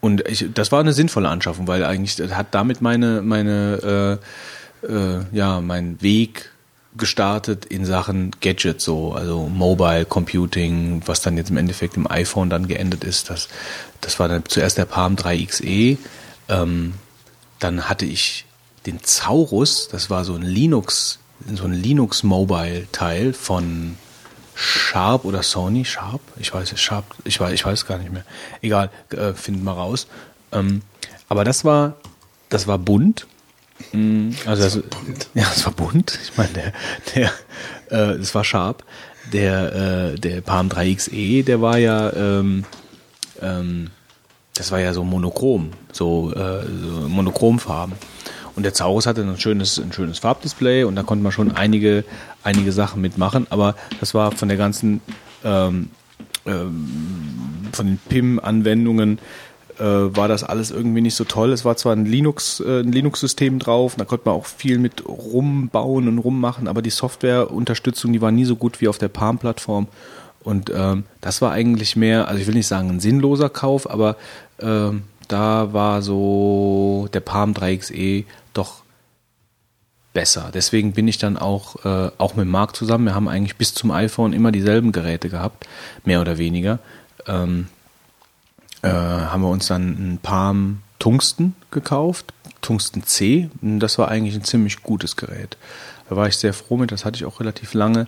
Und ich, das war eine sinnvolle Anschaffung, weil eigentlich hat damit meine, meine, äh, äh, ja, mein Weg gestartet in Sachen Gadgets, so, also Mobile Computing, was dann jetzt im Endeffekt im iPhone dann geendet ist. Das, das war dann zuerst der Palm 3 XE. Ähm, dann hatte ich den Zaurus, das war so ein Linux, so ein Linux Mobile Teil von Sharp oder Sony Sharp, ich weiß es Sharp, ich weiß, ich weiß gar nicht mehr. Egal, äh, finden wir raus. Ähm, aber das war, das war bunt. Mm, Also das, ja, es war bunt. Ich meine, der, der, äh, es war Sharp. Der, äh, der Palm 3 XE, der war ja, ähm, ähm, das war ja so monochrom, so, äh, so monochromfarben. Und der Zaurus hatte ein schönes, ein schönes Farbdisplay und da konnte man schon einige, einige Sachen mitmachen, aber das war von der ganzen, ähm, ähm, von den PIM-Anwendungen äh, war das alles irgendwie nicht so toll. Es war zwar ein Linux, äh, ein Linux-System drauf, da konnte man auch viel mit rumbauen und rummachen, aber die Softwareunterstützung, die war nie so gut wie auf der Palm-Plattform. Und ähm, das war eigentlich mehr, also ich will nicht sagen ein sinnloser Kauf, aber ähm, da war so der Palm 3XE doch besser. Deswegen bin ich dann auch, äh, auch mit Marc zusammen. Wir haben eigentlich bis zum iPhone immer dieselben Geräte gehabt, mehr oder weniger. Ähm, äh, haben wir uns dann ein Palm Tungsten gekauft, Tungsten C. Das war eigentlich ein ziemlich gutes Gerät. Da war ich sehr froh mit, das hatte ich auch relativ lange.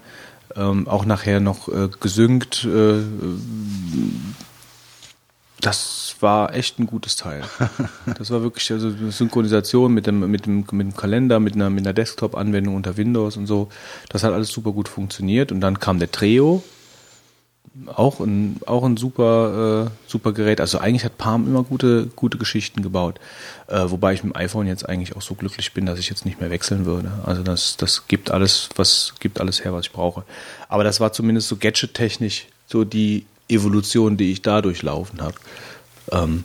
Ähm, auch nachher noch äh, gesynkt. Äh, das war echt ein gutes Teil. Das war wirklich also eine Synchronisation mit dem, mit dem, mit dem Kalender, mit einer, mit einer Desktop-Anwendung unter Windows und so. Das hat alles super gut funktioniert. Und dann kam der Treo. Auch ein, auch ein super, äh, super Gerät. Also eigentlich hat Palm immer gute, gute Geschichten gebaut. Äh, wobei ich mit dem iPhone jetzt eigentlich auch so glücklich bin, dass ich jetzt nicht mehr wechseln würde. Also das, das gibt alles, was, gibt alles her, was ich brauche. Aber das war zumindest so gadget-technisch so die Evolution, die ich da durchlaufen habe. Ähm,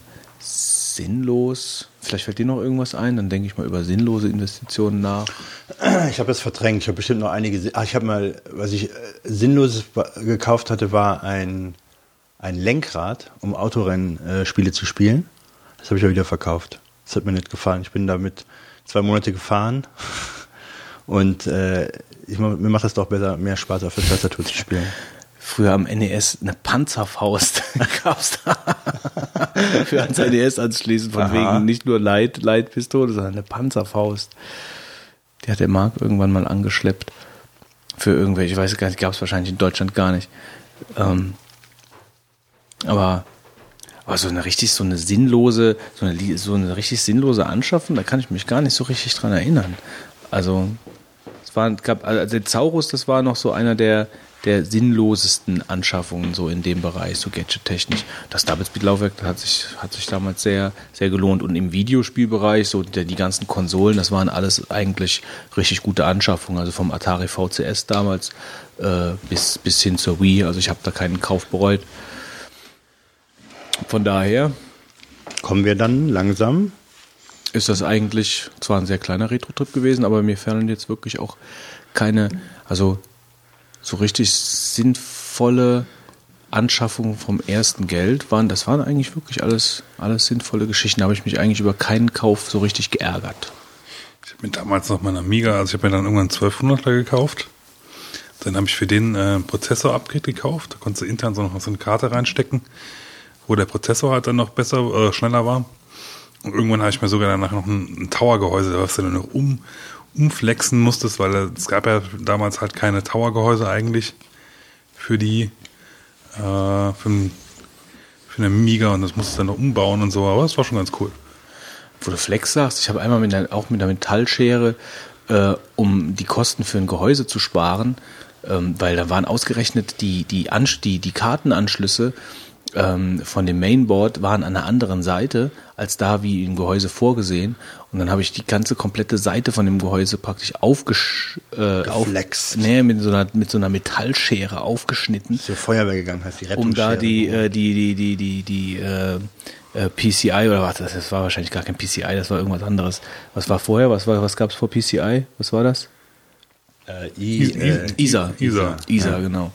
sinnlos. Vielleicht fällt dir noch irgendwas ein, dann denke ich mal über sinnlose Investitionen nach. Ich habe das verdrängt. Ich habe bestimmt noch einige. Ach, ich habe mal, was ich äh, sinnloses gekauft hatte, war ein, ein Lenkrad, um Autorennspiele zu spielen. Das habe ich ja wieder verkauft. Das hat mir nicht gefallen. Ich bin damit zwei Monate gefahren und äh, ich, mir macht das doch besser, mehr Spaß auf der Tastatur zu spielen. Früher am NES eine Panzerfaust gab's da. Für ans NES anschließend, von Aha. wegen nicht nur Leit, Leitpistole, sondern eine Panzerfaust. Die hat der Mark irgendwann mal angeschleppt. Für irgendwelche, ich weiß gar nicht, gab's wahrscheinlich in Deutschland gar nicht. Ähm, aber, aber so eine richtig, so eine sinnlose, so eine, so eine richtig sinnlose Anschaffung, da kann ich mich gar nicht so richtig dran erinnern. Also, es war, gab, also der Zaurus, das war noch so einer der, der sinnlosesten Anschaffungen so in dem Bereich, so gadget-technisch. Das Double-Speed-Laufwerk das hat sich, hat sich damals sehr, sehr gelohnt. Und im Videospielbereich, so der, die ganzen Konsolen, das waren alles eigentlich richtig gute Anschaffungen. Also vom Atari VCS damals äh, bis, bis hin zur Wii. Also ich habe da keinen Kauf bereut. Von daher Kommen wir dann langsam. ist das eigentlich zwar ein sehr kleiner Retro-Trip gewesen, aber mir fallen jetzt wirklich auch keine, also so richtig sinnvolle Anschaffungen vom ersten Geld waren, das waren eigentlich wirklich alles, alles sinnvolle Geschichten. Da habe ich mich eigentlich über keinen Kauf so richtig geärgert. Ich habe mir damals noch meinen Amiga, also ich habe mir dann irgendwann 1200er gekauft. Dann habe ich für den äh, Prozessor-Upgrade gekauft. Da konntest du intern so noch so eine Karte reinstecken, wo der Prozessor halt dann noch besser, äh, schneller war. Und irgendwann habe ich mir sogar danach noch ein, ein Tower-Gehäuse, da was du dann noch um, umflexen musstest, weil es gab ja damals halt keine Tower-Gehäuse eigentlich für die, äh, für, den- für den Amiga und das musstest du dann noch umbauen und so, aber das war schon ganz cool. Wo du Flex sagst, ich habe einmal mit einer, auch mit einer Metallschere, äh, um die Kosten für ein Gehäuse zu sparen, ähm, weil da waren ausgerechnet die, die, die, die Kartenanschlüsse ähm, von dem Mainboard waren an einer anderen Seite als da wie im Gehäuse vorgesehen. Und dann habe ich die ganze komplette Seite von dem Gehäuse praktisch aufgesch äh, auf, nee, mit so einer mit so einer Metallschere aufgeschnitten Zur Feuerwehr gegangen, hast die um Rettungsschere. da die, äh, die, die, die, die, die äh, äh, PCI oder was, das, das war wahrscheinlich gar kein PCI, das war irgendwas anderes. Was war vorher? Was, war, was gab es vor PCI? Was war das? äh, I, äh, ISA. ISA. ISA, genau.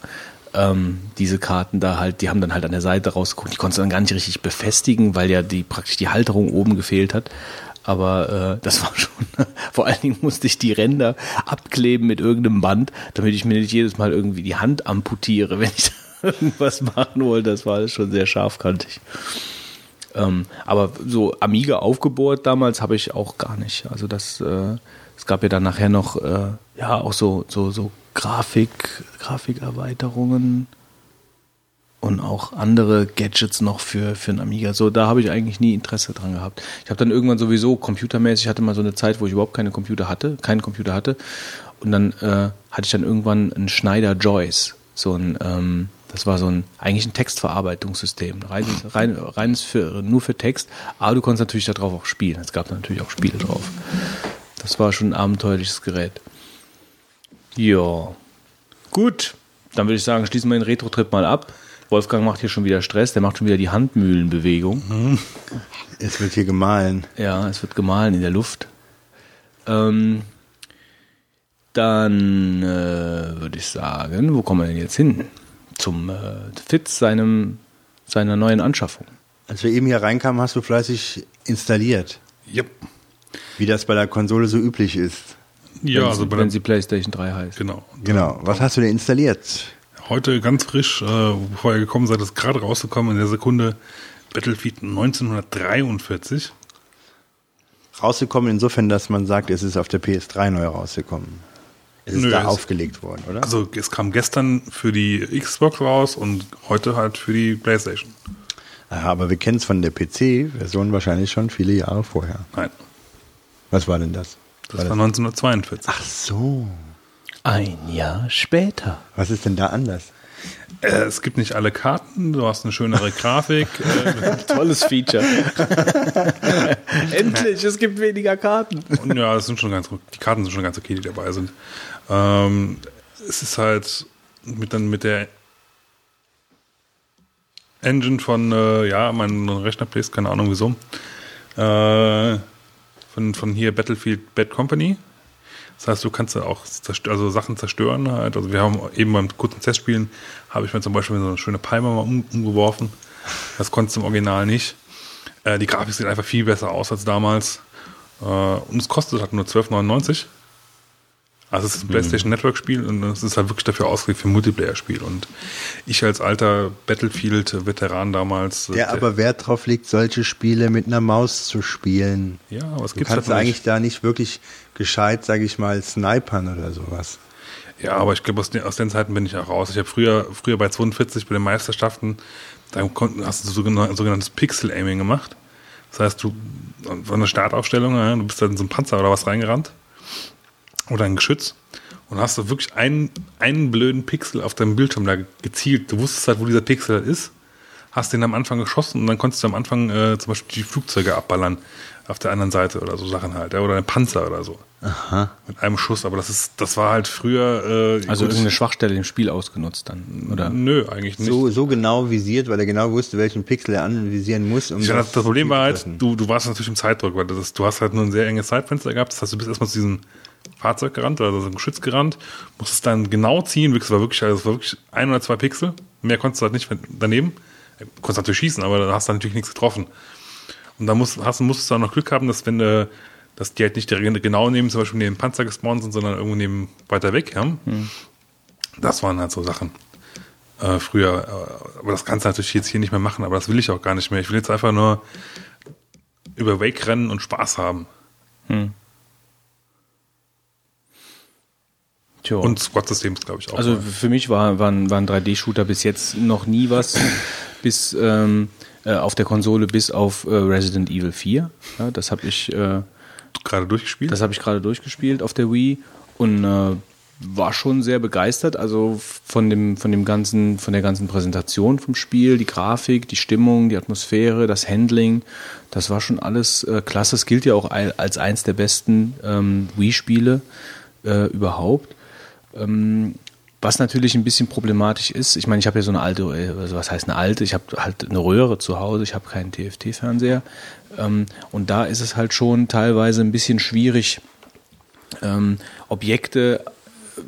Ähm, diese Karten da halt, die haben dann halt an der Seite rausgeguckt. Die konntest du dann gar nicht richtig befestigen, weil ja die praktisch die Halterung oben gefehlt hat. Aber äh, das war schon, vor allen Dingen musste ich die Ränder abkleben mit irgendeinem Band, damit ich mir nicht jedes Mal irgendwie die Hand amputiere, wenn ich da irgendwas machen wollte. Das war schon sehr scharfkantig. Ähm, aber so Amiga aufgebohrt damals habe ich auch gar nicht. Also das, äh, es gab ja dann nachher noch, äh, ja, auch so, so, so Grafik, Grafikerweiterungen und auch andere Gadgets noch für, für einen Amiga. So, da habe ich eigentlich nie Interesse dran gehabt. Ich habe dann irgendwann sowieso computermäßig, hatte mal so eine Zeit, wo ich überhaupt keine Computer hatte, keinen Computer hatte. Und dann äh, hatte ich dann irgendwann einen Schneider Joyce. So ein, ähm, das war so ein, eigentlich ein Textverarbeitungssystem. Rein, rein, reines für, nur für Text. Aber du konntest natürlich darauf auch spielen. Es gab natürlich auch Spiele drauf. Das war schon ein abenteuerliches Gerät. Ja. Gut. Dann würde ich sagen, schließen wir den Retro-Trip mal ab. Wolfgang macht hier schon wieder Stress. Der macht schon wieder die Handmühlenbewegung. es wird hier gemahlen. Ja, es wird gemahlen in der Luft. Ähm, dann äh, würde ich sagen, wo kommen wir denn jetzt hin? Zum äh, Fitz, seinem, seiner neuen Anschaffung. Als wir eben hier reinkamen, hast du fleißig installiert, Yep. wie das bei der Konsole so üblich ist. Ja, wenn, also sie, bei wenn der, sie PlayStation 3 heißt. genau. Genau. Was hast du denn installiert? Heute ganz frisch, äh, bevor ihr gekommen seid, ist gerade rausgekommen in der Sekunde Battlefield 1943. Rausgekommen insofern, dass man sagt, es ist auf der PS3 neu rausgekommen. Es ist Nö, da es- aufgelegt worden, oder? Also es kam gestern für die Xbox raus und heute halt für die Playstation. Aha, aber wir kennen es von der PC-Version wahrscheinlich schon viele Jahre vorher. Nein, Was war denn das? das war 1942. Ach so. Ein Jahr später. Was ist denn da anders? Äh, es gibt nicht alle Karten, du hast eine schönere Grafik. äh, Tolles Feature. Endlich, es gibt weniger Karten. und ja, es sind schon ganz, die Karten sind schon ganz okay, die dabei sind. Ähm, es ist halt mit, dann mit der Engine von, äh, ja, mein Rechner bläst, keine Ahnung wieso. Äh, von, von hier Battlefield Bad Company. Das heißt, du kannst da auch also Sachen zerstören halt. Also wir haben eben beim kurzen Testspielen, habe ich mir zum Beispiel so eine schöne Palme mal um, umgeworfen. Das konntest du im Original nicht. Äh, die Grafik sieht einfach viel besser aus als damals. Äh, und es kostet halt nur 12,99. Also es ist ein PlayStation Network Spiel und es ist halt wirklich dafür ausgelegt für ein Multiplayer-Spiel. Und ich als alter Battlefield-Veteran damals. Der äh, aber Wert drauf legt, solche Spiele mit einer Maus zu spielen. ja, aber es Du gibt kannst halt noch eigentlich da nicht wirklich gescheit, sage ich mal, snipern oder sowas. Ja, aber ich glaube, aus, den- aus den Zeiten bin ich auch raus. Ich habe früher, früher bei 42 bei den Meisterschaften, da konnten, hast du sogenan- sogenanntes Pixel-Aiming gemacht. Das heißt, du, von der Startaufstellung, du bist da in so einen Panzer oder was reingerannt. Oder ein Geschütz. Und hast du wirklich einen, einen blöden Pixel auf deinem Bildschirm da gezielt. Du wusstest halt, wo dieser Pixel ist. Hast den am Anfang geschossen und dann konntest du am Anfang äh, zum Beispiel die Flugzeuge abballern auf der anderen Seite oder so Sachen halt. Ja, oder ein Panzer oder so. Aha. Mit einem Schuss. Aber das ist, das war halt früher. Äh, Also irgendeine Schwachstelle im Spiel ausgenutzt dann, oder? Nö, eigentlich nicht. So, so genau visiert, weil er genau wusste, welchen Pixel er anvisieren muss. Um Ja, das, das Problem war halt, du, du warst natürlich im Zeitdruck, weil das ist, du hast halt nur ein sehr enges Zeitfenster gehabt. Das heißt, du bist erstmal zu diesem Fahrzeug gerannt oder so ein Geschütz gerannt, musstest dann genau ziehen, wirklich, es war wirklich, also es war wirklich ein oder zwei Pixel. Mehr konntest du halt nicht daneben. Du konntest natürlich schießen, aber da hast du natürlich nichts getroffen. Und da musst, hast, musstest du auch noch Glück haben, dass wenn du, dass die halt nicht direkt genau neben, zum Beispiel neben dem Panzer gespawnt sind, sondern irgendwo neben weiter weg, ja. Das waren halt so Sachen. Äh, früher, äh, aber das kannst du natürlich jetzt hier nicht mehr machen, aber das will ich auch gar nicht mehr. Ich will jetzt einfach nur über Wake rennen und Spaß haben. Tja. Und Squad-Systems, glaube ich, auch. Also mal. für mich war, waren, waren 3D-Shooter bis jetzt noch nie was, bis ähm, äh, auf der Konsole, bis auf äh, Resident Evil 4. Ja, das habe ich, äh, gerade durchgespielt. das habe ich gerade durchgespielt auf der Wii und äh, war schon sehr begeistert. Also von dem, von dem ganzen, von der ganzen Präsentation vom Spiel, die Grafik, die Stimmung, die Atmosphäre, das Handling, das war schon alles äh, klasse. Es gilt ja auch als eins der besten ähm, Wii-Spiele äh, überhaupt. Ähm, was natürlich ein bisschen problematisch ist, ich meine, ich habe ja so eine alte, also was heißt eine alte, ich habe halt eine Röhre zu Hause, ich habe keinen TFT-Fernseher. Ähm, und da ist es halt schon teilweise ein bisschen schwierig, ähm, Objekte,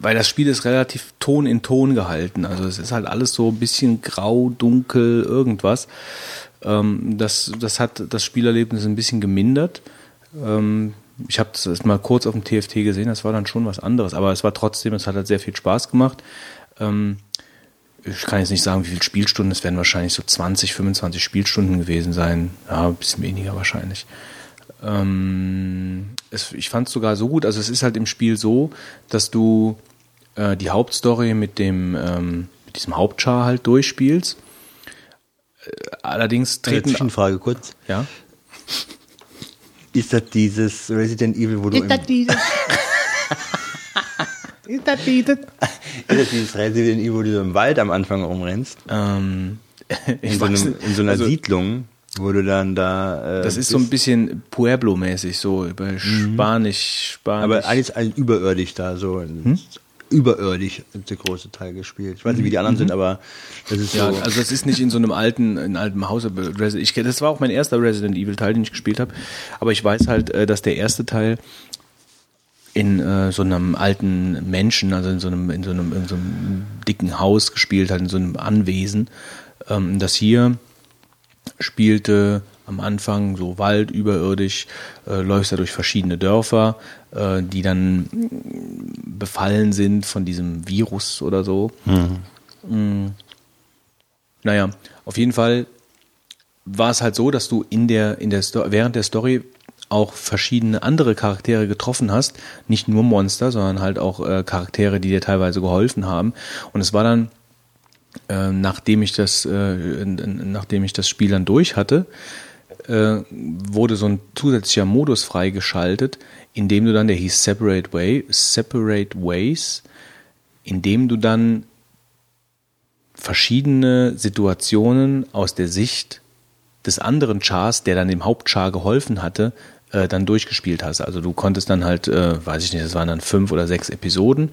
weil das Spiel ist relativ Ton in Ton gehalten. Also es ist halt alles so ein bisschen grau, dunkel, irgendwas. Ähm, das, das hat das Spielerlebnis ein bisschen gemindert. Ähm, ich habe das mal kurz auf dem TFT gesehen, das war dann schon was anderes. Aber es war trotzdem, es hat halt sehr viel Spaß gemacht. Ähm, ich kann jetzt nicht sagen, wie viele Spielstunden, es werden wahrscheinlich so 20, 25 Spielstunden gewesen sein. Ja, ein bisschen weniger wahrscheinlich. Ähm, es, ich fand es sogar so gut, also es ist halt im Spiel so, dass du äh, die Hauptstory mit dem ähm, mit diesem Hauptchar halt durchspielst. Äh, allerdings treten Zwischenfrage kurz. ja Ist das dieses Resident Evil, wo du im, ist das dieses Resident Evil, wo du im Wald am Anfang rumrennst? ähm, In so, einem, in so einer Also, Siedlung, wo du dann da. Äh, Das ist so ein bist. bisschen Pueblo-mäßig, so über Spanisch, Spanisch. Aber alles, alles überirdisch da, so. Hm? Überirdisch der große Teil gespielt. Ich weiß nicht, wie die anderen sind, aber das ist Mhm. ja, so. also es ist nicht in so einem alten, in alten Haus. Ich, das war auch mein erster Resident Evil Teil, den ich gespielt habe. Aber ich weiß halt, äh, dass der erste Teil in äh, so einem alten Menschen, also in so einem, in so einem, in so einem dicken Haus gespielt hat, in so einem Anwesen. Ähm, das hier spielte am Anfang so Wald überirdisch, äh, läufst da durch verschiedene Dörfer, äh, die dann befallen sind von diesem Virus oder so. Mm. Naja, auf jeden Fall war es halt so, dass du in der, in der Sto während der Story auch verschiedene andere Charaktere getroffen hast, nicht nur Monster, sondern halt auch äh, Charaktere, die dir teilweise geholfen haben. Und es war dann äh, nachdem ich das, äh, nachdem ich das Spiel dann durch hatte, äh, wurde so ein zusätzlicher Modus freigeschaltet, in dem du dann, der hieß Separate Way, Separate Ways, in dem du dann verschiedene Situationen aus der Sicht des anderen Chars, der dann dem Hauptchar geholfen hatte, äh, dann durchgespielt hast. Also du konntest dann halt, äh, weiß ich nicht, es waren dann fünf oder sechs Episoden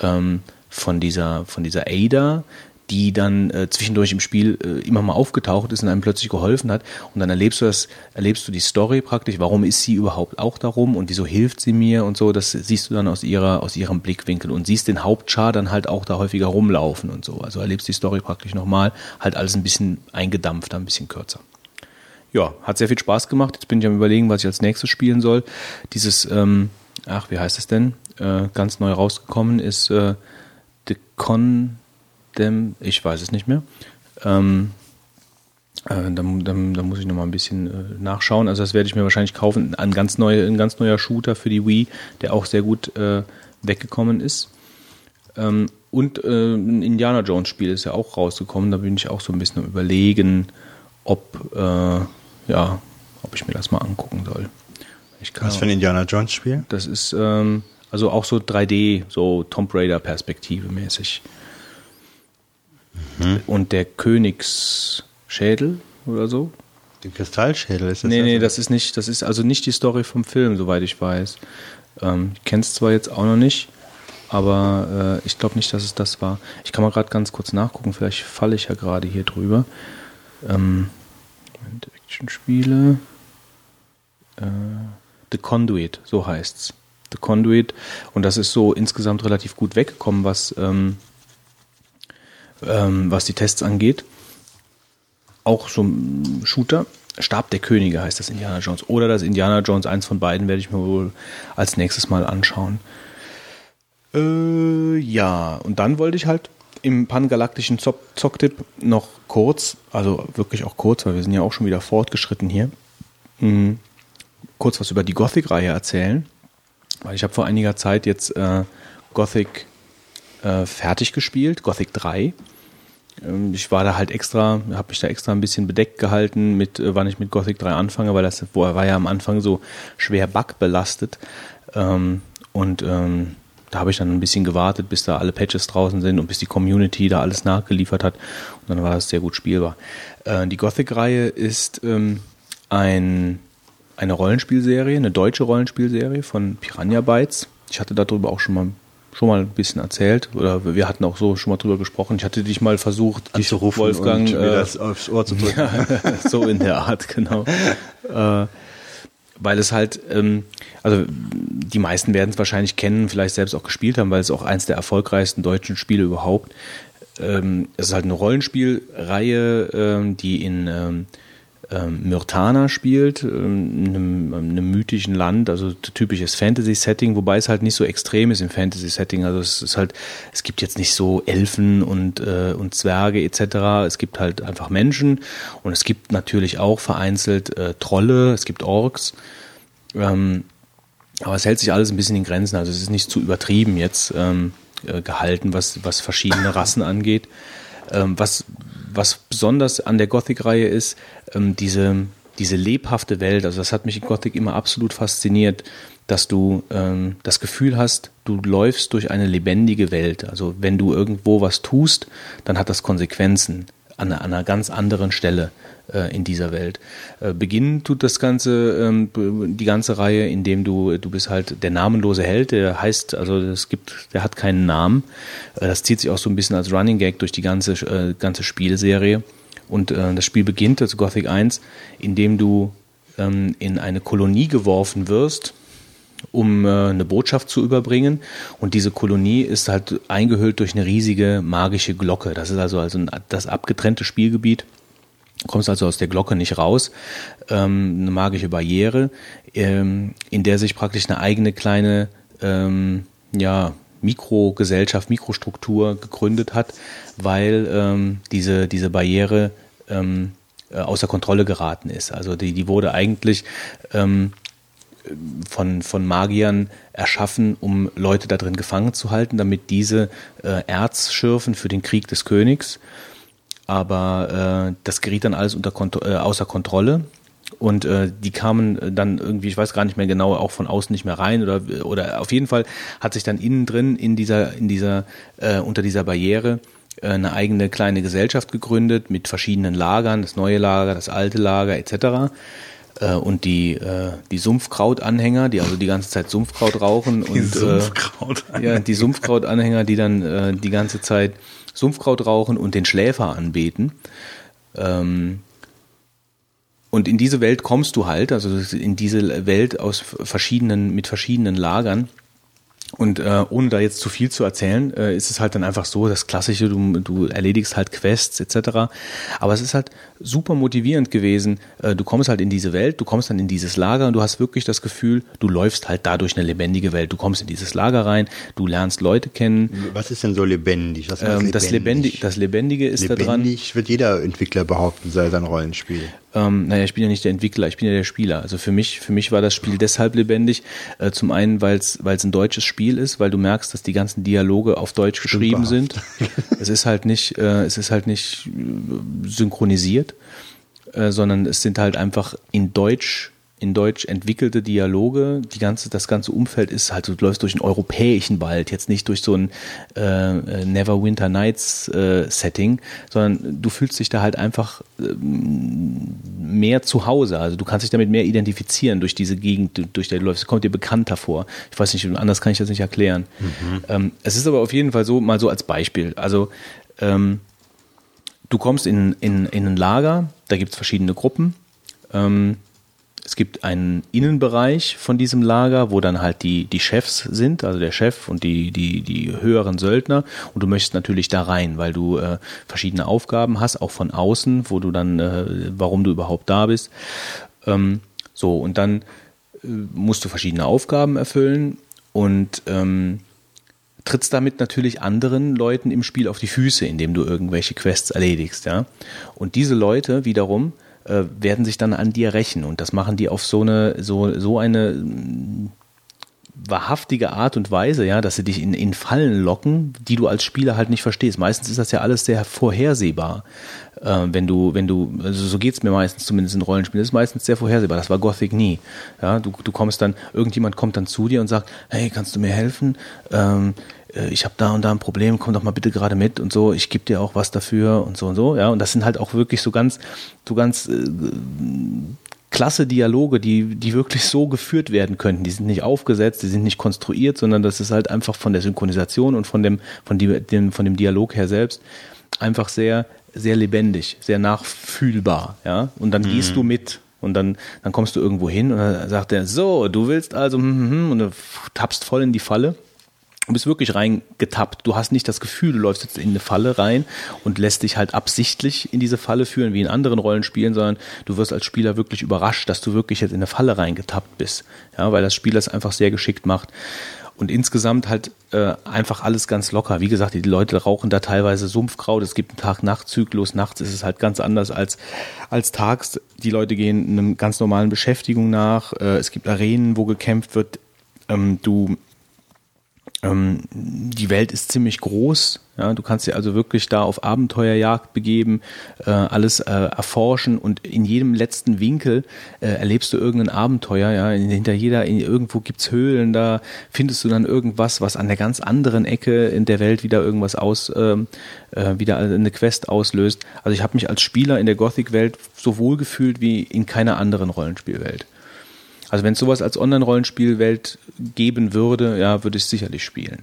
ähm, von dieser von dieser Ada, die dann äh, zwischendurch im Spiel äh, immer mal aufgetaucht ist und einem plötzlich geholfen hat. Und dann erlebst du das, erlebst du die Story praktisch, warum ist sie überhaupt auch darum und wieso hilft sie mir und so, das siehst du dann aus ihrer, aus ihrem Blickwinkel und siehst den Hauptchar dann halt auch da häufiger rumlaufen und so. Also erlebst die Story praktisch nochmal, halt alles ein bisschen eingedampfter, ein bisschen kürzer. Ja, hat sehr viel Spaß gemacht. Jetzt bin ich am überlegen, was ich als nächstes spielen soll. Dieses, ähm, ach, wie heißt es denn? Äh, ganz neu rausgekommen ist äh, The Con dem, ich weiß es nicht mehr. Ähm, äh, da, muss ich noch mal ein bisschen äh, nachschauen. Also das werde ich mir wahrscheinlich kaufen. Ein ganz, neue, ein ganz neuer Shooter für die Wii, der auch sehr gut äh, weggekommen ist. Ähm, und äh, ein Indiana Jones Spiel ist ja auch rausgekommen. Da bin ich auch so ein bisschen am überlegen, ob, äh, ja, ob ich mir das mal angucken soll. Was für ein Indiana Jones Spiel? Das ist ähm, also auch so 3D, so Tomb Raider Perspektive mäßig. Mhm. Und der Königsschädel oder so. Den Kristallschädel ist das? Nee, nee, das ist nicht, das ist also nicht die Story vom Film, soweit ich weiß. Ähm, ich kenne es zwar jetzt auch noch nicht, aber äh, ich glaube nicht, dass es das war. Ich kann mal gerade ganz kurz nachgucken, vielleicht falle ich ja gerade hier drüber. Ähm, Actionspiele. Äh, The Conduit, so heißt's. The Conduit. Und das ist so insgesamt relativ gut weggekommen, was ähm, ähm, was die Tests angeht. Auch so ein Shooter. Stab der Könige heißt das Indiana Jones. Oder das Indiana Jones, eins von beiden werde ich mir wohl als nächstes mal anschauen. Äh, ja, und dann wollte ich halt im pangalaktischen Zocktipp noch kurz, also wirklich auch kurz, weil wir sind ja auch schon wieder fortgeschritten hier, mh, hm, kurz was über die Gothic-Reihe erzählen. Weil ich habe vor einiger Zeit jetzt äh, Gothic äh, fertig gespielt, Gothic 3. Ähm, ich war da halt extra, habe mich da extra ein bisschen bedeckt gehalten, mit, äh, wann ich mit Gothic 3 anfange, weil das war ja am Anfang so schwer bugbelastet. Ähm, und ähm, da habe ich dann ein bisschen gewartet, bis da alle Patches draußen sind und bis die Community da alles nachgeliefert hat. Und dann war das sehr gut spielbar. Äh, die Gothic-Reihe ist ähm, ein, eine Rollenspielserie, eine deutsche Rollenspielserie von Piranha Bytes. Ich hatte darüber auch schon mal schon mal ein bisschen erzählt oder wir hatten auch so schon mal drüber gesprochen. Ich hatte dich mal versucht, dich Wolfgang und mir äh, das aufs Ohr zu drücken. Ja, so in der Art, genau. äh, weil es halt, ähm, also die meisten werden es wahrscheinlich kennen, vielleicht selbst auch gespielt haben, weil es auch eins der erfolgreichsten deutschen Spiele überhaupt. Ähm, es ist halt eine Rollenspielreihe, ähm, die in ähm, Myrtana spielt, ähm, einem, einem mythischen Land, also typisches Fantasy-Setting, wobei es halt nicht so extrem ist im Fantasy-Setting. Also es ist halt, es gibt jetzt nicht so Elfen und, äh, und Zwerge etc. Es gibt halt einfach Menschen und es gibt natürlich auch vereinzelt äh, Trolle, es gibt Orks. Ähm, aber es hält sich alles ein bisschen in Grenzen. Also es ist nicht zu übertrieben jetzt ähm, äh, gehalten, was, was verschiedene Rassen angeht. Ähm, was, was besonders an der Gothic-Reihe ist, ähm, diese, diese lebhafte Welt, also das hat mich in Gothic immer absolut fasziniert, dass du ähm, das Gefühl hast, du läufst durch eine lebendige Welt. Also wenn du irgendwo was tust, dann hat das Konsequenzen an, an einer ganz anderen Stelle in dieser Welt. Äh, beginnen tut das Ganze, ähm, die ganze Reihe, indem du, du bist halt der namenlose Held, der heißt, also es gibt, der hat keinen Namen. Äh, das zieht sich auch so ein bisschen als Running Gag durch die ganze, äh, ganze Spielserie. Und äh, das Spiel beginnt, also Gothic 1, indem du ähm, in eine Kolonie geworfen wirst, um äh, eine Botschaft zu überbringen. Und diese Kolonie ist halt eingehüllt durch eine riesige magische Glocke. Das ist also, also das abgetrennte Spielgebiet. Kommst also aus der Glocke nicht raus. Ähm, eine magische Barriere, ähm, in der sich praktisch eine eigene kleine ähm, ja, Mikrogesellschaft, Mikrostruktur gegründet hat, weil ähm, diese, diese Barriere ähm, äh, außer Kontrolle geraten ist. Also die, die wurde eigentlich ähm, von, von Magiern erschaffen, um Leute da drin gefangen zu halten, damit diese äh, Erz schürfen für den Krieg des Königs. Aber äh, das geriet dann alles unter Kont äh, außer Kontrolle. Und äh, die kamen dann irgendwie, ich weiß gar nicht mehr genau, auch von außen nicht mehr rein oder oder auf jeden Fall hat sich dann innen drin in dieser in dieser äh, unter dieser Barriere äh, eine eigene kleine Gesellschaft gegründet mit verschiedenen Lagern, das neue Lager, das alte Lager etc. Äh, und die, äh, die Sumpfkrautanhänger, die also die ganze Zeit Sumpfkraut rauchen Die und Sumpfkraut. Äh, ja, die Sumpfkrautanhänger, die dann äh, die ganze Zeit Sumpfkraut rauchen und den Schläfer anbeten. Ähm, und in diese Welt kommst du halt, also in diese Welt aus verschiedenen, mit verschiedenen Lagern. Und äh, ohne da jetzt zu viel zu erzählen, äh, ist es halt dann einfach so, das Klassische, du, du erledigst halt Quests etc. Aber es ist halt super motivierend gewesen. Äh, du kommst halt in diese Welt, du kommst dann in dieses Lager und du hast wirklich das Gefühl, du läufst halt dadurch eine lebendige Welt. Du kommst in dieses Lager rein, du lernst Leute kennen. Was ist denn so lebendig? Was Ähm, das, Lebendige, das Lebendige ist da dran. lebendig wird jeder Entwickler behaupten, sei sein Rollenspiel. Ähm, naja, ich bin ja nicht der Entwickler, ich bin ja der Spieler. Also für mich, für mich war das Spiel deshalb lebendig. Äh, zum einen, weil es ein deutsches Spiel ist, weil du merkst, dass die ganzen Dialoge auf Deutsch geschrieben sind. es ist halt nicht, äh, es ist halt nicht äh, äh, sondern es sind halt einfach in Deutsch in Deutsch entwickelte Dialoge. Die ganze, das ganze Umfeld ist halt, du läufst durch einen europäischen Wald, jetzt nicht durch so ein äh, äh, Neverwinter Nights äh, Setting, sondern du fühlst dich da halt einfach ähm, mehr zu Hause. Also du kannst dich damit mehr identifizieren durch diese Gegend, durch die du läufst. Es kommt dir bekannter vor. Ich weiß nicht, anders kann ich das nicht erklären. Ähm, es ist aber auf jeden Fall so, mal so als Beispiel. Also ähm, du kommst in, in, in ein Lager, da gibt es verschiedene Gruppen. Ähm, es gibt einen Innenbereich von diesem Lager, wo dann halt die, die Chefs sind, also der Chef und die, die, die höheren Söldner. Und du möchtest natürlich da rein, weil du äh, verschiedene Aufgaben hast, auch von außen, wo du dann, äh, warum du überhaupt da bist. Ähm, so, und dann äh, musst du verschiedene Aufgaben erfüllen und ähm, trittst damit natürlich anderen Leuten im Spiel auf die Füße, indem du irgendwelche Quests erledigst, ja. Und diese Leute wiederum äh, werden sich dann an dir rächen und das machen die auf so eine so so eine wahrhaftige Art und Weise, ja, dass sie dich in, in Fallen locken, die du als Spieler halt nicht verstehst. Meistens ist das ja alles sehr vorhersehbar. Äh, wenn du, wenn du, also so geht's mir meistens zumindest in Rollenspielen, das ist meistens sehr vorhersehbar. Das war Gothic nie. Ja, du, du kommst dann, irgendjemand kommt dann zu dir und sagt, hey, kannst du mir helfen? Ähm, äh, ich habe da und da ein Problem, komm doch mal bitte gerade mit und so, ich gebe dir auch was dafür und so und so, ja, und das sind halt auch wirklich so ganz, so ganz äh, klasse Dialoge, die, die wirklich so geführt werden könnten. Die sind nicht aufgesetzt, die sind nicht konstruiert, sondern das ist halt einfach von der Synchronisation und von dem, von dem, von dem Dialog her selbst einfach sehr, sehr lebendig, sehr nachfühlbar, ja. Und dann gehst du mit. Und dann, dann kommst du irgendwo hin und dann sagt er, so, du willst also, hm, hm, hm, und du tappst voll in die Falle. Du bist wirklich reingetappt. Du hast nicht das Gefühl, du läufst jetzt in eine Falle rein und lässt dich halt absichtlich in diese Falle führen, wie in anderen Rollenspielen, sondern du wirst als Spieler wirklich überrascht, dass du wirklich jetzt in eine Falle reingetappt bist. Ja, weil das Spiel das einfach sehr geschickt macht. Und insgesamt halt äh, einfach alles ganz locker. Wie gesagt, die Leute rauchen da teilweise Sumpfkraut. Es gibt einen Tag-Nacht-Zyklus. Nachts ist es halt ganz anders als, als tags. Die Leute gehen einem ganz normalen Beschäftigung nach. Äh, es gibt Arenen, wo gekämpft wird. Ähm, du ähm, die Welt ist ziemlich groß. Ja, du kannst dir also wirklich da auf Abenteuerjagd begeben, äh, alles äh, erforschen und in jedem letzten Winkel äh, erlebst du irgendein Abenteuer. Ja, hinter jeder in, irgendwo gibt's Höhlen, da findest du dann irgendwas, was an der ganz anderen Ecke in der Welt wieder irgendwas aus, ähm, äh, wieder eine Quest auslöst. Also ich habe mich als Spieler in der Gothic-Welt so wohl gefühlt wie in keiner anderen Rollenspielwelt. Also wenn es sowas als Online-Rollenspielwelt geben würde, ja, würde ich es sicherlich spielen.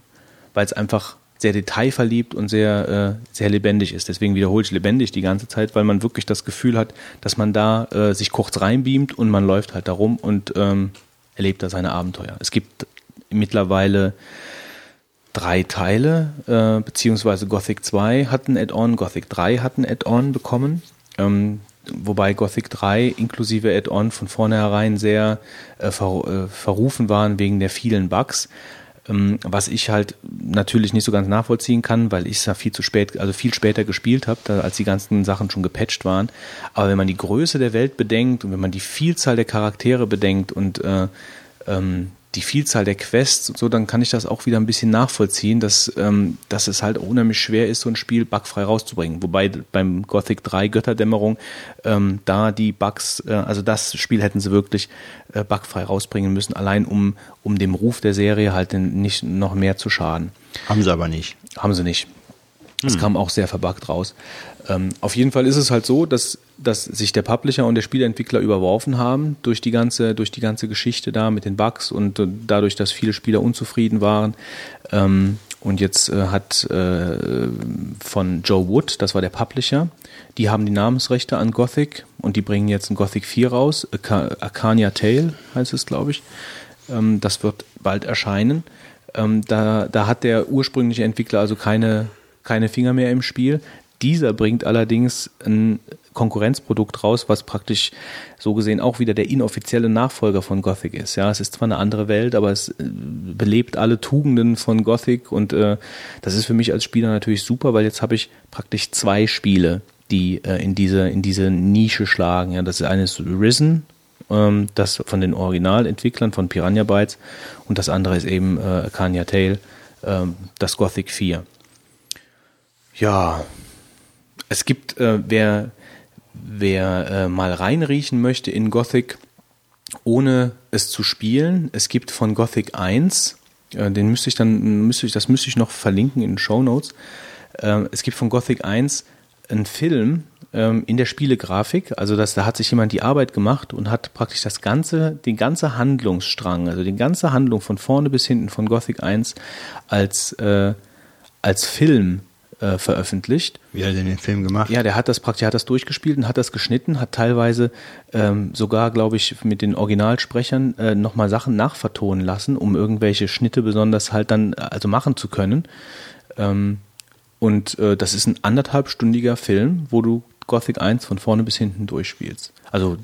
Weil es einfach sehr detailverliebt und sehr, äh, sehr lebendig ist. Deswegen wiederhole ich lebendig die ganze Zeit, weil man wirklich das Gefühl hat, dass man da äh, sich kurz reinbeamt und man läuft halt da rum und ähm, erlebt da seine Abenteuer. Es gibt mittlerweile drei Teile, äh, beziehungsweise Gothic 2 hat ein Add-on, Gothic 3 hat ein Add-on bekommen. Ähm, wobei Gothic 3 inklusive Add-on von vornherein sehr äh, ver, äh, verrufen waren wegen der vielen Bugs. Ähm, was ich halt natürlich nicht so ganz nachvollziehen kann, weil ich es ja viel zu spät, also viel später gespielt habe, als die ganzen Sachen schon gepatcht waren. Aber wenn man die Größe der Welt bedenkt und wenn man die Vielzahl der Charaktere bedenkt und äh, ähm, die Vielzahl der Quests und so, dann kann ich das auch wieder ein bisschen nachvollziehen, dass, ähm, dass es halt unheimlich schwer ist, so ein Spiel bugfrei rauszubringen. Wobei beim Gothic 3 Götterdämmerung ähm, da die Bugs, äh, also das Spiel hätten sie wirklich äh, bugfrei rausbringen müssen, allein um, um dem Ruf der Serie halt nicht noch mehr zu schaden. Haben sie aber nicht. Haben sie nicht. Das kam auch sehr verbuggt raus. Ähm, auf jeden Fall ist es halt so, dass, dass sich der Publisher und der Spieleentwickler überworfen haben durch die ganze, durch die ganze Geschichte da mit den Bugs und äh, dadurch, dass viele Spieler unzufrieden waren. Ähm, und jetzt äh, hat äh, von Joe Wood, das war der Publisher, die haben die Namensrechte an Gothic und die bringen jetzt ein Gothic 4 raus. Arca- Arcania Tale heißt es, glaube ich. Ähm, das wird bald erscheinen. Ähm, da, da hat der ursprüngliche Entwickler also keine, keine Finger mehr im Spiel. Dieser bringt allerdings ein Konkurrenzprodukt raus, was praktisch so gesehen auch wieder der inoffizielle Nachfolger von Gothic ist. Ja, es ist zwar eine andere Welt, aber es äh, belebt alle Tugenden von Gothic und äh, das ist für mich als Spieler natürlich super, weil jetzt habe ich praktisch zwei Spiele, die äh, in diese in diese Nische schlagen. Ja, das ist Risen, ähm, das von den Originalentwicklern von Piranha Bytes und das andere ist eben äh, Arcania Tale, ähm, das Gothic 4. Ja, es gibt, äh, wer, wer äh, mal reinriechen möchte in Gothic, ohne es zu spielen, es gibt von Gothic 1, äh, den müsste ich dann, müsste ich, das müsste ich noch verlinken in den Show Notes. Äh, es gibt von Gothic 1 einen Film ähm, in der Spielegrafik, also das, da hat sich jemand die Arbeit gemacht und hat praktisch das ganze, den ganze Handlungsstrang, also die ganze Handlung von vorne bis hinten von Gothic 1 als, äh, als Film äh, veröffentlicht. Wie hat er denn den Film gemacht? Ja, der hat das praktisch, hat das durchgespielt und hat das geschnitten, hat teilweise ähm, sogar, glaube ich, mit den Originalsprechern äh, nochmal Sachen nachvertonen lassen, um irgendwelche Schnitte besonders halt dann also machen zu können. Ähm, und äh, das ist ein anderthalbstündiger Film, wo du Gothic 1 von vorne bis hinten durchspielst. Also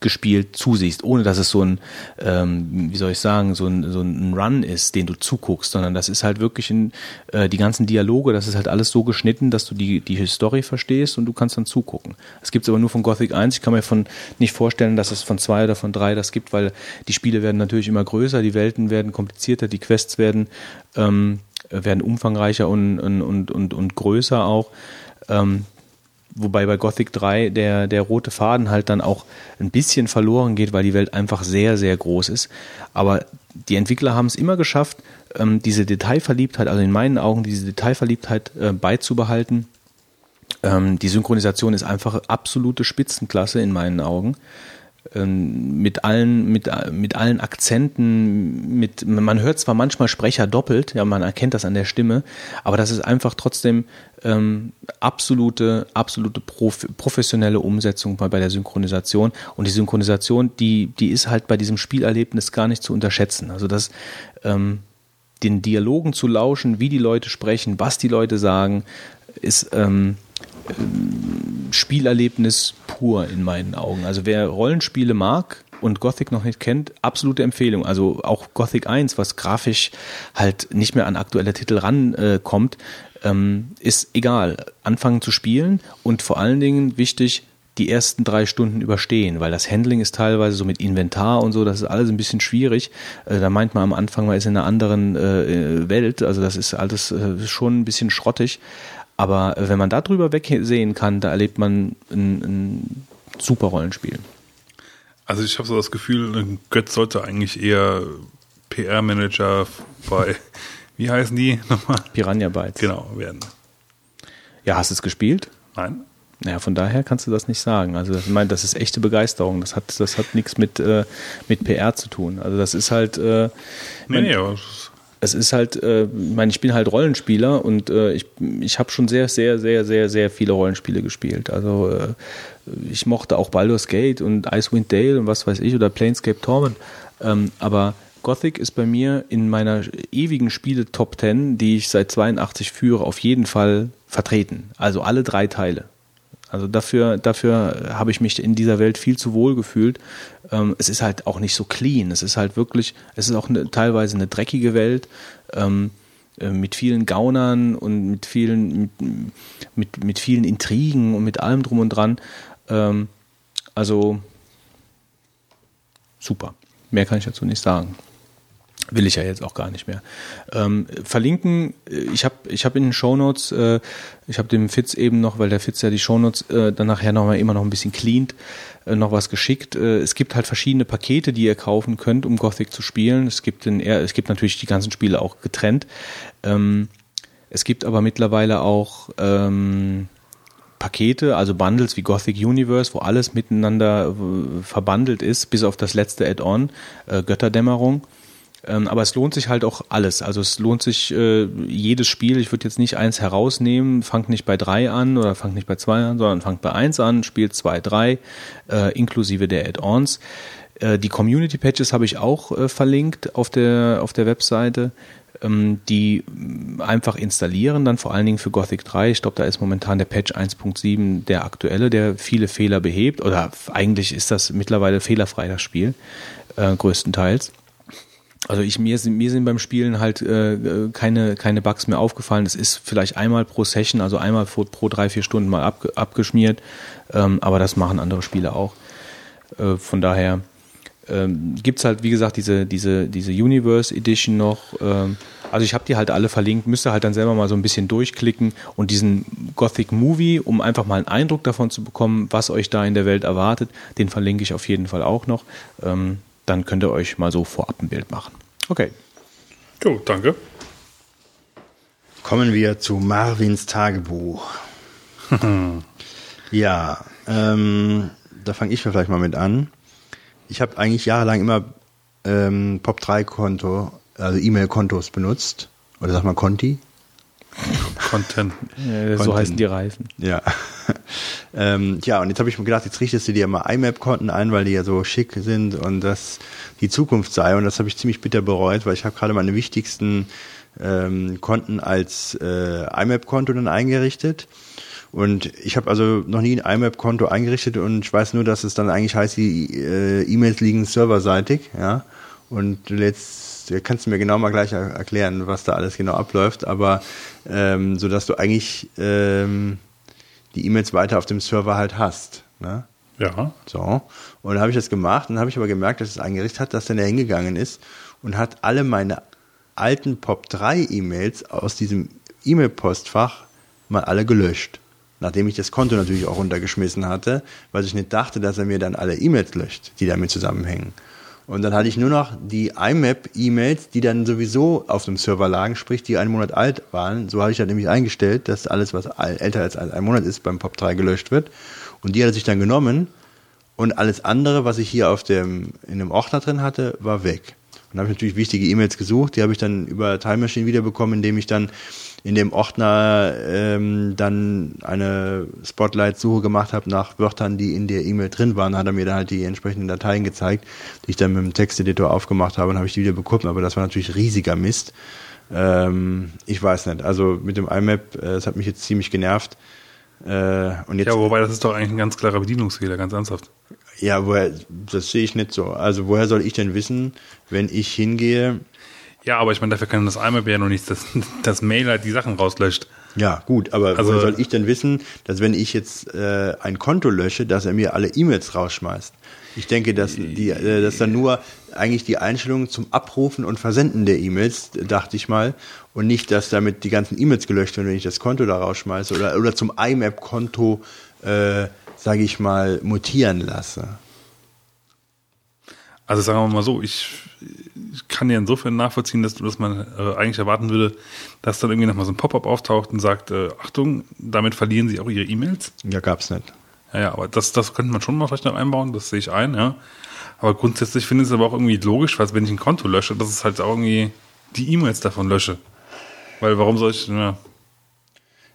durchgespielt zusiehst, ohne dass es so ein, ähm, wie soll ich sagen, so ein, so ein Run ist, den du zuguckst, sondern das ist halt wirklich ein, äh, die ganzen Dialoge, das ist halt alles so geschnitten, dass du die, die Story verstehst und du kannst dann zugucken. Das gibt's aber nur von Gothic 1. Ich kann mir von nicht vorstellen, dass es von zwei oder von drei das gibt, weil die Spiele werden natürlich immer größer, die Welten werden komplizierter, die Quests werden ähm, werden umfangreicher und, und, und, und, und größer auch. Ähm, wobei bei Gothic 3 der, der rote Faden halt dann auch ein bisschen verloren geht, weil die Welt einfach sehr, sehr groß ist. Aber die Entwickler haben es immer geschafft, ähm, diese Detailverliebtheit, also in meinen Augen diese Detailverliebtheit äh, beizubehalten. Ähm, die Synchronisation ist einfach absolute Spitzenklasse in meinen Augen ähm, mit allen mit mit allen Akzenten mit man hört zwar manchmal Sprecher doppelt ja man erkennt das an der Stimme aber das ist einfach trotzdem ähm, absolute absolute prof professionelle Umsetzung bei, bei der Synchronisation und die Synchronisation die die ist halt bei diesem Spielerlebnis gar nicht zu unterschätzen also das ähm, den Dialogen zu lauschen wie die Leute sprechen was die Leute sagen ist ähm, Spielerlebnis pur in meinen Augen. Also wer Rollenspiele mag und Gothic noch nicht kennt, absolute Empfehlung. Also auch Gothic 1, was grafisch halt nicht mehr an aktuelle Titel rankommt, äh, ähm, ist egal. Anfangen zu spielen und vor allen Dingen wichtig, die ersten drei Stunden überstehen, weil das Handling ist teilweise so mit Inventar und so, das ist alles ein bisschen schwierig. Äh, da meint man am Anfang, man ist in einer anderen äh, Welt, also das ist alles äh, schon ein bisschen schrottig. Aber wenn man da drüber wegsehen kann, da erlebt man ein, ein super Rollenspiel. Also ich habe so das Gefühl, Götz sollte eigentlich eher PR-Manager bei, wie heißen die nochmal? Piranha Bytes. Genau, werden. Ja, hast du es gespielt? Nein. Naja, von daher kannst du das nicht sagen. Also ich meine, das ist echte Begeisterung. Das hat, das hat nichts mit, äh, mit PR zu tun. Also das ist halt. Äh, Nee, nee, aber es ist halt, äh, ich meine, ich bin halt Rollenspieler und äh, ich, ich habe schon sehr, sehr, sehr, sehr, sehr viele Rollenspiele gespielt. Also äh, ich mochte auch Baldur's Gate und Icewind Dale und was weiß ich oder Planescape Torment. Ähm, aber Gothic ist bei mir in meiner ewigen Spiele Top 10, die ich seit 82 führe, auf jeden Fall vertreten. Also alle drei Teile. Also dafür, dafür habe ich mich in dieser Welt viel zu wohl gefühlt. Ähm, es ist halt auch nicht so clean. Es ist halt wirklich, es ist auch eine, teilweise eine dreckige Welt ähm, äh, mit vielen Gaunern und mit vielen, mit, mit, mit vielen Intrigen und mit allem drum und dran. Ähm, also super. Mehr kann ich dazu nicht sagen. Will ich ja jetzt auch gar nicht mehr. Ähm, verlinken, ich habe ich hab in den Shownotes, äh, ich habe dem Fitz eben noch, weil der Fitz ja die Shownotes äh, dann nachher noch mal immer noch ein bisschen cleant, äh, noch was geschickt. Äh, es gibt halt verschiedene Pakete, die ihr kaufen könnt, um Gothic zu spielen. Es gibt, den, es gibt natürlich die ganzen Spiele auch getrennt. Ähm, Es gibt aber mittlerweile auch ähm, Pakete, also Bundles wie Gothic Universe, wo alles miteinander äh, verbandelt ist, bis auf das letzte Add-on, äh, Götterdämmerung. Ähm, aber es lohnt sich halt auch alles. Also es lohnt sich äh, jedes Spiel. Ich würde jetzt nicht eins herausnehmen, fangt nicht bei drei an oder fangt nicht bei zwei an, sondern fangt bei eins an, spielt zwei, drei, äh, inklusive der Add-ons. Äh, die Community Patches habe ich auch äh, verlinkt auf der auf der Webseite ähm, die einfach installieren, dann vor allen Dingen für Gothic 3. Ich glaube, da ist momentan der Patch 1.7 der aktuelle, der viele Fehler behebt. Oder eigentlich ist das mittlerweile fehlerfrei, das Spiel, äh, größtenteils. Also ich, mir, sind, mir sind beim Spielen halt äh, keine, keine Bugs mehr aufgefallen. Es ist vielleicht einmal pro Session, also einmal pro, pro drei, vier Stunden mal ab, abgeschmiert. Ähm, aber das machen andere Spiele auch. Äh, von daher ähm, gibt es halt, wie gesagt, diese, diese, diese Universe Edition noch. Ähm, also ich habe die halt alle verlinkt, müsste halt dann selber mal so ein bisschen durchklicken und diesen Gothic Movie, um einfach mal einen Eindruck davon zu bekommen, was euch da in der Welt erwartet, den verlinke ich auf jeden Fall auch noch. Ähm, dann könnt ihr euch mal so vorab ein Bild machen. Okay. Jo, danke. Kommen wir zu Marvins Tagebuch. ja, ähm, da fange ich vielleicht mal mit an. Ich habe eigentlich jahrelang immer ähm, Pop3-Konto, also E-Mail-Kontos benutzt. Oder sag mal Conti. Content. Ja, so Content. heißen die Reifen. Ja. ähm, ja, und jetzt habe ich mir gedacht, jetzt richtest du dir mal IMAP-Konten ein, weil die ja so schick sind und das die Zukunft sei. Und das habe ich ziemlich bitter bereut, weil ich habe gerade meine wichtigsten ähm, Konten als äh, IMAP-Konto dann eingerichtet. Und ich habe also noch nie ein IMAP-Konto eingerichtet und ich weiß nur, dass es dann eigentlich heißt, die äh, E-Mails liegen serverseitig, ja. Und jetzt kannst du mir genau mal gleich er erklären, was da alles genau abläuft, aber ähm, so dass du eigentlich ähm, die E-Mails weiter auf dem Server halt hast. Ne? Ja. So. Und dann habe ich das gemacht und dann habe ich aber gemerkt, dass es eingerichtet hat, dass dann er hingegangen ist und hat alle meine alten POP3-E-Mails aus diesem E-Mail-Postfach mal alle gelöscht. Nachdem ich das Konto natürlich auch runtergeschmissen hatte, weil ich nicht dachte, dass er mir dann alle E-Mails löscht, die damit zusammenhängen. Und dann hatte ich nur noch die IMAP-E-Mails, die dann sowieso auf dem Server lagen, sprich die einen Monat alt waren. So habe ich dann nämlich eingestellt, dass alles, was älter als ein Monat ist, beim POP3 gelöscht wird. Und die hat er sich dann genommen und alles andere, was ich hier auf dem, in dem Ordner drin hatte, war weg. Und dann habe ich natürlich wichtige E-Mails gesucht, die habe ich dann über Time Machine wiederbekommen, indem ich dann in dem Ordner ähm, dann eine Spotlight-Suche gemacht habe nach Wörtern, die in der E-Mail drin waren. Hat er mir dann halt die entsprechenden Dateien gezeigt, die ich dann mit dem Texteditor aufgemacht habe und habe ich die wieder bekommen. Aber das war natürlich riesiger Mist. Ähm, ich weiß nicht. Also mit dem IMAP, äh, das hat mich jetzt ziemlich genervt. Äh, und jetzt, Ja, wobei das ist doch eigentlich ein ganz klarer Bedienungsfehler, ganz ernsthaft. ja, woher, das sehe ich nicht so. Also woher soll ich denn wissen, wenn ich hingehe, Ja, aber ich meine, dafür kann das IMAP ja noch nichts, dass das Mail halt die Sachen rauslöscht. Ja, gut, aber Also- soll ich denn wissen, dass wenn ich jetzt äh, ein Konto lösche, dass er mir alle E-Mails rausschmeißt? Ich denke, dass die, äh, dass dann nur eigentlich die Einstellungen zum Abrufen und Versenden der E-Mails, dachte ich mal, und nicht, dass damit die ganzen E-Mails gelöscht werden, wenn ich das Konto da rausschmeiße oder, oder zum IMAP-Konto, äh, sage ich mal, mutieren lasse. Also sagen wir mal so, ich, ich kann ja insofern nachvollziehen, dass, dass man äh, eigentlich erwarten würde, dass dann irgendwie nochmal so ein Pop-up auftaucht und sagt, äh, Achtung, damit verlieren Sie auch Ihre E-Mails. Ja, gab's nicht. Ja, ja, aber das, das könnte man schon mal vielleicht noch einbauen, das sehe ich ein, ja. Aber grundsätzlich finde ich es aber auch irgendwie logisch, weil wenn ich ein Konto lösche, dass es halt auch irgendwie die E-Mails davon lösche. Weil warum soll ich, ja,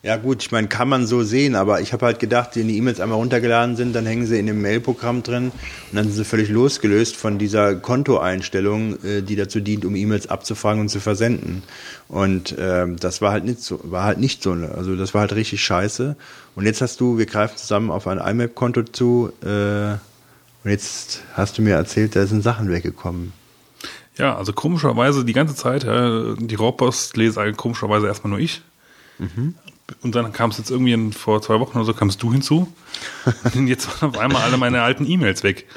Ja gut, ich meine, kann man so sehen, aber ich habe halt gedacht, wenn die E-Mails einmal runtergeladen sind, dann hängen sie in dem Mail-Programm drin und dann sind sie völlig losgelöst von dieser Kontoeinstellung, äh, die dazu dient, um E-Mails abzufragen und zu versenden. Und ähm, das war halt nicht so, war halt nicht so, ne? also das war halt richtig scheiße. Und jetzt hast du, wir greifen zusammen auf ein IMAP-Konto zu äh, und jetzt hast du mir erzählt, da sind Sachen weggekommen. Ja, also komischerweise die ganze Zeit, die Rohrpost lese komischerweise erstmal nur ich. Und dann kam es jetzt irgendwie in, vor zwei Wochen oder so, kamst du hinzu. Und jetzt waren auf einmal alle meine alten E-Mails weg.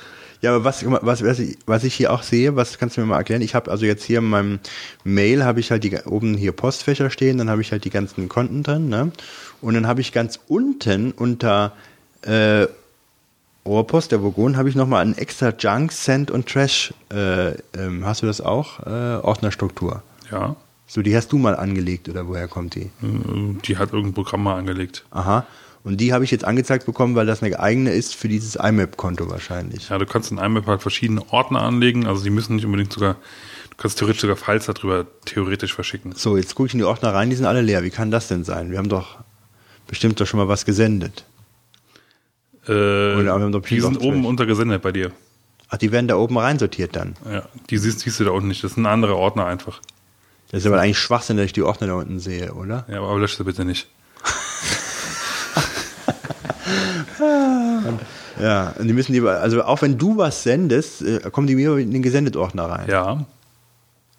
Ja, aber was, was, was, ich, was ich hier auch sehe, was kannst du mir mal erklären? Ich habe also jetzt hier in meinem Mail habe ich halt die oben hier Postfächer stehen, dann habe ich halt die ganzen Konten drin, ne? Und dann habe ich ganz unten unter äh, Rohrpost der Vogon habe ich nochmal einen extra Junk, Send und Trash. Äh, ähm, hast du das auch? Äh, Ordnerstruktur. Ja. So, die hast du mal angelegt oder woher kommt die? Die hat irgendein Programm mal angelegt. Aha. Und die habe ich jetzt angezeigt bekommen, weil das eine eigene ist für dieses IMAP-Konto wahrscheinlich. Ja, du kannst in IMAP halt verschiedene Ordner anlegen, also die müssen nicht unbedingt sogar, du kannst theoretisch sogar Files darüber theoretisch verschicken. So, jetzt gucke ich in die Ordner rein, die sind alle leer. Wie kann das denn sein? Wir haben doch bestimmt doch schon mal was gesendet. Äh, wir haben doch die sind oben untergesendet bei dir. Ach, die werden da oben reinsortiert dann. Ja, die siehst, siehst du da unten nicht. Das sind andere Ordner einfach. Das ist aber eigentlich Schwachsinn, dass ich die Ordner da unten sehe, oder? Ja, aber lösch sie bitte nicht. Ja, und die müssen die, also auch wenn du was sendest, äh, kommen die mir in den Gesendet-Ordner rein. Ja.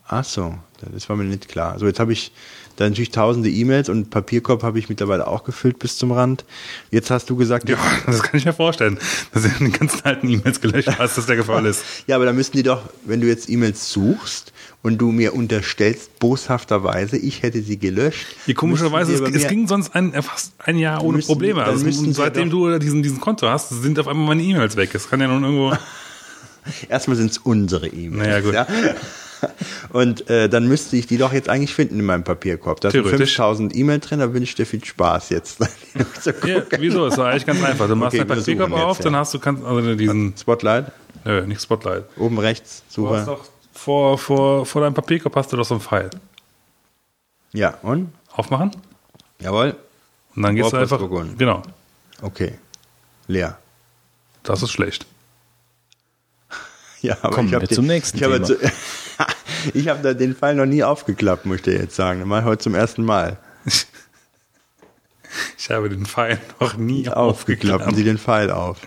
Ach so, das war mir nicht klar. So, jetzt habe ich da natürlich tausende E-Mails und Papierkorb habe ich mittlerweile auch gefüllt bis zum Rand. Jetzt hast du gesagt, Ja, das kann ich mir vorstellen, dass du die ganzen alten E-Mails gelöscht hast, dass der Gefall ist. ja, aber da müssten die doch, wenn du jetzt E-Mails suchst und du mir unterstellst, boshafterweise, ich hätte sie gelöscht. Hier, komischerweise, es, es ging sonst ein, äh, fast ein Jahr ohne müssten- Probleme. dann Also, seitdem du diesen, diesen Konto hast, sind auf einmal meine E-Mails weg. Es kann ja nun irgendwo. Erstmal sind es unsere E-Mails. Naja, gut. Ja? Und äh, dann müsste ich die doch jetzt eigentlich finden in meinem Papierkorb. Da sind Theoretisch. 5000 E-Mails drin, da wünsche ich dir viel Spaß jetzt. Ja, wieso? Ist doch eigentlich ganz einfach. Du machst Okay, dein wir Papierkorb auf, jetzt, dann ja. hast du kannst also diesen. Spotlight, Nö, nicht Spotlight. oben rechts, Du hast super. Vor, vor, vor deinem Papierkorb hast du doch so ein Pfeil. Ja, und? Aufmachen. Jawohl. Und dann gehst du einfach. Rohrpostburgunden. Genau. Okay. Leer. Das ist schlecht. Ja, aber Kommen ich hab wir den, zum nächsten ich habe Thema. zu- ich habe da den Fall noch nie aufgeklappt, möchte ich jetzt sagen. Mal heute zum ersten Mal Ich habe den Pfeil noch nie aufgeklappt. aufgeklappt. Sie den Pfeil auf.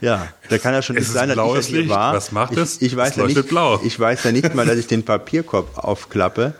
Ja, da kann ja schon Es nicht sein, dass ich das hier Licht. war. Was macht ich, es? Ich weiß Es ja nicht, blau. ich weiß ja nicht mal, dass ich den Papierkorb aufklappe,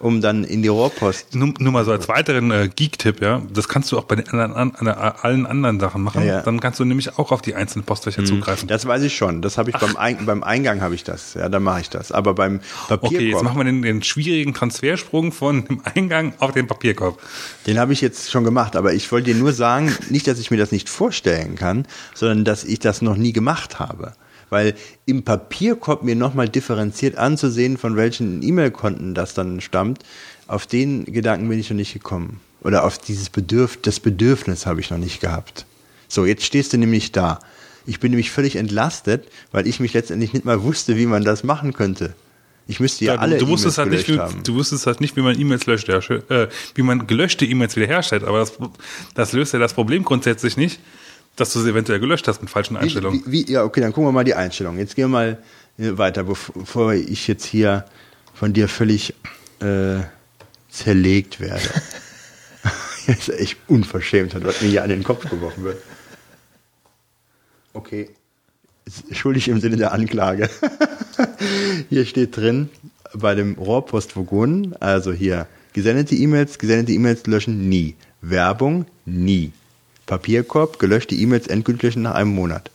um dann in die Rohrpost. Nur, nur mal so als weiteren äh, Geek-Tipp, ja. Das kannst du auch bei den anderen, an, an, allen anderen Sachen machen. Ja, ja. Dann kannst du nämlich auch auf die einzelnen Postfächer zugreifen. Das weiß ich schon. Das habe ich beim, Ein beim Eingang habe ich das. Ja, da mache ich das. Aber beim Papierkorb, Okay, jetzt machen wir den, den schwierigen Transfersprung von dem Eingang auf den Papierkorb. Den habe ich jetzt schon gemacht, aber ich wollte dir nur sagen, nicht, dass ich mir das nicht vorstellen kann, sondern dass ich das noch nie gemacht habe. Weil im Papierkorb mir nochmal differenziert anzusehen, von welchen E-Mail-Konten das dann stammt, auf den Gedanken bin ich noch nicht gekommen. Oder auf dieses Bedürf das Bedürfnis habe ich noch nicht gehabt. So, jetzt stehst du nämlich da. Ich bin nämlich völlig entlastet, weil ich mich letztendlich nicht mal wusste, wie man das machen könnte. Ich müsste ja, Ja, alle du, wusstest E-Mails halt nicht, wie, haben. du wusstest halt nicht, wie man E-Mails löscht, äh, wie man gelöschte E-Mails wiederherstellt. Aber das, das löst ja das Problem grundsätzlich nicht, dass du sie eventuell gelöscht hast mit falschen Einstellungen. Wie, wie, ja, okay, dann gucken wir mal die Einstellung. Jetzt gehen wir mal äh, weiter, bev- bevor ich jetzt hier von dir völlig äh, zerlegt werde. das ist echt unverschämt, was mir hier an den Kopf geworfen wird. Okay. Schuldig im Sinne der Anklage. hier steht drin, bei dem Rohrpostvogonen, also hier, gesendete E-Mails, gesendete E-Mails löschen nie. Werbung nie. Papierkorb, gelöschte E-Mails endgültig nach einem Monat.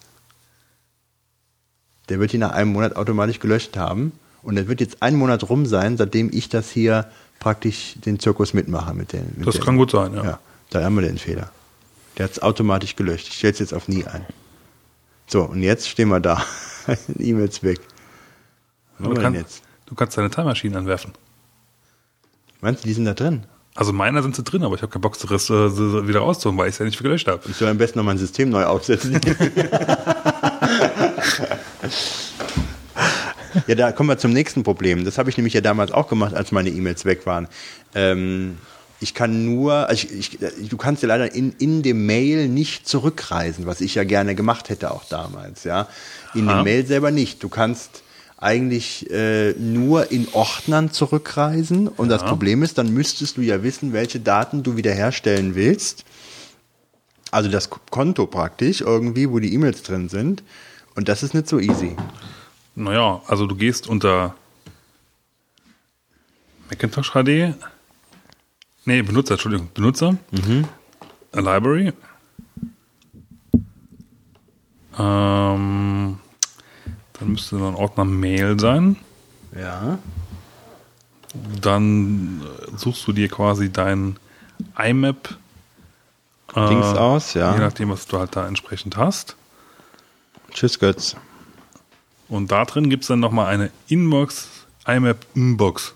Der wird die nach einem Monat automatisch gelöscht haben. Und es wird jetzt ein Monat rum sein, seitdem ich das hier praktisch den Zirkus mitmache mit den. Mit Das den, kann gut sein, ja. Ja, da haben wir den Fehler. Der hat es automatisch gelöscht. Ich stelle es jetzt auf nie ein. So, und jetzt stehen wir da. E-Mails weg. Was du, kann, jetzt? du kannst deine Time Machine anwerfen. Meinst du, die sind da drin? Also meiner sind sie drin, aber ich habe keinen Bock, sie riss- äh, wieder rauszuholen, weil ich es ja nicht gelöscht habe. Ich soll am besten noch mein System neu aufsetzen. ja, da kommen wir zum nächsten Problem. Das habe ich nämlich ja damals auch gemacht, als meine E-Mails weg waren. Ähm, ich kann nur, also ich, ich, du kannst ja leider in, in dem Mail nicht zurückreisen, was ich ja gerne gemacht hätte auch damals, ja. In Aha. dem Mail selber nicht. Du kannst eigentlich äh, nur in Ordnern zurückreisen und das Problem ist, dann müsstest du ja wissen, welche Daten du wiederherstellen willst. Also das Konto praktisch irgendwie, wo die E-Mails drin sind. Und das ist nicht so easy. Naja, also du gehst unter Macintosh HD. Nee, Benutzer, Entschuldigung, Benutzer. A Library. Ähm, dann müsste dann Ordner Mail sein. Ja. Dann äh, suchst du dir quasi dein IMAP. äh, Dings aus, ja. Je nachdem, was du halt da entsprechend hast. Tschüss, Götz. Und da drin gibt es dann nochmal eine Inbox, IMAP Inbox.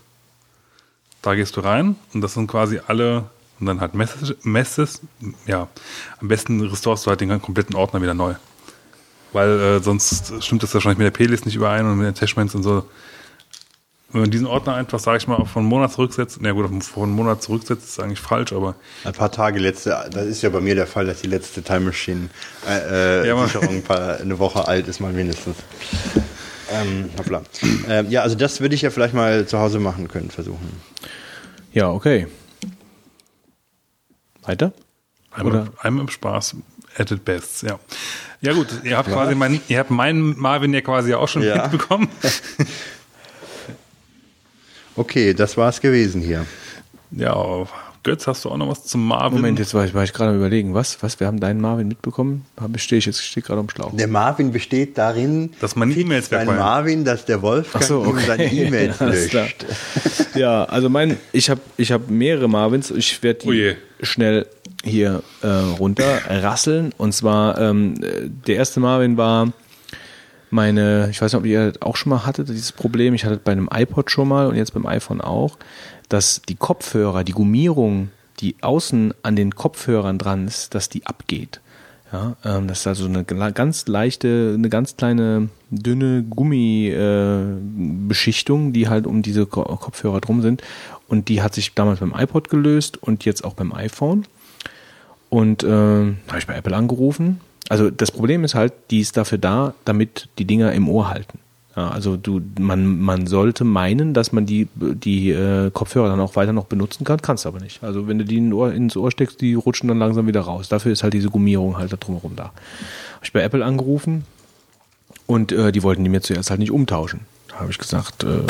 Da gehst du rein und das sind quasi alle, und dann halt Messes, Messes ja, am besten restorst du halt den kompletten Ordner wieder neu. Weil äh, sonst stimmt das wahrscheinlich mit der P-List nicht überein und mit den Attachments und so. Wenn man diesen Ordner einfach, sage ich mal, von einem Monat zurücksetzt, na gut, von einem Monat zurücksetzt, ist eigentlich falsch, aber Ein paar Tage letzte, das ist ja bei mir der Fall, dass die letzte Time Machine äh, äh, Ja, ein paar, eine Woche alt ist, mal mindestens. Ähm, hoppla. Ähm, ja, also das würde ich ja vielleicht mal zu Hause machen können, versuchen. Ja, okay. Weiter? einmal, Oder? einmal im Spaß at it best, ja. Ja gut, ihr habt quasi meinen, ihr habt meinen Marvin ja quasi auch schon Ja. mitbekommen. Okay, das war's gewesen hier. Ja, Götz, hast du auch noch was zum Marvin? Moment, jetzt war ich, war ich gerade überlegen. Was? Was? Wir haben deinen Marvin mitbekommen? Habe stehe ich jetzt stehe gerade am Schlauch. Der Marvin besteht darin, Dass man E-Mails wegräumt. Marvin, dass der Wolfgang Ach so, okay. seine E-Mails klar. löscht. Ja, also mein, ich habe ich hab mehrere Marvins. Ich werde Oh die je. Schnell hier äh, runter rasseln. Und zwar, ähm, äh, der erste Marvin war meine, ich weiß nicht, ob ihr das auch schon mal hattet, dieses Problem. Ich hatte bei einem iPod schon mal und jetzt beim iPhone auch, dass die Kopfhörer, die Gummierung, die außen an den Kopfhörern dran ist, dass die abgeht. Ja, ähm, das ist also eine ganz leichte, eine ganz kleine, dünne Gummibeschichtung, äh, die halt um diese Ko Kopfhörer drum sind. Und die hat sich damals beim iPod gelöst und jetzt auch beim iPhone. Und äh, habe ich bei Apple angerufen. Also das Problem ist halt, die ist dafür da, damit die Dinger im Ohr halten. Ja, also du, man, man sollte meinen, dass man die, die äh, Kopfhörer dann auch weiter noch benutzen kann, kannst aber nicht. Also wenn du die in Ohr, ins Ohr steckst, die rutschen dann langsam wieder raus. Dafür ist halt diese Gummierung halt da drumherum da. Habe ich bei Apple angerufen und äh, die wollten die mir zuerst halt nicht umtauschen. Habe ich gesagt, äh,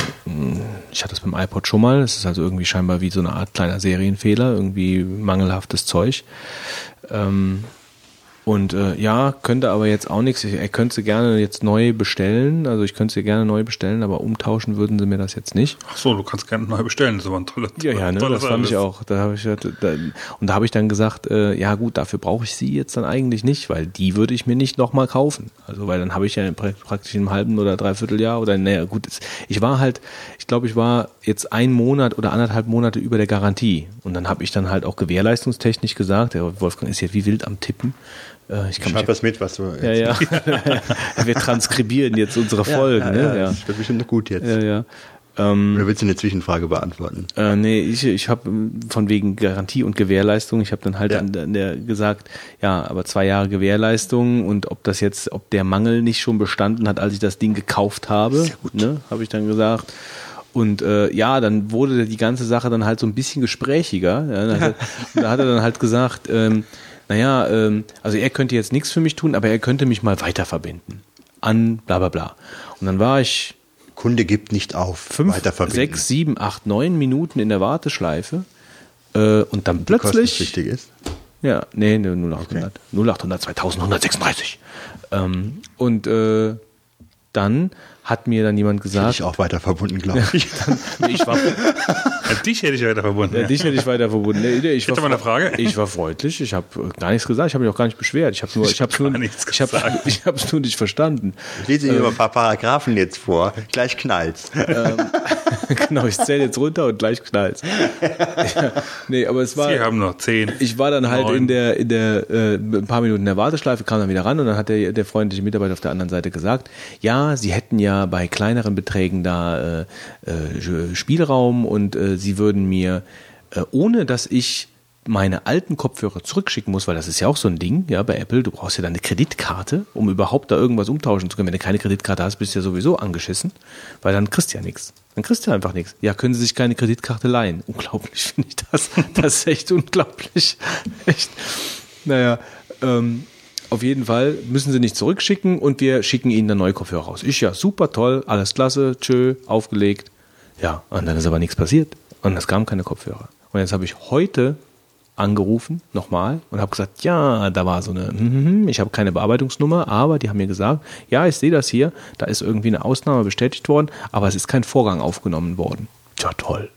ich hatte das beim iPod schon mal. Das ist also irgendwie scheinbar wie so eine Art kleiner Serienfehler, irgendwie mangelhaftes Zeug. Ähm, und äh, ja, könnte aber jetzt auch nichts. Er könnte sie gerne jetzt neu bestellen. Also ich könnte sie gerne neu bestellen, aber umtauschen würden sie mir das jetzt nicht. Ach so, du kannst gerne neu bestellen. Das war ein toller Ja, ja, ne, das fand ich auch. Da habe ich da, und da habe ich dann gesagt, äh, ja gut, dafür brauche ich sie jetzt dann eigentlich nicht, weil die würde ich mir nicht nochmal kaufen. Also weil dann habe ich ja pra- praktisch im halben oder dreiviertel Jahr oder naja gut, ich war halt, ich glaube, ich war jetzt ein Monat oder anderthalb Monate über der Garantie und dann habe ich dann halt auch gewährleistungstechnisch gesagt, der Wolfgang ist jetzt wie wild am Tippen. Äh, ich kann Schreib was mit, was du. ja, ja. Wir transkribieren jetzt unsere Folgen, ne? Ja. Das wird bestimmt gut jetzt. Ja, ja. Ähm, Oder willst du eine Zwischenfrage beantworten? äh, nee, ich, ich habe von wegen Garantie und Gewährleistung, ich habe dann halt Ja. an, an der gesagt, ja, aber zwei Jahre Gewährleistung und ob das jetzt, ob der Mangel nicht schon bestanden hat, als ich das Ding gekauft habe, ne, habe ich dann gesagt. Und äh, ja, dann wurde die ganze Sache dann halt so ein bisschen gesprächiger. Ja, da, hat, er- da hat er dann halt gesagt, ähm, naja, ähm, also er könnte jetzt nichts für mich tun, aber er könnte mich mal weiter verbinden. An bla bla bla. Und dann war ich Kunde gibt nicht auf. fünf, Weiterverbinden. sechs, sieben, acht, neun Minuten in der Warteschleife äh, und dann plötzlich, Kostenpflichtig ist. ja, nee, nee 0800, 0800, 2136. Ähm, und äh, dann hat mir dann jemand Hätte gesagt, ich auch weiter verbunden, glaube ich. nee, ich war, Ja, dich hätte ich weiter verbunden. ja, Ja, dich hätte ich weiter verbunden. Nee, nee, ich Hätte war, mal eine Frage? Ich war freundlich, ich habe gar nichts gesagt, ich habe mich auch gar nicht beschwert. Ich habe nur, ich habe nur, nichts ich habe, gesagt. ich habe es nur nicht verstanden. Ich lese Ihnen ein paar Paragraphen jetzt vor. Gleich knallt's. genau, ich zähle jetzt runter und gleich knallt's. ja, nee, aber es war. Sie haben noch zehn. Ich war dann halt Neun. in der, in der, äh, ein paar Minuten in der Warteschleife, kam dann wieder ran und dann hat der, der freundliche Mitarbeiter auf der anderen Seite gesagt, ja, sie hätten ja bei kleineren Beträgen da äh, äh, Spielraum und äh, sie würden mir, ohne dass ich meine alten Kopfhörer zurückschicken muss, weil das ist ja auch so ein Ding, ja, bei Apple, du brauchst ja dann eine Kreditkarte, um überhaupt da irgendwas umtauschen zu können. Wenn du keine Kreditkarte hast, bist du ja sowieso angeschissen, weil dann kriegst du ja nichts. Dann kriegst du einfach nichts. Ja, können sie sich keine Kreditkarte leihen. Unglaublich finde ich das. Das ist echt unglaublich. Echt. Naja, ähm, auf jeden Fall müssen sie nicht zurückschicken und wir schicken ihnen dann neue Kopfhörer raus. Ich ja, super toll, alles klasse, tschö, aufgelegt. Ja, und dann ist aber nichts passiert. Und es kamen keine Kopfhörer. Und jetzt habe ich heute angerufen, nochmal, und habe gesagt, ja, da war so eine, mhm, ich habe keine Bearbeitungsnummer, aber die haben mir gesagt, ja, ich sehe das hier, da ist irgendwie eine Ausnahme bestätigt worden, aber es ist kein Vorgang aufgenommen worden. Tja, toll.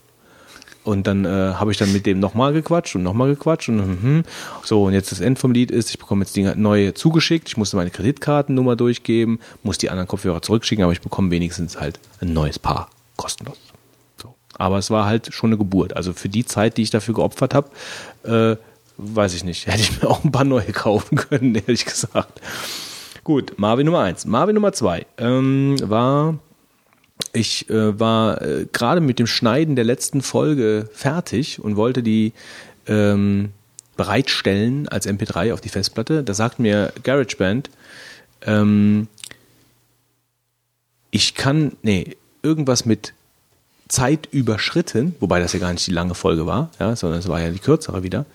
Und dann äh, habe ich dann mit dem nochmal gequatscht und nochmal gequatscht und mhm. so und jetzt das End vom Lied ist, ich bekomme jetzt Dinge neue zugeschickt, ich musste meine Kreditkartennummer durchgeben, muss die anderen Kopfhörer zurückschicken, aber ich bekomme wenigstens halt ein neues Paar kostenlos. So, Aber es war halt schon eine Geburt. Also für die Zeit, die ich dafür geopfert habe, äh, weiß ich nicht, hätte ich mir auch ein paar neue kaufen können, ehrlich gesagt. Gut, Marvin Nummer eins. Marvin Nummer zwei ähm, war, ich äh, war äh, gerade mit dem Schneiden der letzten Folge fertig und wollte die ähm, bereitstellen als MP3 auf die Festplatte. Da sagt mir GarageBand, ähm, ich kann, nee, irgendwas mit Zeit überschritten, wobei das ja gar nicht die lange Folge war, ja, sondern es war ja die kürzere wieder.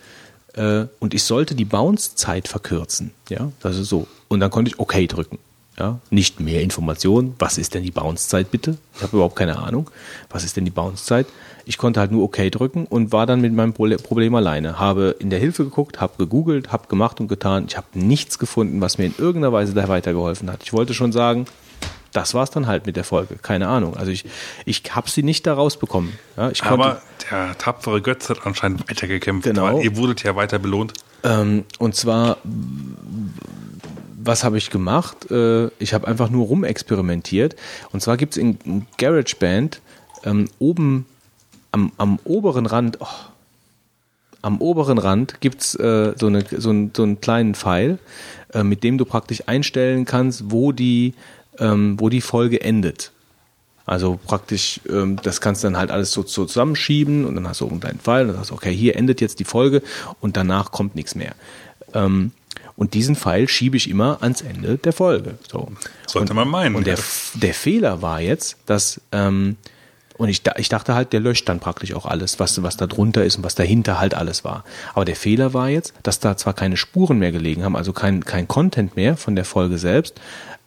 Äh, und ich sollte die Bounce-Zeit verkürzen, ja, das ist so. Und dann konnte ich OK drücken. Ja, nicht mehr Informationen. Was ist denn die Bounce-Zeit bitte? Ich habe überhaupt keine Ahnung. Was ist denn die Bounce-Zeit? Ich konnte halt nur OK drücken und war dann mit meinem Problem alleine. Habe in der Hilfe geguckt, habe gegoogelt, habe gemacht und getan. Ich habe nichts gefunden, was mir in irgendeiner Weise da weitergeholfen hat. Ich wollte schon sagen, das war's dann halt mit der Folge. Keine Ahnung. Also ich, ich habe sie nicht da rausbekommen. Ja, ich konnte, Aber der tapfere Götz hat anscheinend weitergekämpft, Genau. weil ihr wurdet ja weiter belohnt. Ähm, und zwar, was habe ich gemacht? Äh, ich habe einfach nur rumexperimentiert. Und zwar gibt es in, GarageBand ähm, oben am, am oberen Rand, oh, am oberen Rand gibt es äh, so, eine, so, einen, so einen kleinen Pfeil, äh, mit dem du praktisch einstellen kannst, wo die, ähm, wo die Folge endet. Also praktisch, ähm, das kannst du dann halt alles so, so zusammenschieben und dann hast du oben deinen Pfeil und dann sagst okay, hier endet jetzt die Folge und danach kommt nichts mehr. Ähm, und diesen Pfeil schiebe ich immer ans Ende der Folge. So. Sollte und, man meinen, Und der, ja. der Fehler war jetzt, dass ähm, und ich, ich dachte halt, der löscht dann praktisch auch alles, was, was da drunter ist und was dahinter halt alles war. Aber der Fehler war jetzt, dass da zwar keine Spuren mehr gelegen haben, also kein, kein Content mehr von der Folge selbst,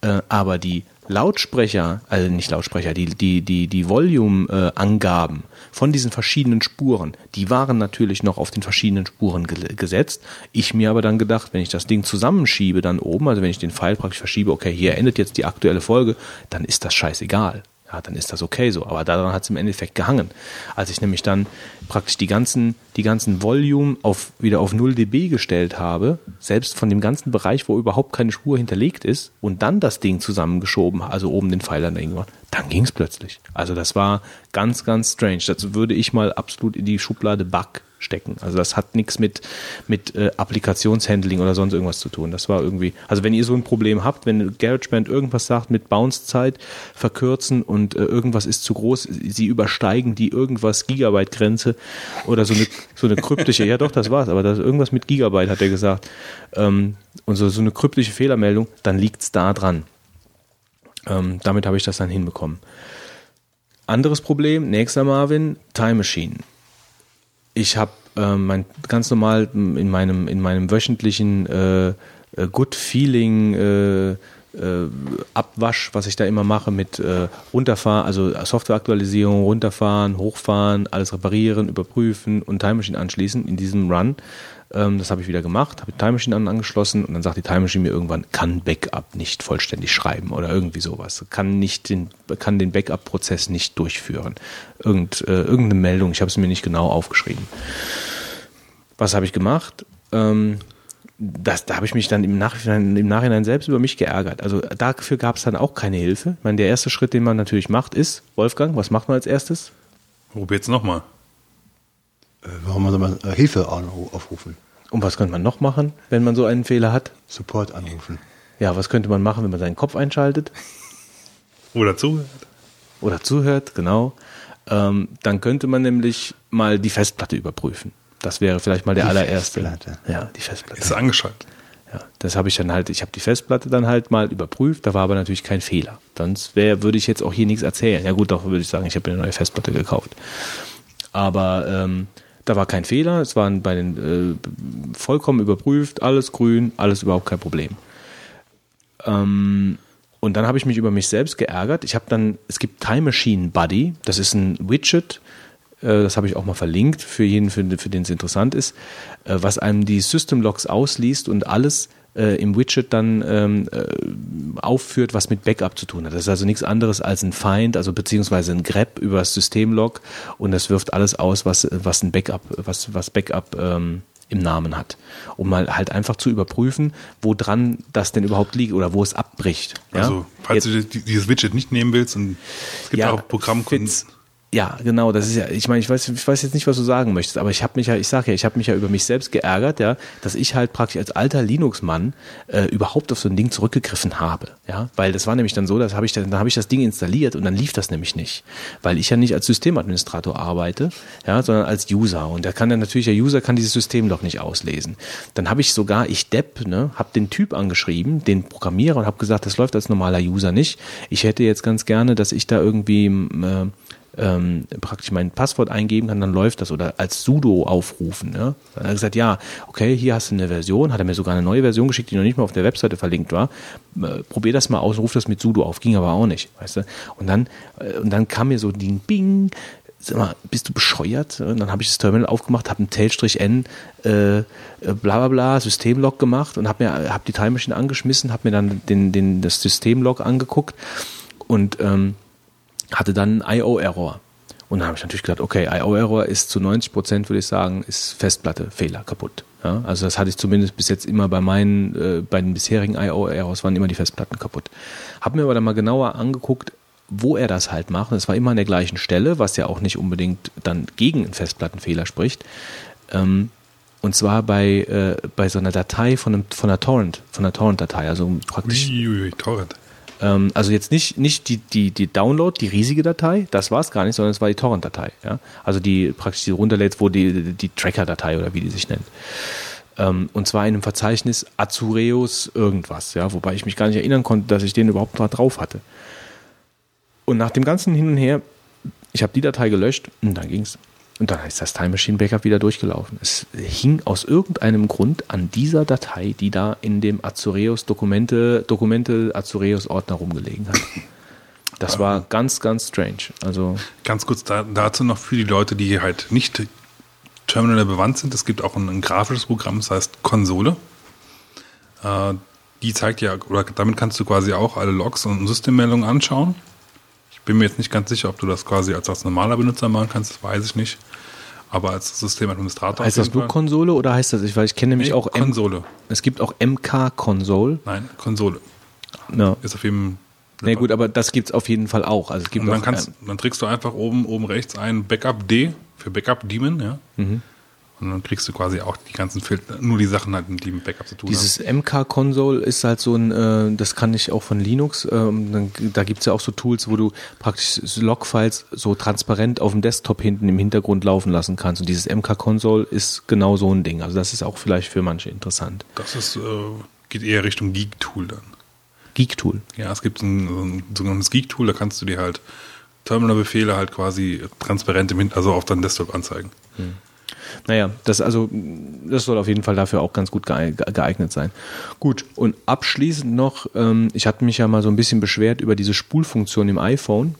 äh, aber die Lautsprecher, also nicht Lautsprecher, die, die, die, die Volume-Angaben von diesen verschiedenen Spuren, die waren natürlich noch auf den verschiedenen Spuren ge gesetzt. Ich mir aber dann gedacht, wenn ich das Ding zusammenschiebe dann oben, also wenn ich den Pfeil praktisch verschiebe, okay, hier endet jetzt die aktuelle Folge, dann ist das scheißegal ja, dann ist das okay so. Aber daran hat es im Endeffekt gehangen. Als ich nämlich dann praktisch die ganzen, die ganzen Volume auf, wieder auf 0 dB gestellt habe, selbst von dem ganzen Bereich, wo überhaupt keine Spur hinterlegt ist, und dann das Ding zusammengeschoben, also oben den Pfeiler gemacht, dann ging es plötzlich. Also das war ganz, ganz strange. Das würde ich mal absolut in die Schublade Bug stecken. Also das hat nichts mit, mit äh, Applikationshandling oder sonst irgendwas zu tun. Das war irgendwie, also wenn ihr so ein Problem habt, wenn GarageBand irgendwas sagt mit Bounce-Zeit verkürzen und äh, irgendwas ist zu groß, sie übersteigen die irgendwas Gigabyte-Grenze oder so eine, so eine kryptische, ja doch, das war's, aber das, irgendwas mit Gigabyte hat er gesagt, ähm, und so, so eine kryptische Fehlermeldung, dann liegt's da dran. Ähm, damit habe ich das dann hinbekommen. Anderes Problem, nächster Marvin, Time Machine ich habe äh, mein ganz normal in meinem in meinem wöchentlichen äh, äh, Good Feeling äh, äh, Abwasch, was ich da immer mache mit äh, runterfahren, also Softwareaktualisierung, runterfahren, hochfahren, alles reparieren, überprüfen und Time Machine anschließen in diesem Run. Ähm, das habe ich wieder gemacht, habe die Time Machine an, angeschlossen und dann sagt die Time Machine mir irgendwann, kann Backup nicht vollständig schreiben oder irgendwie sowas, kann nicht den kann den Backup-Prozess nicht durchführen. Irgend, äh, irgendeine Meldung, ich habe es mir nicht genau aufgeschrieben. Was habe ich gemacht? Ähm, das, da habe ich mich dann im Nachhinein, im Nachhinein selbst über mich geärgert. Also dafür gab es dann auch keine Hilfe. Ich meine, der erste Schritt, den man natürlich macht, ist, Wolfgang, was macht man als erstes? Probiert's nochmal. Warum soll man äh, Hilfe aufrufen? Und was könnte man noch machen, wenn man so einen Fehler hat? Support anrufen. Ja, was könnte man machen, wenn man seinen Kopf einschaltet Oder zuhört. oder zuhört, genau. Ähm, dann könnte man nämlich mal die Festplatte überprüfen. Das wäre vielleicht mal der Die allererste. Festplatte. Ja, die Festplatte. Ist angeschaltet. Ja, das habe ich dann halt, ich habe die Festplatte dann halt mal überprüft, da war aber natürlich kein Fehler. Sonst wäre, würde ich jetzt auch hier nichts erzählen. Ja gut, doch würde ich sagen, ich habe mir eine neue Festplatte gekauft. Aber ähm, da war kein Fehler, es waren bei den äh, vollkommen überprüft, alles grün, alles überhaupt kein Problem. Ähm, und dann habe ich mich über mich selbst geärgert. Ich habe dann, es gibt Time Machine Buddy, das ist ein Widget, äh, das habe ich auch mal verlinkt für jeden, für, den es interessant ist, äh, was einem die System Logs ausliest und alles äh, im Widget dann ähm, äh, aufführt, was mit Backup zu tun hat. Das ist also nichts anderes als ein Find, also beziehungsweise ein Grep über das Systemlog und das wirft alles aus, was, was ein Backup, was, was Backup ähm, im Namen hat, um mal halt einfach zu überprüfen, wo dran das denn überhaupt liegt oder wo es abbricht. Ja? Also, falls Jetzt- du die- dieses Widget nicht nehmen willst, und es gibt Ja, auch Programmkunden. Ja, genau, das ist ja, ich meine, ich weiß, ich weiß jetzt nicht, was du sagen möchtest, aber ich habe mich ja, ich sage ja, ich habe mich ja über mich selbst geärgert, ja, dass ich halt praktisch als alter Linux-Mann äh, überhaupt auf so ein Ding zurückgegriffen habe, ja, weil das war nämlich dann so, dass habe ich dann, dann habe ich das Ding installiert und dann lief das nämlich nicht, weil ich ja nicht als Systemadministrator arbeite, ja, sondern als User und da kann dann natürlich der User kann dieses System doch nicht auslesen. Dann habe ich sogar, ich Depp, ne, habe den Typ angeschrieben, den Programmierer und habe gesagt, das läuft als normaler User nicht. Ich hätte jetzt ganz gerne, dass ich da irgendwie äh, ähm, praktisch mein Passwort eingeben kann, dann läuft das oder als sudo aufrufen. Ja? Dann hat er gesagt, ja, okay, hier hast du eine Version, hat er mir sogar eine neue Version geschickt, die noch nicht mal auf der Webseite verlinkt war. Äh, probier das mal aus, ruf das mit sudo auf, ging aber auch nicht, weißt du? Und dann, äh, und dann kam mir so Ding, bing, sag mal, bist du bescheuert? Und dann habe ich das Terminal aufgemacht, habe ein Tail-N äh, äh, bla bla bla Systemlog gemacht und habe mir hab die Time Machine angeschmissen, habe mir dann den, den, das Systemlog angeguckt und ähm, hatte dann einen IO-Error. Und dann habe ich natürlich gedacht, okay, IO-Error ist zu 90 Prozent, würde ich sagen, ist Festplatte, Fehler, kaputt. Ja, also das hatte ich zumindest bis jetzt immer bei meinen, äh, bei den bisherigen IO-Errors waren immer die Festplatten kaputt. Habe mir aber dann mal genauer angeguckt, wo er das halt macht. Es war immer an der gleichen Stelle, was ja auch nicht unbedingt dann gegen einen Festplattenfehler spricht. Ähm, und zwar bei, äh, bei so einer Datei von, einem, von einer Torrent, von einer Torrent-Datei, also praktisch. Uiuiui, Torrent. Ähm, also jetzt nicht, nicht die, die, die Download, die riesige Datei, das war es gar nicht, sondern es war die Torrent-Datei. Ja? Also die praktisch die runterlädt, wo die, die Tracker-Datei oder wie die sich nennt. Ähm, und zwar in einem Verzeichnis Azureus irgendwas, ja, wobei ich mich gar nicht erinnern konnte, dass ich den überhaupt mal drauf hatte. Und nach dem ganzen Hin und Her, ich habe die Datei gelöscht und dann ging's. Und dann ist das Time Machine Backup wieder durchgelaufen. Es hing aus irgendeinem Grund an dieser Datei, die da in dem Azureus Dokumente, Dokumente Azureus Ordner rumgelegen hat. Das war ganz, ganz strange. Also Ganz kurz da, dazu noch für die Leute, die halt nicht Terminal bewandt sind. Es gibt auch ein, ein grafisches Programm, das heißt Konsole. Äh, die zeigt ja, oder damit kannst du quasi auch alle Logs und Systemmeldungen anschauen. Bin mir jetzt nicht ganz sicher, ob du das quasi als, als normaler Benutzer machen kannst, das weiß ich nicht. Aber als Systemadministrator. heißt das jeden nur Fall. Konsole oder heißt das, ich, weil ich kenne nämlich Nee, auch M Konsole. Es gibt auch MK Console. Nein, Konsole. Ja. Ist auf jedem. Nee, gut, aber das gibt's auf jeden Fall auch. Also es gibt Und dann kannst, dann trägst du einfach oben, oben rechts ein Backup D für Backup Daemon, ja. Mhm. Und dann kriegst du quasi auch die ganzen Filter, nur die Sachen halt, die mit Backup zu tun Dieses MK-Console ist halt so ein, äh, das kann ich auch von Linux, ähm, dann, da gibt's ja auch so Tools, wo du praktisch Logfiles so transparent auf dem Desktop hinten im Hintergrund laufen lassen kannst. Und dieses MK-Console ist genau so ein Ding. Also das ist auch vielleicht für manche interessant. haben. Das ist, äh, geht eher Richtung Geek-Tool dann. Geek-Tool. Ja, es gibt ein, so ein sogenanntes Geek-Tool, da kannst du dir halt Terminal-Befehle halt quasi transparent im Hin also auf deinem Desktop anzeigen. Naja, das also, das soll auf jeden Fall dafür auch ganz gut geeig- geeignet sein. Gut, und abschließend noch, ähm, ich hatte mich ja mal so ein bisschen beschwert über diese Spulfunktion im iPhone.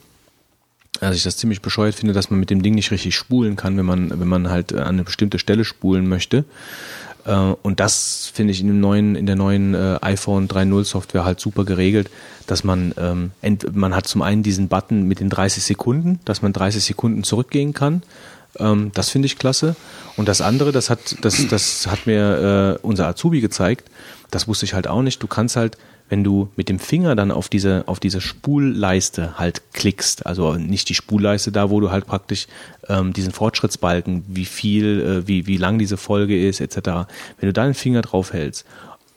Also ich das ziemlich bescheuert finde, dass man mit dem Ding nicht richtig spulen kann, wenn man, wenn man halt äh, an eine bestimmte Stelle spulen möchte. Äh, Und das finde ich in dem neuen, in der neuen äh, iPhone 3.0 Software halt super geregelt, dass man, ähm, man hat zum einen diesen Button mit den 30 Sekunden, dass man 30 Sekunden zurückgehen kann. Ähm, das finde ich klasse. Und das andere, das hat, das, das hat mir äh, unser Azubi gezeigt. Das wusste ich halt auch nicht. Du kannst halt, wenn du mit dem Finger dann auf diese, auf diese Spulleiste halt klickst, also nicht die Spulleiste da, wo du halt praktisch ähm, diesen Fortschrittsbalken, wie viel, äh, wie, wie lang diese Folge ist, etc. Wenn du da den Finger drauf hältst,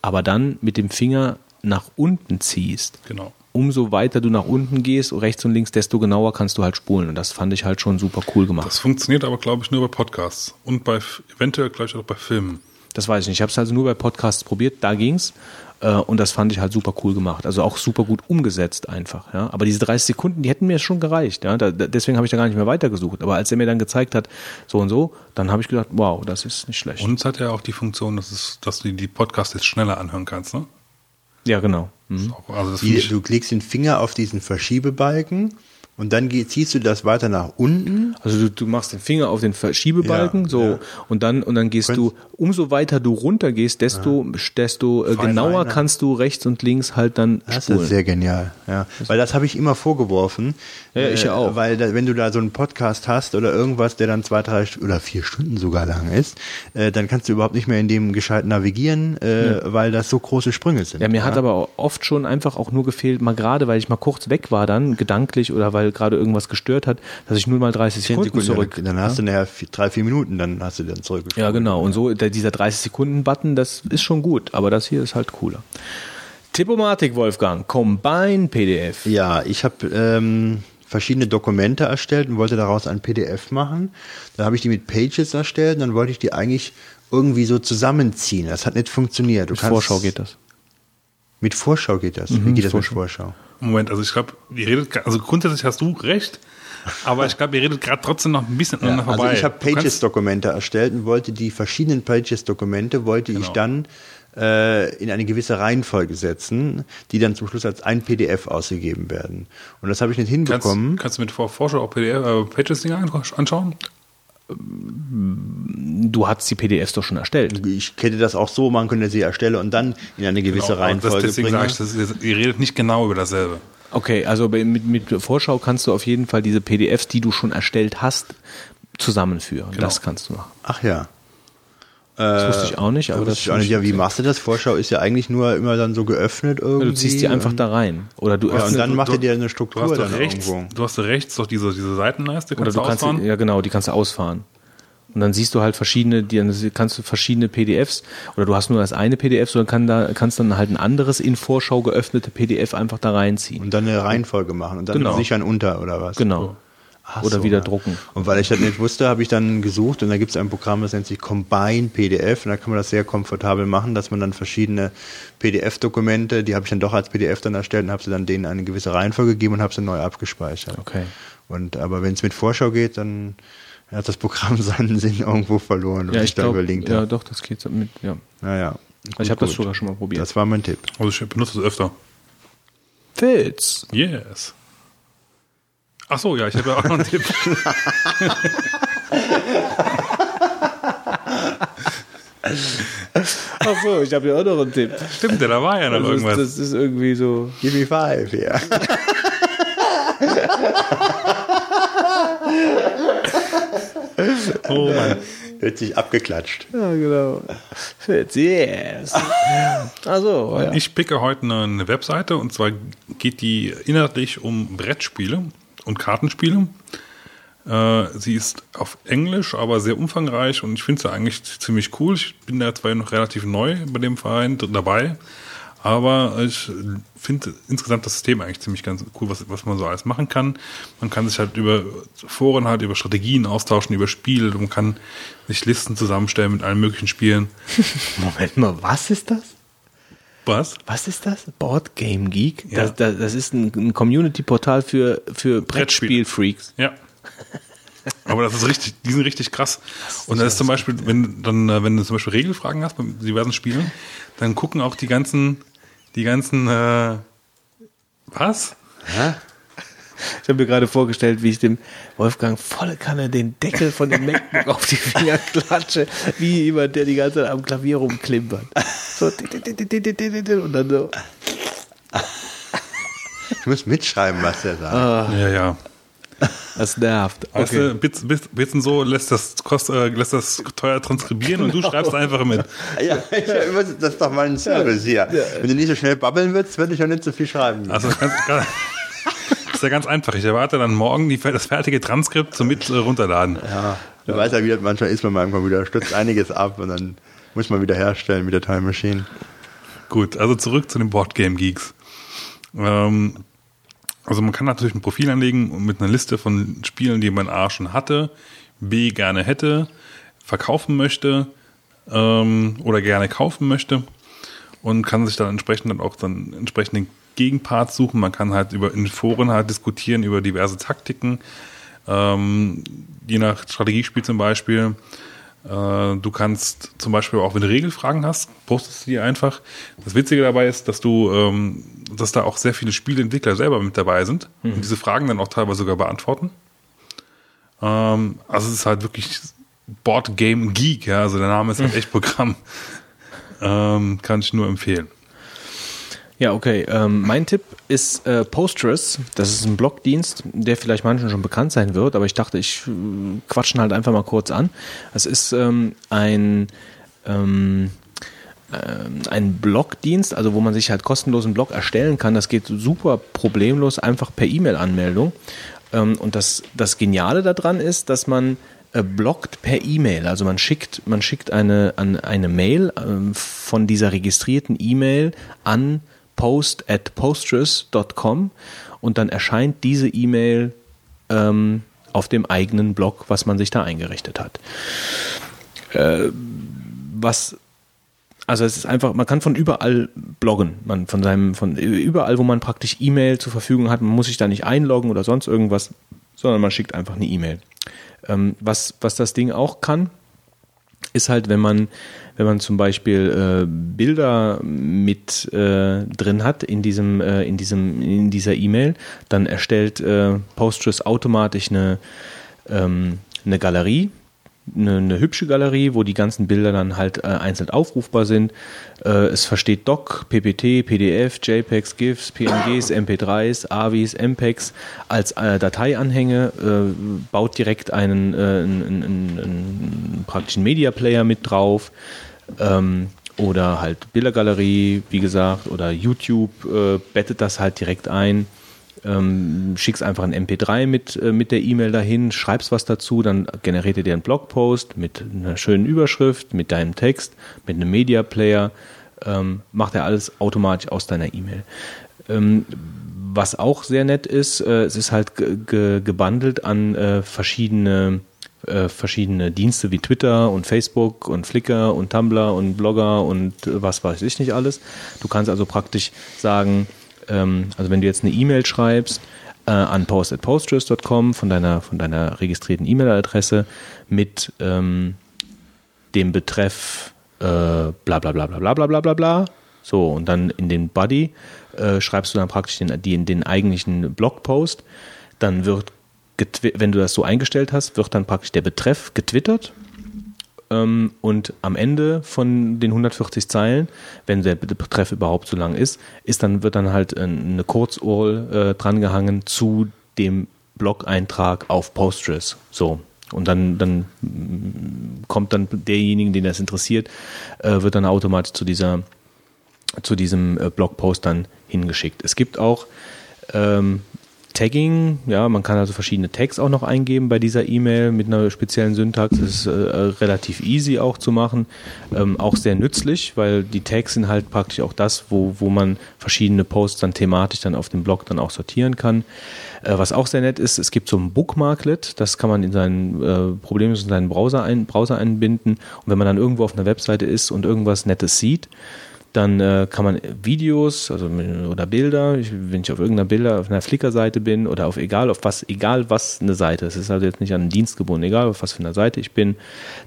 aber dann mit dem Finger nach unten ziehst, Genau. Umso weiter du nach unten gehst, rechts und links, desto genauer kannst du halt spulen. Und das fand ich halt schon super cool gemacht. Das funktioniert aber, glaube ich, nur bei Podcasts und bei, eventuell gleich auch bei Filmen. Das weiß ich nicht. Ich habe es also nur bei Podcasts probiert, da ging's. Äh, und das fand ich halt super cool gemacht. Also auch super gut umgesetzt einfach. Ja. Aber diese 30 Sekunden, die hätten mir schon gereicht. Ja. Da, deswegen habe ich da gar nicht mehr weitergesucht. Aber als er mir dann gezeigt hat, so und so, dann habe ich gedacht, wow, das ist nicht schlecht. Und es hat ja auch die Funktion, dass, es, dass du die Podcasts jetzt schneller anhören kannst. Ne? Ja, genau. Mhm. Also Die, du klickst den Finger auf diesen Verschiebebalken und dann ziehst du das weiter nach unten. Also du, du machst den Finger auf den Verschiebebalken, Ja, so ja. und dann und dann gehst du, umso weiter du runtergehst, desto desto äh, Feiner. genauer Feiner. kannst du rechts und links halt dann Das spulen. ist sehr genial, ja. Weil das habe ich immer vorgeworfen. Ja, ich ja auch. Weil da, wenn du da so einen Podcast hast oder irgendwas, der dann zwei, drei oder vier Stunden sogar lang ist, äh, dann kannst du überhaupt nicht mehr in dem gescheit navigieren, äh, weil das so große Sprünge sind. Ja, mir hat aber oft schon einfach auch nur gefehlt, mal gerade, weil ich mal kurz weg war dann, gedanklich oder weil weil gerade irgendwas gestört hat, dass ich nur mal 30 10 Sekunden, Sekunden, zurück. dann hast du nachher vier- drei, vier Minuten, dann hast du dann zurückgespielt. Ja, genau. Und so der, dieser 30 Sekunden Button, das ist schon gut, aber das hier ist halt cooler. Tippomatik, Wolfgang, Combine PDF. Ja, ich habe ähm, verschiedene Dokumente erstellt und wollte daraus ein PDF machen. Dann habe ich die mit Pages erstellt und dann wollte ich die eigentlich irgendwie so zusammenziehen. Das hat nicht funktioniert. Du Mit Vorschau geht das. Mit Vorschau geht das. Wie geht das mit Vorschau? Moment, also ich glaube, ihr redet, also grundsätzlich hast du recht, aber ich glaube, ihr redet gerade trotzdem noch ein bisschen aneinander Also vorbei. ich habe kannst- Pages-Dokumente erstellt und wollte die verschiedenen Pages-Dokumente wollte ich Genau. dann äh, in eine gewisse Reihenfolge setzen, die dann zum Schluss als ein PDF ausgegeben werden. Und das habe ich nicht Kannst, hinbekommen. kannst du mit Vor- Vorschau auch PDF, äh, Pages-Dinger an- anschauen? Du hast die PDFs doch schon erstellt. ich hätte das auch so machen können, dass ich erstelle und dann in eine gewisse Genau, Reihenfolge das, deswegen bringe. sage ich, das ihr redet nicht genau über dasselbe. Okay, also mit, mit Vorschau kannst du auf jeden Fall diese PDFs, die du schon erstellt hast, zusammenführen. Genau. Das kannst du machen. Ach ja. Das wusste ich auch nicht, aber das das auch nicht. Ja, wie machst du das? Vorschau ist ja eigentlich nur immer dann so geöffnet irgendwie. Du ziehst die einfach da rein. Oder du Ja, und öffnest- dann macht du- er dir eine Du Struktur hast dann rechts, irgendwo. du hast rechts doch diese, diese Seitenleiste, oder kannst du du kannst ausfahren. ja genau, die kannst du ausfahren. Und dann siehst du halt verschiedene, die dann kannst du verschiedene PDFs oder du hast nur das eine PDF, sondern kann da kannst dann halt ein anderes in Vorschau geöffnete PDF einfach da reinziehen. Und dann eine Reihenfolge machen und dann Genau. sichern unter oder was? Genau. Ach oder so, wieder ja. drucken. Und weil ich das nicht wusste, habe ich dann gesucht und da gibt es ein Programm, das nennt sich Combine PDF und da kann man das sehr komfortabel machen, dass man dann verschiedene PDF-Dokumente, die habe ich dann doch als PDF dann erstellt und habe sie dann denen eine gewisse Reihenfolge gegeben und habe sie neu abgespeichert. Okay. Und aber wenn es mit Vorschau geht, dann hat das Programm seinen Sinn irgendwo verloren, was Ja, ich, ich da überlegt ja, doch, das geht so mit, ja. Naja. ich habe das sogar schon mal probiert. Das war mein Tipp. Also ich benutze es öfter. Fitz. Yes. Ach so, ja, ich habe ja auch noch einen Tipp. Ach so, ich habe ja auch noch einen Tipp. Stimmt, da war ja noch Das ist, irgendwas. das ist irgendwie so. Give me five, ja. Oh Mann. Hört sich abgeklatscht. Ja, genau. Fitz, yes. Ach so, ja. Ich picke heute eine Webseite und zwar geht die inhaltlich um Brettspiele und Kartenspiele. Äh, sie ist auf Englisch, aber sehr umfangreich und ich finde sie eigentlich ziemlich cool. Ich bin da zwar noch relativ neu bei dem Verein dabei, aber ich finde insgesamt das System eigentlich ziemlich ganz cool, was, was man so alles machen kann. Man kann sich halt über Foren halt über Strategien austauschen, über Spiele, man kann sich Listen zusammenstellen mit allen möglichen Spielen. Moment mal, was ist das? Was? Was ist das? Board Game Geek? Ja. Das, das, das ist ein, Community-Portal für, für Brettspiel-Freaks. Ja. Aber das ist richtig, die sind richtig krass. Und das ist zum Beispiel, wenn dann, äh, wenn du zum Beispiel Regelfragen hast bei diversen Spielen, dann gucken auch die ganzen, die ganzen, äh, was? Ich habe mir gerade vorgestellt, wie ich dem Wolfgang volle Kanne den Deckel von dem MacBook auf die Finger klatsche, wie jemand, der die ganze Zeit am Klavier rumklimpert. So, und dann so. Ich muss mitschreiben, was der sagt. Ja, ja. Das nervt. Weißt du, Bits, Bits, Bits so lässt das, kost, äh, lässt das teuer transkribieren und du schreibst einfach mit. Ja, ich, das ist doch mal ein Service hier. Wenn du nicht so schnell babbeln willst, würde ich auch nicht so viel schreiben. Also ganz, ganz, ist ja ganz einfach. Ich erwarte dann morgen die, das fertige Transkript zum mit äh, runterladen. ja, du weißt ja, wie das manchmal ist bei meinem Computer. Stürzt einiges ab und dann muss man wieder herstellen mit der Time Machine. Gut, also zurück zu den Boardgame Geeks. Ähm, also man kann natürlich ein Profil anlegen mit einer Liste von Spielen, die man A schon hatte, B gerne hätte, verkaufen möchte ähm, oder gerne kaufen möchte und kann sich dann entsprechend dann auch dann entsprechende Gegenparts suchen. Man kann halt über in Foren halt diskutieren über diverse Taktiken, ähm, je nach Strategiespiel zum Beispiel. Äh, Du kannst zum Beispiel auch, wenn du Regelfragen hast, postest du die einfach. Das Witzige dabei ist, dass du, ähm, dass da auch sehr viele Spieleentwickler selber mit dabei sind und diese Fragen dann auch teilweise sogar beantworten. Ähm, also es ist halt wirklich Board Game Geek, ja, also der Name ist halt echt Programm. Ähm, kann ich nur empfehlen. Ja, okay. Ähm, mein Tipp ist äh, Postgres. Das ist ein Blogdienst, der vielleicht manchen schon bekannt sein wird, aber ich dachte, ich äh, quatschen halt einfach mal kurz an. Es ist ähm, ein ähm, ähm, ein Blogdienst, also wo man sich halt kostenlosen Blog erstellen kann. Das geht super problemlos, einfach per E-Mail-Anmeldung. Ähm, und das, das Geniale daran ist, dass man äh, blockt per E-Mail. Also man schickt, man schickt eine, an, eine Mail ähm, von dieser registrierten E-Mail an post at postress.com und dann erscheint diese E-Mail ähm, auf dem eigenen Blog, was man sich da eingerichtet hat. Äh, was also es ist einfach, man kann von überall bloggen. Man von seinem, von überall, wo man praktisch E-Mail zur Verfügung hat, man muss sich da nicht einloggen oder sonst irgendwas, sondern man schickt einfach eine E-Mail. Ähm, was, was das Ding auch kann, ist halt, wenn man, wenn man zum Beispiel äh, Bilder mit äh, drin hat in diesem, äh, in diesem, in dieser E-Mail, dann erstellt äh, Postgres automatisch eine, ähm, eine Galerie eine, eine hübsche Galerie, wo die ganzen Bilder dann halt äh, einzeln aufrufbar sind. Äh, es versteht Doc, PPT, PDF, JPEGs, GIFs, PNGs, MP3s, AVIs, MPEGs als äh, Dateianhänge, äh, baut direkt einen, äh, einen, einen, einen praktischen Media Player mit drauf. Ähm, oder halt Bildergalerie, wie gesagt, oder YouTube äh, bettet das halt direkt ein ähm, schickst einfach ein MP3 mit, äh, mit der E-Mail dahin, schreibst was dazu, dann generiert er dir einen Blogpost mit einer schönen Überschrift, mit deinem Text, mit einem Media Player, ähm, macht er alles automatisch aus deiner E-Mail. Ähm, was auch sehr nett ist, äh, es ist halt gebundelt an äh, verschiedene äh, verschiedene Dienste wie Twitter und Facebook und Flickr und Tumblr und Blogger und äh, was weiß ich nicht alles. Du kannst also praktisch sagen, ähm, also wenn du jetzt eine E-Mail schreibst äh, an post.postgres.com von deiner, von deiner registrierten E-Mail-Adresse mit ähm, dem Betreff äh, bla bla bla bla bla bla bla bla bla. So, und dann in den Body äh, schreibst du dann praktisch den, den, den eigentlichen Blogpost. Dann wird, wenn du das so eingestellt hast, wird dann praktisch der Betreff getwittert ähm, und am Ende von den 140 Zeilen, wenn der Betreff überhaupt so lang ist, ist dann, wird dann halt eine Kurzurl äh, drangehangen zu dem Blog-Eintrag auf Postgres. So. Und dann, dann mm, kommt dann derjenigen, den das interessiert, äh, wird dann automatisch zu dieser, zu diesem äh, Blogpost dann hingeschickt. Es gibt auch ähm, Tagging, ja, man kann also verschiedene Tags auch noch eingeben bei dieser E-Mail mit einer speziellen Syntax. Das ist äh, relativ easy auch zu machen, ähm, auch sehr nützlich, weil die Tags sind halt praktisch auch das, wo, wo man verschiedene Posts dann thematisch dann auf dem Blog dann auch sortieren kann. Äh, was auch sehr nett ist, es gibt so ein Bookmarklet, das kann man in seinen äh, Problemen in seinen Browser, ein, Browser einbinden und wenn man dann irgendwo auf einer Webseite ist und irgendwas Nettes sieht, dann äh, kann man Videos also, oder Bilder, ich, wenn ich auf irgendeiner Bilder auf einer Flickr-Seite bin oder auf egal auf was, egal was eine Seite, es ist also jetzt nicht an einen Dienst gebunden, egal auf was für eine Seite ich bin,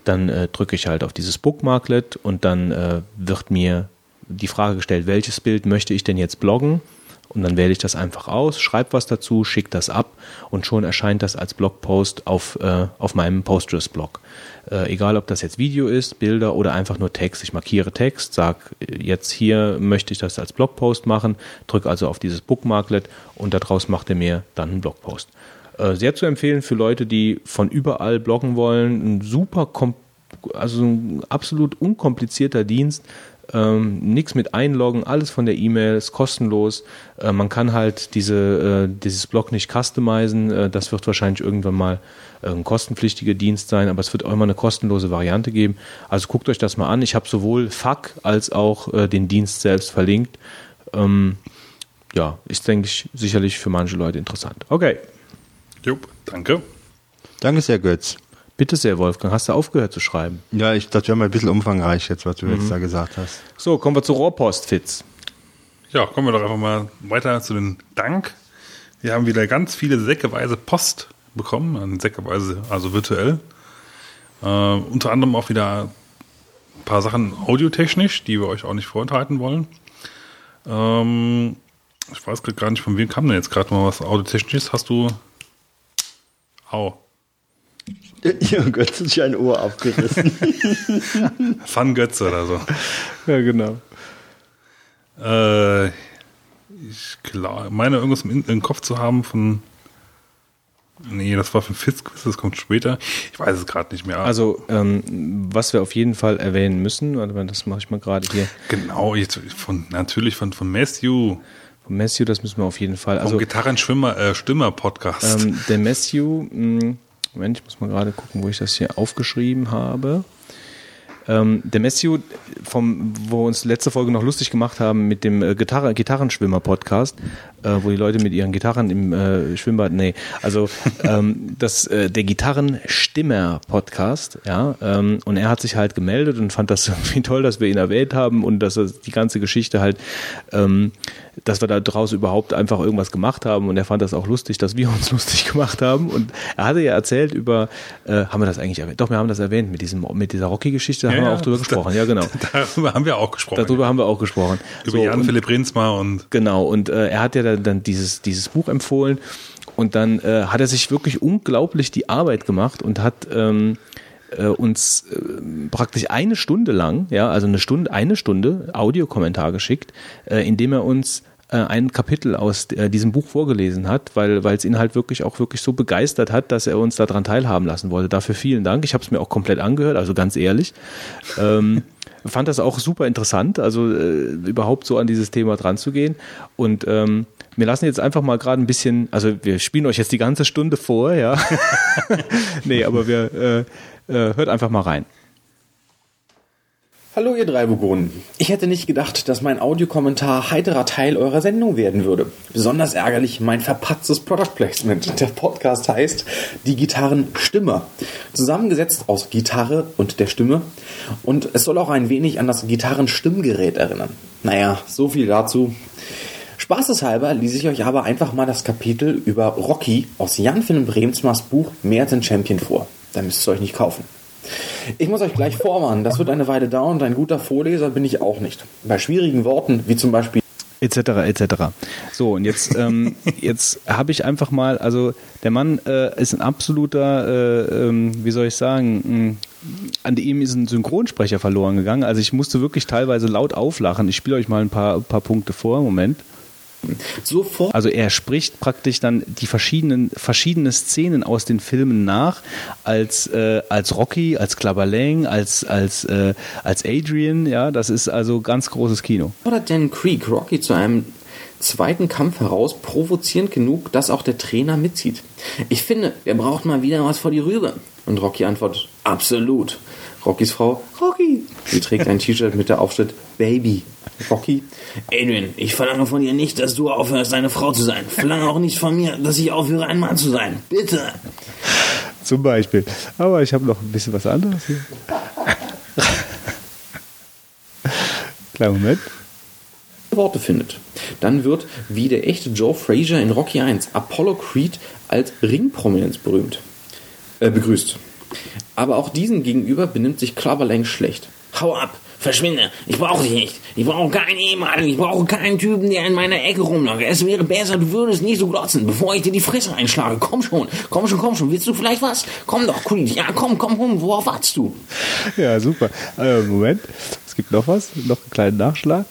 dann äh, drücke ich halt auf dieses Bookmarklet und dann äh, wird mir die Frage gestellt, welches Bild möchte ich denn jetzt bloggen? Und dann wähle ich das einfach aus, schreibe was dazu, schicke das ab und schon erscheint das als Blogpost auf, äh, auf meinem Postgres-Blog. Äh, egal, ob das jetzt Video ist, Bilder oder einfach nur Text. Ich markiere Text, sage jetzt hier möchte ich das als Blogpost machen, drücke also auf dieses Bookmarklet und daraus macht er mir dann einen Blogpost. Äh, sehr zu empfehlen für Leute, die von überall bloggen wollen. Ein super, also ein absolut unkomplizierter Dienst ähm, nichts mit einloggen, alles von der E-Mail, ist kostenlos. Äh, man kann halt diese, äh, dieses Blog nicht customizen. Äh, das wird wahrscheinlich irgendwann mal äh, ein kostenpflichtiger Dienst sein, aber es wird auch immer eine kostenlose Variante geben. Also guckt euch das mal an. Ich habe sowohl FAQ als auch äh, den Dienst selbst verlinkt. Ähm, ja, ist, denke ich, sicherlich für manche Leute interessant. Okay. Jupp, danke. Danke sehr, Götz. Bitte sehr, Wolfgang. Hast du aufgehört zu schreiben? Ja, ich, das wäre mal ein bisschen umfangreich jetzt, was du mhm. jetzt da gesagt hast. So, kommen wir zu Rohrpost, Fitz. Ja, kommen wir doch einfach mal weiter zu den Dank. Wir haben wieder ganz viele säckeweise Post bekommen, säckeweise, also virtuell. Äh, unter anderem auch wieder ein paar Sachen audiotechnisch, die wir euch auch nicht vorenthalten wollen. Ähm, ich weiß gerade gar nicht, von wem kam denn jetzt gerade mal was audiotechnisches. Hast du. Au. Ja, Götze sich ein Ohr abgerissen. Van Götze oder so. Ja, genau. Äh, ich klar, meine irgendwas im, im, Kopf zu haben von. Nee, das war von Fitzquiz, das kommt später. Ich weiß es gerade nicht mehr. Also, ähm, was wir auf jeden Fall erwähnen müssen, das mache ich mal gerade hier. Genau, jetzt von, natürlich von, von Matthew. Matthew, das müssen wir auf jeden Fall. Vom Also Gitarrenschwimmer, äh, Stimmer-Podcast. ähm, der Matthew, mh, Moment, ich muss mal gerade gucken, wo ich das hier aufgeschrieben habe. Ähm, der Matthew, vom, wo wir uns letzte Folge noch lustig gemacht haben mit dem äh, Gitarre, Gitarrenschwimmer-Podcast, äh, wo die Leute mit ihren Gitarren im äh, Schwimmbad, nee, also ähm, das, äh, der Gitarrenstimmer-Podcast, ja, ähm, und er hat sich halt gemeldet und fand das irgendwie toll, dass wir ihn erwähnt haben und dass er die ganze Geschichte halt, ähm, dass wir da draußen überhaupt einfach irgendwas gemacht haben und er fand das auch lustig, dass wir uns lustig gemacht haben und er hatte ja erzählt über, äh, haben wir das eigentlich erwähnt? Doch, wir haben das erwähnt mit diesem, mit dieser Rocky-Geschichte, da haben wir auch drüber gesprochen, ja genau. Darüber haben wir auch gesprochen. Darüber haben wir auch gesprochen. Über So, Jan Philipp Rinsma und Genau, und äh, er hat ja dann, dann dieses, dieses Buch empfohlen und dann äh, hat er sich wirklich unglaublich die Arbeit gemacht und hat ähm, äh, uns äh, praktisch eine Stunde lang, ja, also eine Stunde, eine Stunde Audiokommentar geschickt, äh, indem er uns äh, ein Kapitel aus äh, diesem Buch vorgelesen hat, weil es ihn halt wirklich auch wirklich so begeistert hat, dass er uns daran teilhaben lassen wollte. Dafür vielen Dank. Ich habe es mir auch komplett angehört, also ganz ehrlich. Ähm, fand das auch super interessant, also äh, überhaupt so an dieses Thema dran zu gehen. Und ähm, wir lassen jetzt einfach mal gerade ein bisschen, also wir spielen euch jetzt die ganze Stunde vor, ja. nee, aber wir äh, hört einfach mal rein. Hallo ihr drei Burgunden. Ich hätte nicht gedacht, dass mein Audiokommentar heiterer Teil eurer Sendung werden würde. Besonders ärgerlich mein verpatztes Product Placement. Der Podcast heißt Die Gitarrenstimmer. Zusammengesetzt aus Gitarre und der Stimme. Und es soll auch ein wenig an das Gitarrenstimmgerät erinnern. Naja, so viel dazu. Spaßeshalber ließ ich euch aber einfach mal das Kapitel über Rocky aus Jan Philipp Bremsmars Buch Mehr als ein Champion vor. Da müsst ihr euch nicht kaufen. Ich muss euch gleich vorwarnen, das wird eine Weile dauern und ein guter Vorleser bin ich auch nicht. Bei schwierigen Worten, wie zum Beispiel etc. etc. So und jetzt ähm, jetzt habe ich einfach mal, also der Mann äh, ist ein absoluter, äh, ähm, wie soll ich sagen, mh, an ihm ist ein Synchronsprecher verloren gegangen. Also ich musste wirklich teilweise laut auflachen. Ich spiele euch mal ein paar, paar Punkte vor. Moment. Sofort Also er spricht praktisch dann die verschiedenen verschiedene Szenen aus den Filmen nach als äh, als Rocky, als Klabberlang, als als äh, als Adrian. Ja, das ist also ganz großes Kino. fordert Dan Creek Rocky zu einem zweiten Kampf heraus, provozierend genug, dass auch der Trainer mitzieht. Ich finde, er braucht mal wieder was vor die Rübe. Und Rocky antwortet, absolut. Rockys Frau, Rocky. Sie trägt ein T-Shirt mit der Aufschrift Baby. Rocky, Adrian, ich verlange von dir nicht, dass du aufhörst, eine Frau zu sein. Verlange auch nicht von mir, dass ich aufhöre, ein Mann zu sein. Bitte. Zum Beispiel. Aber ich habe noch ein bisschen was anderes hier. Kleinen Moment. Worte findet. Dann wird, wie der echte Joe Frazier in Rocky 1, Apollo Creed als Ringprominenz berühmt, äh, begrüßt. Aber auch diesen gegenüber benimmt sich Clubberlang schlecht. Hau ab, verschwinde, ich brauche dich nicht. Ich brauche keinen Ehemaligen, ich brauche keinen Typen, der in meiner Ecke rumläuft. Es wäre besser, du würdest nicht so glotzen, bevor ich dir die Fresse einschlage. Komm schon, komm schon, komm schon. Willst du vielleicht was? Komm doch, Creed. Ja, komm, komm rum. Worauf wartest du? Ja, super. Äh, Moment. Es gibt noch was. Noch einen kleinen Nachschlag.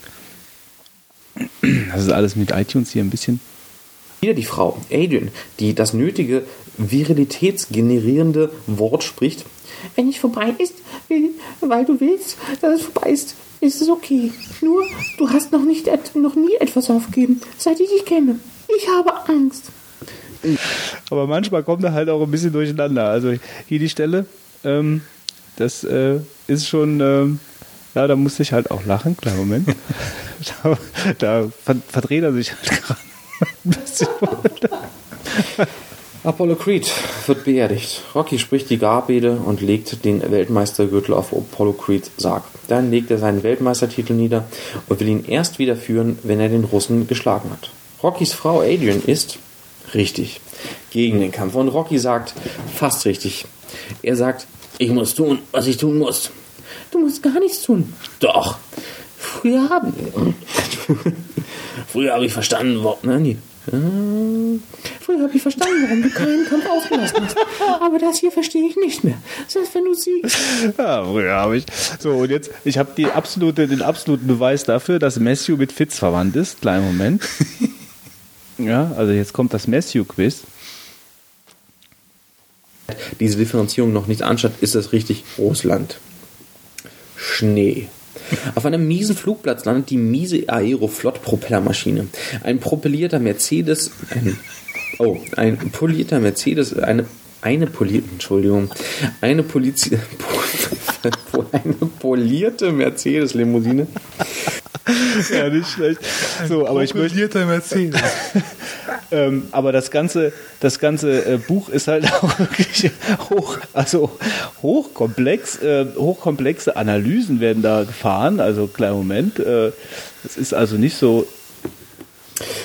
Das ist alles mit iTunes hier ein bisschen. Wieder die Frau, Adrian, die das nötige virilitätsgenerierende Wort spricht. Wenn es vorbei ist, will- weil du willst, dass es vorbei ist, ist es okay. Nur, du hast noch, nicht, noch nie etwas aufgegeben, seit ich dich kenne. Ich habe Angst. Aber manchmal kommt er halt auch ein bisschen durcheinander. Also hier die Stelle, ähm, das äh, ist schon, ähm, ja, da musste ich halt auch lachen. Kleinen Moment. da da ver verdreht er sich halt gerade ein bisschen. Apollo Creed wird beerdigt. Rocky spricht die Grabrede und legt den Weltmeistergürtel auf Apollo Creeds Sarg. Dann legt er seinen Weltmeistertitel nieder und will ihn erst wieder führen, wenn er den Russen geschlagen hat. Rockys Frau Adrian ist richtig gegen den Kampf und Rocky sagt fast richtig. Er sagt, ich muss tun, was ich tun muss. Du musst gar nichts tun. Doch. Früher haben. Früher habe ich verstanden, wo. Nein, nee. Früher habe ich verstanden, warum du keinen Kampf ausgelassen hast. Aber das hier verstehe ich nicht mehr. Selbst wenn du siegst. Ja, früher habe ich. So, und jetzt, ich habe die absolute, den absoluten Beweis dafür, dass Matthew mit Fitz verwandt ist. Kleinen Moment. ja, also jetzt kommt das Matthew-Quiz. Diese Differenzierung noch nicht anstatt, ist es richtig Russland. Schnee. Auf einem miesen Flugplatz landet die miese Aeroflot-Propellermaschine. Ein propellierter Mercedes, ein, oh, ein polierter Mercedes, eine, eine polierte, Entschuldigung, eine Poliz eine polierte Mercedes-Limousine. Ja, nicht schlecht. So, aber ich möchte. Polierter Mercedes. Ähm, aber das ganze, das ganze äh, Buch ist halt auch wirklich hoch, also hochkomplex, äh, hochkomplexe Analysen werden da gefahren. Also kleiner Moment, äh, es ist also nicht so.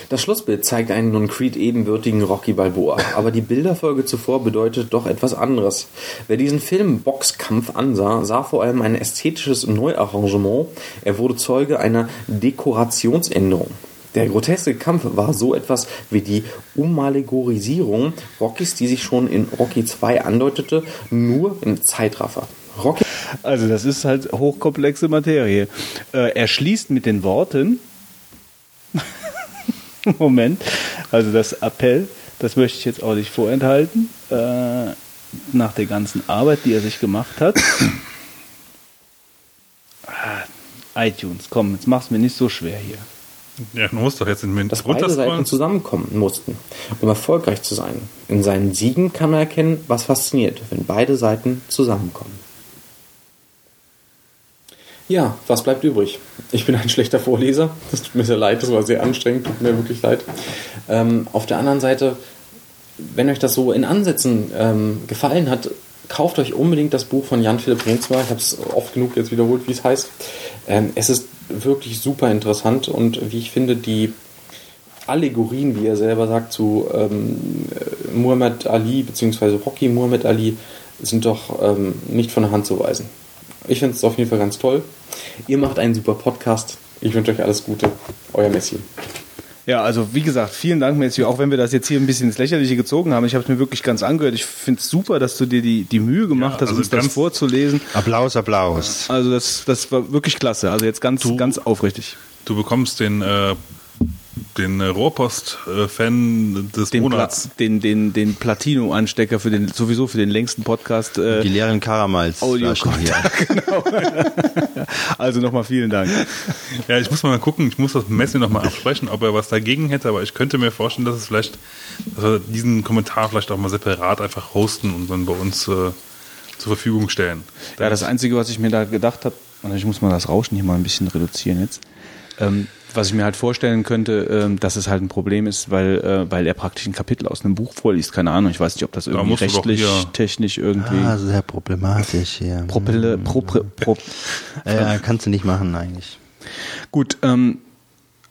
Das Schlussbild zeigt einen nun Creed ebenbürtigen Rocky Balboa, aber die Bilderfolge zuvor bedeutet doch etwas anderes. Wer diesen Film Boxkampf ansah, sah vor allem ein ästhetisches Neuarrangement. Er wurde Zeuge einer Dekorationsänderung. Der groteske Kampf war so etwas wie die Umalegorisierung Rockys, die sich schon in Rocky 2 andeutete, nur im Zeitraffer. Rocky Also das ist halt hochkomplexe Materie. Äh, er schließt mit den Worten. Moment. Also das Appell, das möchte ich jetzt auch nicht vorenthalten. Äh, nach der ganzen Arbeit, die er sich gemacht hat. Ah, iTunes, komm, jetzt mach's mir nicht so schwer hier. Ja, du musst doch jetzt in dass beide Seiten zusammenkommen mussten, um erfolgreich zu sein. In seinen Siegen kann man erkennen, was fasziniert, wenn beide Seiten zusammenkommen. Ja, was bleibt übrig? Ich bin ein schlechter Vorleser. Das tut mir sehr leid, das war sehr anstrengend, tut mir wirklich leid. Ähm, auf der anderen Seite, wenn euch das so in Ansätzen ähm, gefallen hat, kauft euch unbedingt das Buch von Jan-Philipp Reenzmer. Ich habe es oft genug jetzt wiederholt, wie es heißt. Ähm, es ist wirklich super interessant und wie ich finde, die Allegorien, wie er selber sagt, zu ähm, äh, Muhammad Ali bzw. Rocky Muhammad Ali sind doch ähm, nicht von der Hand zu weisen. Ich finde es auf jeden Fall ganz toll. Ihr macht einen super Podcast. Ich wünsche euch alles Gute. Euer Messi. Ja, also wie gesagt, vielen Dank, Matthew, auch wenn wir das jetzt hier ein bisschen ins Lächerliche gezogen haben. Ich habe es mir wirklich ganz angehört. Ich finde es super, dass du dir die, die Mühe gemacht Ja, hast, also uns das vorzulesen. Applaus, Applaus. Also das, das war wirklich klasse. Also jetzt ganz, ganz aufrichtig. Du bekommst den, äh, den äh, Rohrpost-Fan des Den, Pla Monats. den, den, den Platino-Anstecker für den, sowieso für den längsten Podcast. Äh, Die leeren Karamals. Audio hier. also nochmal vielen Dank. Ja, ich muss mal gucken, ich muss das Messi nochmal absprechen, ob er was dagegen hätte, aber ich könnte mir vorstellen, dass es vielleicht, dass wir diesen Kommentar vielleicht auch mal separat einfach hosten und dann bei uns äh, zur Verfügung stellen. Ja, das Einzige, was ich mir da gedacht habe, und ich muss mal das Rauschen hier mal ein bisschen reduzieren jetzt, ähm, was ich mir halt vorstellen könnte, ähm, dass es halt ein Problem ist, weil, äh, weil er praktisch ein Kapitel aus einem Buch vorliest. Keine Ahnung, ich weiß nicht, ob das irgendwie doch rechtlich, hier- technisch irgendwie. Ah, sehr problematisch hier. Propelle, pro, pro, pro, Ja, kannst du nicht machen eigentlich. Gut, ähm,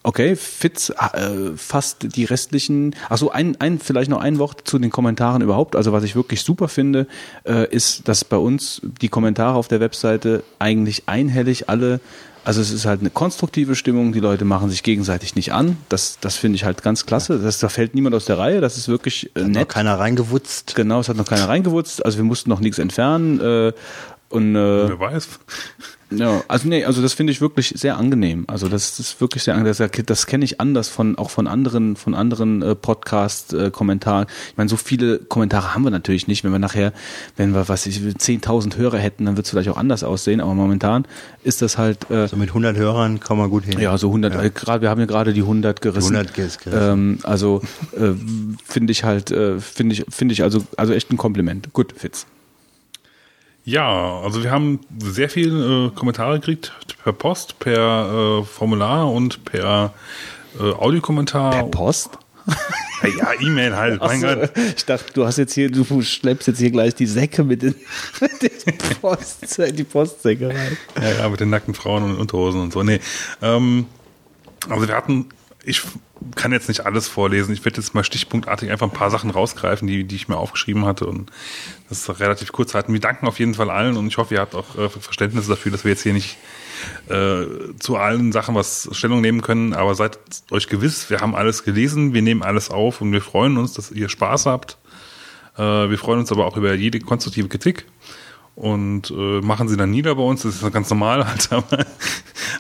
okay, Fitz äh, fasst die restlichen. Achso, ein, ein, vielleicht noch ein Wort zu den Kommentaren überhaupt. Also was ich wirklich super finde, äh, ist, dass bei uns die Kommentare auf der Webseite eigentlich einhellig alle. Also es ist halt eine konstruktive Stimmung, die Leute machen sich gegenseitig nicht an. Das, das finde ich halt ganz klasse. Das, da fällt niemand aus der Reihe, das ist wirklich äh, Noch nett. keiner reingewutzt. Genau, es hat noch keiner reingewutzt, also wir mussten noch nichts entfernen. Äh, und äh, Wer weiß. Ja, also nee, also das finde ich wirklich sehr angenehm. Also das ist wirklich sehr angenehm. Das, das kenne ich anders von auch von anderen von anderen äh, Podcast äh. Ich meine, so viele Kommentare haben wir natürlich nicht. Wenn wir nachher, wenn wir was ich 10.000 Hörer hätten, dann wird es vielleicht auch anders aussehen. Aber momentan ist das halt äh, So mit 100 Hörern kommen wir gut hin. ja so 100. Äh, gerade wir haben ja gerade die 100 gerissen. 100 ist gerissen. Ähm, also äh, finde ich halt äh, finde ich finde ich also also echt ein Kompliment. Gut, Fitz. Ja, also wir haben sehr viele äh, Kommentare gekriegt per Post, per äh, Formular und per äh, Audiokommentar. Per Post. Ja, E-Mail halt, mein so, Gott. Ich dachte, du hast jetzt hier, du schleppst jetzt hier gleich die Säcke mit den, mit den Post, die Postsäcke rein. Ja, ja, mit den nackten Frauen und Unterhosen und so. Nee. Ähm, also wir hatten, ich kann jetzt nicht alles vorlesen. Ich werde jetzt mal stichpunktartig einfach ein paar Sachen rausgreifen, die, die ich mir aufgeschrieben hatte. Und das relativ kurz halten. Wir danken auf jeden Fall allen und ich hoffe, ihr habt auch äh, Verständnis dafür, dass wir jetzt hier nicht äh, zu allen Sachen was Stellung nehmen können. Aber seid euch gewiss, wir haben alles gelesen, wir nehmen alles auf und wir freuen uns, dass ihr Spaß habt. Äh, wir freuen uns aber auch über jede konstruktive Kritik und äh, machen sie dann nieder bei uns. Das ist ganz normal halt, aber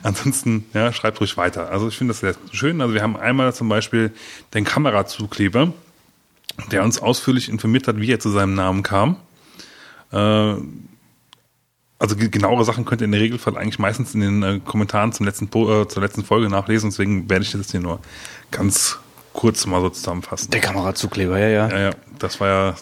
ansonsten, ja, schreibt ruhig weiter. Also ich finde das sehr schön. Also wir haben einmal zum Beispiel den Kamerazukleber, der uns ausführlich informiert hat, wie er zu seinem Namen kam. Äh, also ge- genauere Sachen könnt ihr in der Regelfall eigentlich meistens in den äh, Kommentaren zum letzten, äh, zur letzten Folge nachlesen, deswegen werde ich das hier nur ganz kurz mal so zusammenfassen. Der Kamerazukleber, ja, ja. Ja, ja, das war ja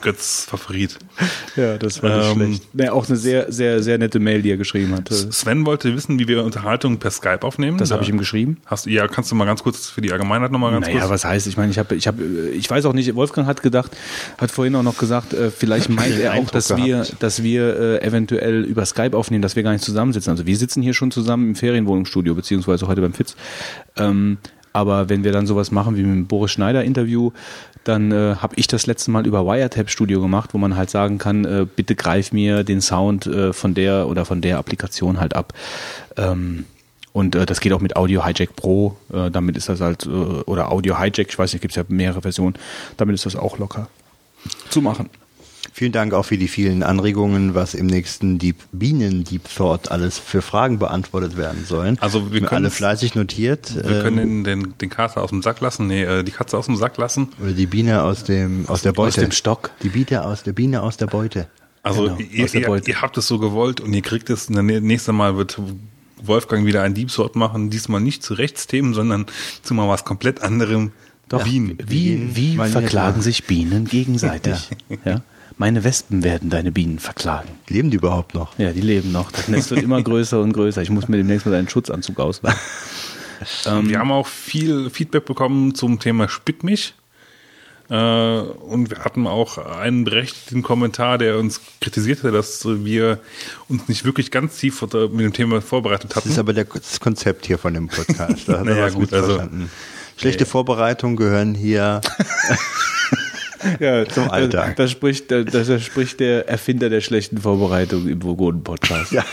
Götz Favorit. Ja, das war nicht Ähm, schlecht. Nee, auch eine sehr, sehr, sehr nette Mail, die er geschrieben hat. Das Sven wollte wissen, wie wir Unterhaltung per Skype aufnehmen. habe ich ihm geschrieben. Hast du, ja, kannst du mal ganz kurz für die Allgemeinheit nochmal ganz Naja, kurz? was heißt, ich meine, ich habe, ich habe, ich weiß auch nicht, Wolfgang hat gedacht, hat vorhin auch noch gesagt, äh, vielleicht meint er auch, dass wir, gehabt. dass wir äh, eventuell über Skype aufnehmen, dass wir gar nicht zusammensitzen. Also wir sitzen hier schon zusammen im Ferienwohnungsstudio, beziehungsweise heute beim Fitz. Ähm, aber wenn wir dann sowas machen wie mit dem Boris Schneider Interview, dann äh, habe ich das letzte Mal über Wiretap Studio gemacht, wo man halt sagen kann, äh, bitte greif mir den Sound äh, von der oder von der Applikation halt ab. Ähm, und äh, das geht auch mit Audio Hijack Pro. Äh, damit ist das halt, äh, oder Audio Hijack, ich weiß nicht, gibt es ja mehrere Versionen. Damit ist das auch locker zu machen. Vielen Dank auch für die vielen Anregungen, was im nächsten Deep Bienen Deep Thought alles für Fragen beantwortet werden sollen. Also wir Haben können alle fleißig notiert. wir ähm, können den, den, den Kater aus dem Sack lassen, nee, äh, die Katze aus dem Sack lassen. oder die Biene aus dem aus der Beute. dem Stock. Die Biene aus der Biene aus der Beute. Also Genau, ihr, aus der ihr, Beute. ihr habt es so gewollt und ihr kriegt es. Und das nächste Mal wird Wolfgang wieder ein Deep Sort machen. Diesmal nicht zu Rechtsthemen, sondern zu mal was komplett anderem. Doch, Bienen. wie, wie Manier- verklagen sich Bienen gegenseitig? ja. Meine Wespen werden deine Bienen verklagen. Leben die überhaupt noch? Ja, die leben noch. Das Nest wird immer größer und größer. Ich muss mir demnächst mal einen Schutzanzug ausleihen. Ähm, Wir haben auch viel Feedback bekommen zum Thema Spit mich. Äh, und wir hatten auch einen berechtigten Kommentar, der uns kritisierte, dass wir uns nicht wirklich ganz tief mit dem Thema vorbereitet hatten. Das ist aber der, das Konzept hier von dem Podcast. Da hat er Naja, was gut, also- verstanden. Schlechte Vorbereitungen gehören hier. ja, Zum Alltag. Da, spricht, da, da spricht der Erfinder der schlechten Vorbereitung im Vogonen-Podcast. Ja.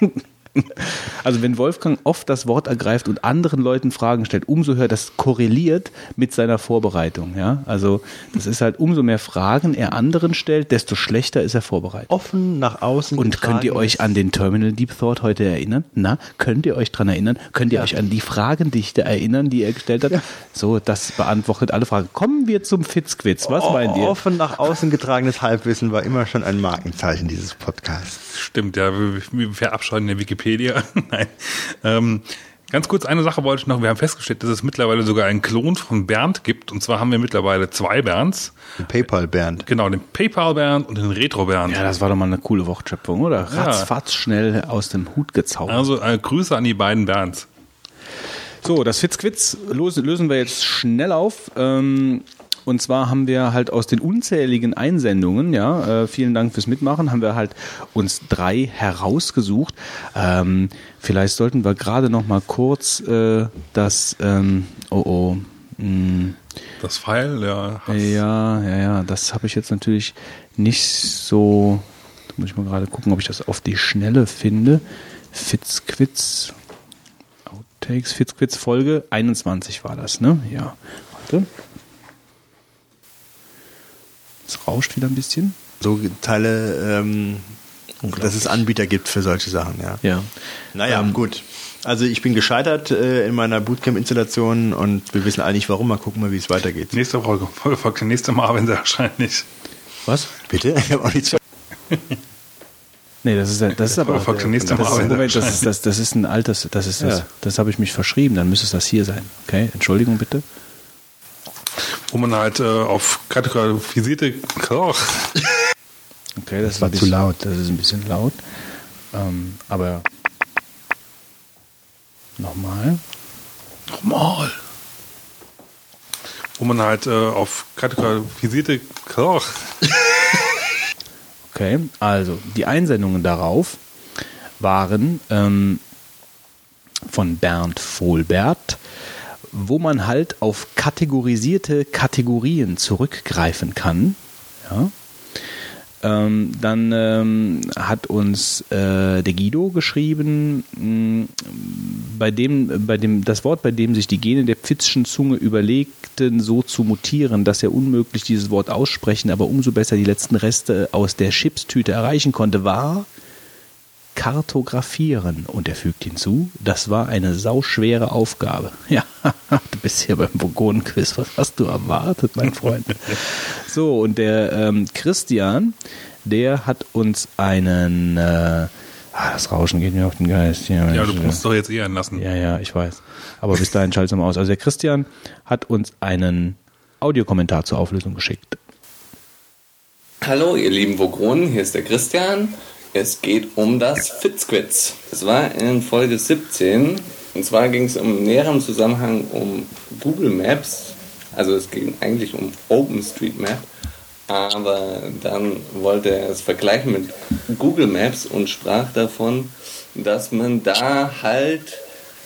Also wenn Wolfgang oft das Wort ergreift und anderen Leuten Fragen stellt, umso höher das korreliert mit seiner Vorbereitung. Ja, also das ist halt umso mehr Fragen er anderen stellt, desto schlechter ist er vorbereitet. Offen nach außen. Und könnt ihr euch an den Terminal Deep Thought heute erinnern? Na, könnt ihr euch dran erinnern? Könnt ihr euch an die Fragendichte erinnern, die er gestellt hat? So, das beantwortet alle Fragen. Kommen wir zum Fitzquiz. Was meint ihr? Offen nach außen getragenes Halbwissen war immer schon ein Markenzeichen dieses Podcasts. Stimmt, ja, wir, verabscheuen der Wikipedia. Nein. Ähm, ganz kurz eine Sache wollte ich noch. Wir haben festgestellt, dass es mittlerweile sogar einen Klon von Bernd gibt. Und zwar haben wir mittlerweile zwei Bernds. PayPal Bernd. Genau, den PayPal-Bernd und den Retro-Bernd. Ja, das war doch mal eine coole Wortschöpfung, oder? Ratzfatz schnell aus dem Hut gezaubert. Also äh, Grüße an die beiden Bernds. So, das Fitzquiz los- lösen wir jetzt schnell auf. Ähm, und zwar haben wir halt aus den unzähligen Einsendungen, ja, äh, vielen Dank fürs Mitmachen, haben wir halt uns drei herausgesucht. Ähm, vielleicht sollten wir gerade noch mal kurz äh, das, ähm, oh oh, mh, Das Pfeil, ja. Hass. ja, ja, ja, das habe ich jetzt natürlich nicht so. Da muss ich mal gerade gucken, ob ich das auf die Schnelle finde. Fitzquiz, Outtakes, Fitzquiz Folge 21 war das, ne? Ja. Warte. Es rauscht wieder ein bisschen. So Teile, ähm, dass es Anbieter gibt für solche Sachen, ja. Ja. Naja, gut. Also ich bin gescheitert äh, in meiner Bootcamp-Installation und wir wissen eigentlich warum. Mal gucken mal, wie es weitergeht. Nächste Folge, Folge folgt der nächste Mal, wenn sie wahrscheinlich. Was? Bitte? Ich habe auch nichts Nee, das ist, das ist aber. Folgt der das, Mal, ist, wenn sie Moment, das ist, wahrscheinlich. das, das ist ein altes, das ist das, Ja. das habe ich mich verschrieben, dann müsste es das hier sein. Okay, Entschuldigung bitte. Wo man halt äh, auf kategorisierte. Oh, Okay, das, war ist ein zu laut. Das ist ein bisschen laut. Ähm, aber nochmal. Nochmal. Wo man halt äh, auf kategorisierte. Oh, Okay, also die Einsendungen darauf waren ähm, von Bernd Vohlbert, wo man halt auf kategorisierte Kategorien zurückgreifen kann. Ja. Ähm, dann ähm, hat uns äh, der Guido geschrieben, mh, bei dem, bei dem, das Wort, bei dem sich die Gene der Pfitzschen Zunge überlegten, so zu mutieren, dass er unmöglich dieses Wort aussprechen, aber umso besser die letzten Reste aus der Chipstüte erreichen konnte, war kartografieren. Und er fügt hinzu, das war eine sauschwere Aufgabe. Ja, du bist hier beim Vogonen-Quiz. Was hast du erwartet, mein Freund? So, und der ähm, Christian, der hat uns einen. Äh, ah, das Rauschen geht mir auf den Geist. Ja, Ja, du musst doch jetzt eher lassen. ja, ja, ich weiß. Aber bis dahin schalt's mal aus. Also der Christian hat uns einen Audiokommentar zur Auflösung geschickt. Hallo, ihr lieben Vogonen, hier ist der Christian. Es geht um das Fitzquiz. Es war in Folge 17 und zwar ging es im näheren Zusammenhang um Google Maps. Also es ging eigentlich um OpenStreetMap, aber dann wollte er es vergleichen mit Google Maps und sprach davon, dass man da halt,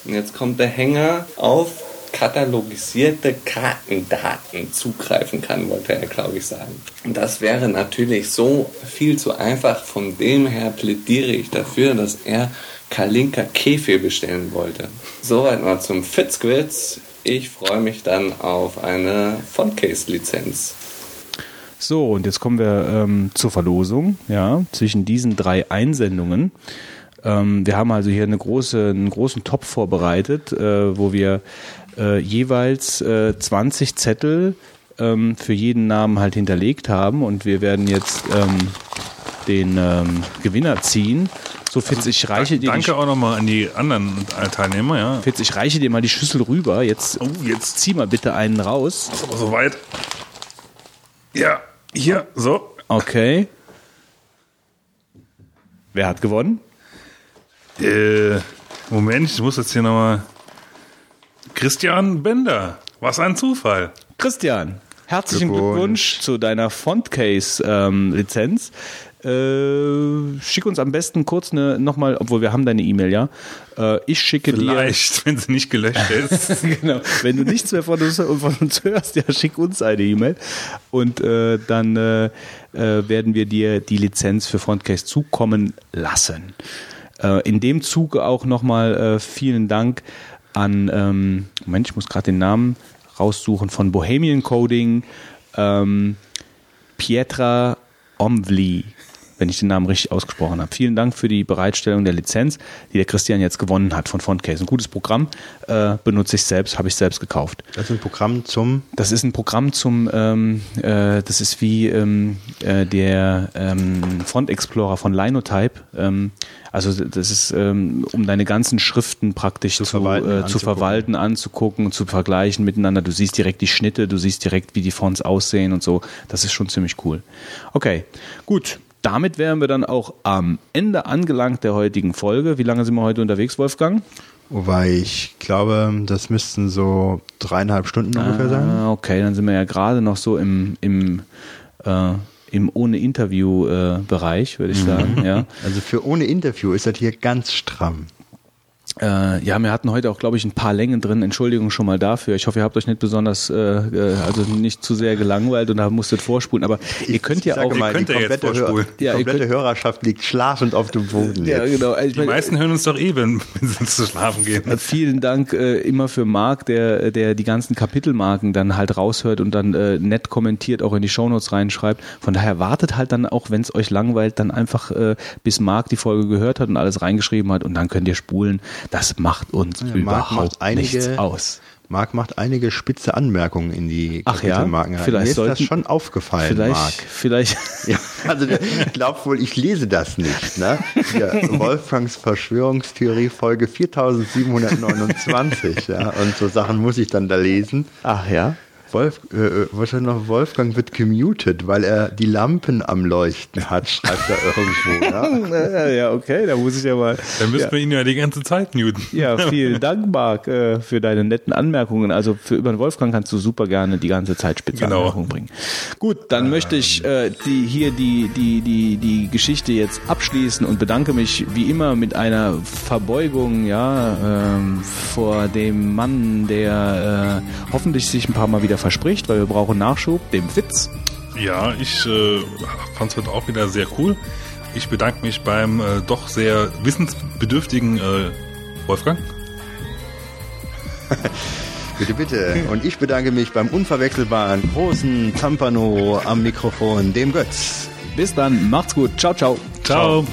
und jetzt kommt der Hänger, auf katalogisierte Kartendaten zugreifen kann, wollte er, glaube ich, sagen. Und das wäre natürlich so viel zu einfach. Von dem her plädiere ich dafür, dass er Kalinka Kefe bestellen wollte. Soweit mal zum Fitzquiz. Ich freue mich dann auf eine Fontcase-Lizenz. So, und jetzt kommen wir ähm, zur Verlosung, ja, zwischen diesen drei Einsendungen. Ähm, wir haben also hier eine große, einen großen Topf vorbereitet, äh, wo wir äh, jeweils äh, 20 Zettel ähm, für jeden Namen halt hinterlegt haben und wir werden jetzt ähm, den ähm, Gewinner ziehen. So, Fitz, ich reiche dir Danke auch nochmal an die anderen Teilnehmer, ja. Fitz, ich reiche dir mal die Schüssel rüber. Jetzt, Oh, jetzt zieh mal bitte einen raus. ist aber soweit. Ja, hier, so. Okay. Wer hat gewonnen? Äh, Moment, ich muss jetzt hier nochmal. Christian Bender. Was ein Zufall. Christian, herzlichen Glückwunsch. Glückwunsch, zu deiner Fontcase-Lizenz. äh, schick uns am besten kurz eine nochmal, obwohl wir haben deine E-Mail, ja. Äh, ich schicke Vielleicht, wenn sie nicht gelöscht ist. dir. genau. Wenn du nichts mehr von uns, von uns hörst, ja, schick uns eine E-Mail. Und äh, dann äh, äh, werden wir dir die Lizenz für Frontcase zukommen lassen. Äh, in dem Zuge auch nochmal äh, vielen Dank an, ähm, Moment, ich muss gerade den Namen raussuchen, von Bohemian Coding, ähm, Pietra Omvli, wenn ich den Namen richtig ausgesprochen habe. Vielen Dank für die Bereitstellung der Lizenz, die der Christian jetzt gewonnen hat von Fontcase. Ein gutes Programm, äh, benutze ich selbst, habe ich selbst gekauft. Das ist ein Programm zum Das ist ein Programm zum, ähm, äh, das ist wie ähm, äh, der ähm, Font Explorer von Linotype. Ähm, also das ist, ähm, um deine ganzen Schriften praktisch zu, verwalten, äh, zu anzugucken. verwalten, anzugucken, zu vergleichen miteinander. Du siehst direkt die Schnitte, du siehst direkt, wie die Fonts aussehen und so. Das ist schon ziemlich cool. Okay, gut. Damit wären wir dann auch am Ende angelangt der heutigen Folge. Wie lange sind wir heute unterwegs, Wolfgang? Wobei ich glaube, das müssten so dreieinhalb Stunden ungefähr sein. Ah, okay, dann sind wir ja gerade noch so im, im, äh, im ohne Interview-Bereich, würde ich sagen. Ja. Also für ohne Interview ist das hier ganz stramm. Äh, ja, wir hatten heute auch, glaube ich, ein paar Längen drin. Entschuldigung schon mal dafür. Ich hoffe, ihr habt euch nicht besonders, äh, äh, also nicht zu sehr gelangweilt und da musstet vorspulen. Aber ihr könnt ja auch. mal, könnt die komplette, Hör Ja, ihr komplette könnt- Hörerschaft liegt schlafend auf dem Boden. ja, genau. Ich Die meine, meisten hören uns doch eh, wenn, wenn sie zu schlafen gehen. Äh, Vielen Dank äh, immer für Marc, der, der die ganzen Kapitelmarken dann halt raushört und dann äh, nett kommentiert, auch in die Shownotes reinschreibt. Von daher wartet halt dann auch, wenn es euch langweilt, dann einfach äh, bis Marc die Folge gehört hat und alles reingeschrieben hat und dann könnt ihr spulen. Das macht uns Marc überhaupt macht einige- nichts aus. Marc macht einige spitze Anmerkungen in die Ach ja? Vielleicht Mir ist das sollten- schon aufgefallen, Vielleicht, Marc. vielleicht, Ja, also der glaubt wohl, ich lese das nicht. Ne? Hier, Wolfgangs Verschwörungstheorie Folge 4729. Ja, und so Sachen muss ich dann da lesen. ach ja. Wolf, äh, was hat noch? Wolfgang wird gemutet, weil er die Lampen am Leuchten hat, schreibt er irgendwo. Ja? Ja, okay, da muss ich ja mal. Dann müssten ja. wir ihn ja die ganze Zeit muten. Ja, vielen Dank, Marc, äh, für deine netten Anmerkungen. Also für über den Wolfgang kannst du super gerne die ganze Zeit spitze Genau. Anmerkungen bringen. Gut, dann möchte ich äh, die, hier die, die, die, die Geschichte jetzt abschließen und bedanke mich wie immer mit einer Verbeugung ja, ähm, vor dem Mann, der äh, hoffentlich sich ein paar Mal wieder verspricht, weil wir brauchen Nachschub, dem Fitz. Ja, ich äh, fand es heute auch wieder sehr cool. Ich bedanke mich beim äh, doch sehr wissensbedürftigen äh, Wolfgang. Bitte, bitte. Und ich bedanke mich beim unverwechselbaren großen Zampano am Mikrofon, dem Götz. Bis dann, macht's gut, ciao, ciao. Ciao.